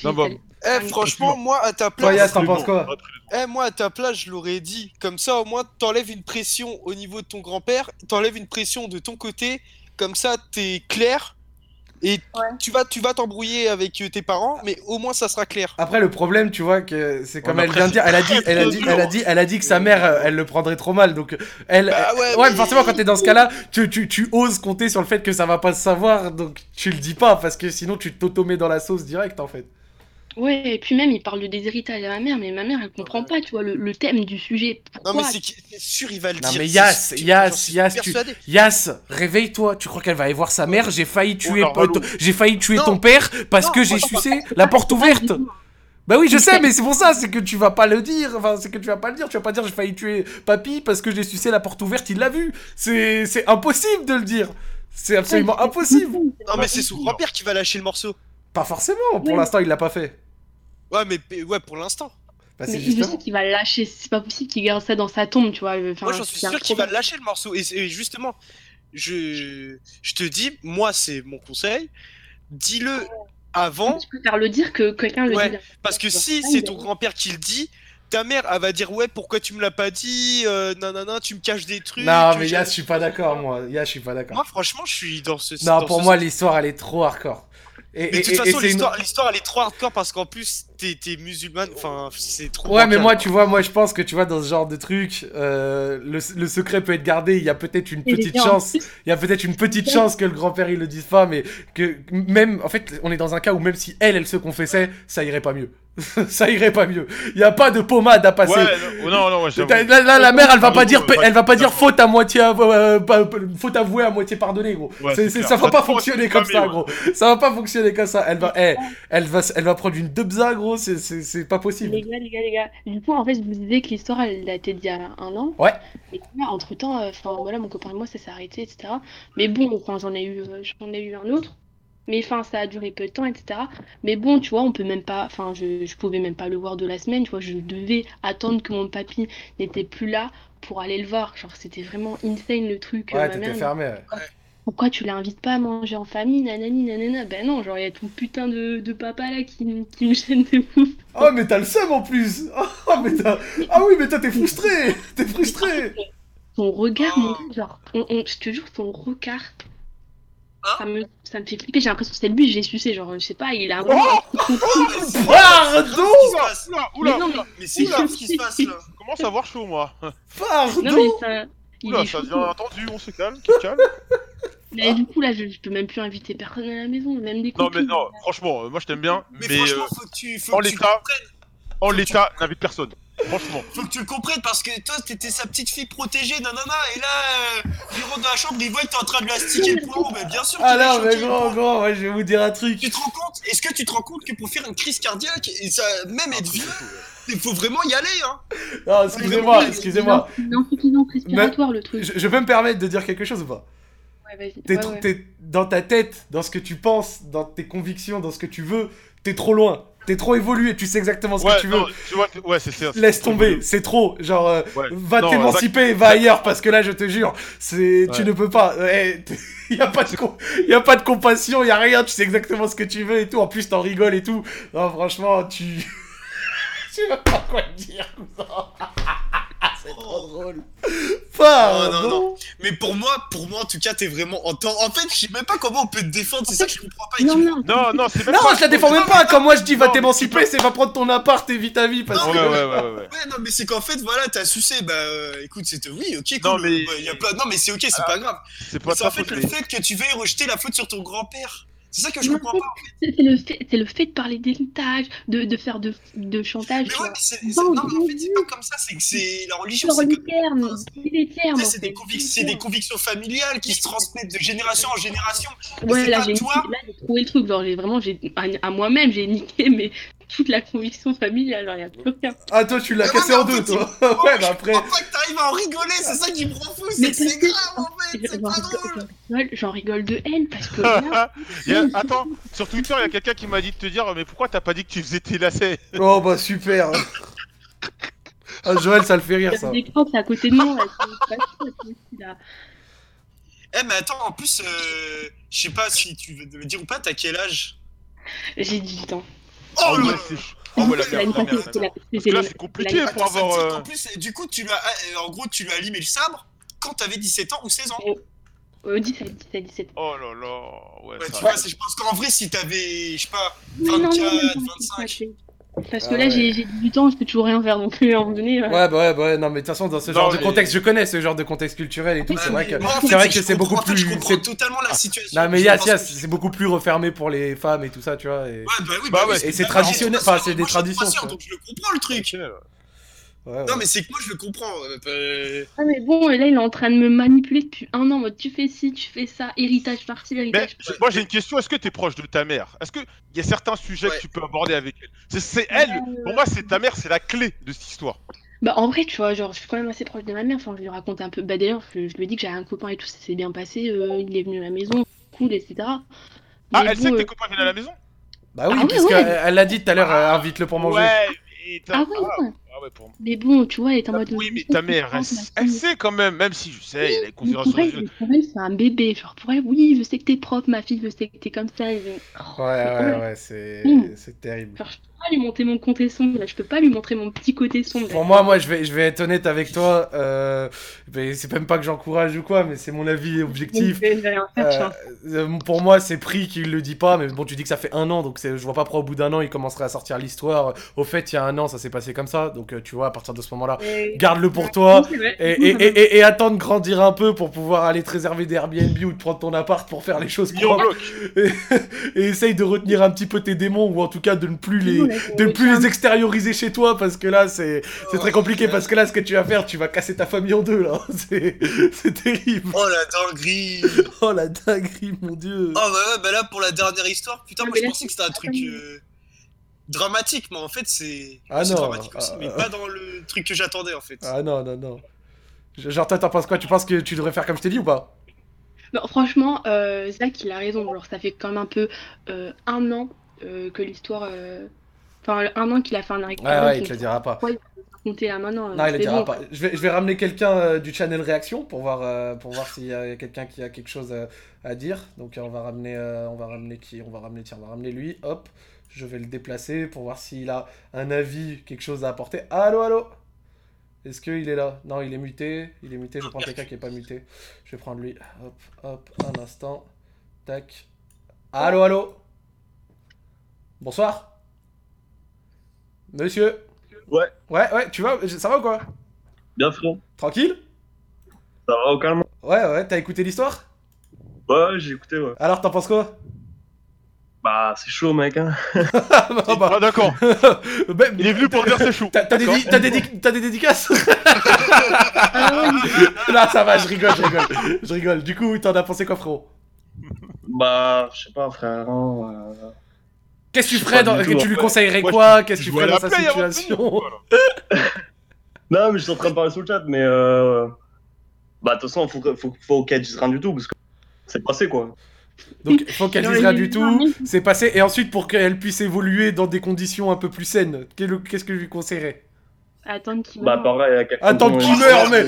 Non, j'hésite bah, Eh, franchement, moi à ta place. Toi, Yas, t'en penses quoi Eh, moi à ta place, je l'aurais dit. Comme ça, au moins, t'enlèves une pression au niveau de ton grand-père, t'enlèves une pression de ton côté. Comme ça, t'es clair. Et tu vas tu vas t'embrouiller avec euh, tes parents, mais au moins ça sera clair. Après, le problème, tu vois, que c'est comme Ouais, elle vient de dire, elle a dit, elle a dit, elle a dit, elle a dit que sa mère, euh, elle le prendrait trop mal. Donc, elle, Bah elle- ouais, ouais, mais- forcément, quand t'es dans ce cas-là, tu, tu, tu oses compter sur le fait que ça va pas se savoir, donc tu le dis pas, parce que sinon tu t'automets dans la sauce direct, en fait. Ouais, et puis même, il parle de déshéritage à ma mère, mais ma mère, elle comprend pas, tu vois, le, le thème du sujet. Non, mais c'est sûr, il va le Non dire. mais Yas, Yas, Yas, tu... Yas, réveille-toi. Tu crois qu'elle va aller voir sa mère? J'ai failli tuer, euh, relou. ton- j'ai failli tuer Non. ton père parce Non, que j'ai sucé la porte ouverte. Bah oui, je sais, mais c'est pour ça, c'est que tu vas pas le dire. Enfin, c'est que tu vas pas le dire. Tu vas pas dire j'ai failli tuer papy parce que j'ai sucé la porte ouverte. Il l'a vu. C'est, c'est impossible de le dire. C'est absolument impossible. Non, mais c'est son grand-père qui va lâcher le morceau. Pas forcément. Pour l'instant, il l'a pas fait. Ouais, mais ouais, pour l'instant. Bah, c'est Mais je sais qu'il va le lâcher, c'est pas possible qu'il garde ça dans sa tombe, tu vois. Enfin, Moi, j'en suis sûr qu'il va lâcher le morceau. Et, et justement, je, je te dis, moi, c'est mon conseil. Dis-le avant. Je préfère le dire que quelqu'un le Ouais, dise. parce que Tu si Ah, c'est ton grand-père qui le dit, ta mère, elle va dire Ouais, pourquoi tu me l'as pas dit euh, Nanana, tu me caches des trucs. Non, mais Yas, je suis pas d'accord, moi. Yas, je suis pas d'accord. Moi, franchement, je suis dans ce. Non, dans pour ce moi, l'histoire, elle est trop hardcore. Et, Mais de toute façon, une- l'histoire, l'histoire, elle est trop hardcore parce qu'en plus, t'es t'es musulmane. Enfin, c'est trop. Ouais, mais moi, tu vois, moi, je pense que tu vois, dans ce genre de truc, euh, le, le secret peut être gardé. Il y a peut-être une petite chance. Il y a peut-être une petite chance que le grand-père il le dise pas, mais que même, en fait, on est dans un cas où même si elle, elle se confessait, ça irait pas mieux. ça irait pas mieux. Il y a pas de pommade à passer. Ouais, non, non, non, ouais, Là, là, la mère, elle va pas dire, elle va pas dire faute à moitié, euh, pas- faute avouée à moitié pardonnée, gros. Ouais, C'est- c'est ça va pas fonctionner comme ça, gros. Ça va pas fonctionner comme ça. Elle va, eh, elle va, elle va prendre une dubza, gros. C'est, pas possible. Les gars, les gars, les gars. Du coup, en fait, je vous disais que l'histoire, elle a été il y a un an. Ouais. Et entre temps, enfin voilà, mon copain et moi, ça s'est arrêté, etc. Mais bon, enfin, j'en ai eu, euh, j'en ai eu un autre. Mais enfin, ça a duré peu de temps, etc. Mais bon, tu vois, on peut même pas, enfin, je, je pouvais même pas le voir de la semaine, tu vois, je devais attendre que mon papy n'était plus là pour aller le voir. Genre, c'était vraiment insane le truc. euh, Ouais, t'étais fermé. ouais. Pourquoi tu l'invites pas à manger en famille, nanani, nanana Ben non, genre, il y a ton putain de, de papa là qui, me gêne de ouf. Oh, mais t'as le seum en plus. Oh, mais t'as... Ah oui, mais toi, t'es frustré. T'es frustré. Son regard, mon gars, genre, on- on- je te jure, son regard. Ça me, ça me fait flipper, j'ai l'impression que c'est lui, j'ai sucé, genre, je sais pas, il a un Pardon Oula, Mais non, oula, mais c'est Oula. grave ce qui se passe là. Commence à avoir chaud, moi. Pardon Non, mais ça. Oula, ça devient attendu, on se calme, qui calme. Mais du coup, là, je, je peux même plus inviter personne à la maison, même des Non, mais non, franchement, euh, moi je t'aime bien, mais, Mais franchement, euh, faut que tu, faut en que tu l'état, comprennes. en l'état, n'invite personne. Franchement. Faut que tu le comprennes parce que toi t'étais sa petite fille protégée, nanana, et là, euh, il rentre dans la chambre, il voit que t'es en train de la sticker le poing, mais bien sûr Alors, est mais gros, ouais, je vais vous dire un truc. Tu te rends compte Est-ce que tu te rends compte que pour faire une crise cardiaque, et ça même être vieux, il faut vraiment y aller, hein Non, excusez-moi, excusez-moi. C'est insuffisance respiratoire, le truc. Je, je peux me permettre de dire quelque chose ou pas? Ouais, vas-y. T'es Ouais, trop- ouais. t'es- dans ta tête, dans ce que tu penses, dans tes convictions, dans ce que tu veux, t'es trop loin. T'es trop évolué, tu sais exactement ce Ouais, que tu veux. tu vois, ouais, c'est Laisse tomber, c'est trop. Genre, euh, Ouais. va t'émanciper, va ailleurs, parce que là, je te jure, c'est, tu ne peux pas. Eh, t- y a pas de, y a pas de compassion, y a rien. Tu sais exactement ce que tu veux et tout. En plus, t'en rigoles et tout. Non, franchement, tu, tu sais pas quoi te dire. c'est trop drôle. Pardon. non, non. Mais pour moi, pour moi en tout cas, t'es vraiment en temps. En fait, je sais même pas comment on peut te défendre, c'est ça que je comprends pas. Non, non, Non, non, c'est même Non, pas. je la défends même pas. Quand moi je dis va t'émanciper, c'est va prendre ton appart et vite ta vie. Parce Ouais, que... ouais, ouais, ouais, ouais. Ouais, non, mais c'est qu'en fait, voilà, t'as sucé, bah euh, écoute, c'est. Oui, ok, cool. Non, mais- bah, y a pas... Non, mais c'est ok, c'est Ah, pas grave. C'est pas en fait le fait que tu veuilles rejeter la faute sur ton grand-père. C'est ça que je Non, comprends pas. C'est le fait, c'est le fait de parler d'héritage, de, de faire de, de chantage. Mais ouais, mais c'est. Non, mais en fait, c'est pas comme ça, c'est que c'est. La religion, c'est comme. c'est des, convic- c'est des convictions familiales qui se transmettent de génération en génération. Ouais, c'est là j'ai toi. trouvé le truc. Genre, j'ai vraiment, j'ai à, à moi-même, j'ai niqué mes, toute la conviction familiale, genre, y a plus rien. Ah, toi, tu l'as cassé en deux, toi. ouais, bah après. Faut pas que t'arrives à en rigoler, c'est ça qui me rend fou, c'est Mais que c'est grave en fait, c'est J'en pas rigole- drôle. j'en rigole- J'en rigole de haine parce que là, Il y a- Attends, sur Twitter, il y a quelqu'un qui m'a dit de te dire Mais pourquoi t'as pas dit que tu faisais tes lacets? Oh, bah super. Ah, Joël, ça le fait rire, ça. des profs à côté de moi, là. Eh mais attends, en plus, euh, je sais pas si tu veux me dire ou pas, t'as quel âge? J'ai 18 ans. Oh là ouais, là c'est ch- oh ouais, la merde, la merde, Parce c'est que là, c'est compliqué pour Attends, avoir. euh, qu'en plus, du coup, tu lui as, euh, en gros, tu lui as limé le sabre quand t'avais 17 ans ou 16 ans. Euh, 17, 17, 17. Oh là là, ouais, Ouais, ça tu vois, c'est- je pense qu'en vrai, si t'avais, je sais pas, Oui, non, non, 24, non, non, 25. Parce que Ah là, ouais. j'ai 18 ans, je peux toujours rien faire, donc à un moment donné. euh, Ouais, bah ouais, bah ouais, non, mais de toute façon, dans ce Non, genre de mais- contexte, je connais ce genre de contexte culturel et tout, c'est vrai que, en c'est vrai que c'est beaucoup en fait, plus. je comprends c'est- totalement la situation. Non, mais Yas, Yas, c'est beaucoup plus refermé pour les femmes et tout ça, tu vois. Et, Ouais, bah oui, Bah bah ouais, oui, et c'est traditionnel, enfin, c'est des traditions. Donc je le comprends le truc. Ouais, ouais. Non, mais c'est que moi, je le comprends. euh, euh, Ah, mais bon, là, il est en train de me manipuler depuis un an. en mode, tu fais ci, tu fais ça, héritage par-ci, Mais héritage moi j'ai une question, est-ce que t'es proche de ta mère? Est-ce qu'il y a certains sujets Ouais. que tu peux aborder avec elle? C'est- elle, pour moi c'est ta mère, c'est la clé de cette histoire. Bah en vrai, tu vois, genre, je suis quand même assez proche de ma mère. Enfin, je lui raconte un peu. Bah d'ailleurs, je, je lui ai dit que j'avais un copain et tout, ça s'est bien passé. euh, il est venu à la maison, cool, etc. Ah, elle bon, sait que euh, tes copains viennent à la maison? Bah oui, Ah ouais, puisqu'elle ouais. elle l'a dit tout à l'heure, invite-le pour manger. Ouais, et Ah ah, ouais. Ah ouais, pour... Mais bon, tu vois, elle est en mode. Oui, mais ta mère, elle, elle sait quand même, même si je sais, il y a des pour elle, elle, c'est un bébé. Genre, pour elle, oui, je sais que t'es propre, ma fille, je sais que t'es comme ça. et- Oh, Ouais, ouais, ouais. ouais, c'est c'est terrible. Genre, pas lui montrer mon côté sombre, là. Je peux pas lui montrer mon petit côté sombre. là. Pour moi, moi, je vais, je vais être honnête avec toi. Euh, c'est même pas que j'encourage ou quoi, mais c'est mon avis objectif. Euh, euh, pour moi, c'est pris qu'il le dit pas, mais bon, tu dis que ça fait un an, donc je vois pas pourquoi au bout d'un an il commencerait à sortir l'histoire. Au fait, il y a un an, ça s'est passé comme ça, donc tu vois, à partir de ce moment-là, Et- garde-le pour toi Oui, et, et, et, et- et attends de grandir un peu pour pouvoir aller te réserver des Airbnb ou de prendre ton appart pour faire les choses propres. et essaye de retenir un petit peu tes démons, ou en tout cas de ne plus les, de ne plus les extérioriser chez toi, parce que là, c'est c'est très compliqué, parce que là, ce que tu vas faire, tu vas casser ta famille en deux, là. C'est c'est terrible. Oh la dinguerie Oh la dinguerie, mon dieu. Oh bah ouais, bah là pour la dernière histoire, putain, Ah, moi je pensais que c'était un truc euh, dramatique, mais en fait c'est Ah dramatique aussi, ah, mais ah. pas dans le truc que j'attendais en fait. Ah non, non, non. Genre, toi, t'en penses quoi? Tu penses que tu devrais faire comme je t'ai dit ou pas? Non, franchement, euh, Zach, il a raison. Alors, ça fait quand même un peu euh, un an euh, que l'histoire. Euh, Enfin, un an qu'il a fait un arrêt Ouais, ouais, il te le dira pas. Raconter là maintenant Non, il le dira bon. pas. Je vais, je vais ramener quelqu'un euh, du channel réaction pour voir, euh, pour voir s'il y a quelqu'un qui a quelque chose euh, à dire. Donc euh, on va ramener, euh, on va ramener qui On va ramener, tiens, on va ramener lui. Hop, je vais le déplacer pour voir s'il a un avis, quelque chose à apporter. Allô, allô? Est-ce qu'il est là? Non, il est muté. Il est muté. Je vais prendre quelqu'un qui est pas muté. Je vais prendre lui. Hop, hop, un instant. Tac. Allô, allô? Bonsoir Monsieur Ouais. Ouais, ouais, tu vas Ça va ou quoi? Bien frérot. Tranquille? Ça va au calme Ouais, ouais, t'as écouté l'histoire? Ouais, j'ai écouté, ouais. Alors, t'en penses quoi? Bah, c'est chaud, mec, hein. Ah bah, d'accord. Il est venu pour dire c'est chaud. T'as t'as des, des, des dédicaces? Là, ça va, je rigole, je rigole. Je rigole. Du coup, t'en as pensé quoi, frérot? Bah, je sais pas, frère. hein, euh, Qu'est-ce que tu ferais dans... tout, Tu lui conseillerais Moi, quoi? je- Qu'est-ce que je tu ferais dans sa de situation? Non, mais je suis en train de parler sur le chat, mais euh... Bah, de toute façon, faut, faut, faut qu'elle dise rien du tout, parce que c'est passé, quoi. Donc, faut qu'elle dise rien du tout. C'est passé. Et ensuite, pour qu'elle puisse évoluer dans des conditions un peu plus saines, qu'est-ce que je lui conseillerais? Attendre qu'il Bah, meure. pareil, à quelqu'un Attends dont- qu'il meure, mais.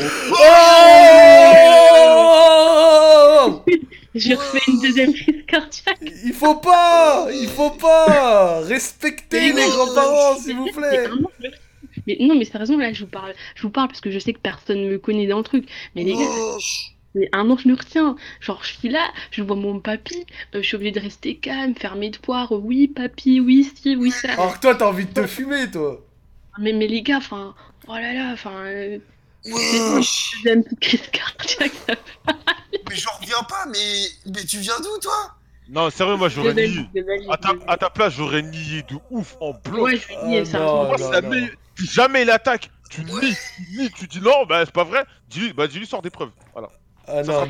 Oh J'ai refait une deuxième crise cardiaque. Il faut pas Il faut pas Respectez les grands-parents, s'il vous plaît Mais non, mais sérieusement, là, je vous parle, je vous parle parce que je sais que personne me connaît dans le truc. Mais les gars, mais un an, je me retiens. Genre, je suis là, je vois mon papy, euh, je suis obligée de rester calme, faire mes devoirs. Oui, papy, oui, si, oui, ça. Alors que toi, t'as envie de te fumer, toi Mais, mais les gars, enfin, oh là là, enfin. Euh... J'ai une petite crise cardiaque. ça Mais j'en reviens pas, mais mais tu viens d'où toi? Non, sérieux, moi j'aurais nié. À ta, à ta place, j'aurais nié de ouf en bloc. Ouais, je vais nier, Ah, sérieusement. Moi, c'est la meilleure- Si jamais il attaque, tu nies, tu nies, tu dis non, bah c'est pas vrai. Dis-lui, bah dis-lui, sors des preuves. Voilà. Ah Ça non,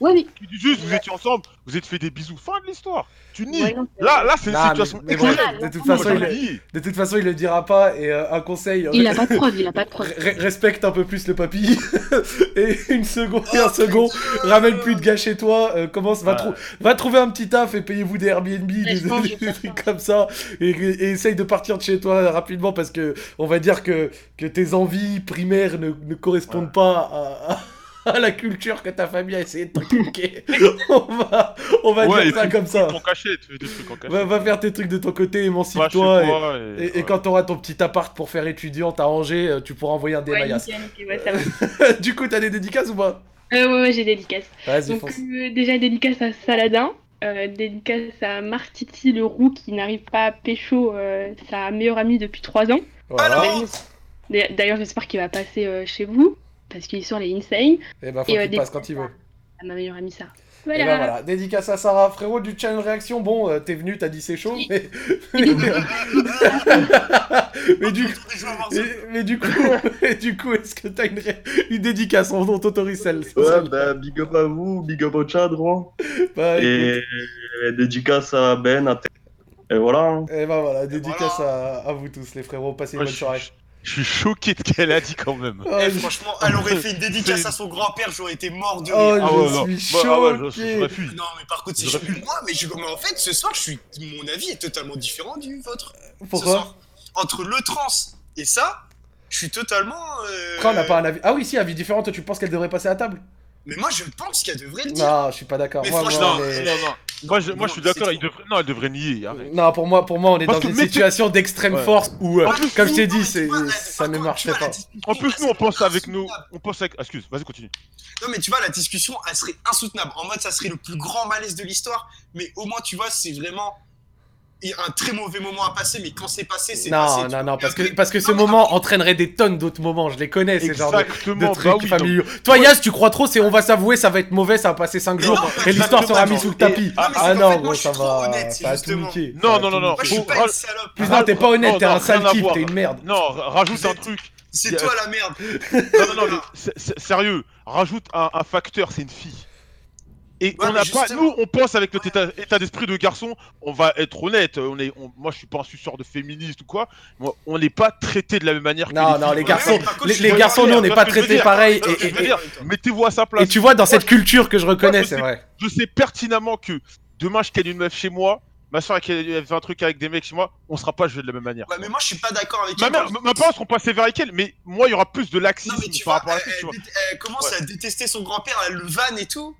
oui. Tu dis juste, vous étiez ensemble, vous êtes fait des bisous, fin de l'histoire. Tu nies. Ouais, là, là, c'est une mais- situation mais bon, de toute façon, il, le dis. de toute façon, il le dira pas. Et euh, un conseil. Il a pas de preuve, il a pas de preuve. Re- respecte un peu plus le papy et une seconde et un second ramène plus de gars chez toi euh, commence va, trou- va trouver un petit taf et payez-vous des Airbnb des, pense trucs comme ça et, et essaye de partir de chez toi rapidement parce que on va dire que, que tes envies primaires ne, ne correspondent pas à, à- à la culture que ta famille a essayé de t'inculquer on va, on va Ouais, dire ça comme ça En cachette, fais des trucs en cachette. Va, va faire tes trucs de ton côté, émancipe-toi. Et, toi et, et- et quand t'auras ton petit appart pour faire étudiante à Angers, euh, tu pourras envoyer un des va. du coup, t'as des dédicaces ou pas? Euh, ouais, ouais, j'ai dédicace. Vas-y, Donc, euh, déjà dédicace à Saladin, euh, dédicace à Martiti le roux qui n'arrive pas à pécho euh, sa meilleure amie depuis 3 ans. Voilà. D'ailleurs, j'espère qu'il va passer euh, chez vous parce qu'il est sur les Insane. Et bah, faut Et, euh, qu'il passe quand il veut. À ma meilleure amie Sarah. Et Voilà. bah voilà, dédicace à Sarah. Frérot du channel réaction, bon, euh, t'es venu, t'as dit c'est chaud, mais. mais du mais, mais du coup, mais du coup, est-ce que t'as une, ré- une dédicace On on t'autorise celle Ouais, bah, big up à vous, big up au chat, gros. Bah, et dédicace à Ben, à T- Et voilà. hein. Et bah voilà, dédicace à, à vous tous, les frérots. Passez une Moi, bonne soirée. Je suis choqué de ce qu'elle a dit quand même. Oh, Eh, je- franchement, elle aurait fait une dédicace à son grand-père, j'aurais été mort de Oh, rire. je Ah ouais, non. suis Bah, ah ouais, je- choqué. j'aurais fui. Non, mais par contre, c'est J'aurais chaud. Moi, mais, je... mais en fait, ce soir, je suis... mon avis est totalement différent du vôtre. Pourquoi Ce soir. Entre le trans et ça, je suis totalement. euh, Après, on n'a pas un avis. Ah oui, si, avis différent. Toi, tu penses qu'elle devrait passer à table? Mais moi, je pense qu'elle devrait le dire. Non, je suis pas d'accord. Mais Moi, moi, franchement, on est- Non, non. Moi, je, moi, je suis d'accord, il devrait... Non, elle devrait nier. arrête. Non, pour moi, pour moi, on est Parce dans une situation d'extrême Ouais. force où, euh, En plus, comme je t'ai dit, c'est, ça ne vois, pas. En plus, nous, on pense avec nous. On pense avec. Excuse, vas-y, continue. Non, mais tu vois, la discussion, elle serait insoutenable. En mode, ça serait le plus grand malaise de l'histoire. Mais au moins, tu vois, c'est vraiment un très mauvais moment à passer. Mais quand c'est passé, c'est passé. Non, tu non, vois. non, parce que, parce que ce Non, moment entraînerait des tonnes d'autres moments, je les connais, ces genres de, de trucs bah oui, familiaux. donc- Toi, Yas, tu crois trop, c'est on va s'avouer, ça va être mauvais, ça va passer 5 Mais jours, non, et l'histoire sera mise sous le et- tapis. Ah, Ah non, fait, gros, moi, je ça va, honnête, ça va tout justement. niquer. Non, non, non, non. Moi, je suis pas une salope. Plus non, t'es pas honnête, Non, t'es non, un sale type, t'es une merde. Non, ra- rajoute un truc. C'est toi la merde. Non, non, non, sérieux, rajoute un facteur, c'est une fille. Et Ouais, on n'a pas, nous, on pense avec notre état, état d'esprit de garçon, on va être honnête. On est, on- moi, je suis pas un suceur de féministe ou quoi. Moi, on n'est pas traité de la même manière que Non, les non, les garçons, les, garçons, nous, on n'est tu pas que traités pareil. Que Et, et- Mettez-vous à sa place. et tu vois, dans cette culture que je reconnais, c'est sais- vrai. Je sais pertinemment que demain, je ken une meuf chez moi. Ma soeur, elle elle fait un truc avec des mecs chez moi. On sera pas joué de la même manière. Ouais, mais moi, je suis pas d'accord avec Ma mère, ma parents seront pas sévères avec elle, mais moi, il y aura plus de laxisme par vois, rapport à la elle, fille, tu vois. elle- elle commence Ouais. à détester son grand-père, elle le vanne et tout.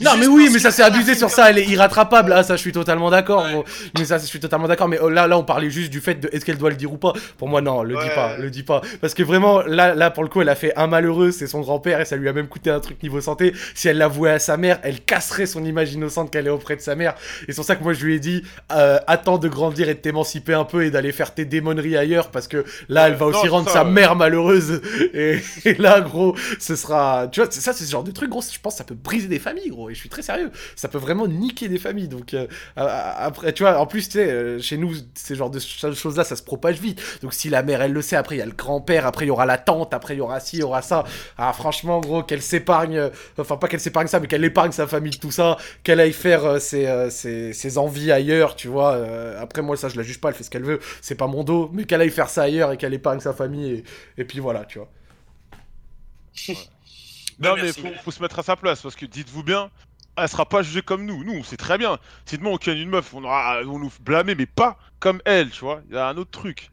Non, mais oui, mais ça a abusé sur ça, elle est irrattrapable. Ah, ça, je suis totalement d'accord. Ouais. Mais ça, je suis totalement d'accord. Mais oh, là, là, on parlait juste du fait de est-ce qu'elle doit le dire ou pas. Pour moi, non, le dis Ouais. pas, le dis pas. Parce que vraiment, là, là, pour le coup, elle a fait un malheureux, c'est son grand-père et ça lui a même coûté un truc niveau santé. Si elle l'avouait à sa mère, elle casserait son image innocente qu'elle est auprès de sa mère. Et c'est pour ça que moi, je lui ai dit, euh, attends de grandir et de t'émanciper un peu et d'aller faire tes démonneries ailleurs parce que là, elle va aussi non, rendre ça, sa ouais. mère malheureuse. Et, et là, gros, ce sera, tu vois, c'est- ça, c'est ce genre de truc, gros. Je pense que ça peut briser des familles, Et je suis très sérieux ça peut vraiment niquer des familles. Donc euh, après, tu vois, en plus, tu sais, euh, chez nous, ces genres de ch- choses-là, ça se propage vite. Donc si la mère, elle le sait, après il y a le grand-père, après il y aura la tante, après il y aura ci, il y aura ça. Ah franchement, gros, qu'elle s'épargne, euh, enfin pas qu'elle s'épargne ça, mais qu'elle épargne sa famille de tout ça, qu'elle aille faire ses, ses- ses envies ailleurs, tu vois. Après moi, ça, je la juge pas, elle fait ce qu'elle veut, c'est pas mon dos, mais qu'elle aille faire ça ailleurs et qu'elle épargne sa famille et, et puis voilà, tu vois. Non, Bah, mais faut, faut se mettre à sa place parce que dites-vous bien, elle sera pas jugée comme nous. Nous, on sait très bien. Si demain on ken une meuf, on aura, on nous blâmer, mais pas comme elle, tu vois. Il y a un autre truc.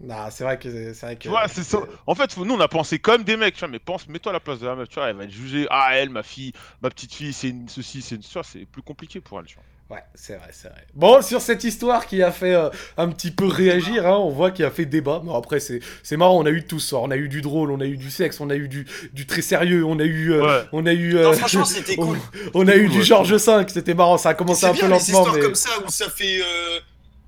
Nah, c'est vrai que c'est vrai que. Tu vois, c'est ça. En fait, faut- nous, on a pensé comme des mecs, tu vois, mais pense, mets-toi à la place de la meuf, tu vois, elle va être jugée. Ah, elle, ma fille, ma petite fille, c'est une ceci, c'est une ça, c'est plus compliqué pour elle, tu vois. Ouais, c'est vrai, c'est vrai. Bon, sur cette histoire qui a fait euh, un petit peu réagir, hein, on voit qu'il a fait débat. Mais après, c'est c'est marrant, on a eu de tout ce soir. On a eu du drôle, on a eu du sexe, on a eu du, du très sérieux, on a eu. euh, Ouais. On a eu. Non, euh, franchement, c'était on- cool. On, a eu cool, du ouais. Georges V, c'était marrant. Ça a commencé C'est un bien peu les lentement, histoires mais. comme ça où ça fait euh,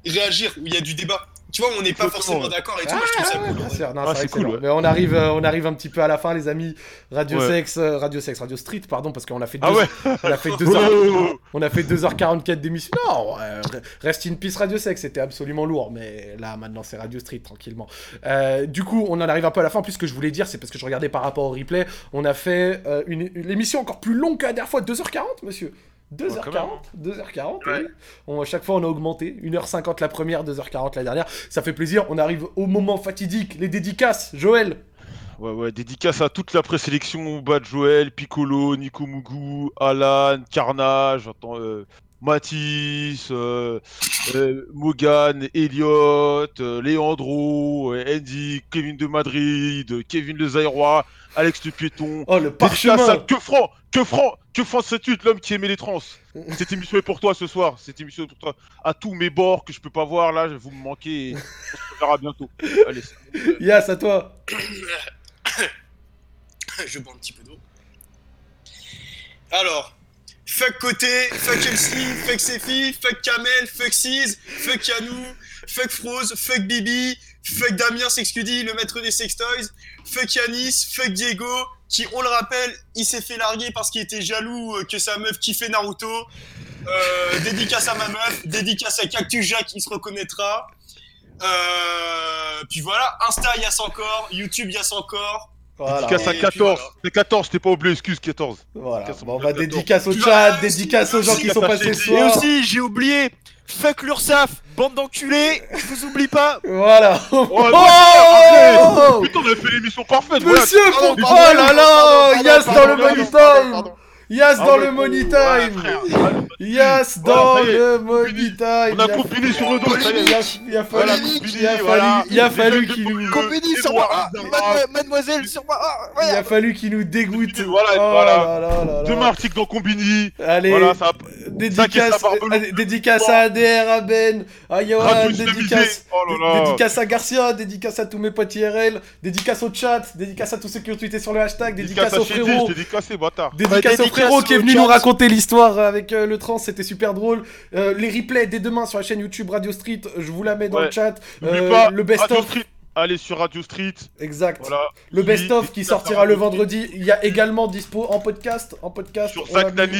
réagir, où il y a du débat. Tu vois, on n'est pas forcément d'accord et tout. moi, je trouve ça cool. Bien sûr, non, Ah, c'est cool, ouais. Mais on arrive, euh, on arrive un petit peu à la fin, les amis. Radio Ouais. Sex, euh, Radio Sex, Radio Street, pardon, parce qu'on a fait deux, Ah ouais on a fait deux heures, on a fait 2h44 d'émission. Non, euh, reste in peace Radio Sex, c'était absolument lourd, mais là maintenant c'est Radio Street tranquillement. Euh, du coup, on en arrive un peu à la fin. Plus ce que je voulais dire, c'est parce que je regardais par rapport au replay, on a fait euh, une, une émission encore plus longue que la dernière fois, 2h40, monsieur. 2h40, 2h40, oui. On, à chaque fois, on a augmenté. 1h50 la première, 2h40 la dernière. Ça fait plaisir. On arrive au moment fatidique, les dédicaces. Joël. Ouais, ouais, dédicace à toute la présélection, Bad Joël, Piccolo, Nico Mugu, Alan, Carnage, attends, euh, Mathis, euh, euh, Morgan, Elliot, euh, Leandro, euh, Andy, Kevin de Madrid, Kevin le Zaïrois, Alex le Piéton. Oh, le parchemin. Que Franc, Que Franc, Que Franc 78, l'homme qui aimait les trans? Cette émission est pour toi ce soir, cette émission est pour toi. À tous mes bords que je peux pas voir là, vous me manquez et on se verra bientôt. Allez, Yas, à toi. je bois un petit peu d'eau. Alors, fuck Côté, fuck Elsie, fuck Sefi, fuck Kamel, fuck Siz, fuck Yanou, fuck Froze, fuck Bibi, fuck Damien Sexcudi, le maître des sextoys, fuck Yanis, fuck Diego, qui, on le rappelle, il s'est fait larguer parce qu'il était jaloux euh, que sa meuf kiffait Naruto. Euh, dédicace à ma meuf, dédicace à Cactus Jacques, il se reconnaîtra. Euh, puis voilà, Insta, Yas encore, YouTube, Yas encore. Voilà. Dédicace à Et puis 14. C'est 14, t'es pas oublié, excuse 14. Voilà. Bon, bah, gars 14. dédicace au chat, dédicace aux gens qui sont passés ce Et aussi, j'ai oublié, fuck l'URSAF, bande d'enculés, je vous oublie pas. Voilà. Oh, Oh oh Putain, on a fait l'émission parfaite. voilà. Monsieur, Pardon, pour... pardon, oh là là, Yas dans le money time. Yas Ah dans le money voilà, time. Voilà, dans le money time. On a combiné sur le dos. Il a, fallu, il a fallu, qu'il nous, sur moi, ah, mademe- mademoiselle sur moi, ah, il a fallu qu'il nous dégoûte. Voilà, Oh voilà. là là là là. Demain, article dans Combini. Allez, dédicace, euh, dédicace à ADR, à Ben, à dédicace, islamisée. Oh là là. dédicace à Garcia, dédicace à tous mes potes IRL, dédicace au chat, dédicace à tous ceux qui ont tweeté sur le hashtag, dédicace, au frérot. Dédicace Bah, au dédicace frérot qui est venu chat. nous raconter l'histoire avec euh, le trans, c'était super drôle. Euh, les replays dès demain sur la chaîne YouTube Radio Street, je vous la mets dans Ouais. le chat. Euh, le best Radio of, Street. Allez sur Radio Street. exact. Voilà. Le Qui- best of qui sortira le vendredi. Il y a également dispo en podcast, en podcast. Sur Zach. Nani.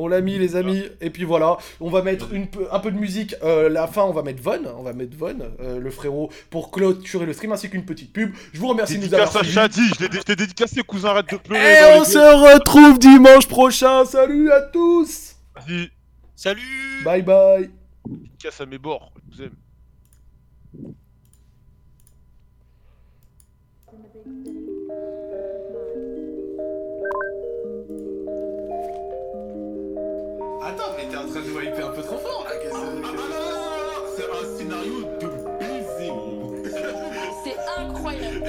On l'a mis les amis, et puis voilà, on va mettre une peu, un peu de musique, euh, la fin on va mettre Von, on va mettre Von, euh, le frérot, pour clôturer le stream, ainsi qu'une petite pub. Je vous remercie de nous avoir suivis. Je t'ai dédicacé, cousin, arrête de pleurer. Et on se retrouve dimanche prochain, salut à tous Vas-y, Salut Bye bye dédicace à mes bords, je vous aime. Attends, mais t'es en train de wiper un peu trop fort là, C'est un scénario de baiser. C'est incroyable.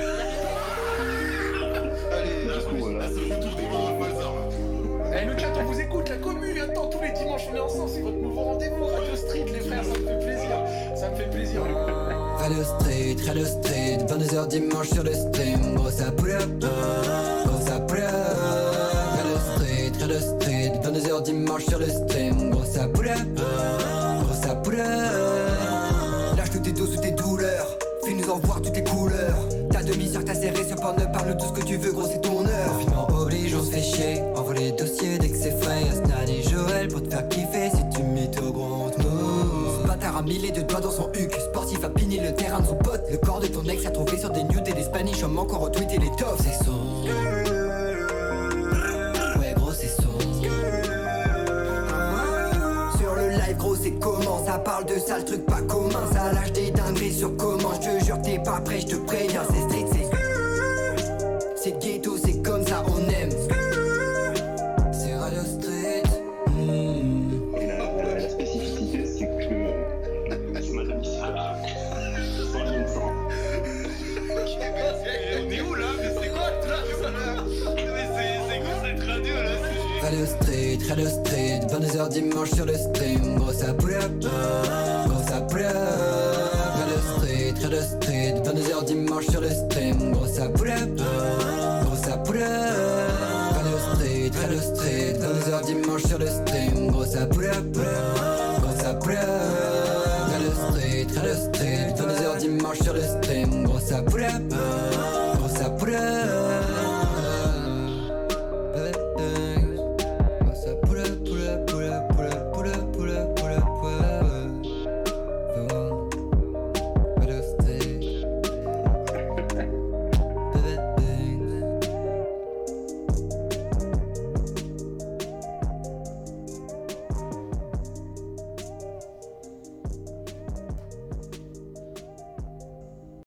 Allez, là, là, c'est le retour des. Eh le chat, on vous écoute, la commu, attends, tous les dimanches on est ensemble, c'est votre nouveau rendez-vous, Radio Street les frères, ça me fait plaisir, ça me fait plaisir. Radio Street, Radio Street, 22h dimanche sur le stream, gros ça pull up, gros ça pull up. Radio Street, Radio Street, 22h dimanche sur le stream, gros ça pull up, gros ça pull up. Lâche tous tes dos sous tes douleurs, fais-nous en voir toutes les couleurs. Ta demi-sœur t'a serré sur Pornhub, parle tout ce que tu veux, gros c'est ton heure. Confinement oblige, on se fait chier, envoie les dossiers dès que c'est frais. Asnan et Joël pour te faire kiffer si tu mytho gros on bâtard a mille et deux doigts dans son huc, sportif a pini le terrain de son pote. Le corps de ton ex a trouvé sur des nudes et des spanish, homme encore retweeté les tops. C'est son. Comment Ça parle de sales trucs pas communs. Ça lâche des dingueries sur comment. Je te jure t'es pas prêt je te préviens C'est street c'est C'est ghetto c'est comme ça on aime. C'est Radio Street. Et la, la- la spécificité, c'est que euh, c'est Madame Issa, sans. On est où là? Mais c'est quoi Mais c'est quoi cette radio là? Radio Street, Radio Street, 22h dimanche sur le stream, gros ça up, gros ça pull up. Radio Street, Radio Street, 22h dimanche sur le stream, gros ça up, gros ça pull up. Radio Street, Radio Street, 22h dimanche sur le stream, gros ça pull